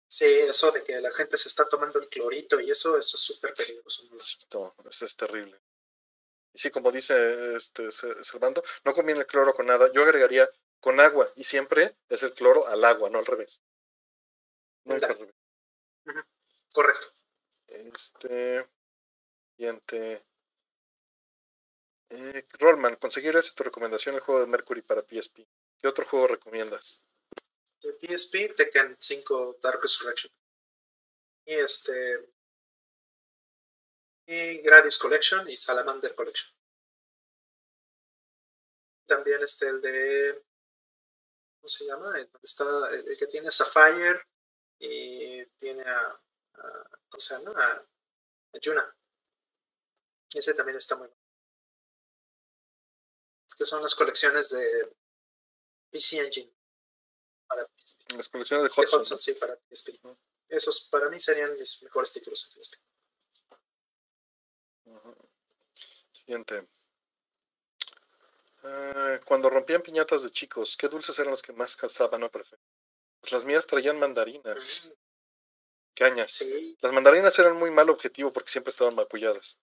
Sí, eso de que la gente se está tomando el clorito y eso, eso es súper peligroso. No, eso es terrible. Y sí, como dice este Servando, no conviene el cloro con nada. Yo agregaría con agua y siempre es el cloro al agua, no al revés. Nunca al revés. Correcto. Este. Siguiente. Eh, Rollman, conseguir esa tu recomendación el juego de Mercury para PSP. ¿Qué otro juego recomiendas? de PSP, Tekken 5 Dark Resurrection. Y este. Y Gradius Collection y Salamander Collection. También este, el de. ¿Cómo se llama? El, está, el, que tiene Sapphire y tiene a. ¿Cómo se llama? A, Yuna. Ese también está muy bueno. Que son las colecciones de PC Engine para PSP. Las colecciones de Hudson. De sí, para PSP. Esos para mí serían mis mejores títulos en PSP. Siguiente. Uh, cuando rompían piñatas de chicos, ¿qué dulces eran los que más cazaban o preferían? Pues las mías traían mandarinas. Mm. Cañas. Sí. Las mandarinas eran muy mal objetivo porque siempre estaban maculladas.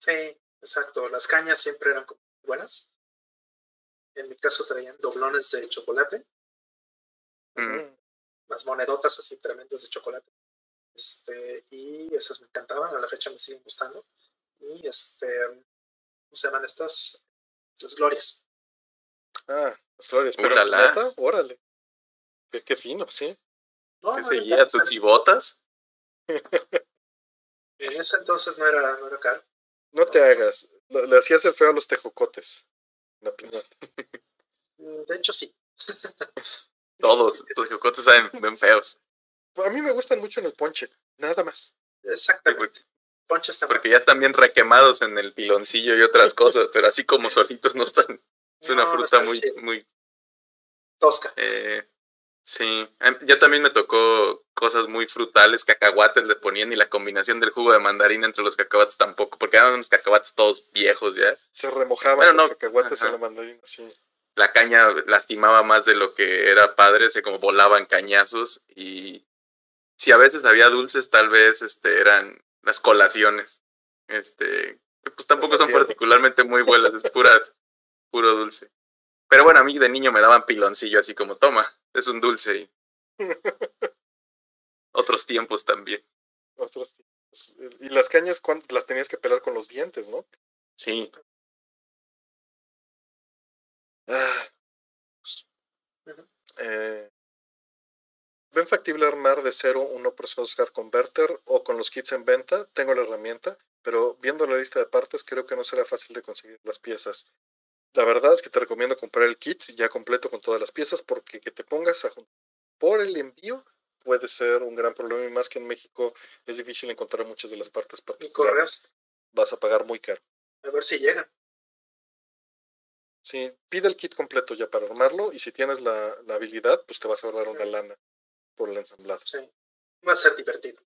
Sí, exacto. Las cañas siempre eran buenas. En mi caso traían doblones de chocolate las monedotas así tremendas de chocolate. Este, y esas me encantaban, a la fecha me siguen gustando. Y este, ¿cómo se llaman estas? Las glorias. Ah, las glorias, pero la órale. Qué, qué, fino, sí. No, ¿Qué no seguía tus chibotas? en ese entonces no era, no era caro. No te hagas, le hacías el feo a los tejocotes. La mm, De hecho, sí. Todos, los jocotes saben ven feos. A mí me gustan mucho en el ponche, nada más. Exactamente. ponche está Porque ya están bien requemados en el piloncillo y otras cosas, pero así como solitos no están. Es una fruta muy, muy tosca. Eh, sí, ya también me tocó cosas muy frutales, cacahuates le ponían y la combinación del jugo de mandarina entre los cacahuates tampoco, porque eran unos cacahuates todos viejos ya. Se remojaban los cacahuates en la mandarina, sí la caña lastimaba más de lo que era padre, se como volaban cañazos y si a veces había dulces, tal vez este eran las colaciones. Este, que pues tampoco son particularmente muy buenas, es pura puro dulce. Pero bueno, a mí de niño me daban piloncillo así como, toma, es un dulce. Y... Otros tiempos también. otros tipos. Y las cañas las tenías que pelar con los dientes, ¿no? Sí. Ah. Eh, ¿Ven factible armar de cero un Source Card Converter o con los kits en venta? Tengo la herramienta, pero viendo la lista de partes creo que no será fácil de conseguir las piezas. La verdad es que te recomiendo comprar el kit ya completo con todas las piezas porque que te pongas a por el envío puede ser un gran problema y más que en México es difícil encontrar muchas de las partes particulares. Vas a pagar muy caro. A ver si llegan. Sí, pide el kit completo ya para armarlo y si tienes la, la habilidad, pues te vas a ahorrar una lana por el ensamblado. Sí, va a ser divertido.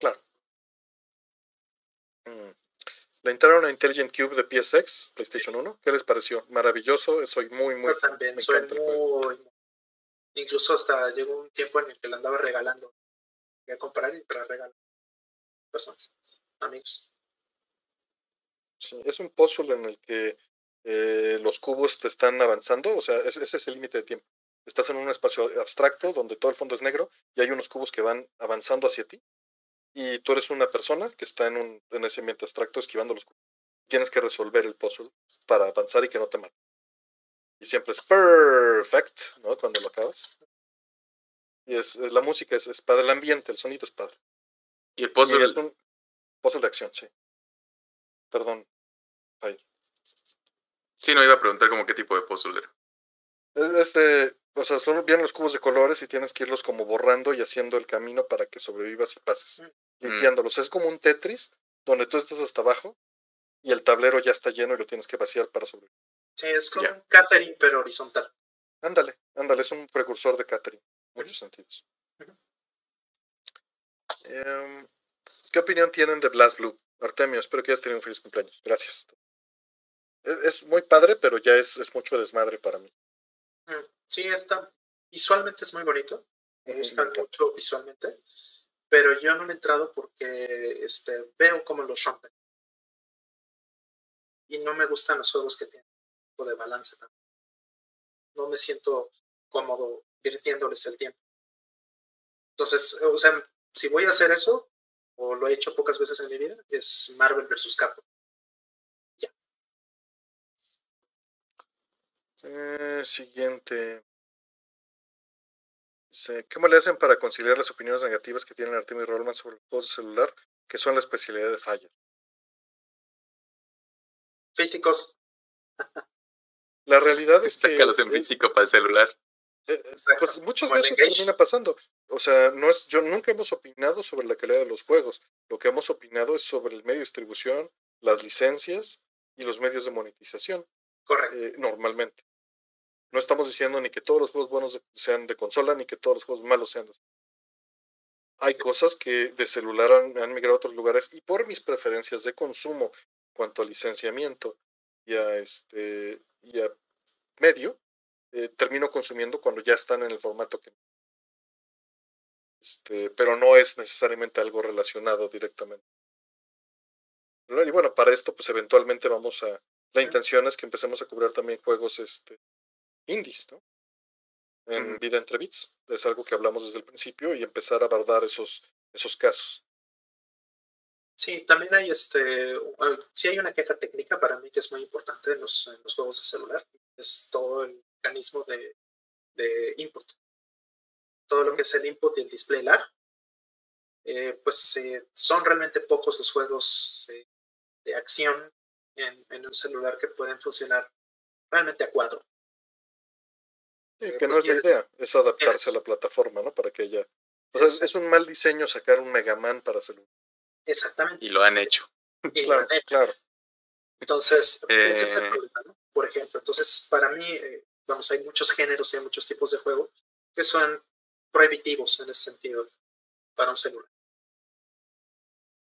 Claro. Mm. Le entraron a Intelligent Cube de PSX, PlayStation 1. ¿Qué les pareció? Maravilloso, soy muy, muy... Yo también, soy muy... Incluso hasta llegó un tiempo en el que lo andaba regalando. Voy a comprar y para regalar personas, amigos. Sí, es un puzzle en el que eh, los cubos te están avanzando, o sea, ese es el límite de tiempo. Estás en un espacio abstracto donde todo el fondo es negro y hay unos cubos que van avanzando hacia ti. Y tú eres una persona que está en, un, en ese ambiente abstracto esquivando los cubos. Tienes que resolver el puzzle para avanzar y que no te mate. Y siempre es perfect, ¿no? Cuando lo acabas. Y es, la música es, es padre, el ambiente, el sonido es padre. Y el puzzle. es un puzzle de acción, sí. Perdón, Sí, no iba a preguntar como qué tipo de puzzle era. Este, o sea, son bien los cubos de colores y tienes que irlos como borrando y haciendo el camino para que sobrevivas y pases, mm. limpiándolos. Es como un Tetris donde tú estás hasta abajo y el tablero ya está lleno y lo tienes que vaciar para sobrevivir. Sí, es como un Catherine pero horizontal. Ándale, ándale, es un precursor de Catherine, en muchos sentidos. Em, ¿Qué opinión tienen de Blast Blue? Artemio, espero que hayas tenido un feliz cumpleaños. Gracias. E-, es, muy padre, pero ya es, es mucho desmadre para mí. Sí, está. Visualmente es muy bonito. Me gusta mucho visualmente. Pero yo no me he entrado porque este, veo cómo los rompen. Y no me gustan los juegos que tienen un poco de balance también. No me siento cómodo virtiéndoles el tiempo. Entonces, o sea, si voy a hacer eso, o lo he hecho pocas veces en mi vida, es Marvel vs. Capcom. Eh, siguiente. ¿Cómo le hacen para conciliar las opiniones negativas que tienen Artemio y Rollman sobre los juegos de celular, que son la especialidad de falla? Físicos. La realidad es que. Sácalos en físico para el celular. Eh, eh, pues muchas veces termina pasando. O sea, no es, yo nunca hemos opinado sobre la calidad de los juegos. Lo que hemos opinado es sobre el medio de distribución, las licencias y los medios de monetización. Correcto. normalmente. No estamos diciendo ni que todos los juegos buenos sean de consola, ni que todos los juegos malos sean de Hay cosas que de celular han, migrado a otros lugares y por mis preferencias de consumo cuanto a licenciamiento y a, este, y a medio, eh, termino consumiendo cuando ya están en el formato que... Este, pero no es necesariamente algo relacionado directamente. Y bueno, para esto, pues eventualmente vamos a... La intención es que empecemos a cubrir también juegos este, indies, ¿no? En Vida entre Bits. Es algo que hablamos desde el principio y empezar a abordar esos, esos casos. Sí, también hay este, sí hay una queja técnica para mí que es muy importante en los, en los juegos de celular. Es todo el mecanismo de, de input. Todo lo que es el input y el display lag. Eh, pues eh, son realmente pocos los juegos eh, de acción en, en, un celular que pueden funcionar realmente a cuadro. Sí, que no es la idea, es adaptarse a la plataforma, ¿no? Para que ella... O sea, es un mal diseño sacar un Mega Man para celular. Exactamente. Y lo han hecho. Y claro, lo han hecho. claro. Entonces, eh... por ejemplo, entonces para mí, eh, vamos, hay muchos géneros y hay muchos tipos de juego que son prohibitivos en ese sentido para un celular.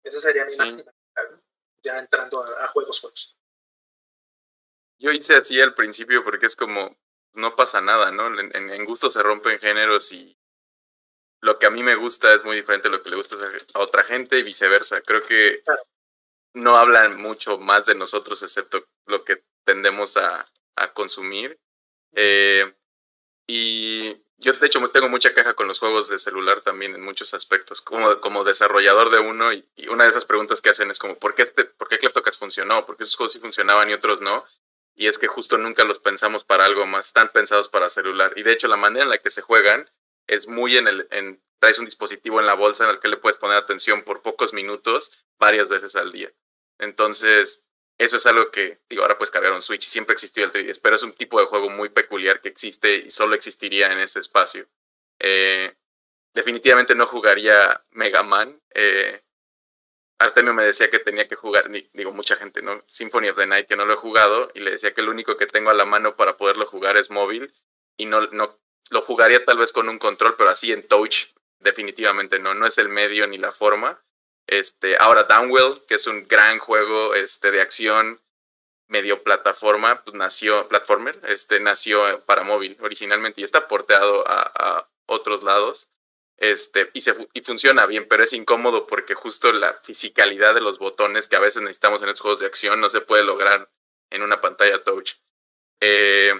Esa sería mi máxima, ya entrando a, a juegos juegos. Yo hice así al principio porque es como, no pasa nada, ¿no? En, en, gusto se rompen géneros y lo que a mí me gusta es muy diferente a lo que le gusta a otra gente y viceversa. Creo que no hablan mucho más de nosotros excepto lo que tendemos a, a consumir. Eh, y yo de hecho tengo mucha queja con los juegos de celular también en muchos aspectos, como, como desarrollador de uno, y, una de esas preguntas que hacen es como, ¿por qué, este, ¿por qué Kleptocats funcionó? ¿Por qué esos juegos sí funcionaban y otros no? Y es que justo nunca los pensamos para algo más, están pensados para celular. Y de hecho la manera en la que se juegan es muy en el, en, traes un dispositivo en la bolsa en el que le puedes poner atención por pocos minutos varias veces al día. Entonces, eso es algo que, digo, ahora puedes cargar un Switch y siempre existió el 3DS, pero es un tipo de juego muy peculiar que existe y solo existiría en ese espacio. Eh, definitivamente no jugaría Mega Man. Eh, Artemio me decía que tenía que jugar, digo, mucha gente, ¿no? Symphony of the Night, que no lo he jugado, y le decía que el único que tengo a la mano para poderlo jugar es móvil, y no, no lo jugaría tal vez con un control, pero así en touch, definitivamente no, no es el medio ni la forma. Este, ahora Downwell, que es un gran juego este, de acción medio plataforma, pues nació, platformer, este, nació para móvil originalmente y está porteado a, otros lados. Este, y, se, y funciona bien, pero es incómodo porque justo la fisicalidad de los botones que a veces necesitamos en estos juegos de acción no se puede lograr en una pantalla touch. Eh,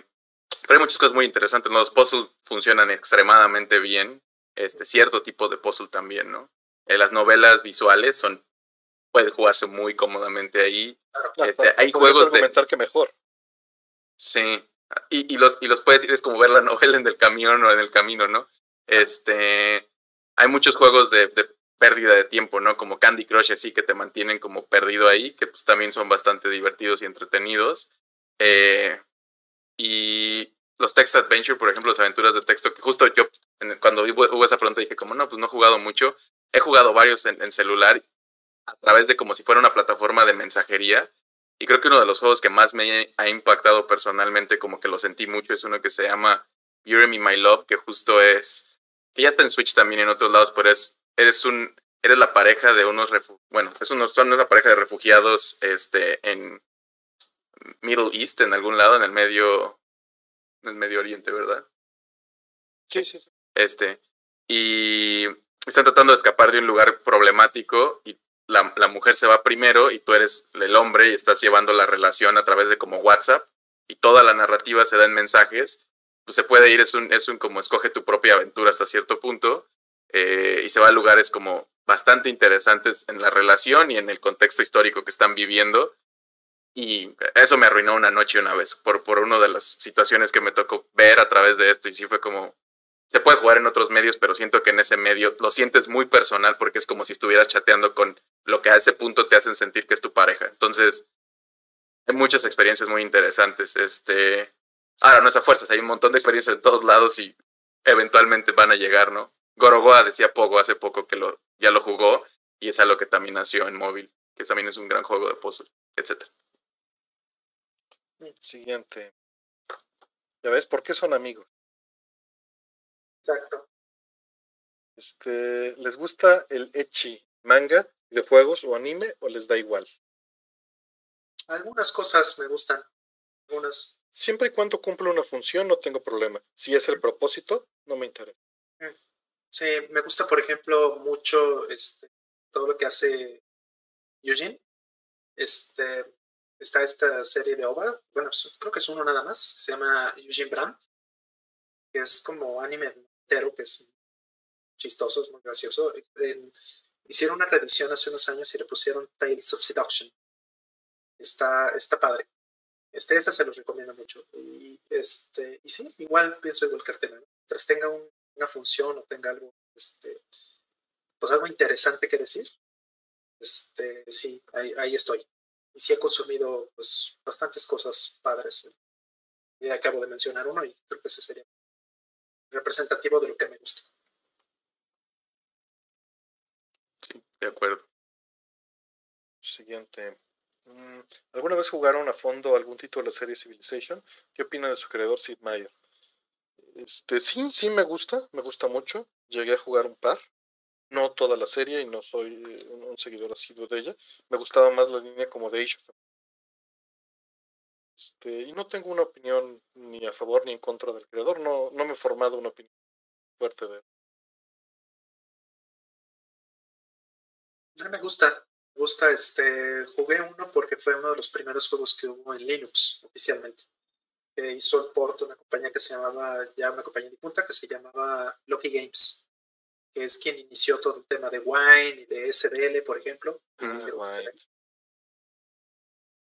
pero hay muchas cosas muy interesantes. Los puzzles funcionan extremadamente bien. Este, cierto tipo de puzzle también, ¿no? Eh, las novelas visuales son puede jugarse muy cómodamente ahí. este, hay juegos de que mejor. Sí. Y, y, los y los puedes ir es como ver la novela en el camión o en el camino, ¿no? Este hay muchos juegos de, pérdida de tiempo, ¿no? Como Candy Crush así que te mantienen como perdido ahí, que pues también son bastante divertidos y entretenidos. Eh, y los text adventure, por ejemplo, las aventuras de texto, que justo yo cuando hubo, esa pregunta dije como no, pues no he jugado mucho, he jugado varios en, celular a través de como si fuera una plataforma de mensajería y creo que uno de los juegos que más me ha impactado personalmente, como que lo sentí mucho, es uno que se llama Bury Me My Love, que justo es, que ya está en Switch también en otros lados, pero es, eres un, eres la pareja de unos, bueno, es uno, son una pareja de refugiados este, en Middle East, en algún lado, en el medio, en el Medio Oriente, ¿verdad? Sí, sí, sí. Este, y están tratando de escapar de un lugar problemático y la, la, mujer se va primero y tú eres el hombre y estás llevando la relación a través de como WhatsApp y toda la narrativa se da en mensajes, pues se puede ir, es un, es un como escoge tu propia aventura hasta cierto punto eh, y se va a lugares como bastante interesantes en la relación y en el contexto histórico que están viviendo y eso me arruinó una noche una vez por, por una de las situaciones que me tocó ver a través de esto y sí fue como se puede jugar en otros medios, pero siento que en ese medio lo sientes muy personal porque es como si estuvieras chateando con lo que a ese punto te hacen sentir que es tu pareja. Entonces, hay muchas experiencias muy interesantes. Este, ahora no es a fuerzas, hay un montón de experiencias en todos lados y eventualmente van a llegar, ¿no? Gorogoa decía Pogo hace poco que lo, ya lo jugó y es algo que también nació en móvil, que también es un gran juego de puzzle, etc. Siguiente. ¿Ya ves por qué son amigos? Exacto. Este, ¿les gusta el echi manga de juegos o anime o les da igual? Algunas cosas me gustan. Algunas. Siempre y cuando cumple una función no tengo problema. Si es el propósito, no me interesa. Sí, me gusta, por ejemplo, mucho este, todo lo que hace Eugene. Este, está esta serie de OVA, bueno, creo que es uno nada más, se llama Eugene Brandt, que es como anime que es chistoso, es muy gracioso. hicieron una reedición hace unos años y le pusieron Tales of Seduction. Está, está padre. Este, se los recomiendo mucho. Y, este, y sí, igual pienso igual que. Mientras tenga una función o tenga algo, este, pues algo interesante que decir, este, sí, ahí, estoy. Y sí he consumido pues, bastantes cosas padres. Ya acabo de mencionar uno y creo que ese sería representativo de lo que me gusta. Sí, de acuerdo. Siguiente. Mm, ¿Alguna vez jugaron a fondo algún título de la serie Civilization? ¿Qué opina de su creador Sid Meier? Este, sí, sí me gusta, me gusta mucho. Llegué a jugar un par, no toda la serie y no soy un, seguidor asiduo de ella. Me gustaba más la línea como de Age of este, y no tengo una opinión ni a favor ni en contra del creador, no, no me he formado una opinión fuerte de él. me gusta, gusta, este, jugué uno porque fue uno de los primeros juegos que hubo en Linux oficialmente. que hizo el port una compañía que se llamaba, ya una compañía difunta, que se llamaba Lucky Games, que es quien inició todo el tema de Wine y de SBL, por ejemplo,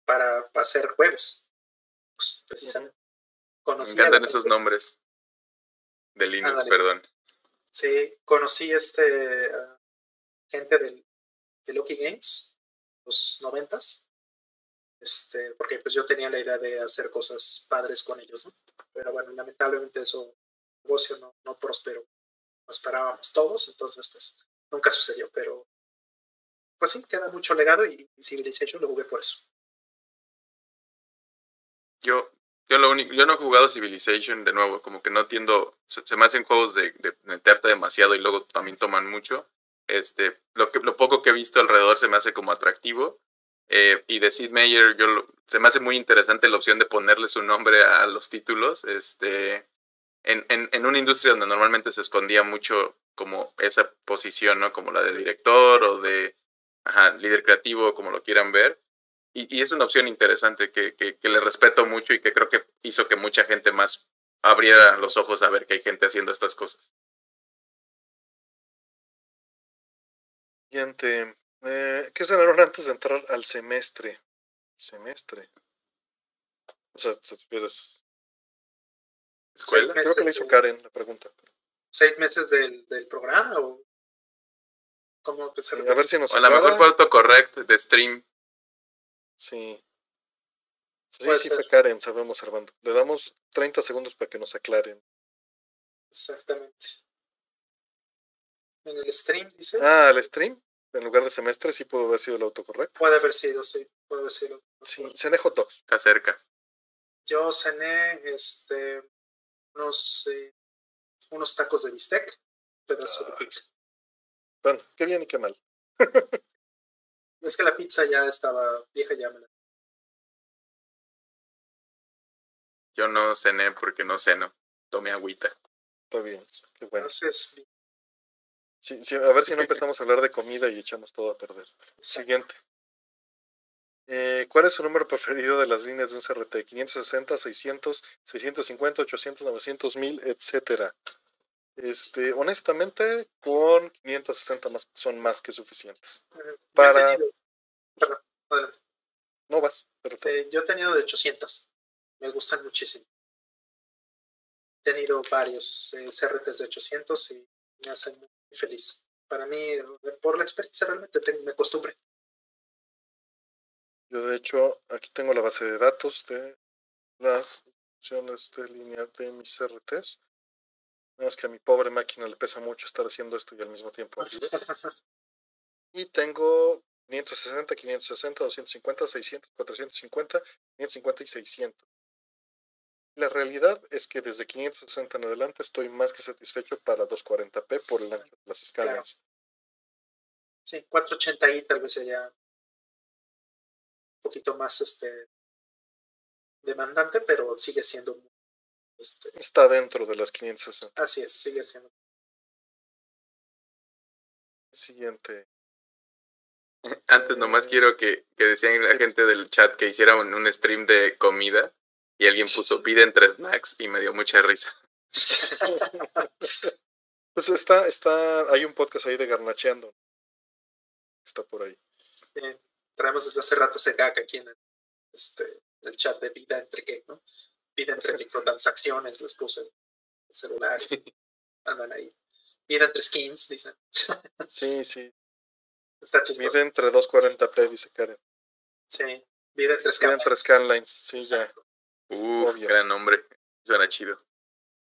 para, hacer juegos, pues, precisamente. Me encantan esos nombres de Linux, perdón. Sí, conocí este gente del, de Lucky Games, los noventas, este, porque pues yo tenía la idea de hacer cosas padres con ellos, ¿no? Pero bueno, lamentablemente eso, negocio no, prosperó. No esperábamos todos, entonces pues nunca sucedió, pero pues sí, queda mucho legado y Civilization lo jugué por eso. Yo, yo lo único, yo no he jugado Civilization de nuevo, como que no tiendo, se, me hacen juegos de, de meterte demasiado y luego también toman mucho. Este, lo, que, lo poco que he visto alrededor se me hace como atractivo. Eh, y de Sid Meier, yo se me hace muy interesante la opción de ponerle su nombre a los títulos. Este, en, en, en, una industria donde normalmente se escondía mucho como esa posición, ¿no? Como la de director o de líder creativo, como lo quieran ver. Y, y es una opción interesante que, que, que, le respeto mucho y que creo que hizo que mucha gente más abriera los ojos a ver que hay gente haciendo estas cosas. Siguiente. Eh, ¿Qué cenaron antes de entrar al semestre? Semestre. O sea, te refieres. ¿Escuela? Creo que le hizo Karen la pregunta. ¿Seis meses del, del programa o cómo te sale? A ver si nos A lo mejor fue autocorrect de stream. Sí. Sí, sí fue Karen, sabemos, Armando. Le damos 30 segundos para que nos aclaren. Exactamente. En el stream, dice. Ah, el stream en lugar de semestre, sí pudo haber sido el autocorrecto. Puede haber sido, sí. Puede haber sido. Sí, cené hot dogs. Está cerca. Yo cené este, unos, eh, unos tacos de bistec, pedazo de ah. pizza. Bueno, qué bien y qué mal. es que la pizza ya estaba vieja, ya me la... Yo no cené porque no ceno. Tomé agüita. Está bien, qué bueno. Entonces, Sí, sí, a ver si no empezamos a hablar de comida y echamos todo a perder. Siguiente. Eh, ¿Cuál es su número preferido de las líneas de un CRT? 560, 600, 650, 800, 900, 1000, etcétera. Este, honestamente, con 560 más, son más que suficientes. Para. Perdón, adelante. No vas. Eh, yo he tenido de 800. Me gustan muchísimo. He tenido varios eh, CRTs de 800 y me hacen feliz. Para mí, por la experiencia, realmente tengo, me acostumbré. Yo, de hecho, aquí tengo la base de datos de las opciones de línea de mis RTs. es que a mi pobre máquina le pesa mucho estar haciendo esto y al mismo tiempo. y tengo 560, 560, 250, 600, 450, 550 y 600. La realidad es que desde 560 en adelante estoy más que satisfecho para 240p por el ancho de las escalas. Sí, 480i tal vez sería un poquito más este demandante, pero sigue siendo este, está dentro de las 560. Así es, sigue siendo. Siguiente. Antes nomás eh, quiero que, que decían la gente del chat que hiciera un stream de comida y alguien puso piden tres snacks y me dio mucha risa. pues está, está, hay un podcast ahí de Garnacheando. Está por ahí. traemos desde hace rato ese gag aquí en el, este, el chat de vida entre qué, ¿no? Vida entre microtransacciones, les puse celulares. Andan ahí. Vida entre skins, dicen. sí, sí. Está chistoso. Vida entre 240p, dice Karen. Sí. Vida entre scanlines. Vida entre scanlines, sí, ya. Uh, gran nombre. Suena chido.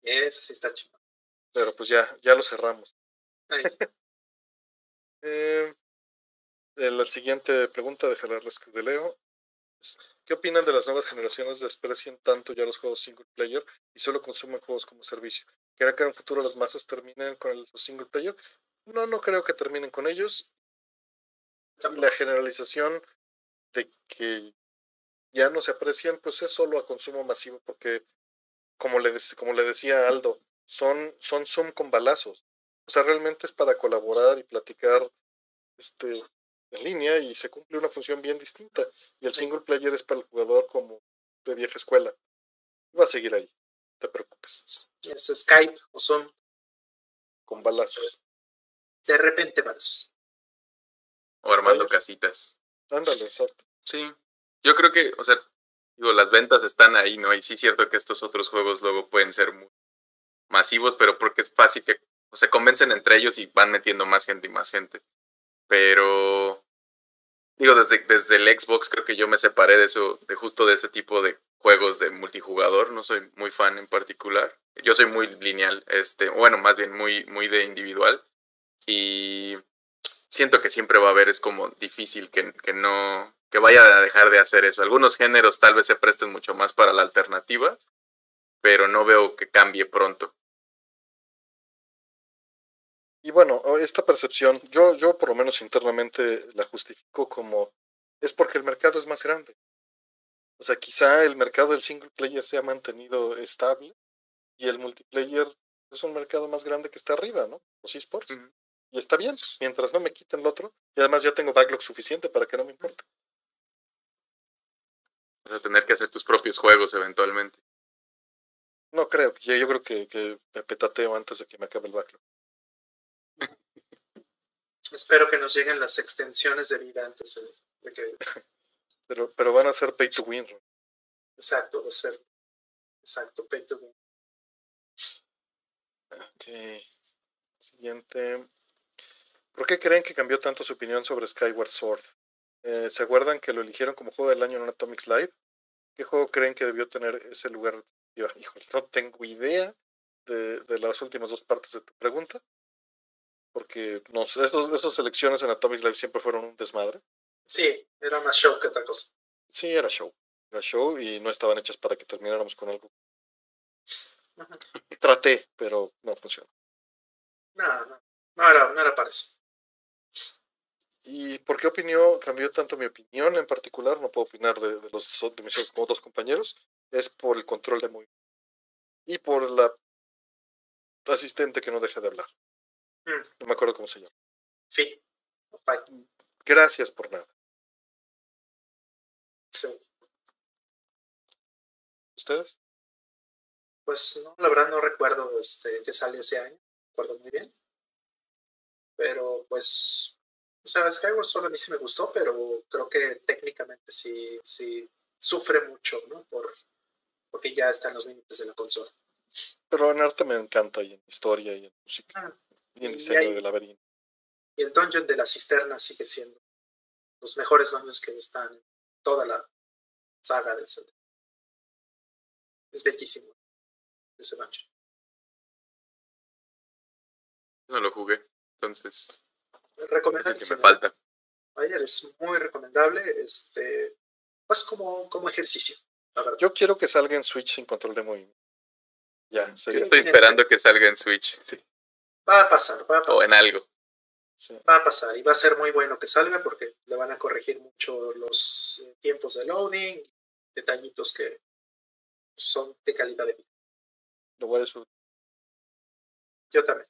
Eso sí está chido. Pero pues ya, ya lo cerramos. eh, la siguiente pregunta, déjala de Leo. ¿Qué opinan de las nuevas generaciones desprecian tanto ya los juegos single player y solo consumen juegos como servicio? ¿Creen que en el futuro las masas terminen con el single player? No, no creo que terminen con ellos. La generalización de que ya no se aprecian, pues es solo a consumo masivo, porque como le, como le decía Aldo, son, son Zoom con balazos. O sea, realmente es para colaborar y platicar este, en línea y se cumple una función bien distinta. Y el single player es para el jugador como de vieja escuela. Va a seguir ahí, no te preocupes. Es Skype o son con balazos. De repente balazos. O armando casitas. Ándale, exacto. Sí. Yo creo que, o sea, digo, las ventas están ahí, ¿no? Y sí es cierto que estos otros juegos luego pueden ser muy masivos, pero porque es fácil que o se convencen entre ellos y van metiendo más gente y más gente. Pero digo, desde, desde el Xbox creo que yo me separé de eso, de justo de ese tipo de juegos de multijugador. No soy muy fan en particular. Yo soy muy lineal, este, bueno, más bien muy, muy de individual. Y siento que siempre va a haber, es como difícil que, que no, que vaya a dejar de hacer eso. Algunos géneros tal vez se presten mucho más para la alternativa, pero no veo que cambie pronto. Y bueno, esta percepción, yo, yo por lo menos internamente la justifico como es porque el mercado es más grande. O sea, quizá el mercado del single player se ha mantenido estable y el multiplayer es un mercado más grande que está arriba, ¿no? Los esports. Y está bien, mientras no me quiten el otro. Y además ya tengo backlog suficiente para que no me importe. Vas a tener que hacer tus propios juegos eventualmente. No creo, yo, yo creo que, que me petateo antes de que me acabe el backlog. Espero que nos lleguen las extensiones de vida antes de, que... pero, pero van a ser pay to win. Exacto, va a ser. Exacto, pay to win. Ok. Siguiente. ¿Por qué creen que cambió tanto su opinión sobre Skyward Sword? Eh, ¿Se acuerdan que lo eligieron como juego del año en Atomics Live? ¿Qué juego creen que debió tener ese lugar? Híjole, no tengo idea de, de las últimas dos partes de tu pregunta porque no esas elecciones en Atomic Live siempre fueron un desmadre. Sí, era más show que otra cosa. Sí, era show. Era show y no estaban hechas para que termináramos con algo. Traté, pero no funcionó. No, no, no era, no era para eso. ¿Y por qué opinión cambió tanto mi opinión en particular? No puedo opinar de, de los de mis otros compañeros. Es por el control de movimiento. Y por la asistente que no deja de hablar. Mm. No me acuerdo cómo se llama. Sí. Gracias por nada. Sí. ¿Ustedes? Pues no, la verdad no recuerdo este que salió ese año. Recuerdo muy bien. Pero pues. O sea, Skyward Sword a mí sí me gustó, pero creo que técnicamente sí, sí sufre mucho, ¿no? Por, porque ya están los límites de la consola. Pero en arte me encanta y en historia y en música. Ah, y el diseño del laberinto. Y el dungeon de la cisterna sigue siendo los mejores dungeons que están en toda la saga de Zelda. Es bellísimo ese dungeon. No lo jugué, entonces. Recomendable. Es que me falta. Ayer es muy recomendable, este, pues como, como ejercicio. Yo quiero que salga en Switch sin control de movimiento. Ya. Yo estoy esperando que salga en Switch. Sí. Va a pasar, va a pasar. O en algo. Va a pasar y va a ser muy bueno que salga porque le van a corregir mucho los eh, tiempos de loading, detallitos que son de calidad de vida. Lo voy a disfrutar. Yo también.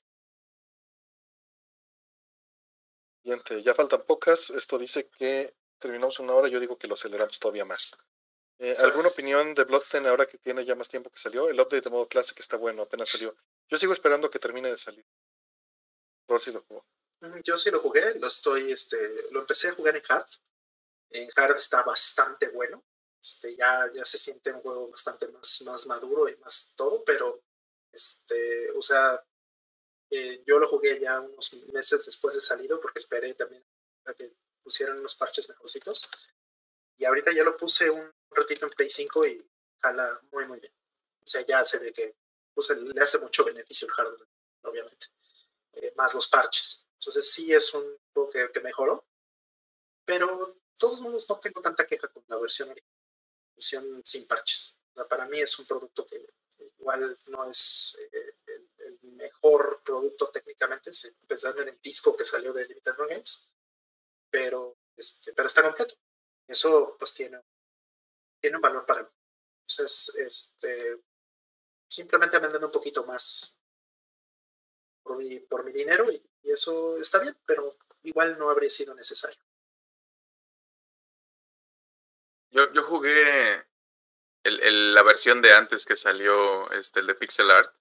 Siguiente, ya faltan pocas. Esto dice que terminamos una hora. Yo digo que lo aceleramos todavía más. Eh, ¿Alguna opinión de Bloodstain ahora que tiene ya más tiempo que salió? El update de modo clase que está bueno, apenas salió. Yo sigo esperando que termine de salir. lo jugó. Yo sí lo jugué, lo estoy, este, lo empecé a jugar en hard. En hard está bastante bueno. Este, ya, ya se siente un juego bastante más, más maduro y más todo, pero este, o sea, eh, yo lo jugué ya unos meses después de salido porque esperé también a que pusieran unos parches mejorcitos. Y ahorita ya lo puse un ratito en Play 5 y jala muy muy bien. O sea, ya se ve que pues, le hace mucho beneficio el hardware, obviamente. Eh, más los parches. Entonces sí es un juego que, mejoró, pero de todos modos no tengo tanta queja con la versión, versión sin parches. para mí es un producto que, igual no es eh, mejor producto técnicamente, pensando en el disco que salió de Limited Run Games, pero, este, pero está completo. Eso pues tiene, tiene un valor para mí. Entonces, este, simplemente vendiendo un poquito más por mi, por mi dinero y, eso está bien, pero igual no habría sido necesario. Yo, yo jugué el, la versión de antes que salió, este, el de Pixel Art.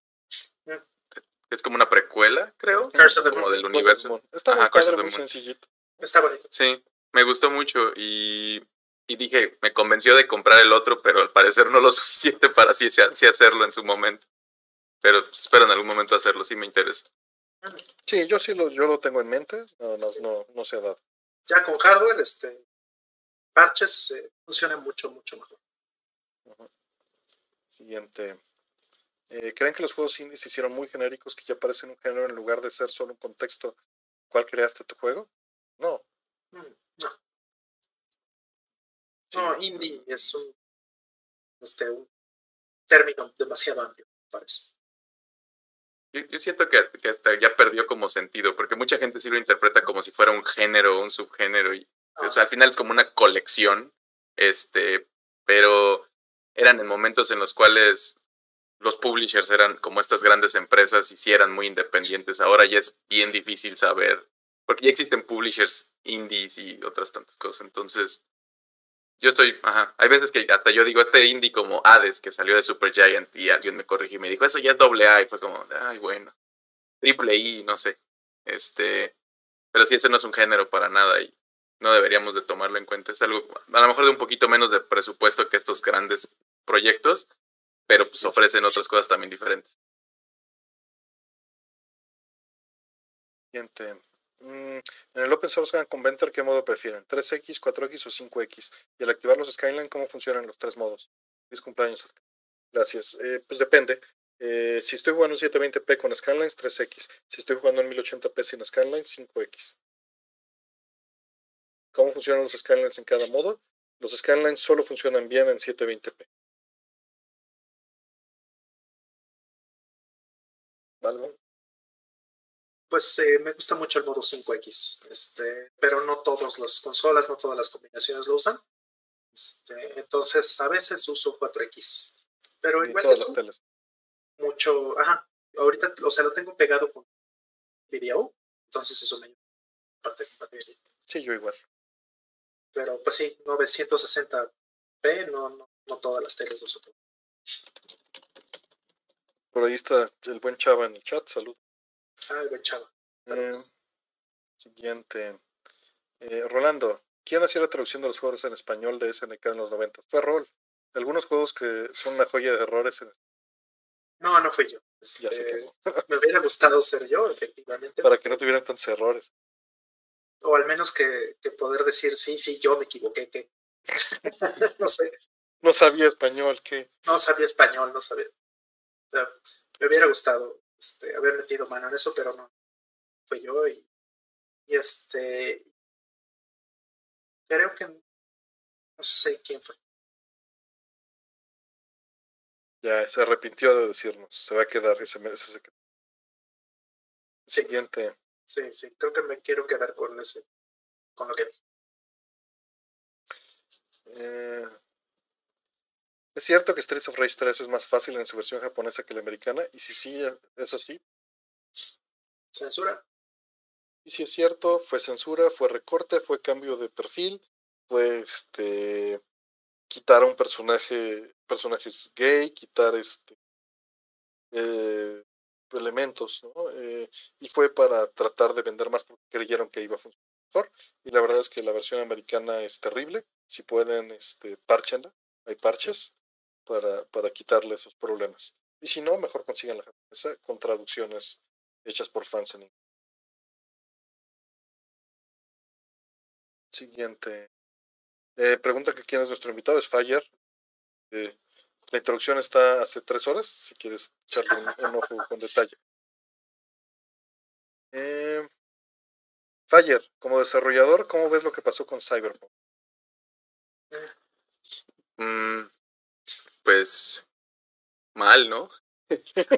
Es como una precuela, creo. como del universo. Está muy, sencillito. Está bonito. Sí, me gustó mucho y, y, dije, me convenció de comprar el otro, pero al parecer no lo suficiente para así, sí hacerlo en su momento. Pero pues, espero en algún momento hacerlo, sí me interesa. Sí, yo sí lo, yo lo tengo en mente, nada más no, no se ha dado. Ya con hardware, este, parches eh, funcionan mucho, mucho mejor. Siguiente. Eh, ¿Creen que los juegos indie se hicieron muy genéricos que ya parecen un género en lugar de ser solo un contexto cual creaste tu juego? No. Mm, no. No, indie es un, este, un término demasiado amplio, parece. Yo, siento que, hasta ya perdió como sentido, porque mucha gente sí lo interpreta como si fuera un género o un subgénero, y al final es como una colección, este, pero eran en momentos en los cuales los publishers eran como estas grandes empresas y sí eran muy independientes. Ahora ya es bien difícil saber, porque ya existen publishers indies y otras tantas cosas. Entonces, yo estoy, ajá, hay veces que hasta yo digo, este indie como Hades, que salió de Super Giant, y alguien me corrigió y me dijo, eso ya es doble A, y fue como, ay, bueno, triple I, no sé. Este, pero sí, ese no es un género para nada y no deberíamos de tomarlo en cuenta. Es algo, a lo mejor de un poquito menos de presupuesto que estos grandes proyectos, pero pues ofrecen otras cosas también diferentes. Siguiente. Mm, en el Open Source Conventor, ¿qué modo prefieren? ¿3X, 4X o 5X? Y al activar los Skyline, ¿cómo funcionan los tres modos? Feliz cumpleaños. Gracias. Eh, pues depende. Eh, si estoy jugando en 720p con Skylines, 3X. Si estoy jugando en 1080p sin Skylines, 5X. ¿Cómo funcionan los Skylines en cada modo? Los Skylines solo funcionan bien en 720p. ¿Vale? pues eh, me gusta mucho el modo 5X, este, pero no todas las consolas, no todas las combinaciones lo usan. Este, entonces, a veces uso 4X. Pero igual todas mucho, ajá, ahorita, o sea, lo tengo pegado con video, entonces eso me ayuda parte de compatibilidad. Sí, yo igual. Pero pues sí, 960p, no, no, no todas las teles lo uso. Por ahí está el buen Chava en el chat, salud. Ah, el buen Chava. Eh, siguiente. Eh, Rolando, ¿quién hacía la traducción de los juegos en español de SNK en los 90? Fue Rol. Algunos juegos que son una joya de errores. En... No, no fui yo. ya sé este, me hubiera gustado ser yo, efectivamente. Para que no tuvieran tantos errores. O al menos que, que poder decir, sí, sí, yo me equivoqué, que. no sé. No sabía español, ¿qué? No sabía español, no sabía. O sea, me hubiera gustado este, haber metido mano en eso, pero no. Fue yo y, y este. Creo que. No sé quién fue. Ya, se arrepintió de decirnos. Se va a quedar ese, ese secreto. Siguiente. Sí, sí, creo que me quiero quedar con ese. Con lo que eh, ¿Es cierto que Streets of Rage 3 es más fácil en su versión japonesa que la americana? Y si sí, es así. ¿Censura? Y si es cierto, fue censura, fue recorte, fue cambio de perfil, fue este quitar a un personaje, personajes gay, quitar este eh, elementos, ¿no? Eh, y fue para tratar de vender más porque creyeron que iba a funcionar mejor. Y la verdad es que la versión americana es terrible. Si pueden, este, parchenla. Hay parches para, para quitarle esos problemas. Y si no, mejor consigan la japonesa con traducciones hechas por fans en Siguiente. Eh, pregunta que quién es nuestro invitado, es Fire. Eh, la introducción está hace tres horas, si quieres echarle un, ojo con detalle. Eh, Fire, como desarrollador, ¿cómo ves lo que pasó con Cyberpunk? Mm, pues mal, ¿no?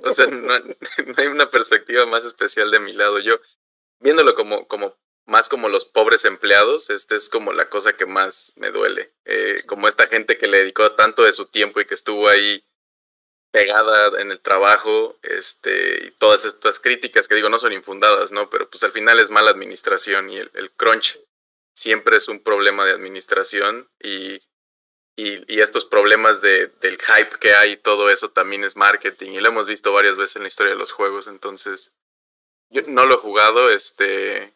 o sea, no, hay una perspectiva más especial de mi lado. Yo, viéndolo como, como más como los pobres empleados, este es como la cosa que más me duele. Eh, como esta gente que le dedicó tanto de su tiempo y que estuvo ahí pegada en el trabajo, este, y todas estas críticas que digo no son infundadas, ¿no? Pero pues al final es mala administración y el, el crunch siempre es un problema de administración y y, y estos problemas de, del hype que hay, todo eso también es marketing. Y lo hemos visto varias veces en la historia de los juegos. Entonces, yo no lo he jugado. Este,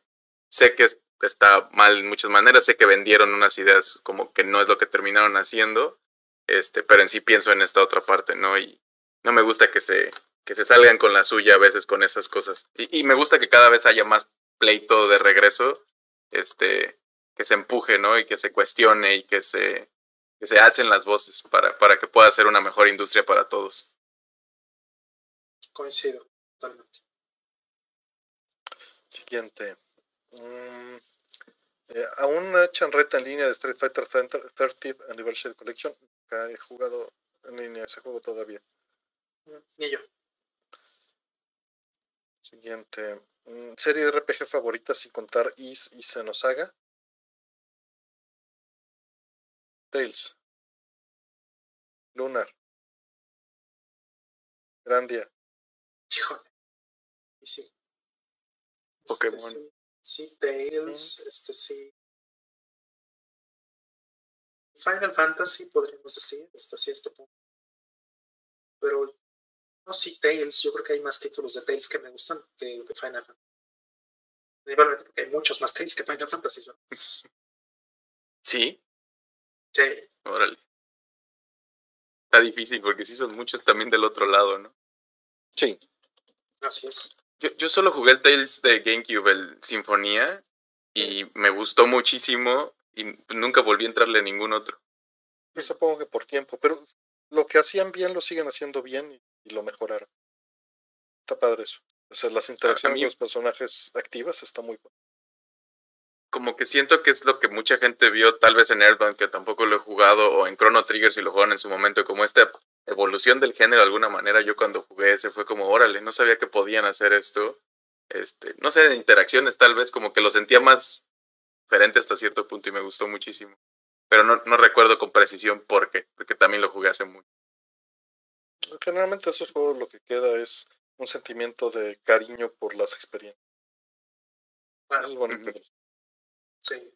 sé que está mal en muchas maneras. Sé que vendieron unas ideas como que no es lo que terminaron haciendo. Este, pero en sí pienso en esta otra parte, ¿no? Y no me gusta que se, que se salgan con la suya a veces con esas cosas. Y, y me gusta que cada vez haya más pleito de regreso. Este, que se empuje, ¿no? Y que se cuestione y que se que se alcen las voces para, para que pueda ser una mejor industria para todos. Coincido totalmente. Siguiente. Mm, eh, aún echan reta en línea de Street Fighter 30th Anniversary Collection. Nunca he jugado en línea ese juego todavía. Ni yo. Siguiente. Mm, serie RPG favorita sin contar Is y Xenosaga. Tails. Lunar. Grandia. Híjole. Sí. Pokémon. Este, sí, sí, Tails, este sí. Final Fantasy podríamos decir hasta cierto punto. Pero no, sí, Tails. Yo creo que hay más títulos de Tails que me gustan que de Final Fantasy. Igualmente porque hay muchos más Tails que Final Fantasy. ¿no? Sí, Sí, órale. Está difícil porque sí son muchos también del otro lado, ¿no? Sí. así es. Yo, yo solo jugué el Tales de GameCube, el Sinfonía, y me gustó muchísimo y nunca volví a entrarle a ningún otro. Yo supongo que por tiempo, pero lo que hacían bien lo siguen haciendo bien y, y lo mejoraron. Está padre eso. O sea, las interacciones mí- con los personajes activas está muy bueno. Como que siento que es lo que mucha gente vio tal vez en Earthbound, que tampoco lo he jugado, o en Chrono Trigger si lo jugaron en su momento, como esta evolución del género de alguna manera. Yo cuando jugué ese fue como, órale, no sabía que podían hacer esto. Este, no sé, de interacciones tal vez, como que lo sentía más diferente hasta cierto punto y me gustó muchísimo. Pero no, no recuerdo con precisión por qué, porque también lo jugué hace mucho. Generalmente esos juegos lo que queda es un sentimiento de cariño por las experiencias. Eso es bonito. Ujú. Sí,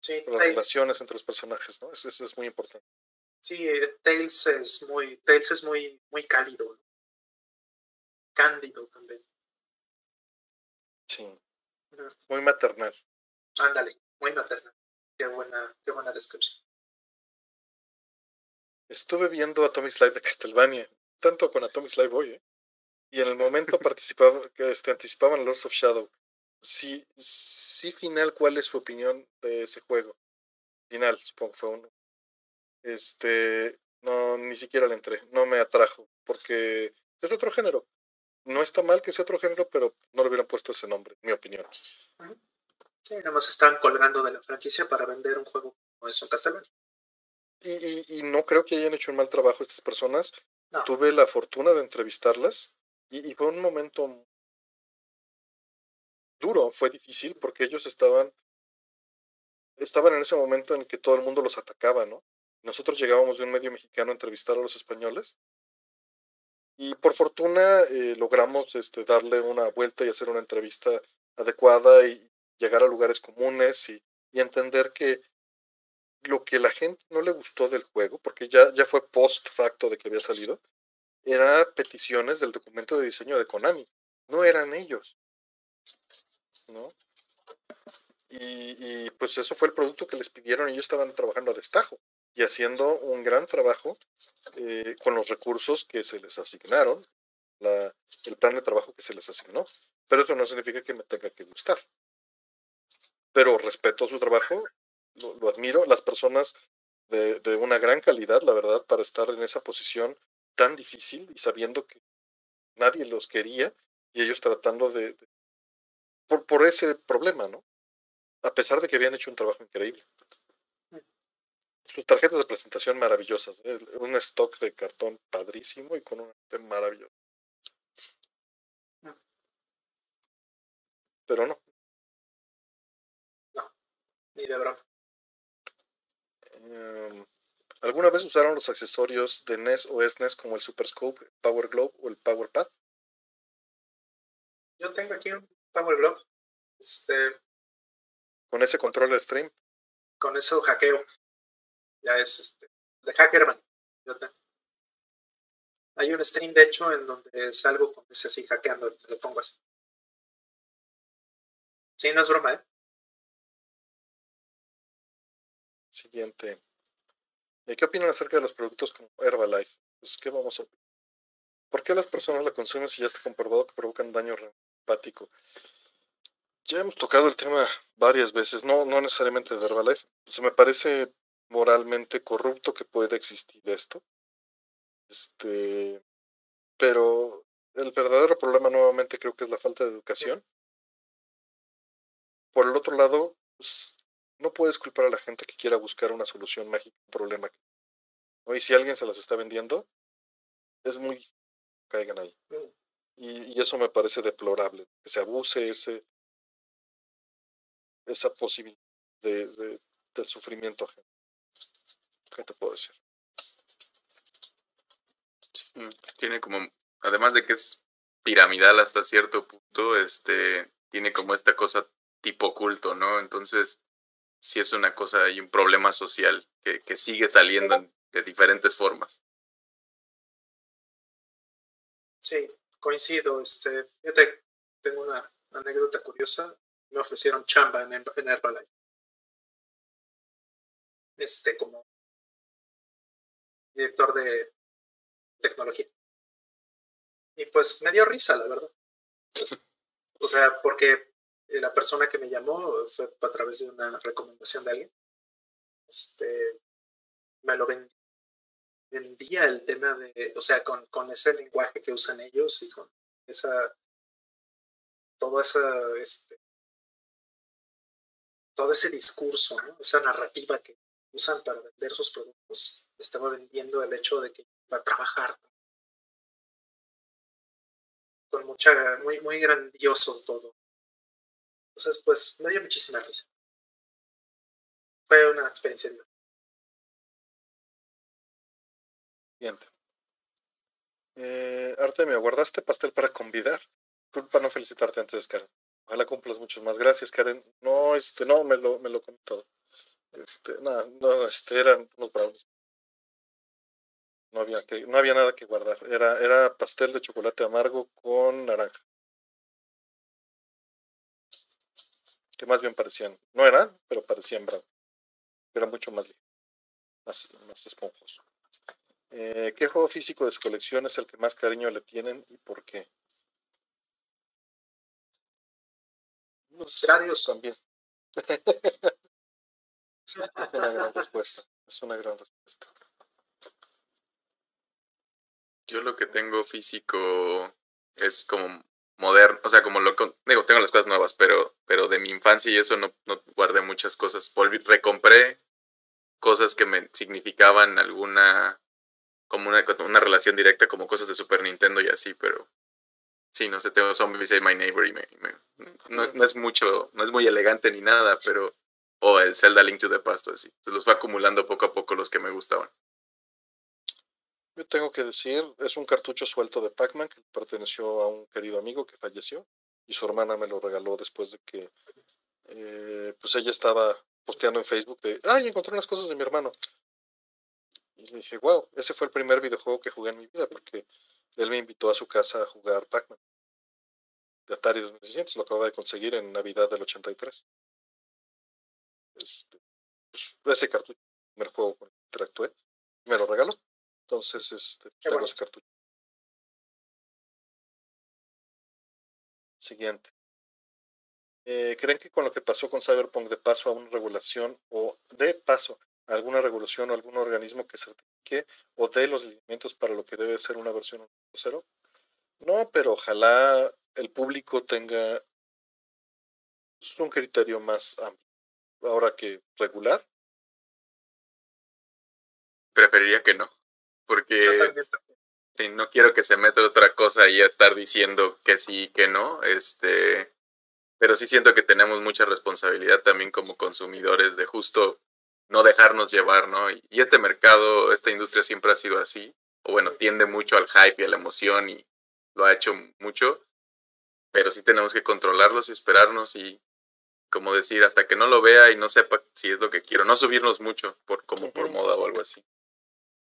Sí. las relaciones entre los personajes, ¿no? Eso, eso es muy importante. sí, eh, Tails es muy, Tails es muy, muy cálido. Cándido también. Sí. Muy maternal. Ándale, muy maternal. Qué buena, qué buena descripción. Estuve viendo Atomic Live de Castlevania, tanto con Atomic Live hoy, ¿eh? Y en el momento participaba, que este, anticipaban Lords of Shadow. Sí, sí, final, ¿cuál es su opinión de ese juego? Final, supongo que fue uno. Este, no, ni siquiera le entré, no me atrajo, porque es otro género. No está mal que sea otro género, pero no le hubieran puesto ese nombre, mi opinión. Sí, nada más están colgando de la franquicia para vender un juego como es un Castlevania. Y, y, y no creo que hayan hecho un mal trabajo estas personas. No. Tuve la fortuna de entrevistarlas y, y fue un momento fue difícil porque ellos estaban estaban en ese momento en que todo el mundo los atacaba, ¿no? Nosotros llegábamos de un medio mexicano a entrevistar a los españoles y por fortuna eh, logramos este, darle una vuelta y hacer una entrevista adecuada y llegar a lugares comunes y, entender que lo que la gente no le gustó del juego, porque ya, ya fue post facto de que había salido, era peticiones del documento de diseño de Konami. No eran ellos. ¿No? Y, y pues eso fue el producto que les pidieron ellos estaban trabajando a destajo y haciendo un gran trabajo eh, con los recursos que se les asignaron, la, el plan de trabajo que se les asignó. Pero eso no significa que me tenga que gustar. Pero respeto su trabajo, lo, lo admiro. Las personas de, de, una gran calidad, la verdad, para estar en esa posición tan difícil y sabiendo que nadie los quería y ellos tratando de por, por ese problema, ¿no? A pesar de que habían hecho un trabajo increíble. Sus tarjetas de presentación maravillosas, ¿eh? un stock de cartón padrísimo y con un arte maravilloso. Pero no. No, ni de broma. Um, ¿Alguna vez usaron los accesorios de NES o SNES como el Super Scope, Power Glove o el Power Pad? Yo tengo aquí un Power Glove. Este, con ese control de stream. Con eso hackeo. Ya es este, de Hackerman. Hay un stream, de hecho, en donde salgo con ese así hackeando, lo pongo así. Sí, no es broma, ¿eh? Siguiente. ¿Y ¿Qué opinan acerca de los productos como Herbalife? Pues, ¿qué vamos a ¿Por qué las personas la consumen si ya está comprobado que provocan daño Ya hemos tocado el tema varias veces, no, no necesariamente de Herbalife. Se me parece moralmente corrupto que pueda existir esto. Este, pero el verdadero problema nuevamente creo que es la falta de educación. Por el otro lado, pues, no puedes culpar a la gente que quiera buscar una solución mágica a un problema. Y si alguien se las está vendiendo, es muy caigan ahí. Y, y eso me parece deplorable, que se abuse ese esa posibilidad de, de, del sufrimiento ajeno. ¿Qué te puedo decir? Mm, tiene como, además de que es piramidal hasta cierto punto, este, tiene como esta cosa tipo culto, ¿no? Entonces, sí es una cosa y un problema social que, que sigue saliendo de diferentes formas. Sí, coincido. Este, fíjate, tengo una anécdota curiosa. Me ofrecieron chamba en, en Herbalife. Este, como director de tecnología. Y pues me dio risa, la verdad. Pues, o sea, porque la persona que me llamó fue a través de una recomendación de alguien. Este, me lo vendí vendía el tema de, o sea, con, con ese lenguaje que usan ellos y con esa, toda esa, este, todo ese discurso, ¿no? esa narrativa que usan para vender sus productos, estaba vendiendo el hecho de que va a trabajar con mucha, muy, muy grandioso todo. Entonces, pues me dio muchísima risa. Fue una experiencia divertida. Siguiente. Eh, Artemio, ¿guardaste pastel para convidar? Culpa no felicitarte antes, Karen. Ojalá cumplas muchos más. Gracias, Karen. No, este, no, me lo, me lo comí todo. Este, no, no, este, eran unos brownies. No había, que, no había nada que guardar. Era, era pastel de chocolate amargo con naranja. Que más bien parecían, no eran, pero parecían brown. Era mucho más más, más esponjoso. Eh, ¿Qué juego físico de su colección es el que más cariño le tienen y por qué? Los también. es una gran respuesta. Es una gran respuesta. Yo lo que tengo físico es como moderno, o sea, como lo digo, tengo las cosas nuevas, pero, pero de mi infancia y eso no, no guardé muchas cosas. Volví, recompré cosas que me significaban alguna como una, una relación directa como cosas de Super Nintendo y así, pero sí, no sé, tengo Zombies Say My Neighbor y me, no, no, es mucho, no es muy elegante ni nada, pero, o el Zelda Link to the Past, así. Se los fue acumulando poco a poco los que me gustaban. Yo tengo que decir, es un cartucho suelto de Pac-Man que perteneció a un querido amigo que falleció y su hermana me lo regaló después de que eh, pues ella estaba posteando en Facebook de, ay, encontré unas cosas de mi hermano. Y le dije, wow, ese fue el primer videojuego que jugué en mi vida porque él me invitó a su casa a jugar Pac-Man de Atari 2600, lo acababa de conseguir en Navidad del 83. Este, pues, ese cartucho, el primer juego con el que interactué, me lo regaló. Entonces, este, tengo ese cartucho. Siguiente. Eh, ¿Creen que con lo que pasó con Cyberpunk de paso a una regulación o de paso alguna regulación o algún organismo que certifique o dé los lineamientos para lo que debe ser una versión 1.0? No, pero ojalá el público tenga un criterio más amplio. Ahora que regular. Preferiría que no, porque no quiero que se meta otra cosa y a estar diciendo que sí, que no. Este, pero sí siento que tenemos mucha responsabilidad también como consumidores de justo no dejarnos llevar, ¿no? Y, este mercado, esta industria siempre ha sido así, o bueno, tiende mucho al hype y a la emoción y lo ha hecho mucho, pero sí tenemos que controlarlos y esperarnos y como decir, hasta que no lo vea y no sepa si es lo que quiero, no subirnos mucho por como por moda o algo así.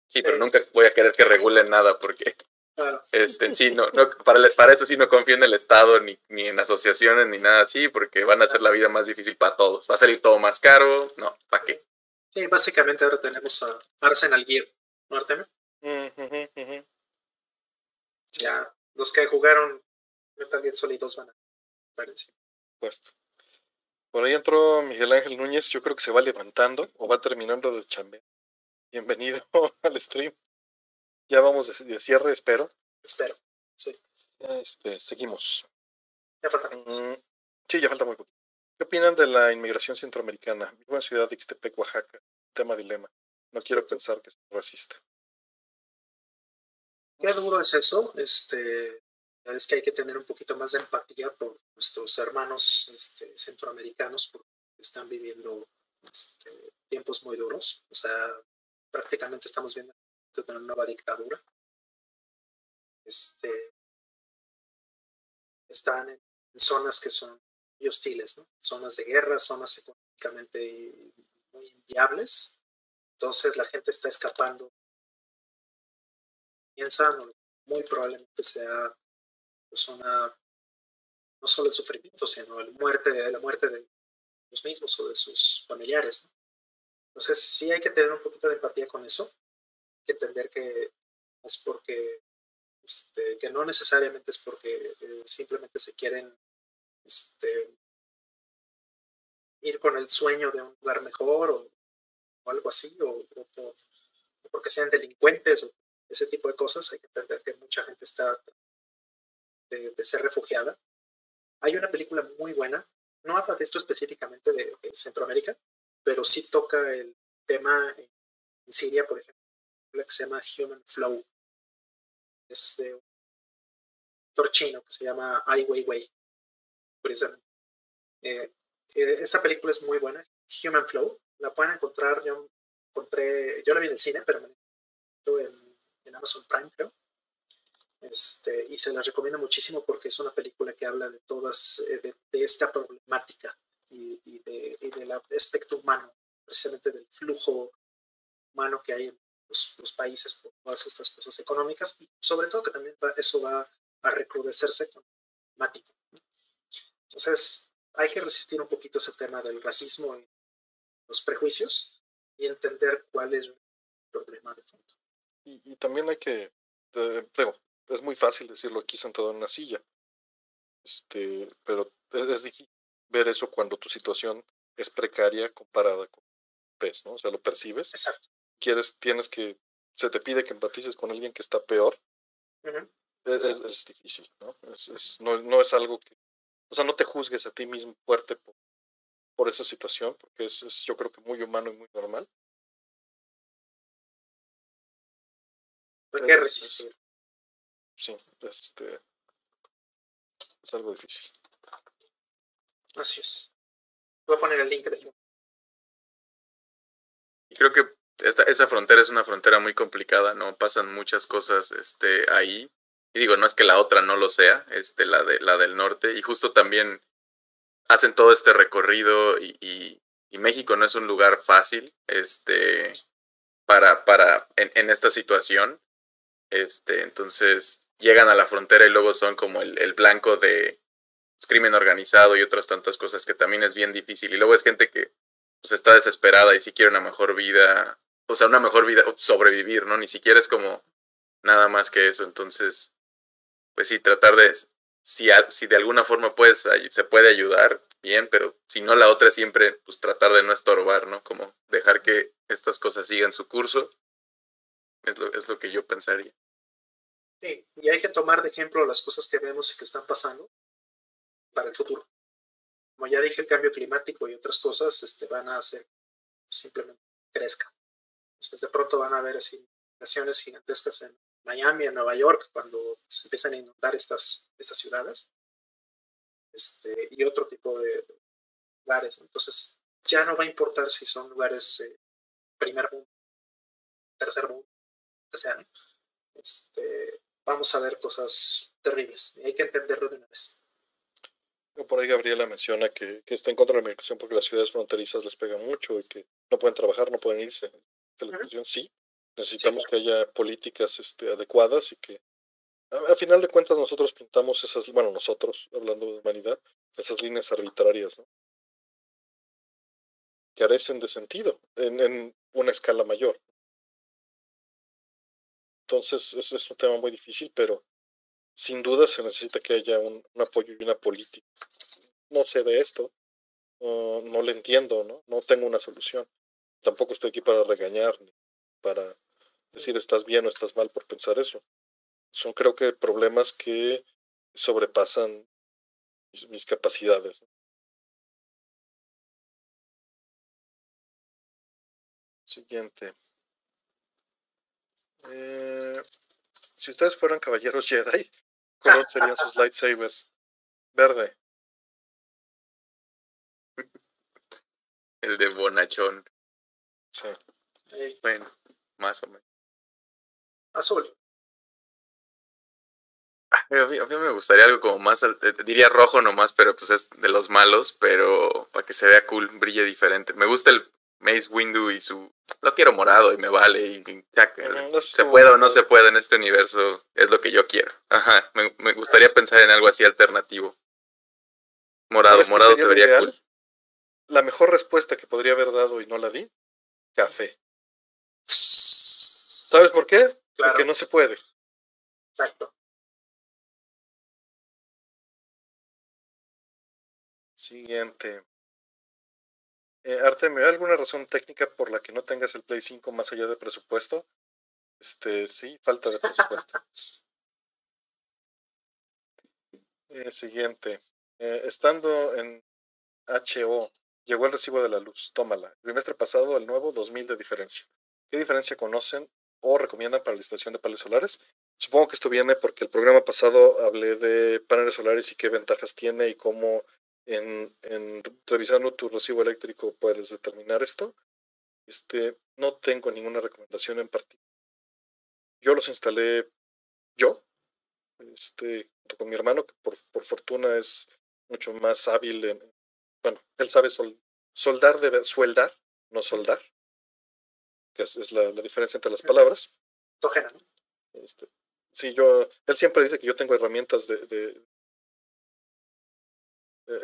Sí, pero nunca voy a querer que regulen nada porque este, sí, no, no para, para, eso sí no confío en el Estado ni, ni en asociaciones ni nada así porque van a hacer la vida más difícil para todos. Va a salir todo más caro, no, ¿para qué? Sí, básicamente ahora tenemos a Arsenal Gear, ¿no, Artemio? Ya, los que jugaron Metal Gear Solid 2 van a parece. Puesto. Por ahí entró Miguel Ángel Núñez, yo creo que se va levantando o va terminando de chambear. Bienvenido al stream. Ya vamos de, cierre, espero. Espero, sí. Este, seguimos. Ya falta mm, Sí, ya falta muy poco. ¿Qué opinan de la inmigración centroamericana? Vivo en Ciudad de Ixtepec, Oaxaca. Tema dilema. No quiero pensar que es racista. Qué duro es eso. Este, es que hay que tener un poquito más de empatía por nuestros hermanos este, centroamericanos porque están viviendo este, tiempos muy duros. O sea, prácticamente estamos viendo una nueva dictadura. Este, están en, zonas que son hostiles, ¿no? zonas de guerra, zonas económicamente muy inviables. Entonces la gente está escapando. Piensan, muy probablemente sea pues una, no solo el sufrimiento, sino la muerte, la muerte de los mismos o de sus familiares. Entonces sí hay que tener un poquito de empatía con eso, hay que entender que es porque, este, que no necesariamente es porque eh, simplemente se quieren este, ir con el sueño de un lugar mejor o, algo así, o, porque sean delincuentes o ese tipo de cosas, hay que entender que mucha gente está de, ser refugiada. Hay una película muy buena, no habla de esto específicamente de, Centroamérica, pero sí toca el tema en, Siria, por ejemplo, que se llama Human Flow. Es de un actor chino que se llama Ai Weiwei, precisamente. Eh, eh, esta película es muy buena, Human Flow. La pueden encontrar, yo encontré, yo la vi en el cine, pero me en, en Amazon Prime, creo. Este, y se las recomiendo muchísimo porque es una película que habla de todas, eh, de, esta problemática y, y, de, y, del aspecto humano, precisamente del flujo humano que hay en los, países por todas estas cosas económicas y sobre todo que también eso va a recrudecerse con el climático. Entonces, hay que resistir un poquito ese tema del racismo y los prejuicios y entender cuál es el problema de fondo. Y, también hay que, es muy fácil decirlo aquí sentado en una silla. Este, pero es, difícil ver eso cuando tu situación es precaria comparada con pez, ¿no? O sea, lo percibes. Exacto. Quieres, tienes que, se te pide que empatices con alguien que está peor. es, difícil, ¿no? Es, no, no es algo que, o sea, no te juzgues a ti mismo fuerte por, por esa situación, porque es, es yo creo que muy humano y muy normal. Hay que resistir sí, este, es algo difícil. Así es. Voy a poner el link de Y creo que esta, esa frontera es una frontera muy complicada, ¿no? Pasan muchas cosas este, ahí. Digo, no es que la otra no lo sea, este, la, de, la del norte. Y justo también hacen todo este recorrido y, México no es un lugar fácil este, para, para en, en, esta situación. Este, entonces, llegan a la frontera y luego son como el, el blanco de pues, crimen organizado y otras tantas cosas que también es bien difícil. Y luego es gente que pues está desesperada y sí quiere una mejor vida, o sea, una mejor vida, sobrevivir, ¿no? Ni siquiera es como nada más que eso. Entonces, pues sí, tratar de, si, si de alguna forma puedes, se puede ayudar, bien, pero si no, la otra siempre, pues tratar de no estorbar, ¿no? Como dejar que estas cosas sigan su curso, es lo, es lo que yo pensaría. Sí, y hay que tomar de ejemplo las cosas que vemos y que están pasando para el futuro. Como ya dije, el cambio climático y otras cosas este, van a hacer simplemente crezca. Entonces, de pronto van a haber así gigantescas en Miami, en Nueva York, cuando se empiezan a inundar estas, estas ciudades este, y otro tipo de lugares. Entonces, ya no va a importar si son lugares eh, primer mundo, tercer mundo, que sean. Este, vamos a ver cosas terribles. Y hay que entenderlo de una vez. Por ahí Gabriela menciona que, que está en contra de la migración porque las ciudades fronterizas les pega mucho y que no pueden trabajar, no pueden irse. La migración, sí. Necesitamos que haya políticas este, adecuadas y que, a, a, final de cuentas, nosotros pintamos esas, bueno, nosotros, hablando de humanidad, esas líneas arbitrarias, ¿no? Carecen de sentido en, en una escala mayor. Entonces, es, es un tema muy difícil, pero sin duda se necesita que haya un, un apoyo y una política. No sé de esto, uh, no le entiendo, ¿no? No tengo una solución. Tampoco estoy aquí para regañar, ni para decir estás bien o estás mal por pensar eso. Son creo que problemas que sobrepasan mis, mis capacidades. Siguiente. Eh, si ustedes fueran caballeros Jedi, ¿cuáles serían sus lightsabers? Verde. El de Bonachón. Sí. Bueno, más o menos. Azul. A mí, a mí, me gustaría algo como más, diría rojo nomás, pero pues es de los malos, pero para que se vea cool, brille diferente. Me gusta el Mace Windu y su... Lo quiero morado y me vale. Y, ya, se puede o no se puede en este universo, es lo que yo quiero. Ajá, me, me gustaría pensar en algo así alternativo. Morado, morado se vería ideal? cool. La mejor respuesta que podría haber dado y no la di, café. ¿Sabes por qué? Claro. Porque no se puede. Exacto. Siguiente. Eh, Artemio, ¿hay alguna razón técnica por la que no tengas el Play 5 más allá de presupuesto? Este, sí, falta de presupuesto. eh, siguiente. Eh, estando en HO, llegó el recibo de la luz. Tómala. El trimestre pasado, el nuevo, 2000 de diferencia. ¿Qué diferencia conocen o recomiendan para la instalación de paneles solares? Supongo que esto viene porque el programa pasado hablé de paneles solares y qué ventajas tiene y cómo en, en, revisando tu recibo eléctrico puedes determinar esto. Este, no tengo ninguna recomendación en particular. Yo los instalé yo, este, junto con mi hermano, que por, por fortuna es mucho más hábil en, bueno, él sabe sol, soldar, de, sueldar, no soldar, que es, es la, la, diferencia entre las palabras. ¿no? Este, sí, yo, él siempre dice que yo tengo herramientas de, de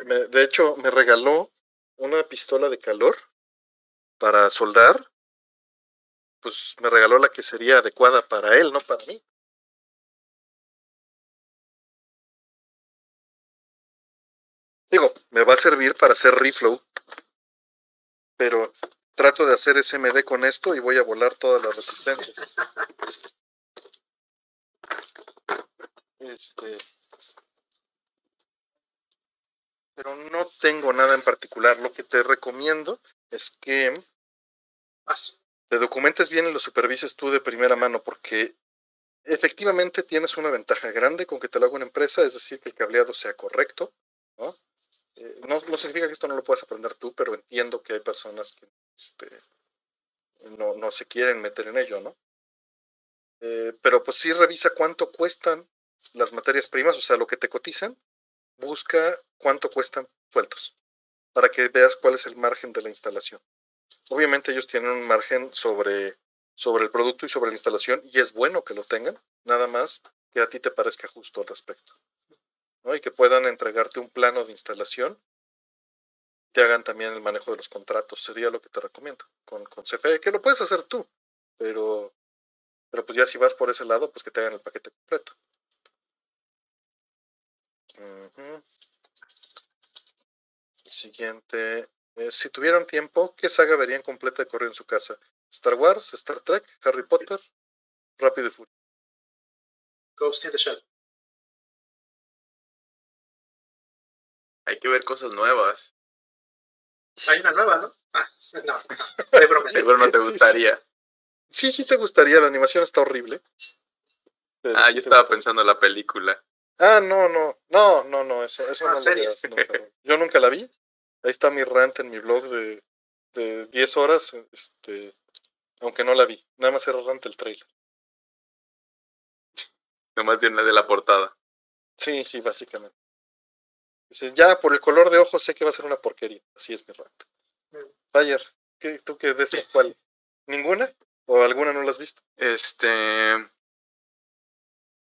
me, de hecho, me regaló una pistola de calor para soldar. Pues me regaló la que sería adecuada para él, no para mí. Digo, me va a servir para hacer reflow. Pero trato de hacer SMD con esto y voy a volar todas las resistencias. Este pero no tengo nada en particular. Lo que te recomiendo es que te documentes bien y lo supervises tú de primera mano, porque efectivamente tienes una ventaja grande con que te lo haga una empresa, es decir, que el cableado sea correcto. ¿no? Eh, no, no significa que esto no lo puedas aprender tú, pero entiendo que hay personas que este, no, no se quieren meter en ello, ¿no? Eh, pero pues sí revisa cuánto cuestan las materias primas, o sea, lo que te cotizan, busca cuánto cuestan sueltos para que veas cuál es el margen de la instalación. Obviamente ellos tienen un margen sobre, sobre el producto y sobre la instalación y es bueno que lo tengan, nada más que a ti te parezca justo al respecto. Y que puedan entregarte un plano de instalación, te hagan también el manejo de los contratos, sería lo que te recomiendo con, CFE, que lo puedes hacer tú, pero, pero pues ya si vas por ese lado, pues que te hagan el paquete completo. Siguiente. Eh, si tuvieran tiempo, ¿qué saga verían completa de correr en su casa? ¿Star Wars, Star Trek, Harry Potter, Rápido y Furioso? Ghost in the Shell. Hay que ver cosas nuevas. Hay una nueva, ¿no? Ah, no. Seguro no te gustaría. Sí, sí te gustaría. La animación está horrible. ah, yo estaba pensando en la película. Ah, no, no, no, no, no, eso, eso Ah, no lo series. veas nunca. Yo nunca la vi. Ahí está mi rant en mi blog de, de 10 horas, este, aunque no la vi. Nada más era rant el trailer. Nomás bien la de la portada. Sí, sí, básicamente. Dices, ya por el color de ojos sé que va a ser una porquería. Así es mi rato. Bayer, ¿qué, ¿tú qué de estas cuál? ¿Ninguna? ¿O alguna no la has visto? Este.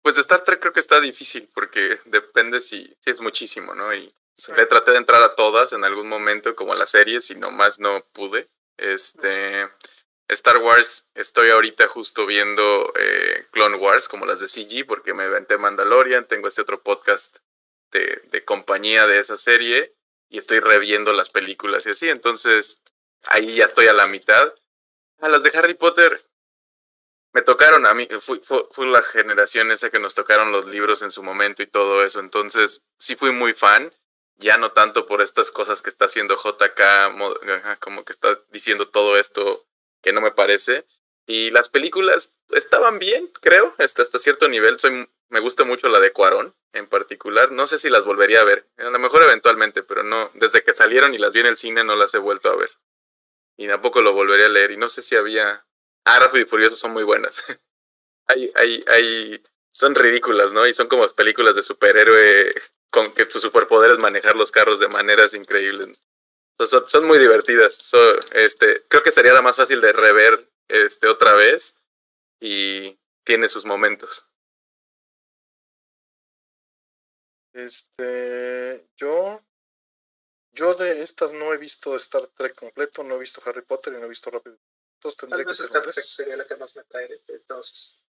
Pues Star Trek creo que está difícil porque depende si, si es muchísimo, ¿no? Y le traté de entrar a todas en algún momento, como a las series, y nomás no pude. Este. Star Wars, estoy ahorita justo viendo eh, Clone Wars, como las de CG, porque me inventé Mandalorian, tengo este otro podcast de, compañía de esa serie, y estoy reviendo las películas y así, entonces ahí ya estoy a la mitad. A las de Harry Potter, me tocaron a mí, fui, fue, la generación esa que nos tocaron los libros en su momento y todo eso, entonces sí fui muy fan, ya no tanto por estas cosas que está haciendo JK, como que está diciendo todo esto que no me parece. Y las películas estaban bien, creo, hasta, hasta cierto nivel. Soy, me gusta mucho la de Cuarón en particular. No sé si las volvería a ver. A lo mejor eventualmente, pero no. Desde que salieron y las vi en el cine no las he vuelto a ver. Y tampoco lo volvería a leer. Y no sé si había Ah, Rápido y Furioso son muy buenas. hay, hay, hay, son ridículas, ¿no? Y son como películas de superhéroe con que su superpoder es manejar los carros de maneras increíbles. Son, son muy divertidas. este, creo que sería la más fácil de rever este, otra vez y tiene sus momentos. Este, yo, yo de estas no he visto Star Trek completo, no he visto Harry Potter y no he visto Rápido Tal vez Star Trek sería la que más me trae todos.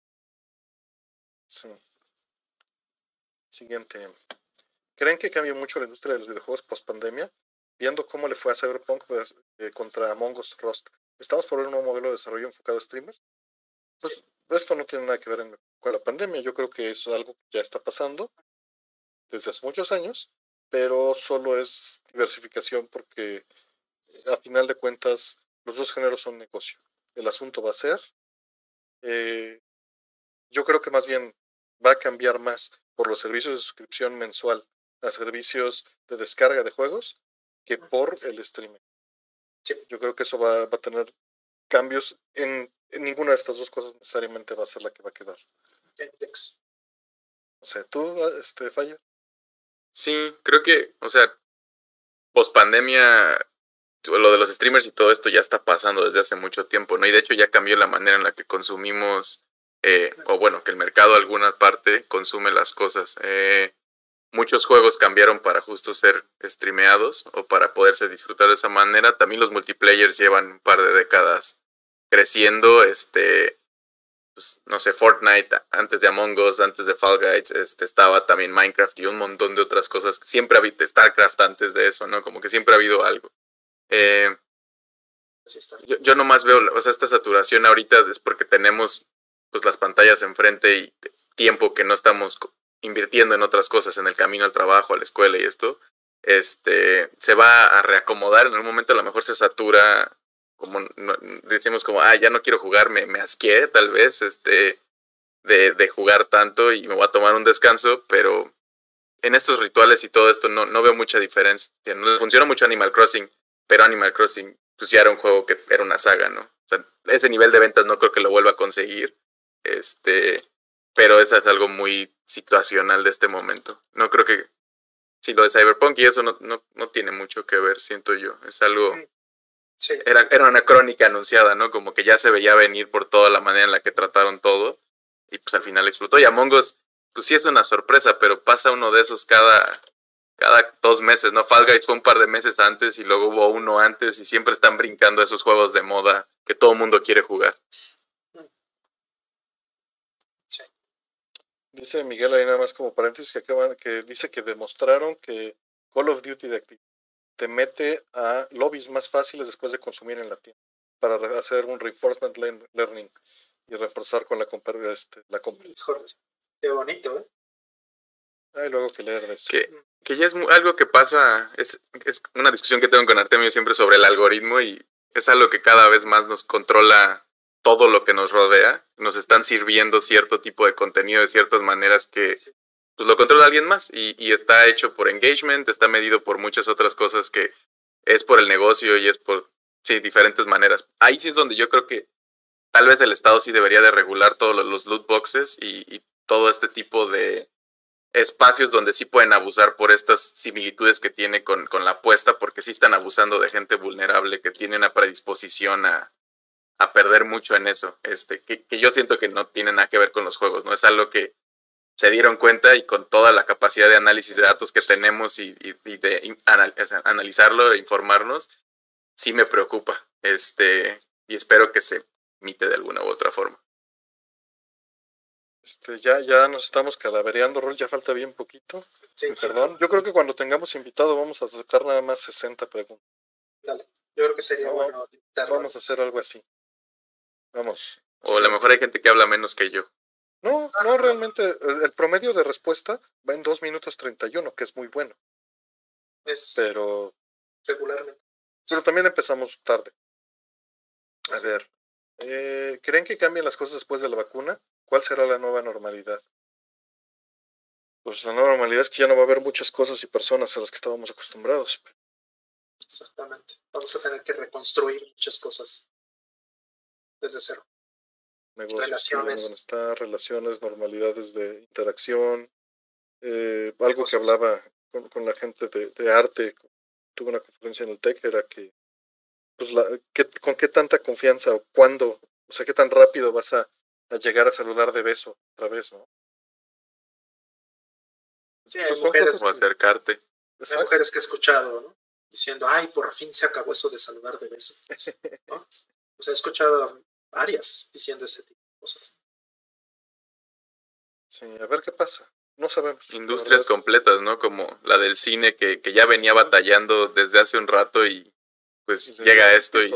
Sí. Siguiente. ¿Creen que cambió mucho la industria de los videojuegos post pandemia? Viendo cómo le fue a Cyberpunk pues, eh, contra Among Us Rust. ¿Estamos por ver un nuevo modelo de desarrollo enfocado a streamers? Pues esto no tiene nada que ver con la pandemia. Yo creo que es algo que ya está pasando desde hace muchos años, pero solo es diversificación porque a final de cuentas los dos géneros son negocio. El asunto va a ser, eh, yo creo que más bien va a cambiar más por los servicios de suscripción mensual a servicios de descarga de juegos que por el streaming. Yo creo que eso va, a tener cambios en, ninguna de estas dos cosas necesariamente va a ser la que va a quedar. O sea, ¿tú, este, falla? Sí, creo que, o sea, post pandemia lo de los streamers y todo esto ya está pasando desde hace mucho tiempo, ¿no? Y de hecho ya cambió la manera en la que consumimos, eh, o bueno, que el mercado alguna parte consume las cosas. Eh, muchos juegos cambiaron para justo ser streameados o para poderse disfrutar de esa manera. También los multiplayers llevan un par de décadas creciendo, este, pues, no sé, Fortnite, antes de Among Us, antes de Fall Guys, este, estaba también Minecraft y un montón de otras cosas. Siempre ha habido StarCraft antes de eso, ¿no? Como que siempre ha habido algo. Eh, yo, yo nomás veo, o sea, esta saturación ahorita es porque tenemos pues las pantallas enfrente y tiempo que no estamos invirtiendo en otras cosas, en el camino al trabajo, a la escuela y esto, este, se va a reacomodar, en algún momento a lo mejor se satura, como decimos como, ah, ya no quiero jugar, me, me asqué tal vez, este, de, de jugar tanto y me voy a tomar un descanso, pero en estos rituales y todo esto no, no veo mucha diferencia. No funciona mucho Animal Crossing, pero Animal Crossing, pues ya era un juego que era una saga, ¿no? Ese nivel de ventas no creo que lo vuelva a conseguir. Este, pero eso es algo muy situacional de este momento. No creo que si lo de Cyberpunk y eso no, no, no tiene mucho que ver, siento yo. Es algo. Sí. Era, era una crónica anunciada, ¿no? Como que ya se veía venir por toda la manera en la que trataron todo. Y pues al final explotó. Y Among Us, pues sí es una sorpresa, pero pasa uno de esos cada, cada dos meses, ¿no? Fall Guys fue un par de meses antes y luego hubo uno antes y siempre están brincando esos juegos de moda que todo el mundo quiere jugar. Sí. Dice Miguel ahí nada más como paréntesis que acaban, que dice que demostraron que Call of Duty de te mete a lobbies más fáciles después de consumir en la tienda para hacer un reinforcement learning y reforzar con la compra este, la compra. Qué bonito, ¿eh? Hay luego que leer eso. Que, que ya es algo que pasa, es, es una discusión que tengo con Artemio siempre sobre el algoritmo y es algo que cada vez más nos controla todo lo que nos rodea. Nos están sirviendo cierto tipo de contenido de ciertas maneras que pues, lo controla alguien más y, y está hecho por engagement, está medido por muchas otras cosas que es por el negocio y es por sí, diferentes maneras. Ahí sí es donde yo creo que tal vez el Estado sí debería de regular todos los loot boxes y, y todo este tipo de espacios donde sí pueden abusar por estas similitudes que tiene con, con la apuesta, porque sí están abusando de gente vulnerable que tiene una predisposición a, a perder mucho en eso, este, que, que, yo siento que no tiene nada que ver con los juegos, no es algo que se dieron cuenta y con toda la capacidad de análisis de datos que tenemos y, y, y de analizarlo e informarnos, sí me preocupa, este, y espero que se emite de alguna u otra forma. Este, ya, ya nos estamos calavereando, Rol, ya falta bien poquito. Sí, Perdón. Yo creo que cuando tengamos invitado vamos a aceptar nada más 60 preguntas. Dale. Yo creo que sería bueno. Vamos a hacer algo así. Vamos. O a lo mejor hay gente que habla menos que yo. No, no, realmente el, promedio de respuesta va en 2 minutos 31, que es muy bueno. Es pero regularmente. Pero también empezamos tarde. A ver, eh, ¿creen que cambien las cosas después de la vacuna? ¿Cuál será la nueva normalidad? Pues la nueva normalidad es que ya no va a haber muchas cosas y personas a las que estábamos acostumbrados. Exactamente. Vamos a tener que reconstruir muchas cosas desde cero. Negocios, relaciones. relaciones, normalidades de interacción. Eh, algo que hablaba con, con la gente de, de, arte, tuve una conferencia en el TEC, era que, pues, la, que, con qué tanta confianza o cuándo, o sea, qué tan rápido vas a a llegar a saludar de beso otra vez, ¿no? Sí, hay mujeres. O acercarte. Hay mujeres que he escuchado, ¿no? Diciendo, ay, por fin se acabó eso de saludar de beso. ¿no? O sea, he escuchado varias diciendo ese tipo de cosas. Sí, a ver qué pasa. No sabemos. Industrias completas, ¿no? Como la del cine que, que ya venía batallando desde hace un rato y pues llega esto y...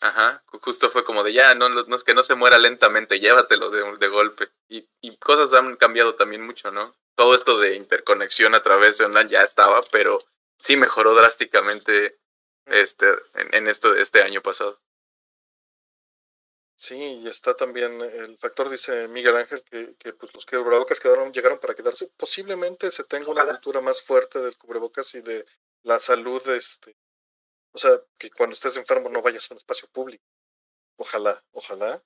Ajá, justo fue como de ya, no, no es que no se muera lentamente, llévatelo de, de golpe. Y, y, cosas han cambiado también mucho, ¿no? Todo esto de interconexión a través de online ya estaba, pero sí mejoró drásticamente este, en, en esto este año pasado. Sí, y está también el factor, dice Miguel Ángel, que, que pues los cubrebocas quedaron, llegaron para quedarse. Posiblemente se tenga una cultura más fuerte del cubrebocas y de la salud este, o sea, que cuando estés enfermo no vayas a un espacio público. Ojalá, ojalá.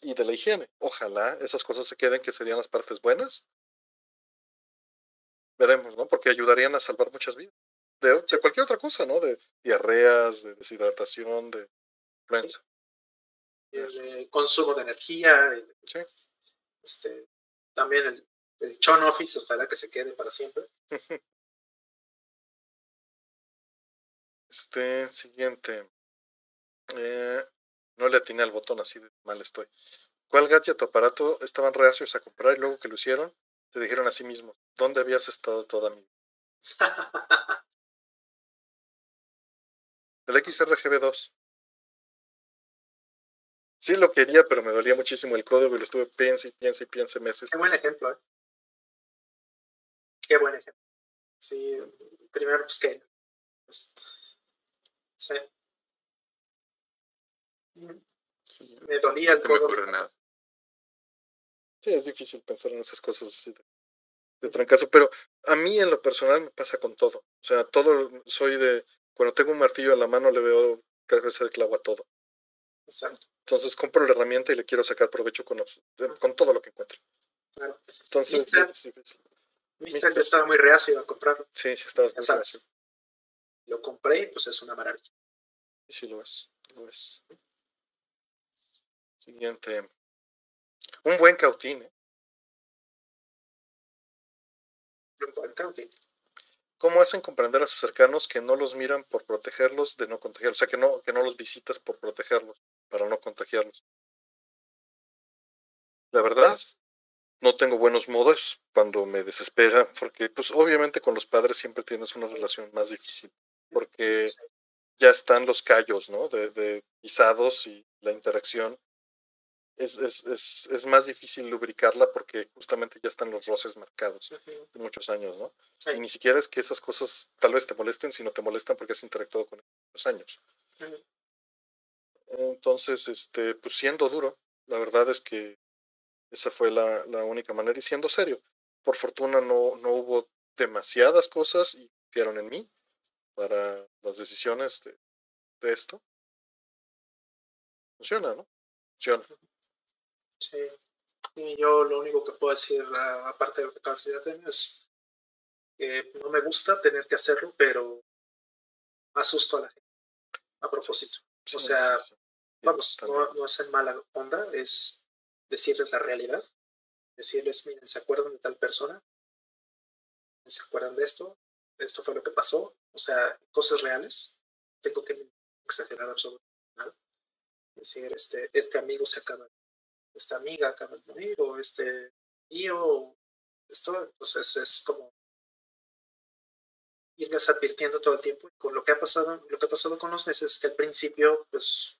Y de la higiene, ojalá esas cosas se queden, que serían las partes buenas. Veremos, ¿no? Porque ayudarían a salvar muchas vidas. De, de cualquier otra cosa, ¿no? De diarreas, de deshidratación, de influenza. El consumo de energía. Sí. Este, también el, el chon office, ojalá que se quede para siempre. Este, siguiente. Eh, no le atiné al botón, así de mal estoy. ¿Cuál gadget o aparato estaban reacios a comprar y luego que lo hicieron, te dijeron a sí mismo, ¿dónde habías estado toda mi vida? El XRGB2. Sí lo quería, pero me dolía muchísimo el código y lo estuve piensa y piensa y piensa meses. Qué buen ejemplo, ¿eh? Qué buen ejemplo. Sí, primero pues que pues, Sí. Me dolía el no me nada. Sí, es difícil pensar en esas cosas así de, de, trancazo, pero a mí en lo personal me pasa con todo. O sea, todo soy de, cuando tengo un martillo en la mano le veo cada vez el clavo a todo. Exacto. Entonces compro la herramienta y le quiero sacar provecho con, con todo lo que encuentro. Claro. Entonces, Mister, es difícil. Yo estaba muy reacio a comprarlo. Sí, sí, estaba muy reacio. Lo compré y pues es una maravilla. Sí, lo es, lo es. Siguiente. Un buen cautín. ¿eh? Un buen cautín. ¿Cómo hacen comprender a sus cercanos que no los miran por protegerlos de no contagiarlos? O sea, que no, que no los visitas por protegerlos, para no contagiarlos. La verdad, no tengo buenos modos cuando me desespera, porque pues obviamente con los padres siempre tienes una relación más difícil porque ya están los callos, ¿no? De, de pisados y la interacción. Es, es, es, es, más difícil lubricarla porque justamente ya están los roces marcados de muchos años, ¿no? Y ni siquiera es que esas cosas tal vez te molesten, sino te molestan porque has interactuado con los años. Entonces, este, pues siendo duro, la verdad es que esa fue la, la única manera y siendo serio. Por fortuna no, no hubo demasiadas cosas y confiaron en mí para las decisiones de, de esto. Funciona, ¿no? Funciona. Sí. Y yo lo único que puedo decir, aparte de lo que acabas de decir, es que no me gusta tener que hacerlo, pero asusto a la gente a propósito. o sea, vamos, no, no, es en mala onda, es decirles la realidad, decirles, miren, ¿se acuerdan de tal persona? ¿Se acuerdan de esto? Esto fue lo que pasó. O sea, cosas reales. Tengo que exagerar absolutamente nada. Decir, este, este amigo se acaba, esta amiga acaba de morir, o este tío, esto, entonces es como irles advirtiendo todo el tiempo. Con lo que ha pasado, lo que ha pasado con los meses es que al principio, pues,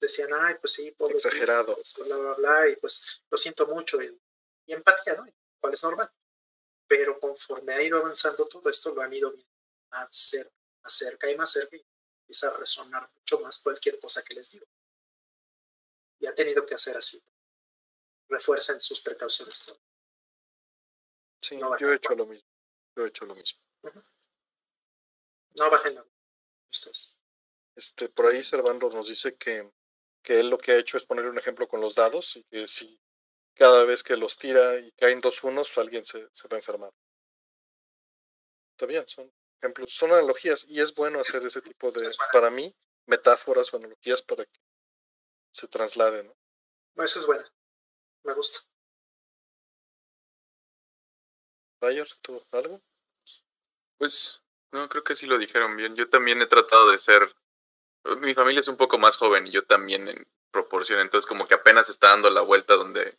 decían, ay, pues sí, pobre Exagerado. Pues, bla, bla, bla, y pues lo siento mucho, y, empatía, ¿no? Cuál es normal. Pero conforme ha ido avanzando todo esto, lo han ido más cerca, más cerca y más cerca, y empieza a resonar mucho más cualquier cosa que les digo. Y ha tenido que hacer así. Refuercen sus precauciones. Todo. Sí, yo he hecho lo mismo. Yo he hecho lo mismo. No bajen la Este, por ahí Servando nos dice que, que él lo que ha hecho es poner un ejemplo con los dados y que si cada vez que los tira y caen dos unos, alguien se, se va a enfermar. Está bien, son ejemplos, son analogías y es bueno hacer ese tipo de, para mí, metáforas o analogías para que se trasladen. ¿no? Eso es bueno, me gusta. Bayer, ¿tú algo? Pues no, creo que sí lo dijeron bien. Yo también he tratado de ser. Mi familia es un poco más joven y yo también en proporción. Entonces, como que apenas está dando la vuelta donde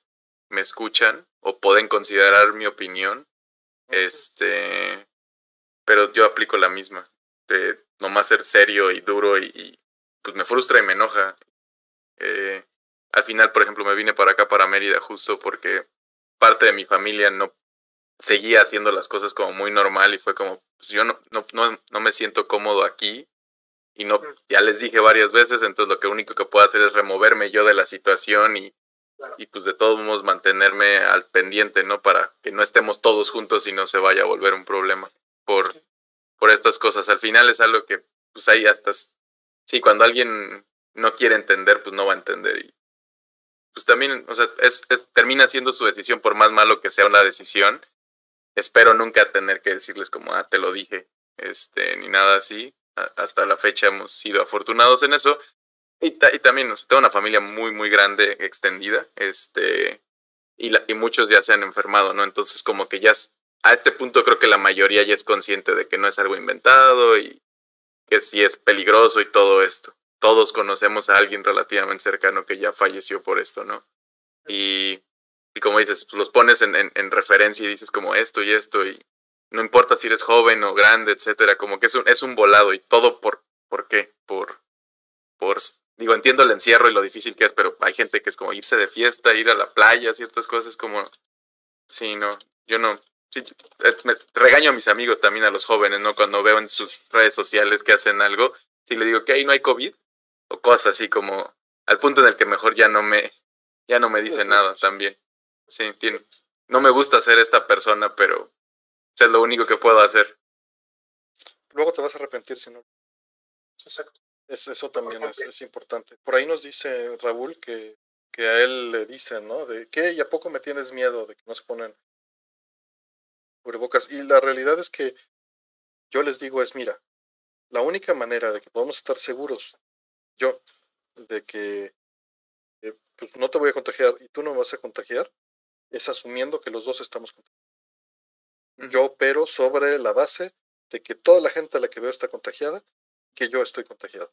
me escuchan o pueden considerar mi opinión. Este. Pero yo aplico la misma. De nomás ser serio y duro y, pues me frustra y me enoja. Eh, al final, por ejemplo, me vine para acá, para Mérida, justo porque parte de mi familia no seguía haciendo las cosas como muy normal y fue como, pues yo no, no, no, no me siento cómodo aquí y no, ya les dije varias veces, entonces lo que único que puedo hacer es removerme yo de la situación y, y pues de todos modos mantenerme al pendiente, ¿no? Para que no estemos todos juntos y no se vaya a volver un problema por, por estas cosas. Al final es algo que pues ahí hasta, sí, cuando alguien no quiere entender, pues no va a entender y pues también, o sea, es, es, termina siendo su decisión por más malo que sea una decisión espero nunca tener que decirles como, ah, te lo dije, este, ni nada así. Hasta la fecha hemos sido afortunados en eso. Y, también, o sea, tengo una familia muy, muy grande, extendida, este, y, y muchos ya se han enfermado, ¿no? Entonces, como que ya a este punto creo que la mayoría ya es consciente de que no es algo inventado y que sí es peligroso y todo esto. Todos conocemos a alguien relativamente cercano que ya falleció por esto, ¿no? Y y como dices, pues los pones en, en, referencia y dices como esto y esto y no importa si eres joven o grande, etcétera, como que es un, es un volado y todo por, ¿por qué? Por, por, digo, entiendo el encierro y lo difícil que es, pero hay gente que es como irse de fiesta, ir a la playa, ciertas cosas como, sí, no, yo no, sí, eh, me regaño a mis amigos también, a los jóvenes, ¿no? Cuando veo en sus redes sociales que hacen algo, si le digo que ahí no hay COVID, o cosas así como, al punto en el que mejor ya no me, ya no me dice nada también. Sí, no me gusta ser esta persona, pero es lo único que puedo hacer. Luego te vas a arrepentir si no. Exacto. Es, eso también es, es, importante. Por ahí nos dice Raúl que, que a él le dicen, ¿no? De que, ¿y a poco me tienes miedo de que no se ponen cubrebocas? Y la realidad es que yo les digo es, mira, la única manera de que podamos estar seguros, yo, de que eh, pues no te voy a contagiar y tú no me vas a contagiar, es asumiendo que los dos estamos contagiados. Yo opero sobre la base de que toda la gente a la que veo está contagiada, que yo estoy contagiado.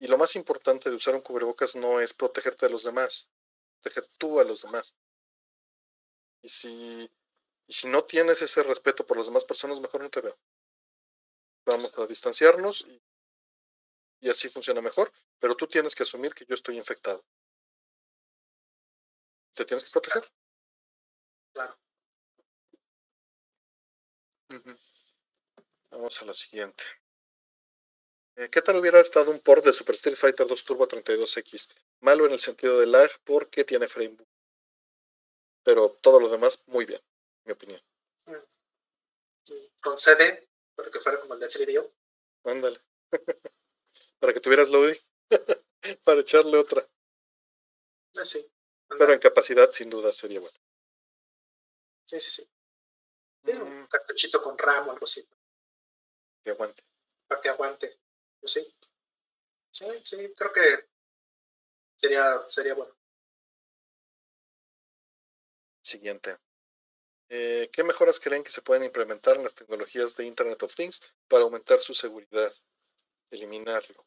Y lo más importante de usar un cubrebocas no es protegerte de los demás, proteger tú a los demás. Y si, y si no tienes ese respeto por las demás personas, mejor no te veo. Vamos a distanciarnos y, y así funciona mejor, pero tú tienes que asumir que yo estoy infectado te tienes que proteger. Claro. Vamos a la siguiente. Eh, ¿Qué tal hubiera estado un port de Super Street Fighter 2 Turbo 32X? Malo en el sentido de lag porque tiene frame Pero todo lo demás, muy bien, mi opinión. Con CD, para que fuera como el de 3 Ándale. para que tuvieras loading. para echarle otra. Ah, sí. Pero en capacidad, sin duda, sería bueno. Sí, sí, sí. Un cartuchito con RAM o algo así, que aguante. para que aguante. Pues sí. Sí, sí, creo que sería, sería bueno. Siguiente. Eh, ¿Qué mejoras creen que se pueden implementar en las tecnologías de Internet of Things para aumentar su seguridad? Eliminarlo.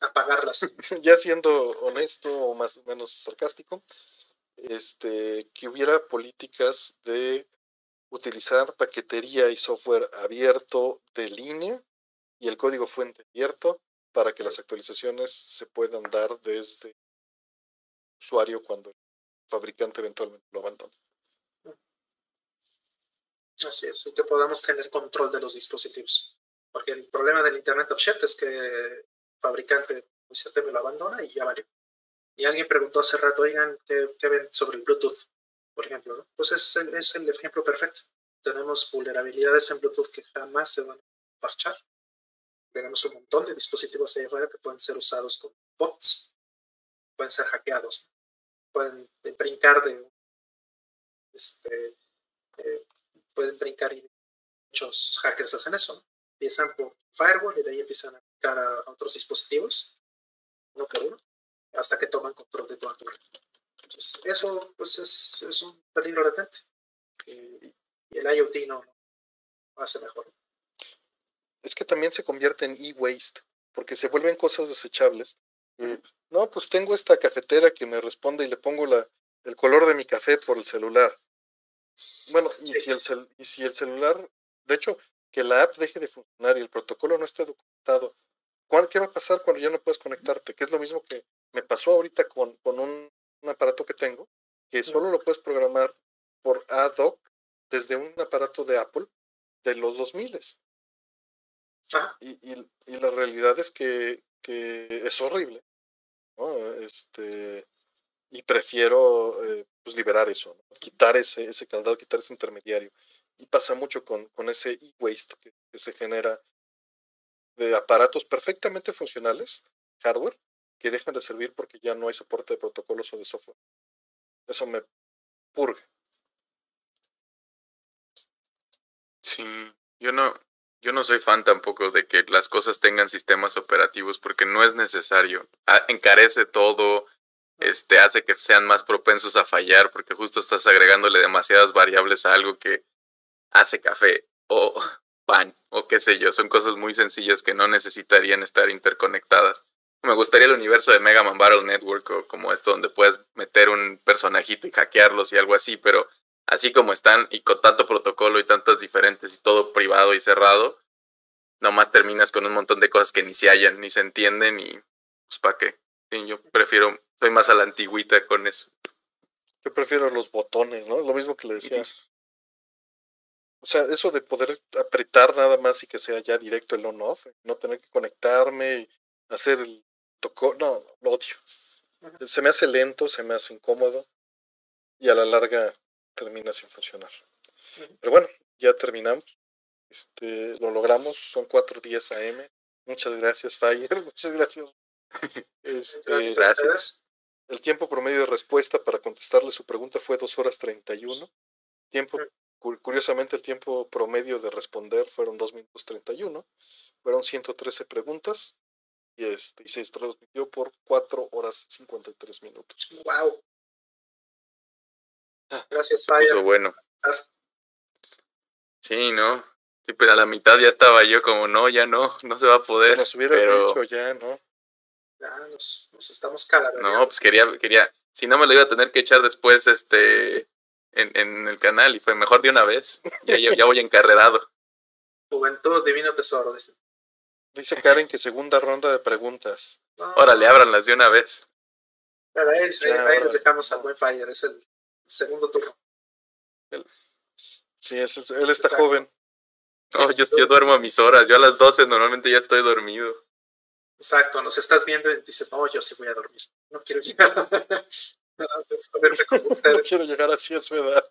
Apagarlas. ya siendo honesto o más o menos sarcástico, este, que hubiera políticas de utilizar paquetería y software abierto de línea y el código fuente abierto para que las actualizaciones se puedan dar desde el usuario cuando el fabricante eventualmente lo abandone. Así es, y que podamos tener control de los dispositivos. Porque el problema del Internet of Shit es que el fabricante muy me lo abandona y ya vale. Y alguien preguntó hace rato, oigan, ¿qué, qué ven sobre el Bluetooth? Por ejemplo, ¿no? Pues es el, es el ejemplo perfecto. Tenemos vulnerabilidades en Bluetooth que jamás se van a parchar. Tenemos un montón de dispositivos ahí afuera que pueden ser usados como bots, pueden ser hackeados, pueden brincar de este, eh, pueden brincar y muchos hackers hacen eso. ¿no? Empiezan por firewall y de ahí empiezan a brincar a, otros dispositivos, uno por uno, hasta que toman control de toda tu red. Entonces, eso pues es, es un peligro latente. Y, y el IoT no, hace mejor. Es que también se convierte en e-waste, porque se vuelven cosas desechables. No, pues tengo esta cafetera que me responde y le pongo la, el color de mi café por el celular. Bueno, y Sí. si el cel- y si el celular, de hecho, que la app deje de funcionar y el protocolo no esté documentado, ¿cuál- ¿qué va a pasar cuando ya no puedes conectarte? Que es lo mismo que me pasó ahorita con, con un, un aparato que tengo, que solo lo puedes programar por ad hoc desde un aparato de Apple de los 2000 Ajá. y, y, y la realidad es que, que es horrible, ¿no? Este, y prefiero eh, pues liberar eso, ¿no? quitar ese, ese candado, quitar ese intermediario. Y pasa mucho con, con ese e-waste que, que se genera de aparatos perfectamente funcionales, hardware, que dejan de servir porque ya no hay soporte de protocolos o de software. Eso me purga. Sí, yo no, yo no soy fan tampoco de que las cosas tengan sistemas operativos porque no es necesario. Ah, encarece todo, este, hace que sean más propensos a fallar porque justo estás agregándole demasiadas variables a algo que hace café o pan o qué sé yo. Son cosas muy sencillas que no necesitarían estar interconectadas. Me gustaría el universo de Mega Man Battle Network o como esto donde puedes meter un personajito y hackearlos y algo así, pero así como están y con tanto protocolo y tantas diferentes y todo privado y cerrado, nomás terminas con un montón de cosas que ni se hallan, ni se entienden y pues para qué. Yo prefiero, soy más a la antigüita con eso. Yo prefiero los botones, ¿no? Es lo mismo que le decía. O sea, eso de poder apretar nada más y que sea ya directo el on-off, no tener que conectarme y hacer el tocó, no, no, lo odio. Se me hace lento, se me hace incómodo y a la larga termina sin funcionar. Pero bueno, ya terminamos. Este, lo logramos, son 4.10 AM. Muchas gracias, Fire. Muchas gracias. Este, Gracias el tiempo promedio de respuesta para contestarle su pregunta fue 2 horas 31. Tiempo, cu- curiosamente, el tiempo promedio de responder fueron 2 minutos 31. Fueron 113 preguntas y, este, y se transmitió por 4 horas 53 minutos. Wow. Ah. Gracias, Fire. bueno. Ah. Sí, ¿no? Sí, pero a la mitad ya estaba yo como, no, ya no, no se va a poder. nos hubieras pero- dicho ya, ¿no? Ya nos, nos estamos calaverando. No, pues quería, quería, si no me lo iba a tener que echar después, este, en, en el canal y fue mejor de una vez. Ya, ya, ya voy encarrerado. Juventud, divino tesoro. Dice. Dice Karen que segunda ronda de preguntas. No, Órale, ábranlas de una vez. Pero ahí, Sí, ahí- ahí ahora, les dejamos al buen Fire. Es el segundo turno. Sí, es el- él está joven. No, yo, yo duermo a mis horas. Yo a las 12 normalmente ya estoy dormido. Exacto, nos estás viendo y dices, no, yo sí voy a dormir. No quiero llegar a No ustedes. quiero llegar así a su edad.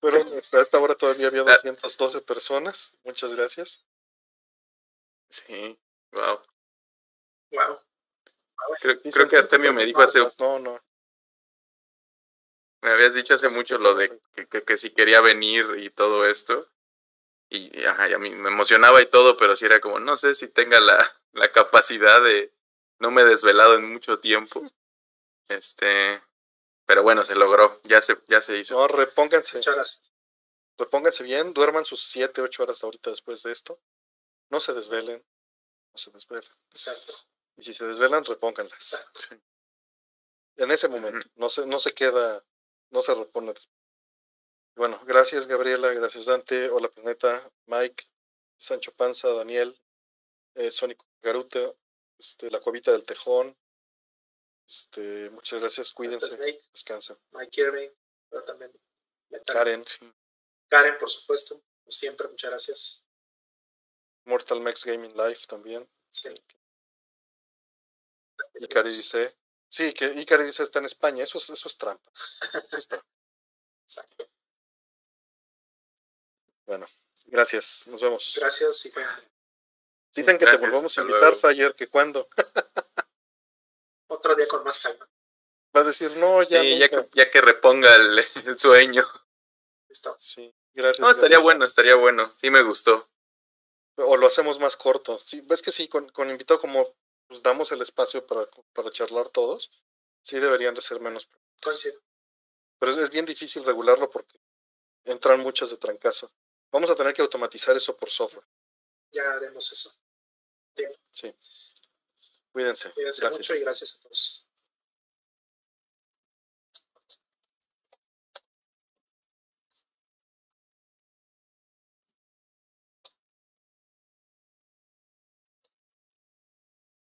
Pero hasta esta hora todavía había Ah. 212 personas. Muchas gracias. Sí, wow. Wow. Creo, creo que Artemio me dijo hace... No, no. Me habías dicho hace mucho lo de que, que, que si quería venir y todo esto. Y, ajá, y a mí me emocionaba y todo, pero sí era como, no sé si tenga la, la capacidad de... No me he desvelado en mucho tiempo. Este... Pero bueno, se logró, ya se, ya se hizo. No, repónganse. Muchas gracias. Repónganse bien, duerman sus 7, 8 horas ahorita después de esto. No se desvelen. No se desvelen. Exacto. Y si se desvelan, repónganlas. Exacto. Sí. En ese momento. No se, no se queda, no se repone después. Bueno, gracias Gabriela, gracias Dante, Hola Planeta, Mike, Sancho Panza, Daniel, eh, Sónico Garuta, este, La Cuevita del Tejón. Este, muchas gracias, cuídense, Snake, descansen. Mike Irving, pero también Metal. Karen. Karen, por supuesto. Siempre, muchas gracias. Mortal Max Gaming Live también. Sí. Icari dice, sí, que Icari dice está en España, eso es, eso es trampa. Eso es trampa. Exacto. Bueno, gracias, nos vemos. Gracias y bueno, Dicen que gracias, te volvamos a invitar. Fire, que cuando. otro día con más calma. Va a decir, no, ya. Sí, ya nunca". que, ya que reponga el, el sueño. Listo. Sí, gracias. No, estaría bueno, estaría bueno. Sí me gustó. O lo hacemos más corto. Sí, ves que sí, con, con invitado como pues, damos el espacio para, para charlar todos, sí deberían de ser menos. Coincido. Pero es, es bien difícil regularlo porque entran muchas de trancazo. Vamos a tener que automatizar eso por software. Ya haremos eso. Sí. Cuídense. Cuídense Gracias. mucho y gracias a todos.